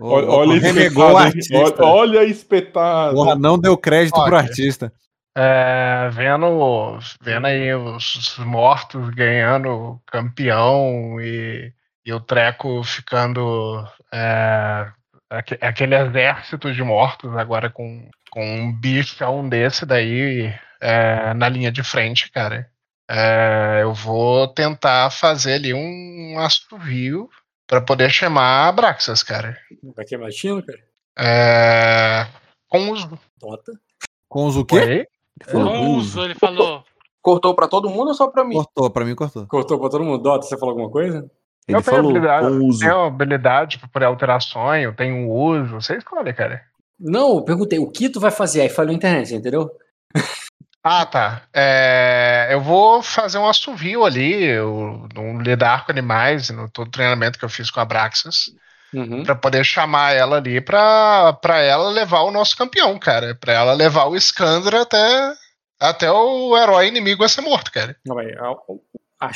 olha, olha a
renegou.
Olha, olha a espetada.
Porra, não deu crédito pro artista.
É, vendo, vendo aí os mortos ganhando campeão e, e o treco ficando é, aquele exército de mortos agora com, com um bichão desse daí é, na linha de frente, cara. É, eu vou tentar fazer ali um assovio para poder chamar a Braxas, cara.
Vai queimar tino, cara?
É, com os.
Dota.
Com os o quê?
Com uso, ele falou.
Cortou pra todo mundo ou só pra mim?
Cortou, pra mim cortou.
Cortou pra todo mundo. Dota, você falou alguma coisa?
Ele
eu tenho
falou,
habilidade,
com uso.
tenho habilidade para poder alterar sonho, eu tenho uso, você escolhe, cara.
Não, eu perguntei, o que tu vai fazer? Aí falou na internet, entendeu?
Ah, tá. É, eu vou fazer um assovio ali, eu, no lidar com animais, no todo treinamento que eu fiz com a Braxas,
Uhum.
para poder chamar ela ali pra, pra ela levar o nosso campeão, cara. Pra ela levar o Scandra até, até o herói inimigo a ser morto, cara.
Não, a, a,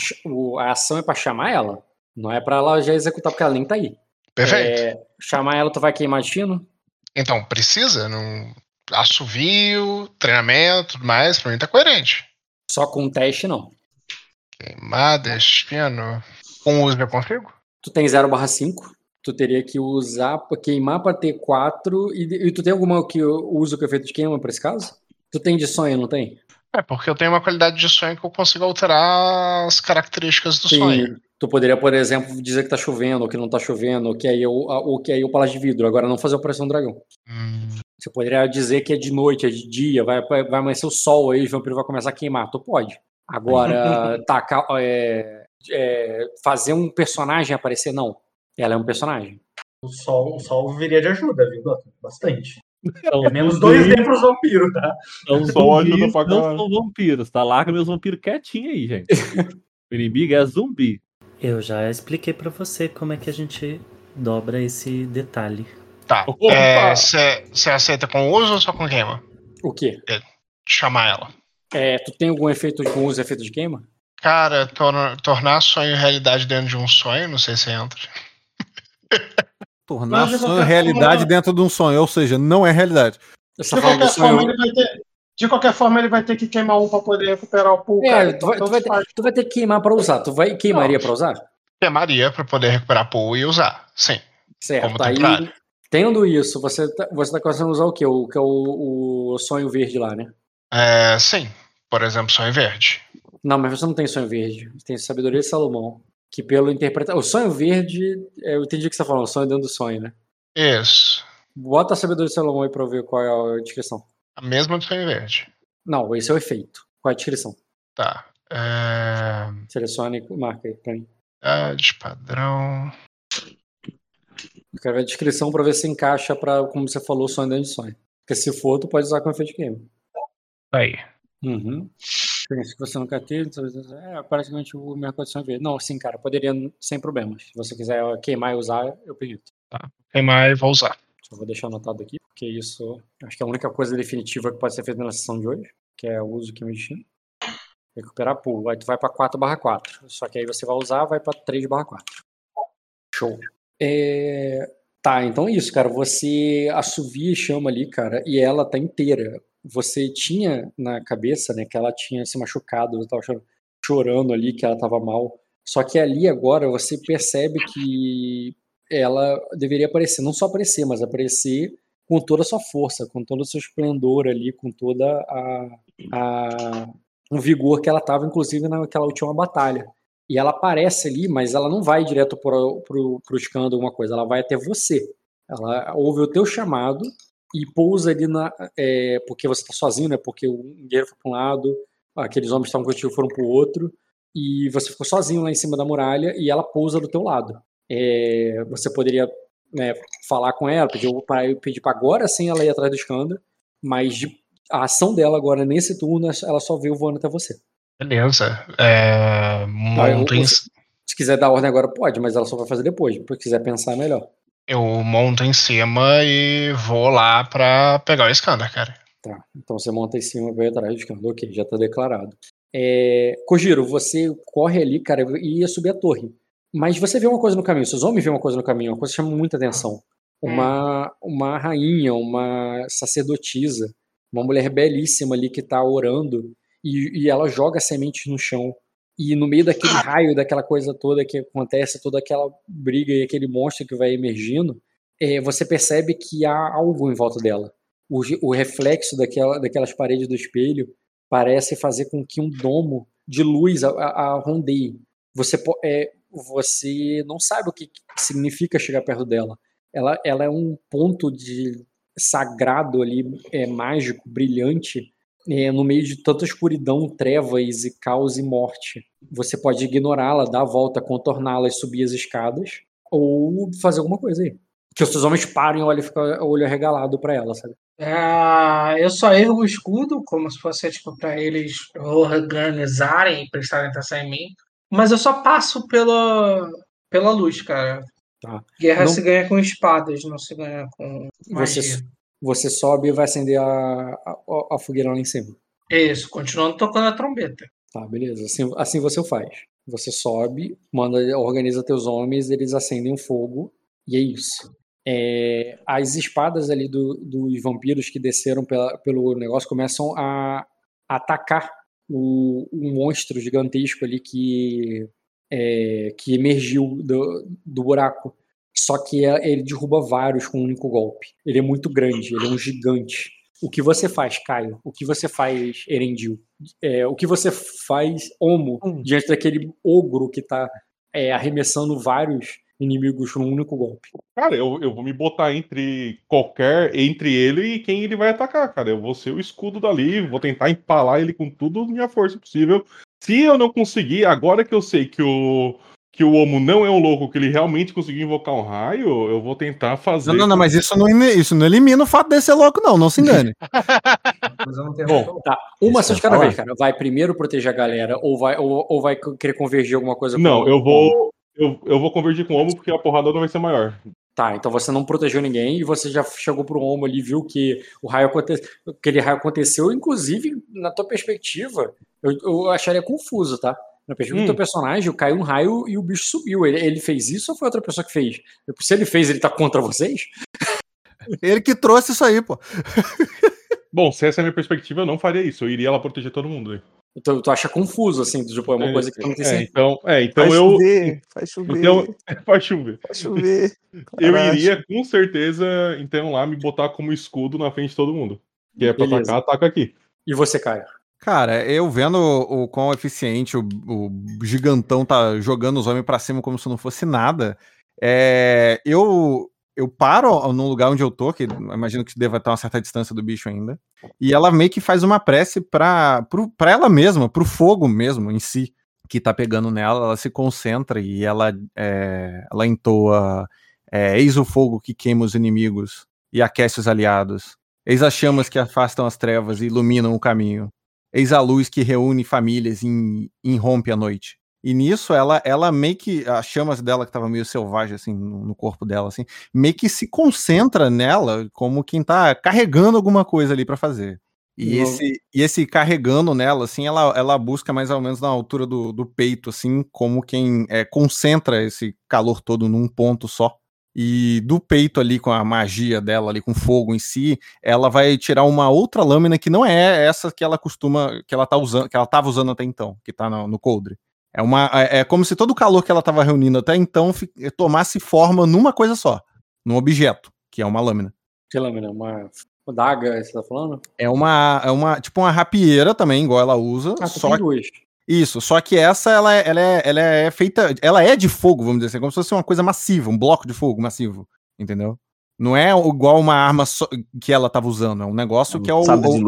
a ação é pra chamar ela. Não é pra ela já executar, porque ela nem tá aí.
Perfeito.
É, chamar ela, tu vai queimar destino?
Então, precisa? Não... Assovio, treinamento, tudo mais, pra mim tá coerente.
Só com teste, não.
Queimar destino. Com uso eu consigo?
Tu tem 0 barra 5. Tu teria que usar, queimar pra ter 4. E, e tu tem alguma que usa o efeito de queima pra esse caso? Tu tem de sonho, não tem?
É, porque eu tenho uma qualidade de sonho que eu consigo alterar as características do sonho.
Tu poderia, por exemplo, dizer que tá chovendo, ou que não tá chovendo, ou que aí ou que aí eu palácio de vidro. Agora não fazer a operação do dragão.
Hum,
Você poderia dizer que é de noite, é de dia, vai, vai amanhecer o sol aí, o vampiro vai começar a queimar. Tu pode. Agora, tacar, é, é, fazer um personagem aparecer, não. Ela é um personagem.
O sol, o sol viria de ajuda, viu? Bastante.
Então,
É menos
os
2
zumbis-
D pros vampiros, tá?
Ajuda
zumbis
pra
não são vampiros, tá? Larga meus vampiros quietinho aí, gente. O inimigo é zumbi.
Eu já expliquei pra você como é que a gente dobra esse detalhe.
Tá. Você aceita com uso ou só com queima?
O quê?
Chamar ela.
É, tu tem algum efeito com uso efeito de queima?
Cara, tor- tornar sonho realidade dentro de um sonho, não sei se entra.
Tornar sonho realidade
forma-
dentro de um sonho, ou seja, não é realidade.
Você
De qualquer, forma, ele vai ter, de qualquer forma, ele vai ter que queimar um pra poder recuperar o pool, cara.
É, tu
Então,
vai, tu,
tanto
vai ter, tu vai ter que queimar pra usar. Tu vai queimaria pra usar?
Queimaria pra poder recuperar pool e usar. Sim.
Certo.
Como
Aí,
temporário.
Tendo isso, você tá, você tá começando a usar o quê? O que é o, o sonho verde lá, né?
É, sim. Por exemplo, sonho verde.
Não, mas você não tem sonho verde. Você tem sabedoria de Salomão. Que pelo interpretar. O sonho verde. é, Eu entendi o que você tá falando, o sonho dentro do sonho, né?
Isso.
Bota a sabedoria de Salomão aí pra eu ver qual é a descrição.
A mesma do sonho verde.
Não, esse é o efeito. Qual é a descrição?
Tá. É...
Selecione e marca aí pra mim.
Idade, padrão.
Eu quero ver a descrição pra ver se encaixa pra, como você falou, sonho dentro de sonho. Porque se for, tu pode usar com efeito de game.
Aí.
Uhum. Pensa que você nunca teve, então, é praticamente o mesma condição verde. Não, sim, cara, poderia sem problemas. Se você quiser queimar e usar, eu permito.
Tá. Queimar e vou usar.
Só vou deixar anotado aqui, porque isso acho que é a única coisa definitiva que pode ser feita na sessão de hoje, que é o uso que me destino. Recuperar pool. Aí tu vai pra 4 barra 4. Só que aí você vai usar, vai pra 3 barra 4. Show. É... Tá, então é isso, cara. Você assovia e chama ali, cara, e ela tá inteira. Você tinha na cabeça, né, que ela tinha se machucado, tava chorando, chorando ali, que ela tava mal. Só que ali agora você percebe que ela deveria aparecer, não só aparecer, mas aparecer com toda a sua força, com todo o seu esplendor ali, com toda a, a um vigor que ela tava, inclusive, naquela última batalha. E ela aparece ali, mas ela não vai direto pro, pro escândalo, alguma coisa, ela vai até você. Ela ouve o teu chamado e pousa ali na. É, porque você tá sozinho, né? Porque o guerreiro foi pra um lado, aqueles homens que estavam contigo foram pro outro, e você ficou sozinho lá em cima da muralha e ela pousa do teu lado. É, você poderia né, falar com ela, pedir para pedir para agora sim ela ir atrás do escândalo, mas de, a ação dela agora nesse turno ela só veio voando até você.
Beleza. É... Monto em...
Se quiser dar ordem agora, pode, mas ela só vai fazer depois. Se quiser pensar, melhor.
Eu monto em cima e vou lá pra pegar o escândalo, cara.
Tá, então você monta em cima e vai atrás do escândalo. Ok, já tá declarado. É... Kojiro, você corre ali, cara, e ia subir a torre. Mas você vê uma coisa no caminho, seus homens vêem uma coisa no caminho, uma coisa que chama muita atenção. Uma, uma rainha, uma sacerdotisa, uma mulher belíssima ali que tá orando e, e ela joga sementes no chão. E no meio daquele raio, daquela coisa toda que acontece, toda aquela briga e aquele monstro que vai emergindo, é, você percebe que há algo em volta dela. O, o reflexo daquela, daquelas paredes do espelho parece fazer com que um domo de luz a, a, a rondeie. Você, é, você não sabe o que significa chegar perto dela. Ela, ela é um ponto de sagrado ali, é, mágico, brilhante, é, no meio de tanta escuridão, trevas e caos e morte. Você pode ignorá-la, dar a volta, contorná-la e subir as escadas, ou fazer alguma coisa aí. Que os seus homens parem e olhem, fica o olho arregalado para ela, sabe?
Ah, eu só erro o escudo, como se fosse tipo, para eles organizarem e prestarem atenção em mim. Mas eu só passo pela, pela luz, cara.
Tá.
Guerra
Não-
se ganha com espadas, não se ganha com magia.
Você, você sobe e vai acender a, a, a fogueira lá em cima.
Isso, continuando tocando a trombeta.
Tá, beleza. Assim, assim você faz. Você sobe, manda, organiza teus homens, eles acendem o fogo, e é isso. É, as espadas ali do- dos vampiros que desceram pela- pelo negócio começam a atacar o, monstro gigantesco ali que, é, que emergiu do, do buraco. Só que é- ele derruba vários com um único golpe. Ele é muito grande, ele é um gigante. O que você faz, Caio? O que você faz, Erendil? É, o que você faz, Homo, diante daquele ogro que tá é, arremessando vários inimigos num único golpe?
Cara, eu, eu vou me botar entre qualquer. entre ele e quem ele vai atacar, cara. Eu vou ser o escudo dali, vou tentar empalar ele com tudo minha força possível. Se eu não conseguir, agora que eu sei que o. Que o Homo não é um louco, que ele realmente conseguiu invocar um raio, eu vou tentar fazer.
Não, não, não, mas isso não, isso não elimina o fato de ser louco, não, não se engane.
Bom, tá. Uma
eu
de cada
ia
vez, cara. Vai primeiro proteger a galera ou vai, ou, ou vai querer convergir alguma coisa com
Não, eu vou. Eu, eu vou convergir com o Homo porque a porrada não vai ser maior.
Tá, então você não protegeu ninguém e você já chegou pro Homo ali, viu que o raio aconte... aquele raio aconteceu, inclusive, na tua perspectiva, eu, eu acharia confuso, tá? Na perspectiva
Hum.
do teu personagem, caiu um raio e o bicho subiu. Ele, ele fez isso ou foi outra pessoa que fez? Se ele fez, ele tá contra vocês?
Ele que trouxe isso aí, pô.
Bom, se essa é a minha perspectiva, eu não faria isso. Eu iria lá proteger todo mundo. aí.
Tu, tu acha confuso, assim, tipo, é uma
É,
coisa que não tem
é,
certeza.
então, é, então
Faz
eu.
chover, faz chover.
Então, faz chover.
Faz chover.
Eu
Caraca.
iria, com certeza, então, lá me botar como escudo na frente de todo mundo. Que é pra
Beleza.
atacar, ataca aqui.
E você, Caio?
Cara, eu vendo o, o quão eficiente o, o gigantão tá jogando os homens pra cima como se não fosse nada, é, eu eu paro no lugar onde eu tô, que eu imagino que deva estar uma certa distância do bicho ainda, e ela meio que faz uma prece pra, pro, pra ela mesma, pro fogo mesmo em si, que tá pegando nela, ela se concentra e ela, é, ela entoa é, Eis o fogo que queima os inimigos e aquece os aliados. Eis as chamas que afastam as trevas e iluminam o caminho. Eis a luz que reúne famílias e irrompe a noite. E nisso ela, ela meio que. As chamas dela, que tava meio selvagem, assim, no, corpo dela, assim, meio que se concentra nela como quem tá carregando alguma coisa ali pra fazer. E esse, e esse carregando nela, assim, ela, ela busca mais ou menos na altura do, do peito, assim, como quem é, concentra esse calor todo num ponto só. E do peito ali, com a magia dela ali, com fogo em si, ela vai tirar uma outra lâmina que não é essa que ela costuma, que ela tá usando, que ela tava usando até então, que tá no, no coldre. É uma, é, é como se todo o calor que ela tava reunindo até então fi- tomasse forma numa coisa só, num objeto, que é uma lâmina.
Que lâmina? Uma daga, você tá falando?
É uma, é uma, tipo uma rapieira também, igual ela usa,
Ah, tu
só
tem duas.
Isso, só que essa, ela é, ela, é, ela é feita. Ela é de fogo, vamos dizer assim, como se fosse uma coisa massiva, um bloco de fogo massivo, entendeu? Não é igual uma arma só- que ela tava usando, é um negócio
um
que é, o,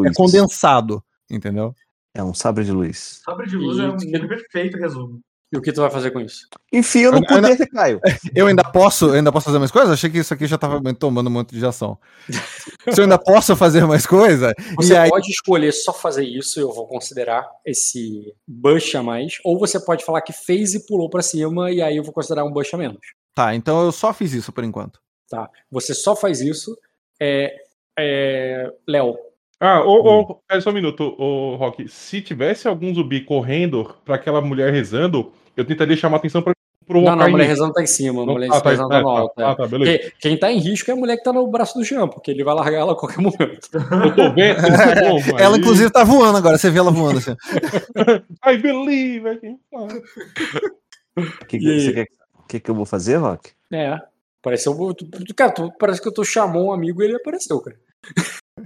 é condensado, entendeu?
É um sabre de luz.
Sabre de luz
E-
é um perfeito resumo.
E o que tu vai fazer com isso?
Enfia no
Eu- eu ainda-
Caio.
Eu ainda posso, eu ainda posso fazer mais coisa? Achei que isso aqui já tava me tomando muito de ação. Se eu ainda posso fazer mais coisa,
Você
e aí,
pode escolher só fazer isso, eu vou considerar esse bush a mais, ou você pode falar que fez e pulou pra cima, e aí eu vou considerar um bush a menos.
tá, então eu só fiz isso por enquanto.
Tá? Você só faz isso. É, é, Léo,
Ah, ô, ô, pera só um minuto, ô, Rock. Se tivesse algum zumbi correndo pra aquela mulher rezando, eu tentaria chamar atenção pra provocar
não, não, a mulher rezando tá em cima, a mulher
ah, tá,
rezando tá
é,
no
tá,
alto.
tá,
é.
tá, beleza.
Porque Quem tá em risco é a mulher que tá no braço do Jean, porque ele vai largar ela a qualquer momento.
Eu tô vendo. Bom,
Ela, inclusive, tá voando agora, você vê ela voando assim.
I believe.
O que, que, quer, o que, que eu vou fazer, Rock?
É. Pareceu. Cara, tu, parece que tu chamou um amigo e ele apareceu, cara.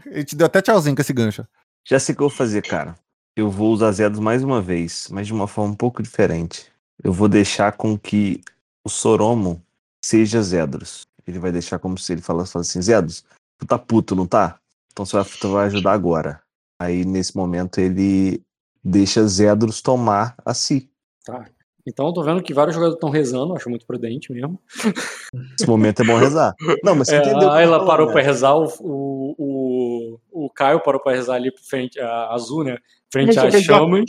Ele te deu até tchauzinho com esse gancho.
Já sei o que eu vou fazer, cara. Eu vou usar Zedos mais uma vez, mas de uma forma um pouco diferente. Eu vou deixar com que o Soromo seja Zedros. Ele vai deixar como se ele falasse, falasse assim: Zedros, tu tá puto, não tá? Então você vai, tu vai ajudar agora. Aí nesse momento ele deixa Zedros tomar a si.
Tá. Então eu tô vendo que vários jogadores estão rezando, acho muito prudente mesmo.
Nesse momento é bom rezar. Não, mas você
É,
entendeu.
a Ayla
falando,
parou
né?
pra rezar, o, o, o, o Caio parou pra rezar ali frente a Azul, né? Frente às chamas.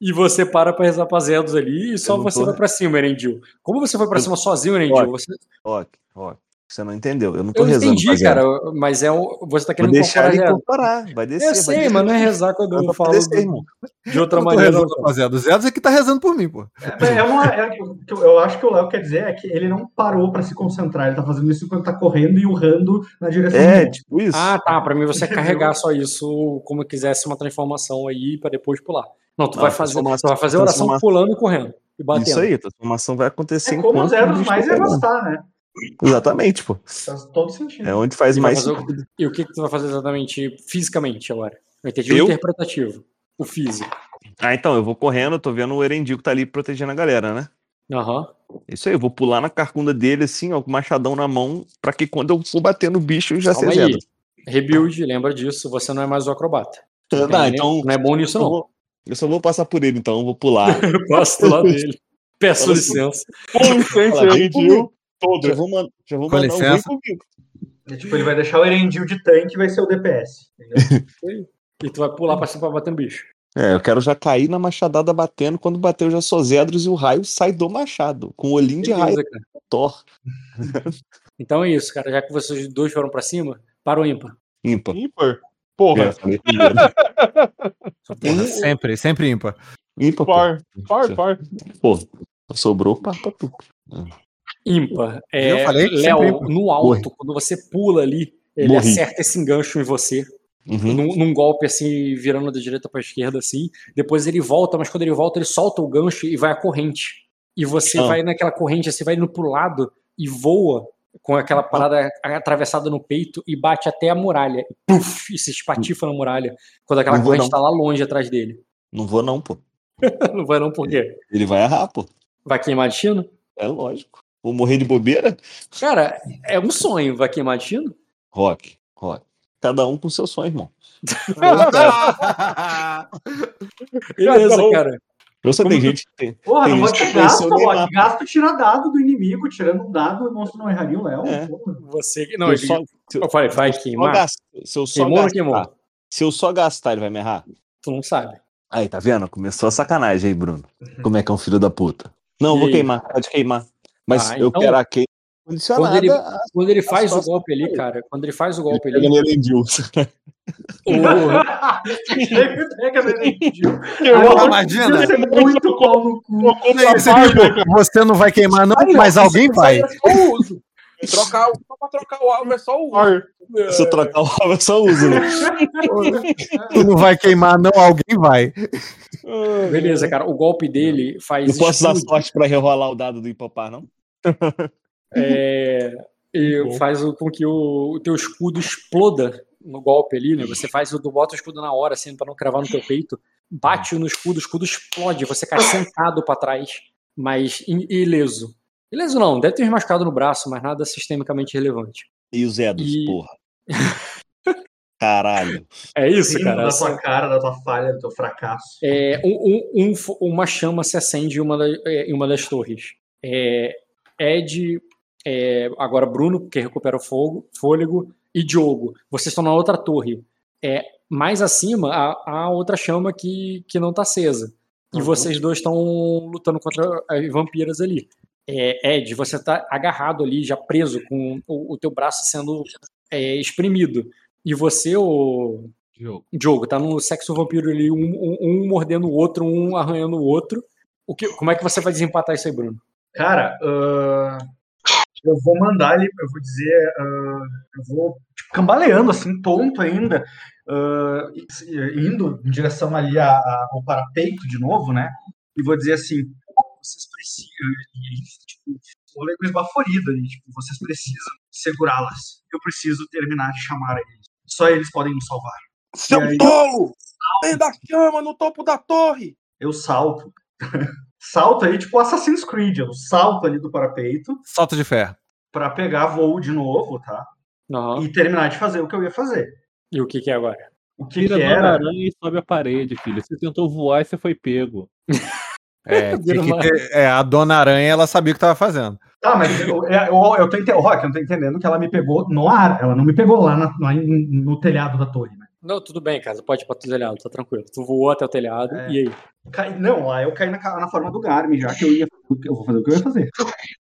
E você para pra rezar pra Zedos ali e só você
tô-
vai pra cima, Erendil. Como você foi pra cima sozinho, Erendil?
Rock,
Você...
Rock, Rock. Você não entendeu. Eu não tô
Eu
rezando.
entendi, cara, mas é o... você tá
Vou
querendo
deixar ele incorporar. Vai descer.
Eu sei,
descer.
mas não é rezar quando eu
Vai
falo
descer,
do- de outra
Eu
maneira.
rezando pra Zedos. Zedos é que tá rezando por mim, pô.
É, é uma, é, o que eu- eu acho que o Léo quer dizer é que ele não parou pra se concentrar, ele tá fazendo isso enquanto tá correndo e urrando na direção
É,
do
tipo isso.
Ah, tá. Pra mim você carregar só isso como quisesse uma transformação aí pra depois pular. Não, tu
Não,
vai fazer, tu vai fazer a oração pulando e correndo. E batendo.
Isso aí, a transformação vai acontecer
É como
enquanto
os Zedros
o bicho
mais
tá
ia
pegando.
gostar, né?
Exatamente, pô.
Faz todo sentido.
É onde faz
E
mais
o-. E o que, que tu vai fazer exatamente fisicamente agora? Eu entendi o
Eu?
interpretativo. O físico.
Ah, então, eu vou correndo, tô vendo o Erendil que tá ali protegendo a galera, né?
Aham.
Isso aí, eu vou pular na carcunda dele, assim, ó, com o machadão na mão, pra que quando eu for bater no bicho, eu já
Calma
sei
aí. Rebuild, lembra disso. Você não é mais o acrobata.
Tá,
Não é-
então-
Não é bom nisso,
Eu,
não.
vou- eu só vou passar por ele, então, eu vou pular.
Eu passo do lado dele. Peço
Fala-
licença.
Com licença, Todo.
Já vou, man- já vou
Com
mandar um vem
licença.
comigo.
É, tipo, ele vai deixar o Erendil de tanque e vai ser o DPS.
E tu vai pular pra cima pra bater no bicho.
É, eu quero já cair na machadada batendo. Quando bater, eu já sou Zedros e o raio sai do machado. Com o olhinho de raio.
Cara.
Thor.
Então é isso, cara. Já que vocês dois foram pra cima, para o ímpar.
Ímpar.
Ímpar. Porra.
É.
Porra, sempre, sempre ímpar.
Ímpar, pô.
Par. Par, par.
Pô, sobrou par pra tu.
Ímpar. É,
Eu falei
Léo, no alto, quando você pula ali, ele
Morri.
acerta esse engancho em você.
Uhum.
num, num golpe assim, virando da direita pra esquerda assim. Depois ele volta, mas quando ele volta, ele solta o gancho e vai a corrente. E você
Ah.
vai naquela corrente, você vai indo pro lado e voa com aquela parada atravessada no peito e bate até a muralha. E, puf, e se espatifa na muralha. Quando aquela
Não
corrente
não.
tá lá longe atrás dele.
Não vou não, pô.
Não vai não, por quê?
Ele vai errar, pô.
Vai queimar destino?
É lógico. Vou morrer de bobeira?
Cara, é um sonho. Vai queimar destino?
Rock, rock. Cada um com seu sonho, irmão.
Beleza, cara.
Eu só
Como
tem gente que tem.
Porra,
tem
não vai ter gasto. Rock. Gasto tira dado do inimigo. Tirando um dado, o monstro não erraria o Léo.
É.
Você. Não,
Eu
ele-
só-
eu falei, vai queimar.
gas- Se eu só
Queimou
gastar,
queimou?
se eu só gastar, ele vai me errar?
Tu não sabe.
Aí, tá vendo? Começou a sacanagem aí, Bruno. Como é que é um filho da puta. Não,
E
vou queimar, pode queimar. Mas
Ah,
eu
então-
quero a condicionada.
Quando ele,
a-
quando ele faz o golpe ali,
dele.
cara, quando ele faz o golpe
Pega
ali.
nele em Dilson.
Ele pega no
imagina.
Ia ser muito pau no cu.
Você, você não vai queimar, não, mas alguém vai.
Trocar, o- só pra trocar o alvo é só o uso.
Se eu trocar o alvo, eu só uso, né?
Tu não vai queimar, não, alguém vai.
Beleza, cara. O golpe dele faz.
Não posso dar sorte pra rerolar o dado do Hipopar, não?
É, e faz o- com que o, o teu escudo exploda no golpe ali, né? Você faz o do bota o escudo na hora, assim, pra não cravar no teu peito. Bate no escudo, o escudo explode, você cai sentado pra trás, mas ileso. Ileso não, deve ter me machucado no braço, mas nada sistemicamente relevante.
E o Zedos,
E-
porra. Caralho.
É isso,
Rindo
cara.
da
essa-
tua cara, da tua falha, do teu fracasso.
É, um- um- um uma chama se acende em uma, da- é, em uma das torres. É, Ed, é, agora Bruno, que recupera o fogo, fôlego, e Diogo. Vocês estão na outra torre. É, mais acima, há, há outra chama que, que não está acesa. E
Uhum.
vocês dois estão lutando contra as vampiras ali. É, Ed, você está agarrado ali, já preso, com o, o teu braço sendo é, espremido. E você, o,
Diogo.
Diogo, tá no sexo vampiro ali, um, um- um mordendo o outro, um arranhando o outro. O que, como é que você vai desempatar isso aí, Bruno?
Cara, ah, eu vou mandar ele, eu vou dizer, ah, eu vou tipo, cambaleando, assim, tonto ainda, e- indo em direção ali a- a- ao parapeito de novo, né? E vou dizer assim, vocês precisam, e, tipo, fôlego esbaforido ali, tipo, vocês precisam segurá-las. Eu preciso terminar de chamar eles. Só eles podem nos salvar.
Seu
aí-
tolo! Tem da chama no topo da torre!
Eu salto. salto aí, tipo Assassin's Creed, eu salto ali do parapeito
Salto de ferro.
pra pegar voo de novo, tá?
Não.
E terminar de fazer o que eu ia fazer.
E o que, que é agora?
O que,
Tira
que era?
aranha e sobe a parede, filho. Você tentou voar e você foi pego.
É, ter- é, a Dona Aranha, ela sabia o que tava fazendo.
Tá, mas eu, é, eu, eu tô entendendo, Rock, eu tô entendendo que ela me pegou no ar, ela não me pegou lá, na- no telhado da torre?
Não, tudo bem, cara. Pode ir pra telhado, tá tranquilo. Tu voou até o telhado,
É.
e aí?
Cai- não, lá eu caí na, na forma do Garmin, já que eu ia eu vou fazer o que eu ia fazer.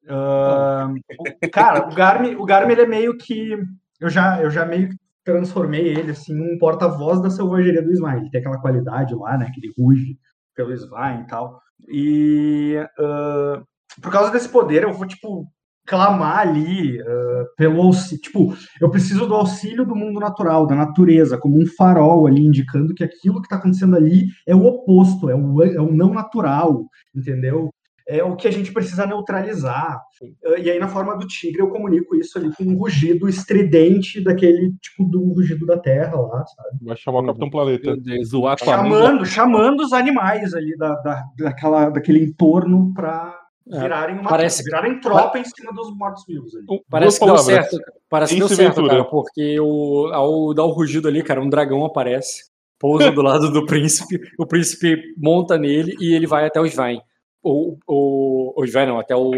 O- cara, o Garmin, o Garmin ele é meio que eu já eu já meio que transformei ele assim num porta-voz da selvageria do Smile. Ele tem aquela qualidade lá, né, que ele ruge pelo Smile e tal. E ah, por causa desse poder eu vou tipo clamar ali ah, pelo auxílio, tipo, eu preciso do auxílio do mundo natural, da natureza, como um farol ali indicando que aquilo que está acontecendo ali é o oposto, é o, é o não natural, entendeu? É o que a gente precisa neutralizar. Ah, E aí, na forma do tigre, eu comunico isso ali com um rugido estridente daquele tipo do rugido da terra lá, sabe?
Vai chamar o Capitão Planeta.
Zoar
Chamando, chamando os animais ali da, da, daquela, daquele entorno para virarem uma
parece-
virarem tropa em cima dos mortos-vivos ali.
Parece que deu certo. Parece que deu certo, cara, porque o, ao dar o rugido ali, cara, um dragão aparece, pousa do lado do príncipe, o príncipe monta nele e ele vai até o Svein. O, o, o Svein não, até o,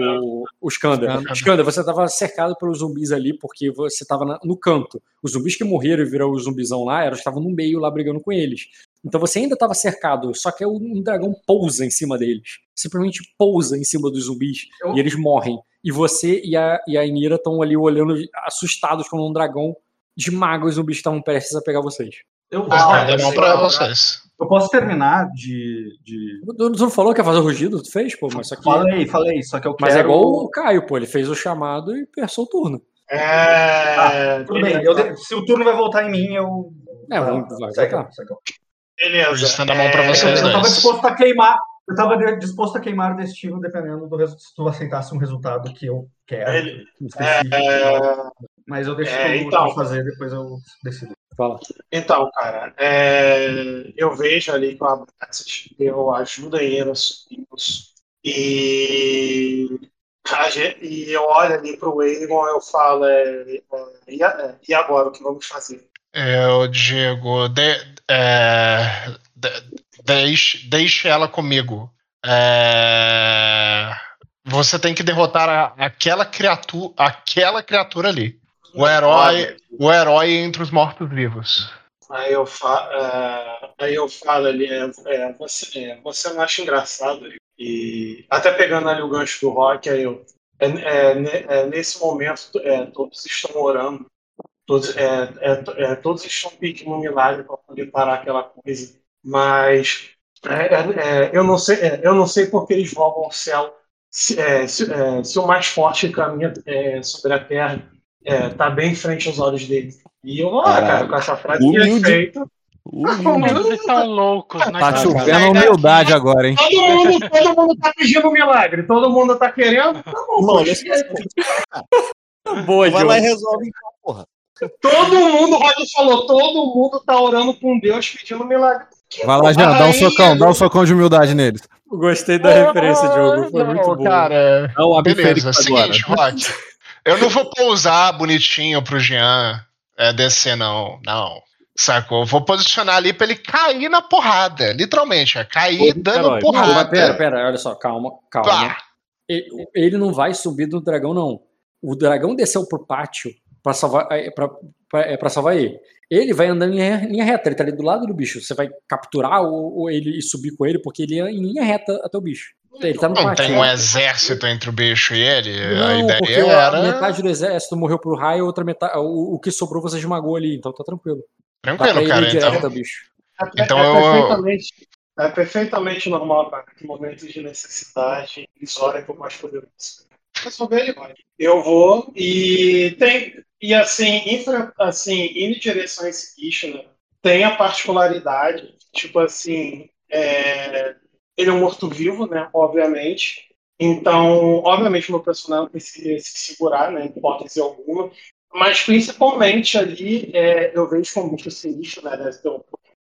o Skanda.
Skanda.
Você tava cercado pelos zumbis ali porque você tava na- no canto. Os zumbis que morreram e viraram o zumbizão lá, eram estavam no meio lá brigando com eles. Então você ainda estava cercado, só que um dragão pousa em cima deles. Simplesmente pousa em cima dos zumbis
Eu-
e eles morrem. E você e a, e a Inira estão ali olhando assustados quando um dragão esmaga os zumbis que estavam prestes a pegar vocês.
Eu,
Ah,
eu,
não pra vocês.
eu posso terminar de. de...
Tu não falou que ia fazer o rugido? Tu fez, pô, mas só que.
Falei, falei, só que eu
Mas é
quero.
igual o Caio, pô, ele fez o chamado e pensou o turno.
É.
Tudo bem, eu de- se o turno vai voltar em mim, eu.
É,
Vai
vai, vai
segue.
Beleza.
Estendo a mão pra
É,
vocês
Eu estava disposto a queimar. Eu estava disposto a queimar o destino dependendo do resultado. Se tu aceitasse um resultado que eu quero.
Ele-
específico,
é,
Mas eu deixo
é, então.
fazer, depois eu decido.
Fala.
Então, cara, é, eu vejo ali com a Abraxas, eu ajudo subir-os. E, e eu olho ali pro Aegon eu falo, é, é, e, a- e agora, o que vamos fazer?
Eu digo, de, é, de- deixe, deixe ela comigo. É, você tem que derrotar a- aquela criatura, aquela criatura ali. O herói, o herói entre os mortos-vivos.
Aí eu, fa é, aí eu falo ali, é, é, você, você não acha engraçado? E até pegando ali o gancho do rock, aí eu, é, é, é, nesse momento é, todos estão orando, todos, é, é, é, todos estão pedindo um milagre para poder parar aquela coisa, mas é, é, é, eu não sei, é, eu não sei porque eles rogam ao céu se, é, se, é, se o mais forte caminha é, sobre a terra está bem em frente aos olhos dele. E eu, ah, cara, com essa frase de
Humilde.
efeito.
Todos estão loucos.
Tá
nós
chovendo
estamos
humildade agora, hein?
Todo mundo, todo mundo tá pedindo um milagre, todo mundo tá querendo. Tá bom,
Mano,
Boa,
Vai lá e resolve então, porra.
Todo mundo, o Roger falou, todo mundo tá orando com Deus pedindo milagre.
Vai lá, Jean, dá um
Aí,
socão, dá um socão de humildade neles.
Gostei da referência, Diogo. Foi
Não,
muito bom.
Cara,
um
beleza,
agora.
seguinte, Rock. Eu não vou pousar bonitinho pro Jean é, descer, não. Não. Sacou? Eu Vou posicionar ali pra ele cair na porrada. Literalmente, é cair
Todo
dando
herói.
Não, mas
porrada.
pera, pera, olha só, calma, calma. Ele, ele não vai subir do dragão, não. O dragão desceu pro pátio pra salvar, é, pra, pra, é, pra salvar ele. Ele vai andando em linha, linha reta, ele tá ali do lado do bicho. Você vai capturar ou, ou ele e subir com ele, porque ele é em linha reta até o bicho. Ele tá no
Não tem um exército entre o bicho e ele. a
Não,
ideia
porque
era.
a metade do exército morreu pro raio, a outra metade, o, o que sobrou você esmagou ali, então tá tranquilo.
Tranquilo,
ir
cara.
direto
Então,
ao bicho.
É,
Então
é
eu-
perfeitamente, é perfeitamente normal, cara, que momentos de necessidade eles orem por mais poderoso. Eu vou e tem e assim, infra, assim indo em direção a esse bicho, né, tem a particularidade, tipo assim, é, ele é um morto-vivo, né, obviamente. Então, obviamente, meu personagem tem que se, se segurar, né, hipótese alguma. Mas, principalmente ali, é, eu vejo como bicho sinistro, né,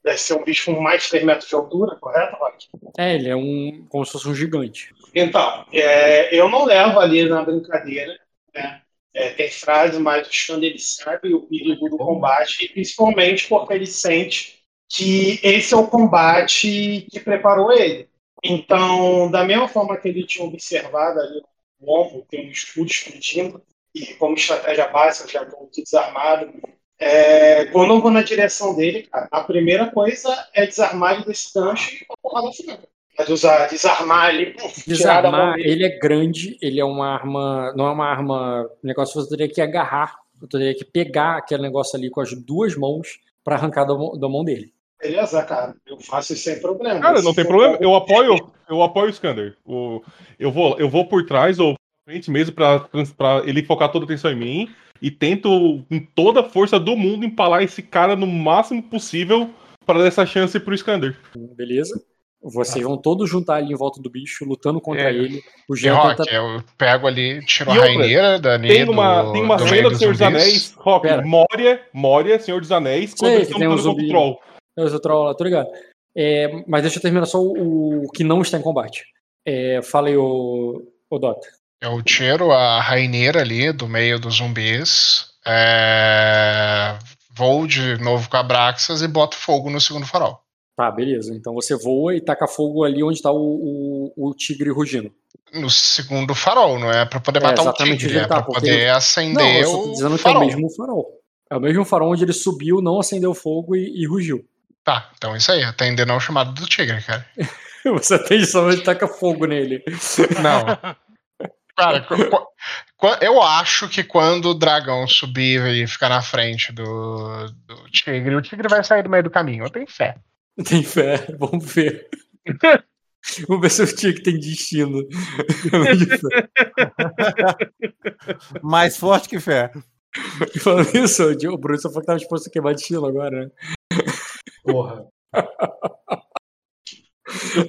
Deve ser um bicho com mais de 3 metros de altura, correto, Rock?
É, ele é um. como se fosse um gigante.
Então, é, eu não levo ali na brincadeira, né? É, tem frase, mas o Xander ele sabe o perigo do combate, principalmente porque ele sente que esse é o combate que preparou ele. Então, da mesma forma que ele tinha observado ali o ombro, tem um escudo explodindo, e como estratégia básica, já estou desarmado, é, quando eu vou na direção dele, cara, a primeira coisa é desarmar ele desse gancho e uma porrada franca. Mas usar, desarmar mão
Desarmar, ele é grande, ele é uma arma. Não é uma arma. O negócio você teria que agarrar, eu teria que pegar aquele negócio ali com as duas mãos pra arrancar da mão, da mão dele.
Beleza, cara. Eu faço isso sem problema.
Cara, não tem
for
problema. Eu apoio, eu apoio o Skander. O, eu, vou, eu vou por trás ou frente mesmo pra, pra ele focar toda a atenção em mim e tento, com toda a força do mundo, empalar esse cara no máximo possível para dar essa chance pro Skander.
Beleza? Vocês vão todos juntar ali em volta do bicho, lutando contra
É.
ele. O Jean
Rock,
tenta.
eu pego ali, tiro a
E outra,
raineira da
Tem uma,
do,
tem uma
do
cena do
dos
Senhor dos. Anéis, Rock,
Pera.
Moria, Moria, Senhor dos Anéis, quando
Sei
eles estão
um
contra o
zumbi.
Troll.
Eu sou troll lá, tô ligado. É, mas deixa eu terminar só o, o que não está em combate. É, fala aí, o, o Dota.
Eu tiro a raineira ali do meio dos zumbis, é, vou de novo com a Braxas e boto fogo no segundo farol.
Tá, beleza. Então você voa e taca fogo ali onde tá o, o, o tigre rugindo.
No segundo farol, não é pra poder
É,
matar o
exatamente
tigre,
ele
é
tá,
pra
porque
poder acender
Não, eu tô
o
dizendo que é o
farol.
mesmo farol. É o mesmo farol onde ele subiu, não acendeu fogo e, e rugiu.
Tá, então é isso aí, atender não o chamado do tigre, cara.
Você atende só onde taca fogo nele.
Não. Cara, eu acho que quando o dragão subir e ficar na frente do, do tigre, o tigre vai sair do meio do caminho. Eu tenho fé.
Tem fé, vamos ver. Vamos ver se o tigre tem destino.
Mais forte que fé.
Falando isso, o Bruno só falou que tava disposto a queimar destino agora, né?
Porra.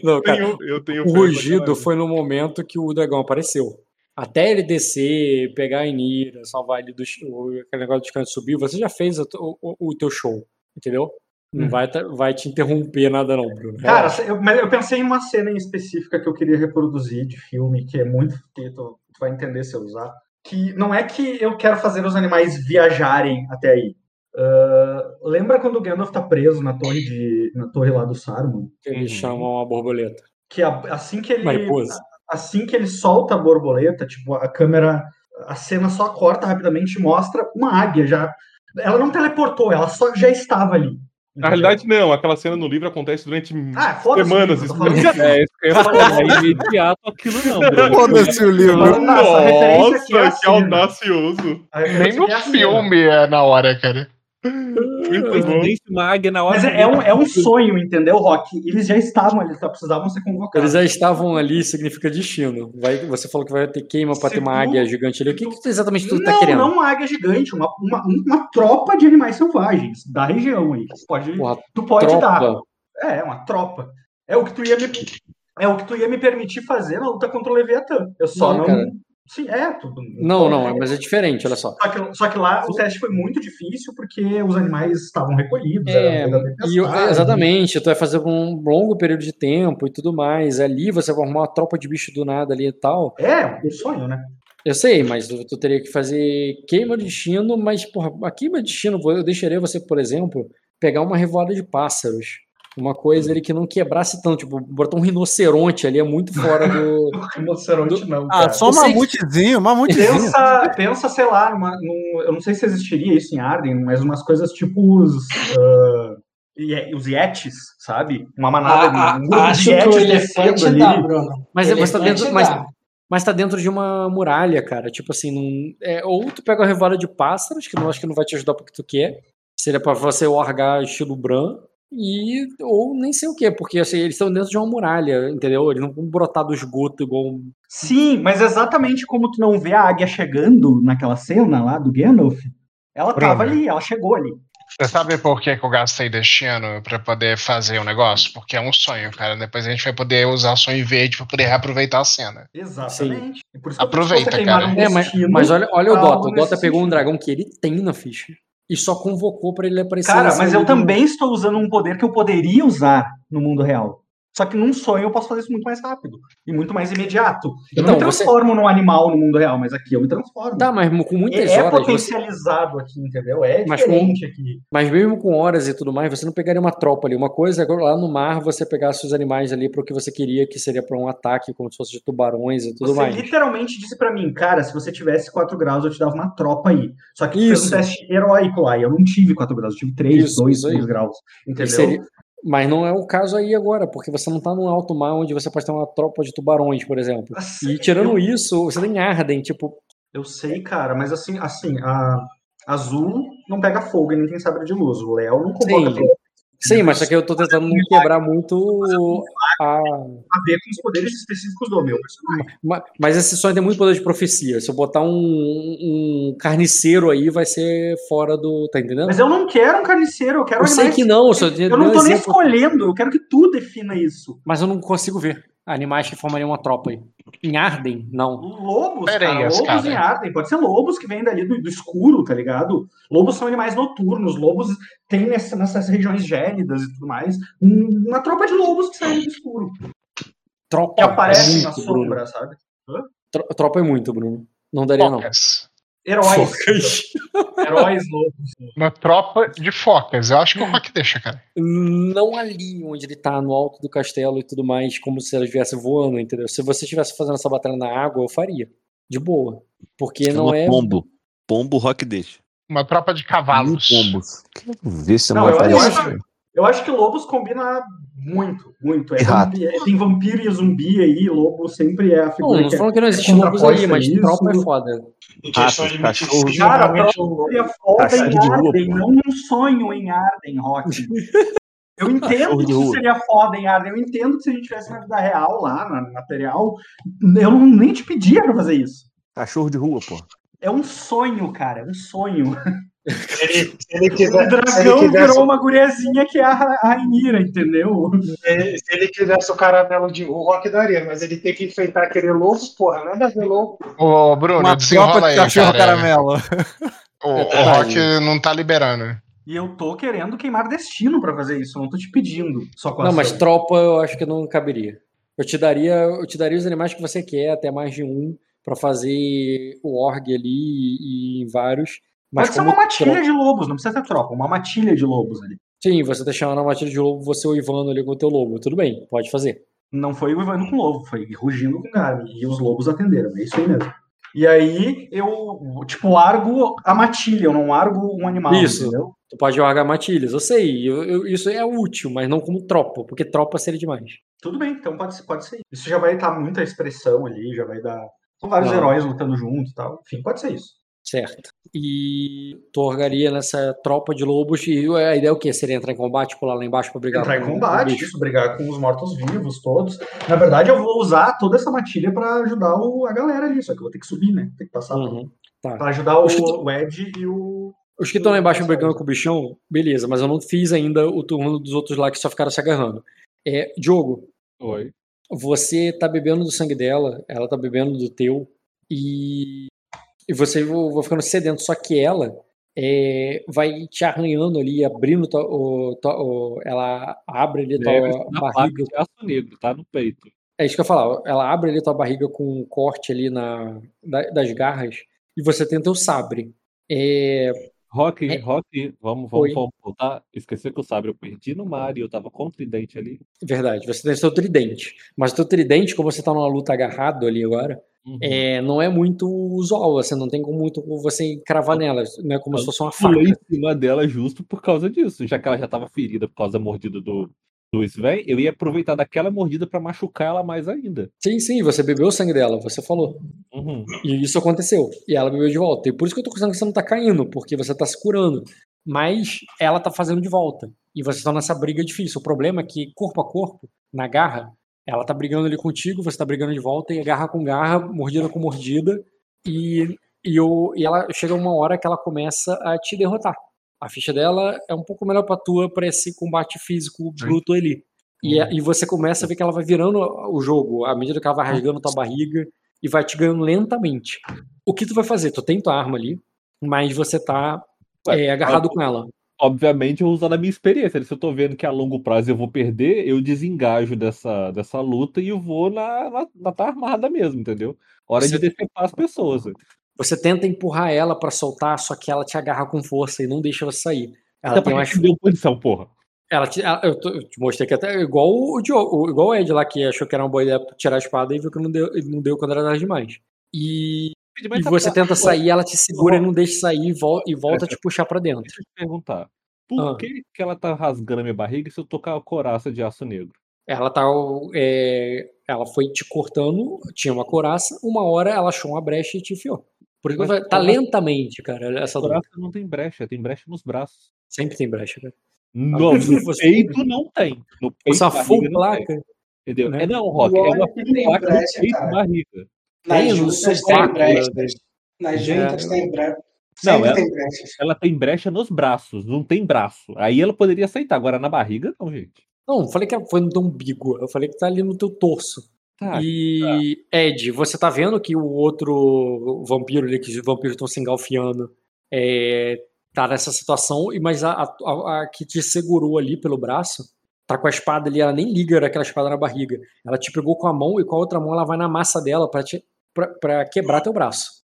Não, cara,
tenho- eu tenho
o rugido foi no momento que o dragão apareceu. Até ele descer, pegar a Inira, salvar ele do aquele negócio de canto subir, você já fez o, o, o teu show, entendeu? Não
Hum.
vai, ta- vai te interromper nada não, Bruno.
Cara, eu, mas eu pensei em uma cena em específica que eu queria reproduzir de filme, que é muito. que tu, tu vai entender se eu usar. Que não é que eu quero fazer os animais viajarem até aí. Ah, lembra quando o Gandalf tá preso na torre de na torre lá do Saruman?
Eles chamam a borboleta.
Que a- assim que ele
Mariposa.
Assim que ele solta a borboleta, tipo a câmera, a cena só corta rapidamente e mostra uma águia já. Ela não teleportou, ela só já estava ali.
Na realidade, não. Aquela cena no livro acontece durante
Ah,
semanas. isso- É, eu falar. É imediato aquilo, não.
Foda-se o livro.
Nossa, a referência aqui é
Nossa, que
cena.
audacioso.
A
Nem no
é a cena.
filme é na hora, cara.
Coincidência, uma águia na hora.
Mas é, é um, é um sonho, entendeu, Rock? Eles já estavam ali, só precisavam ser convocados.
Eles já estavam ali, significa destino. Vai, você falou que vai ter queima pra ter uma águia gigante ali. O que, que exatamente tu tá
não,
querendo?
não uma águia gigante, uma, uma, uma tropa de animais selvagens da região aí. Tu pode,
Porra,
tu pode dar.
tropa.
É, uma tropa. É o que tu ia me, é o que tu ia me permitir fazer na luta contra o Leviatã. Eu só
Não,
não. Sim, é tudo.
Não, não, mas é diferente, olha só.
Só que, só que lá o teste foi muito difícil porque os animais estavam recolhidos.
É, e exatamente, tu vai fazer um longo período de tempo e tudo mais. Ali você vai arrumar uma tropa de bicho do nada ali e tal.
É, um sonho, né?
Eu sei, mas tu, tu teria que fazer queima de destino, mas, porra, a queima de destino, eu deixaria você, por exemplo, pegar uma revoada de pássaros. Uma coisa ali que não quebrasse tanto, tipo, botar um rinoceronte ali é muito fora do.
Rinoceronte não,
Ah,
cara.
só um
que-
mamutezinho, um mamutezinho.
Pensa, pensa, sei lá, numa, num- eu não sei se existiria isso em Arden, mas umas coisas tipo os, ah, Ye- os Yetis, sabe? Uma manada
Ah,
um grupo de
acho que o
Yetis
elefante dá,
ali.
Bruno.
Mas você tá
Elefante
dentro. Mas,
dá.
mas tá dentro de uma muralha, cara. Tipo assim, num- é, ou tu pega uma revoada de pássaros, que eu acho que não vai te ajudar porque tu quer. Seria pra você largar estilo Bran. E, ou nem sei o que, porque assim, eles estão dentro de uma muralha, entendeu? Eles não vão brotar do esgoto igual. um-
Sim, mas exatamente como tu não vê a águia chegando naquela cena lá do Gandalf, ela
Bruno.
tava ali, ela chegou ali.
Você sabe por que, que eu gastei destino pra poder fazer o negócio? Porque é um sonho, cara. Depois a gente vai poder usar o sonho verde pra poder reaproveitar a cena.
Exatamente. Por isso que eu tô
Aproveita, cara.
um
É, mas, mas olha, olha o Dota. O Dota pegou um dragão que ele tem na ficha e só convocou pra ele aparecer.
Cara, mas eu também estou usando um poder que eu poderia usar no mundo real. Só que num sonho eu posso fazer isso muito mais rápido e muito mais imediato. Eu não
Então,
me
você-
transformo num animal no mundo real, mas aqui eu me transformo.
Tá, mas com muitas
é, é
horas. você-
potencializado aqui, entendeu? É
Mas com-
diferente aqui.
Mas mesmo com horas e tudo mais, você não pegaria uma tropa ali. Uma coisa é lá no mar você pegasse os animais ali para o que você queria, que seria para um ataque, como se fosse de tubarões e tudo
Você
mais.
literalmente disse pra mim, cara, se você tivesse 4 graus, eu te dava uma tropa aí. Só que tu fez
Isso.
um teste heróico lá, e eu não tive 4 graus, eu tive 3,
Isso,
2,
isso aí.
3 graus. Entendeu?
Seria- Mas não é o caso aí agora, porque você não tá num alto mar onde você pode ter uma tropa de tubarões, por exemplo. E tirando isso, você tem Arden, tipo.
Eu sei, cara, mas assim, assim, a Azul não pega fogo e nem tem sabre de luz. O Léo não convoca
Sim. mas só que eu tô tentando não quebrar muito a.
a ver com os poderes específicos do meu personagem.
Ma- Mas esse sonho tem muito poder de profecia. Se eu botar um, um carniceiro aí, vai ser fora do. Tá entendendo?
Mas eu não quero um carniceiro, eu quero
Eu sei que não, eu só
Eu não tô nem escolhendo, eu quero que tu defina isso.
Mas eu não consigo ver animais que formariam uma tropa aí. Em Arden, não.
Lobos, cara, lobos
cara.
em Arden. Pode ser lobos que vêm dali do, do escuro, tá ligado? Lobos são animais noturnos. Lobos tem nessa- nessas regiões gélidas e tudo mais. um- Uma tropa de lobos que saem do escuro.
Tropa
Que aparecem
é
na
muito,
sombra,
Bruno.
sabe? Hã?
Tropa é muito, Bruno. Não daria, não.
Heróis.
Focas.
Heróis lobos.
Uma tropa de focas. Eu acho que o Rock deixa, cara.
Não ali onde ele tá, no alto do castelo e tudo mais, como se ela estivesse voando, entendeu? Se você estivesse fazendo essa batalha na água, eu faria. De boa. Porque não
Chama
é.
Pombo. Pombo rock deixa.
Uma tropa de cavalos.
Pombos. Quero ver se
Não,
não,
eu, eu acho, eu acho que lobos combina muito, muito. É é- tem vampiro e zumbi aí, lobo sempre é a
Não,
figura
não tô falando que não
é
existe lobos
contraposta
aí, mas
isso.
tropa é foda.
Em questão de
cachorro.
medicina,
Cara, tropa seria foda em Arden, não um sonho em Arden, Rock. Eu entendo que isso seria foda em Arden, eu entendo que se a gente tivesse na vida real lá, na material, eu não, nem te pedia pra fazer isso.
Cachorro de rua, pô.
É um sonho, cara, é um sonho.
Se ele, se ele quiser,
o dragão
se ele
virou uma guriazinha que é a Ra- a Rainira, entendeu?
se ele quisesse o caramelo de o Rock daria, mas ele tem que enfeitar aquele lobo, porra, nada a ver lobo.
Ô, Bruno,
Uma
desenrola aí,
de cachorro
cara.
caramelo.
O, o
Tá
Rock não tá liberando.
E eu tô querendo queimar destino pra fazer isso, eu não tô te pedindo. Só com
Não, mas tropa eu acho que não caberia. Eu te daria, eu te daria os animais que você quer, até mais de um, pra fazer o org ali e, e vários. Mas
Pode ser uma matilha
tropa-
de lobos, não precisa ter tropa, uma matilha de lobos ali.
Sim, você tá chamando a matilha de lobo, você o Ivano ali com o teu lobo. Tudo bem, pode fazer.
Não foi o Ivano com lobo, foi rugindo com Garmin. E os lobos atenderam, é isso aí mesmo. E aí eu, tipo, largo a matilha, eu não largo um animal,
Isso.
entendeu?
Tu pode largar matilhas, eu sei, eu- eu- isso é útil, mas não como tropa, porque tropa seria demais.
Tudo bem, então pode ser, pode ser. Isso já vai estar muita expressão ali, já vai dar. São vários
Não.
heróis lutando junto e tal. Enfim, pode ser isso.
Certo. E tu orgaria nessa tropa de lobos e a ideia é o quê? Seria entrar em combate, pular lá embaixo pra brigar
Entrar em
com o
combate,
bicho?
isso, brigar com os mortos-vivos todos. Na verdade, eu vou usar toda essa matilha pra ajudar o- a galera ali, só que eu vou ter que subir, né? Tem que passar
Uhum, tá.
pra ajudar o, o Ed e o.
Os que estão lá embaixo brigando com o bichão, beleza, mas eu não fiz ainda o turno dos outros lá que só ficaram se agarrando. É, Diogo,
Oi.
você tá bebendo do sangue dela, ela tá bebendo do teu, e, e você vai ficando sedento, só que ela é, vai te arranhando ali, abrindo o, tua- o- ela abre ali tua
na
barriga.
de aço negro, tá no peito.
É isso que eu ia falar. Ela abre ali tua barriga com um corte ali na, da- das garras e você tem teu sabre. É,
Rock,
É.
Rock, vamos, vamos, vamos voltar. Esqueci que o sabre eu perdi no mar e eu tava com o tridente ali.
Verdade, você tem seu tridente. Mas o teu tridente, como você tá numa luta agarrado ali agora,
Uhum.
é, não é muito usual. Você não tem como muito você cravar nela. Não é como se fosse uma faca.
em cima dela justo por causa disso. Já que ela já tava ferida por causa da mordida do, do Sven, eu ia aproveitar daquela mordida pra machucar ela mais ainda.
Sim, sim, você bebeu o sangue dela, você falou.
Uhum.
E isso aconteceu. E ela bebeu de volta. E por isso que eu tô considerando que você não tá caindo, porque você tá se curando. Mas ela tá fazendo de volta. E vocês estão nessa briga difícil. O problema é que, corpo a corpo, na garra, ela tá brigando ali contigo, você tá brigando de volta, e é garra com garra, mordida com mordida. E, e, eu, e ela chega uma hora que ela começa a te derrotar. A ficha dela é um pouco melhor pra tua, pra esse combate físico bruto ali. E, é- e você começa a ver que ela vai virando o jogo, à medida que ela vai rasgando tua barriga e vai te ganhando lentamente. O que tu vai fazer? Tu tem tua arma ali, mas você tá é, agarrado com ela.
Obviamente, eu vou usar a minha experiência. Se eu tô vendo que a longo prazo eu vou perder, eu desengajo dessa, dessa luta e eu vou na, na, na tá armada mesmo, entendeu? Hora
Você-
de decepar as pessoas.
Você tenta empurrar ela pra soltar, só que ela te agarra com força e não deixa você sair. Ela
Até
tem mais.
que deu posição, porra.
Ela te, ela- eu, tô- eu te mostrei que até igual o Diogo, igual o Ed lá que achou que era uma boa ideia tirar a espada e viu que não deu, não deu quando era tarde demais. E, e
tá-
você tenta sair, ela te segura e não deixa sair e vol- e volta a te puxar pra dentro.
Deixa eu te perguntar. Por
Ah.
que, que ela tá rasgando a minha barriga se eu tocar a coraça de aço negro?
Ela tá. é, ela foi te cortando, tinha uma coraça, uma hora ela achou uma brecha e te enfiou. Por isso tá
coraça-
lentamente, cara, essa.
Coraça não tem brecha, tem brecha nos braços.
Sempre tem brecha, cara.
No, no
Você-
peito não tem. No peito barriga
full placa.
Entendeu?
né?
É não, Rock, é uma full
tem
placa no
brecha,
peito e
cara.
barriga.
Nas
Tem,
juntas tem
sovaco,
brechas.
né?
Nas
É.
juntas tem brechas.
Não, ela,
tem
ela tem brecha nos braços, não tem braço. Aí ela poderia aceitar. Agora na barriga, não, gente.
Não, não falei que foi no teu umbigo, eu falei que tá ali no teu torso.
Tá,
e, Ed, você tá vendo que o outro vampiro ali, que os vampiros estão se engalfiando, é, tá nessa situação, e mas a, a- a- a que te segurou ali pelo braço, tá com a espada ali, ela nem liga aquela espada na barriga. Ela te pegou com a mão e com a outra mão ela vai na massa dela pra, te, pra, pra quebrar teu braço.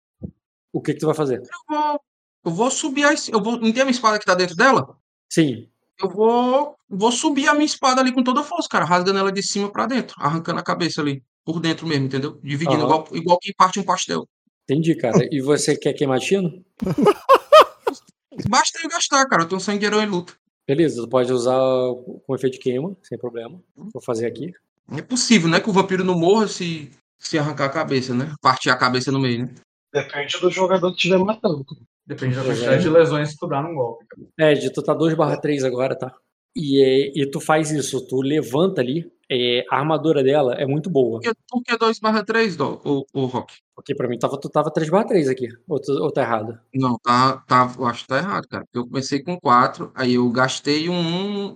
O que que tu vai fazer?
Eu vou, eu vou subir a. Eu vou, não tem a minha espada que tá dentro dela?
Sim.
Eu vou, vou subir a minha espada ali com toda a força, cara, rasgando ela de cima pra dentro, arrancando a cabeça ali, por dentro mesmo, entendeu? Dividindo,
Aham.
igual, igual quem parte um pastel.
Entendi, cara. E você quer queimar tino?
Basta eu gastar, cara, eu tenho sangue de herói em luta.
Beleza, tu pode usar com efeito de queima, sem problema. Vou fazer aqui.
É possível, né, que o vampiro não morra se, se arrancar a cabeça, né? Partir a cabeça no meio, né?
Depende do jogador que estiver matando.
Depende da
Pois
quantidade
é.
de lesões que tu dá num golpe.
Ed, tu tá 2 barra 3 agora, tá? E, é- e tu faz isso, tu levanta ali, É, a armadura dela é muito boa.
Por que, por que 2 barra 3, Dó, o, o Rock?
Porque pra mim tava, tu tava 3 barra 3 aqui. Ou, tu- ou tá errado?
Não, tá, tá, eu acho que tá errado, cara. Porque eu comecei com 4, aí eu gastei um,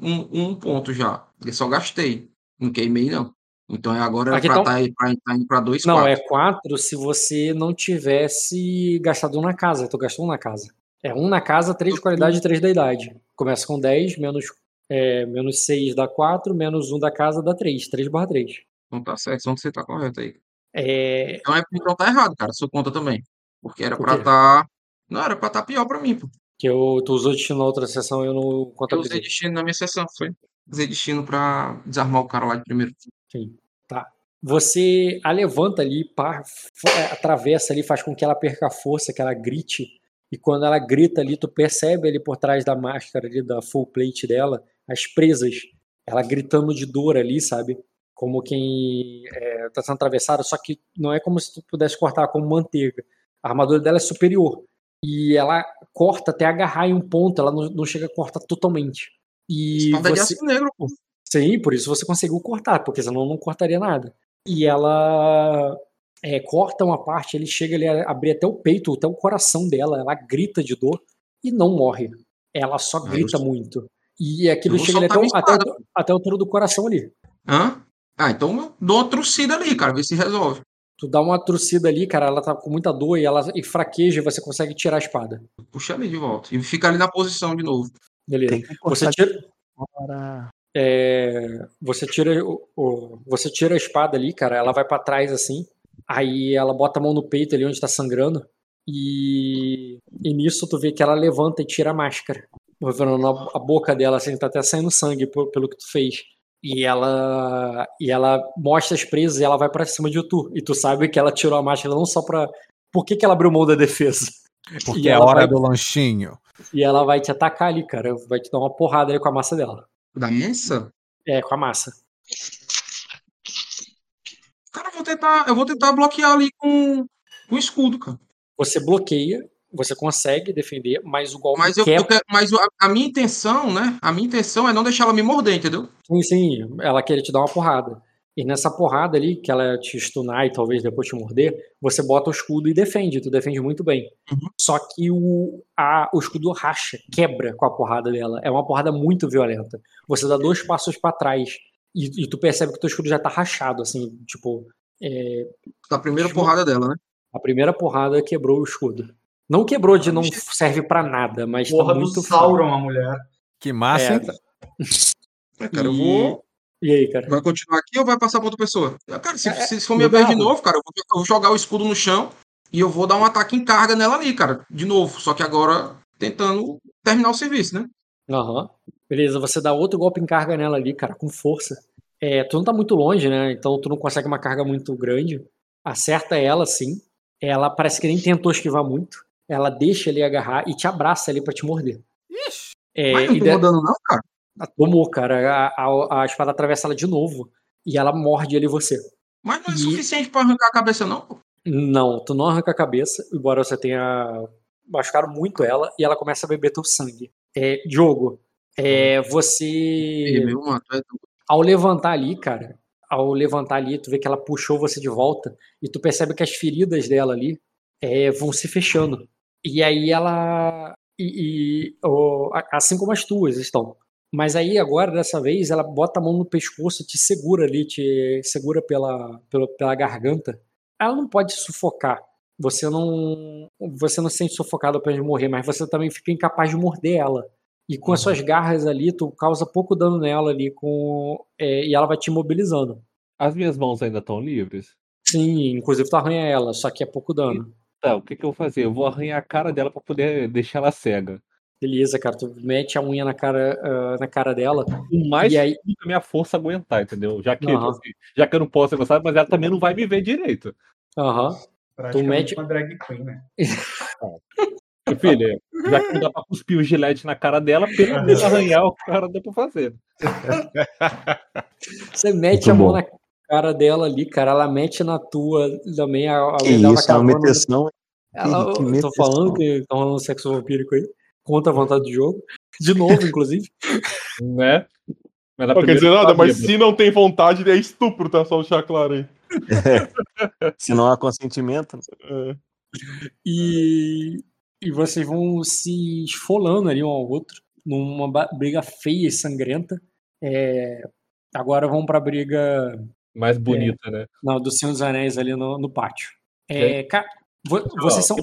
um, um ponto já. Eu só gastei. Não queimei, não. Então é agora
Aqui
pra
então-
tá, tá indo pra 2,
Não,
4.
é 4 se você não tivesse gastado um na casa. Tu gastou um na casa. É um na casa, 3 de qualidade e 3 da idade. Começa com 10, menos, é, menos 6 dá 4, menos 1 da casa dá 3. 3 barra 3.
Então tá certo, então você tá correto aí.
É,
Então, é, então tá errado, cara, sua conta também. Porque era
Por
pra tá. Não, era pra tá pior pra mim, pô.
que eu, tu usou destino na outra sessão e eu não
Eu usei
contabilizei.
destino na minha sessão, foi. Usei destino pra desarmar o cara lá de primeiro.
Sim, tá. Você a levanta ali, fo- é, atravessa ali, faz com que ela perca a força, que ela grite. E quando ela grita ali, tu percebe ali por trás da máscara ali, da full plate dela, as presas. Ela gritando de dor ali, sabe? Como quem é, tá sendo atravessado, só que não é como se tu pudesse cortar como manteiga. A armadura dela é superior. E ela corta até agarrar em um ponto, ela não, não chega a cortar totalmente. E
Espada de
você...
aço negro, pô.
Sim, por isso você conseguiu cortar, porque senão não cortaria nada. E ela é, corta uma parte, ele chega ali a abrir até o peito, até o coração dela, ela grita de dor e não morre. Ela só grita
eu-
muito. E aquilo chega ali até, o, até, até altura do coração ali.
Hã? Ah, então dou uma trucida ali, cara, ver se resolve.
Tu dá uma trucida ali, cara, ela tá com muita dor e ela e fraqueja e você consegue tirar a espada.
Puxa ali de volta. E fica ali na posição de novo.
Beleza.
Tem que
Você tira. É, você tira o, o- você tira a espada ali, cara, ela vai pra trás assim, aí ela bota a mão no peito ali onde tá sangrando e, e nisso tu vê que ela levanta e tira a máscara, a, boca dela assim, tá até saindo sangue por- pelo que tu fez. E ela e ela mostra as presas e ela vai pra cima de tu. E tu sabe que ela tirou a máscara não só pra Por que, que ela abriu mão da defesa?
Porque
E
é hora
vai-
do lanchinho.
E ela vai te atacar ali, cara. Vai te dar uma porrada ali com a massa dela.
Da massa?
É, com a massa.
Cara, eu vou tentar, eu vou tentar bloquear ali com, o escudo, cara.
Você bloqueia, você consegue defender, mas o golpe
Mas, eu,
quebra.
eu quero- mas a, a minha intenção, né? A minha intenção é não deixar ela me morder, entendeu?
Sim, sim, ela quer te dar uma porrada. E nessa porrada ali, que ela te stunar e talvez depois te morder, você bota o escudo e defende, tu defende muito bem. Só que o, a- o escudo racha, quebra com a porrada dela. É uma porrada muito violenta. Você dá dois passos pra trás e, e tu percebe que o teu escudo já tá rachado, assim, tipo. É,
Da primeira porrada dela, né?
A primeira porrada quebrou o escudo. Não quebrou de não serve pra nada, mas
Porra
tá
do
muito
Sauron, a mulher.
Que massa,
É,
hein?
tá.
É, cara, eu vou.
E aí, cara?
Vai continuar aqui ou vai passar pra outra pessoa? Cara, se,
É,
se for minha vez de novo, cara, eu vou, eu vou jogar o escudo no chão e eu vou dar um ataque em carga nela ali, cara. De novo. Só que agora tentando terminar o serviço, né?
Aham. Beleza, você dá outro golpe em carga nela ali, cara, com força. É, tu não tá muito longe, né? Então tu não consegue uma carga muito grande. Acerta ela, sim. Ela parece que nem tentou esquivar muito. Ela deixa ele agarrar e te abraça ali pra te morder. É,
Mas não tomou
de-
dano, não, cara.
Tomou, cara. A, a- a espada atravessa ela de novo. E ela morde ele e você.
Mas não é
E-
suficiente pra arrancar a cabeça, não.
Não, tu não arranca a cabeça, embora você tenha machucado muito ela, e ela começa a beber teu sangue. É, Diogo, é, você.
Meu, mano, doido.
Ao levantar ali, cara, ao levantar ali, tu vê que ela puxou você de volta, e tu percebe que as feridas dela ali é, vão se fechando. E aí ela. E, e- o- a- assim como as tuas estão. Mas aí agora, dessa vez, ela bota a mão no pescoço, te segura ali, te segura pela, pela, pela garganta. Ela não pode sufocar. Você não, você não se sente sufocado de morrer, mas você também fica incapaz de morder ela. E com as suas garras ali, tu causa pouco dano nela ali, com, é, e ela vai te imobilizando.
As minhas mãos ainda estão livres?
Sim, inclusive tu arranha ela, só que é pouco dano.
Tá, o que, que eu vou fazer? Eu vou arranhar a cara dela pra poder deixar ela cega.
Beleza, cara, tu mete a unha na cara, ah, na cara dela.
O mais
E aí-
que a minha força aguentar, entendeu? Já que, assim, já que eu não posso gostar, mas ela também não vai me ver direito.
Aham. Tu mete.
uma drag queen, né?
Meu filho, já que não dá pra cuspir o gilete na cara dela, pelo menos arranhar o cara dá pra fazer.
Você mete
Muito
a mão
bom.
na cara dela ali, cara. Ela mete na tua também. A, a,
Que isso, é uma
no-
meteção.
Ela,
Que
eu tô
meteção.
falando que tá rolando sexo vampírico aí. Contra a vontade do jogo. De novo, inclusive.
Né? Mas
Não quer dizer nada, mas se não tem vontade, é estupro, tá? Só deixar claro aí.
Se não há consentimento.
É.
E, e vocês vão se esfolando ali um ao outro, numa briga feia e sangrenta. É, agora vamos pra briga.
Mais bonita, né?
Não, do Senhor dos Anéis ali no, no pátio. É,
É.
ca- vo- vocês são.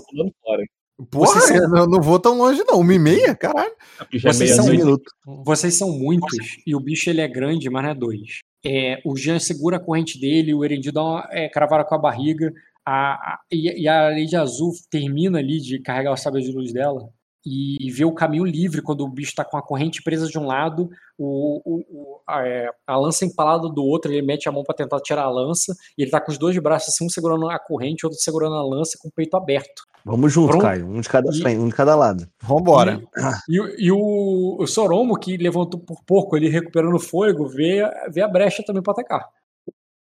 Porra,
Vocês são-
eu não, vou tão longe, não. Uma e meia, caralho.
Já é
Vocês são,
meia-noite.
vocês são muitos e o bicho ele é grande, mas não é dois. É, o Jean segura a corrente dele, o Erendio dá uma é, cravada com a barriga, a, a- e, e a Lady Azul termina ali de carregar o sabre de luz dela e vê o caminho livre quando o bicho tá com a corrente presa de um lado, o, o- o- a, é, a lança empalada do outro, ele mete a mão para tentar tirar a lança, e ele tá com os dois braços assim, um segurando a corrente, outro segurando a lança com o peito aberto.
Vamos junto,
Pronto.
Caio. Um de cada
E-
frente, um de cada lado.
Vambora.
E, o- e o, o Soromo, que levantou por pouco ali, recuperando o fôlego, vê, vê a brecha também para atacar.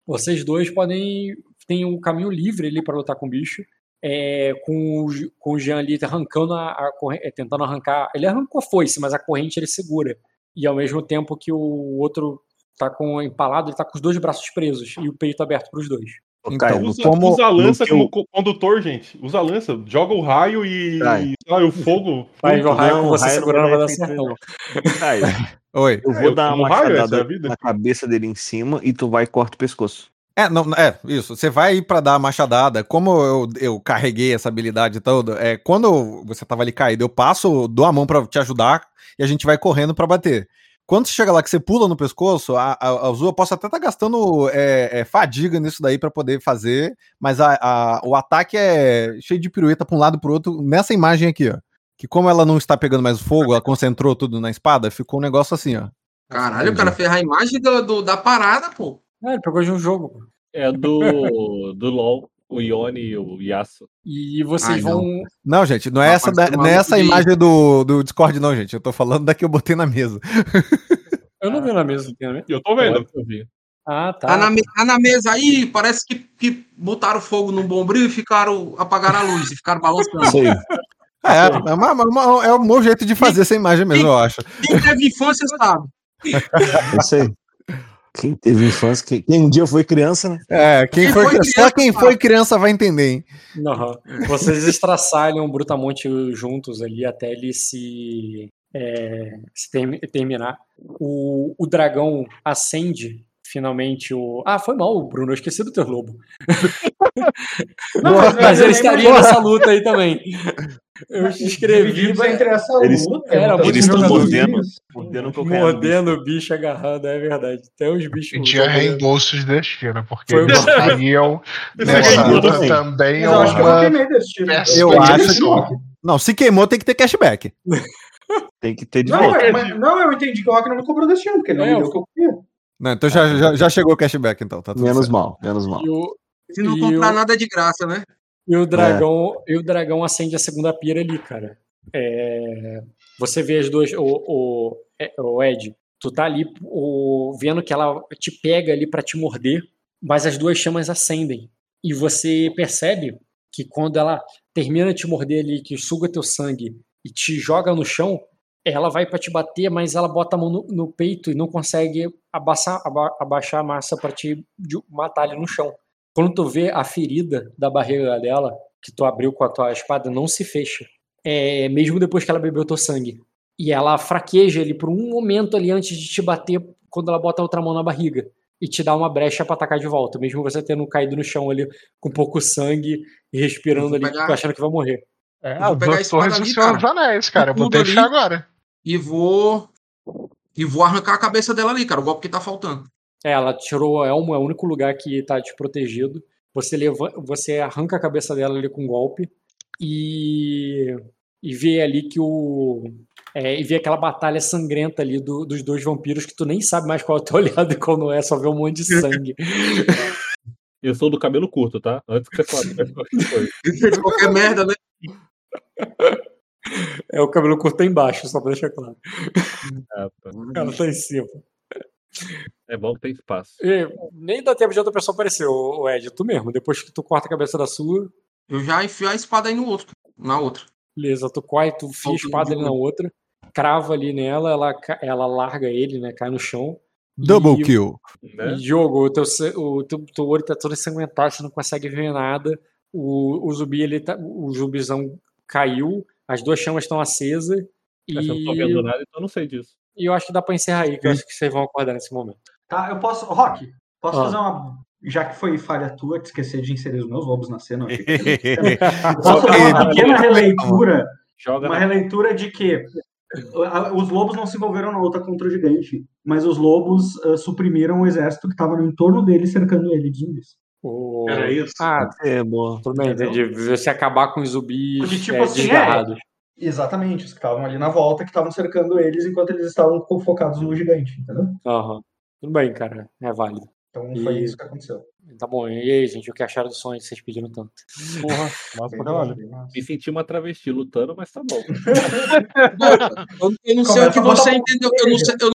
Vocês dois podem. Tem um caminho livre ali para lutar com o bicho. É, com, o, com o Jean ali arrancando a, a corrente, tentando arrancar. Ele arrancou a foice, mas a corrente ele segura. E ao mesmo tempo que o outro tá com empalado, ele tá com os dois braços presos e o peito aberto para os dois.
Então,
Usa,
como-
usa a lança
eu-
como co- condutor, gente. Usa a lança, joga o raio e, e lá, o fogo.
Vai, o raio
Não,
com você
raio
segurando
vai
dar certo,
Oi.
eu vou
eu
dar uma
é
machadada
vida.
na cabeça dele em cima e tu vai e corta o pescoço.
É, não, é, isso. Você vai ir pra dar a machadada. Como eu, eu carreguei essa habilidade toda, é, quando você tava ali caído, eu passo, dou a mão pra te ajudar e a gente vai correndo pra bater. Quando você chega lá que você pula no pescoço, a, a, a Azul eu posso até estar gastando é, é, fadiga nisso daí pra poder fazer, mas a, a- o ataque é cheio de pirueta pra um lado e pro outro, nessa imagem aqui, ó. Que como ela não está pegando mais fogo, ela concentrou tudo na espada, ficou um negócio assim, ó.
Caralho, o cara fez a imagem do, do- da parada, pô.
É, ele pegou de um jogo.
É do, do LOL, o Ione e o Yasuo.
E vocês
Ai,
vão.
não.
Não, gente, não é
Não,
essa, da-
um
não é essa imagem do, do Discord, não, gente. Eu tô falando da que eu botei na mesa.
Eu não vi na mesa. mesa?
Eu tô vendo.
Eu vi.
Ah, tá.
Tá na, tá na mesa aí, parece que, que botaram fogo num bombril e ficaram. apagaram a luz e ficaram balançando.
Aí.
É, é, uma- uma- é o meu jeito de fazer essa imagem mesmo, eu acho.
Quem teve infância sabe.
É isso aí. Quem teve infância, quem, quem um dia foi criança, né?
É, quem
Quem
foi,
foi
só
criança,
quem
cara.
foi criança vai entender, hein?
Aham. Vocês estraçalham o Brutamonte juntos ali até ele se, é, se termi- terminar. O, o dragão acende finalmente o. Ah, foi mal, Bruno. Eu esqueci do teu lobo.
Não,
mas
mas
ele estaria
lembro-
nessa luta aí também. Eu escrevi. Mas
entre essa
Eles-
luta.
era
muita
muito
Eles estão mordendo, mordendo.
Mordendo o bicho agarrando, é verdade. Até os bichos.
Pedia reembolso de destino, porque
Foi
eles teriam
Esse
nessa
é
luta
também.
também
Mas eu acho que eu não queimei destino.
Eu acho. Não, se queimou tem que ter cashback.
Tem que ter de
Não,
volta.
é, mas- não, eu entendi que o Rock não me cobrou destino, porque ele não
É,
me deu o que eu queria.
Não, então já, já, já chegou o cashback, então. Tá tudo
Menos
certo.
mal, menos mal.
E o,
Se não comprar
o-
nada de graça, né?
E o dragão, e o dragão acende a segunda pira ali, cara. É, você vê as duas, o, o, é, o Ed, tu tá ali o, vendo que ela te pega ali pra te morder, mas as duas chamas acendem. E você percebe que quando ela termina de te morder ali, que suga teu sangue e te joga no chão, ela vai pra te bater, mas ela bota a mão no, no peito e não consegue abaixar, aba- abaixar a massa pra te de- matar ali no chão. Quando tu vê a ferida da barriga dela, que tu abriu com a tua espada, não se fecha. É, mesmo depois que ela bebeu teu sangue. E ela fraqueja ali por um momento ali antes de te bater quando ela bota a outra mão na barriga. E te dá uma brecha pra atacar de volta, mesmo você tendo caído no chão ali com pouco sangue e respirando ali,
pegar-
achando que vai morrer.
É,
Eu vou pegar a espada ali,
Senhor
cara.
dos Anéis, cara. Eu
Tudo
botei
ali.
agora.
E vou. E vou arrancar a cabeça dela ali, cara. O golpe que tá faltando.
É, ela tirou o elmo, é o único lugar que tá desprotegido. Você, leva, você arranca a cabeça dela ali com um golpe e, e vê ali que o. é, e vê aquela batalha sangrenta ali do- dos dois vampiros que tu nem sabe mais qual é o teu olhado e qual não é, só vê um monte de sangue.
Eu sou do cabelo curto, tá? Antes que você fale. Qualquer
merda, né?
É o cabelo curto tá embaixo, só pra deixar claro.
Ah, tá.
Ela tá em cima.
É bom que tem espaço.
E nem dá tempo de outra pessoa aparecer, o Ed, tu mesmo. Depois que tu corta a cabeça da sua,
Eu já enfio a espada aí no outro. Na outra.
Beleza, tu corre, tu fia a espada ali na outra, crava ali nela, ela, ela larga ele, né? Cai no chão.
Double
E-
kill.
Né?
E jogo, o teu, se- o teu, teu olho tá todo ensanguentado, você não consegue ver nada. O, o zumbi, ele tá, o zumbizão caiu, as duas chamas estão acesas. E,
Mas eu não tô vendo nada, então não sei disso.
e eu acho que dá pra encerrar aí, que eu acho que vocês vão acordar nesse momento.
Tá, eu posso. Rock, posso
Ah.
fazer uma. Já que foi falha tua de esquecer de inserir os meus lobos na cena, eu achei que- posso dar uma pequena releitura.
Joga
Uma
na-
releitura de que a- os lobos não se envolveram na luta contra o gigante, mas os lobos ah, suprimiram o exército que estava no entorno dele, cercando ele de zumbis.
O-
Era isso?
Ah,
É, boa.
tudo bem, entendi. Você acabar com os zumbis
Porque, tipo
é,
assim, é.
desgarrados.
Exatamente, os que estavam ali na volta, que estavam cercando eles enquanto eles estavam fo- focados no gigante, entendeu?
Aham. Tudo bem, cara. É válido.
Então foi
E-
isso que aconteceu.
Tá bom. E aí, gente, o que acharam do sonho que vocês pediram tanto?
Porra, massa pra caralho.
Me senti uma travesti lutando, mas tá bom.
Eu, não sei o que
Começa a botar
você entendeu. Eu não sei, eu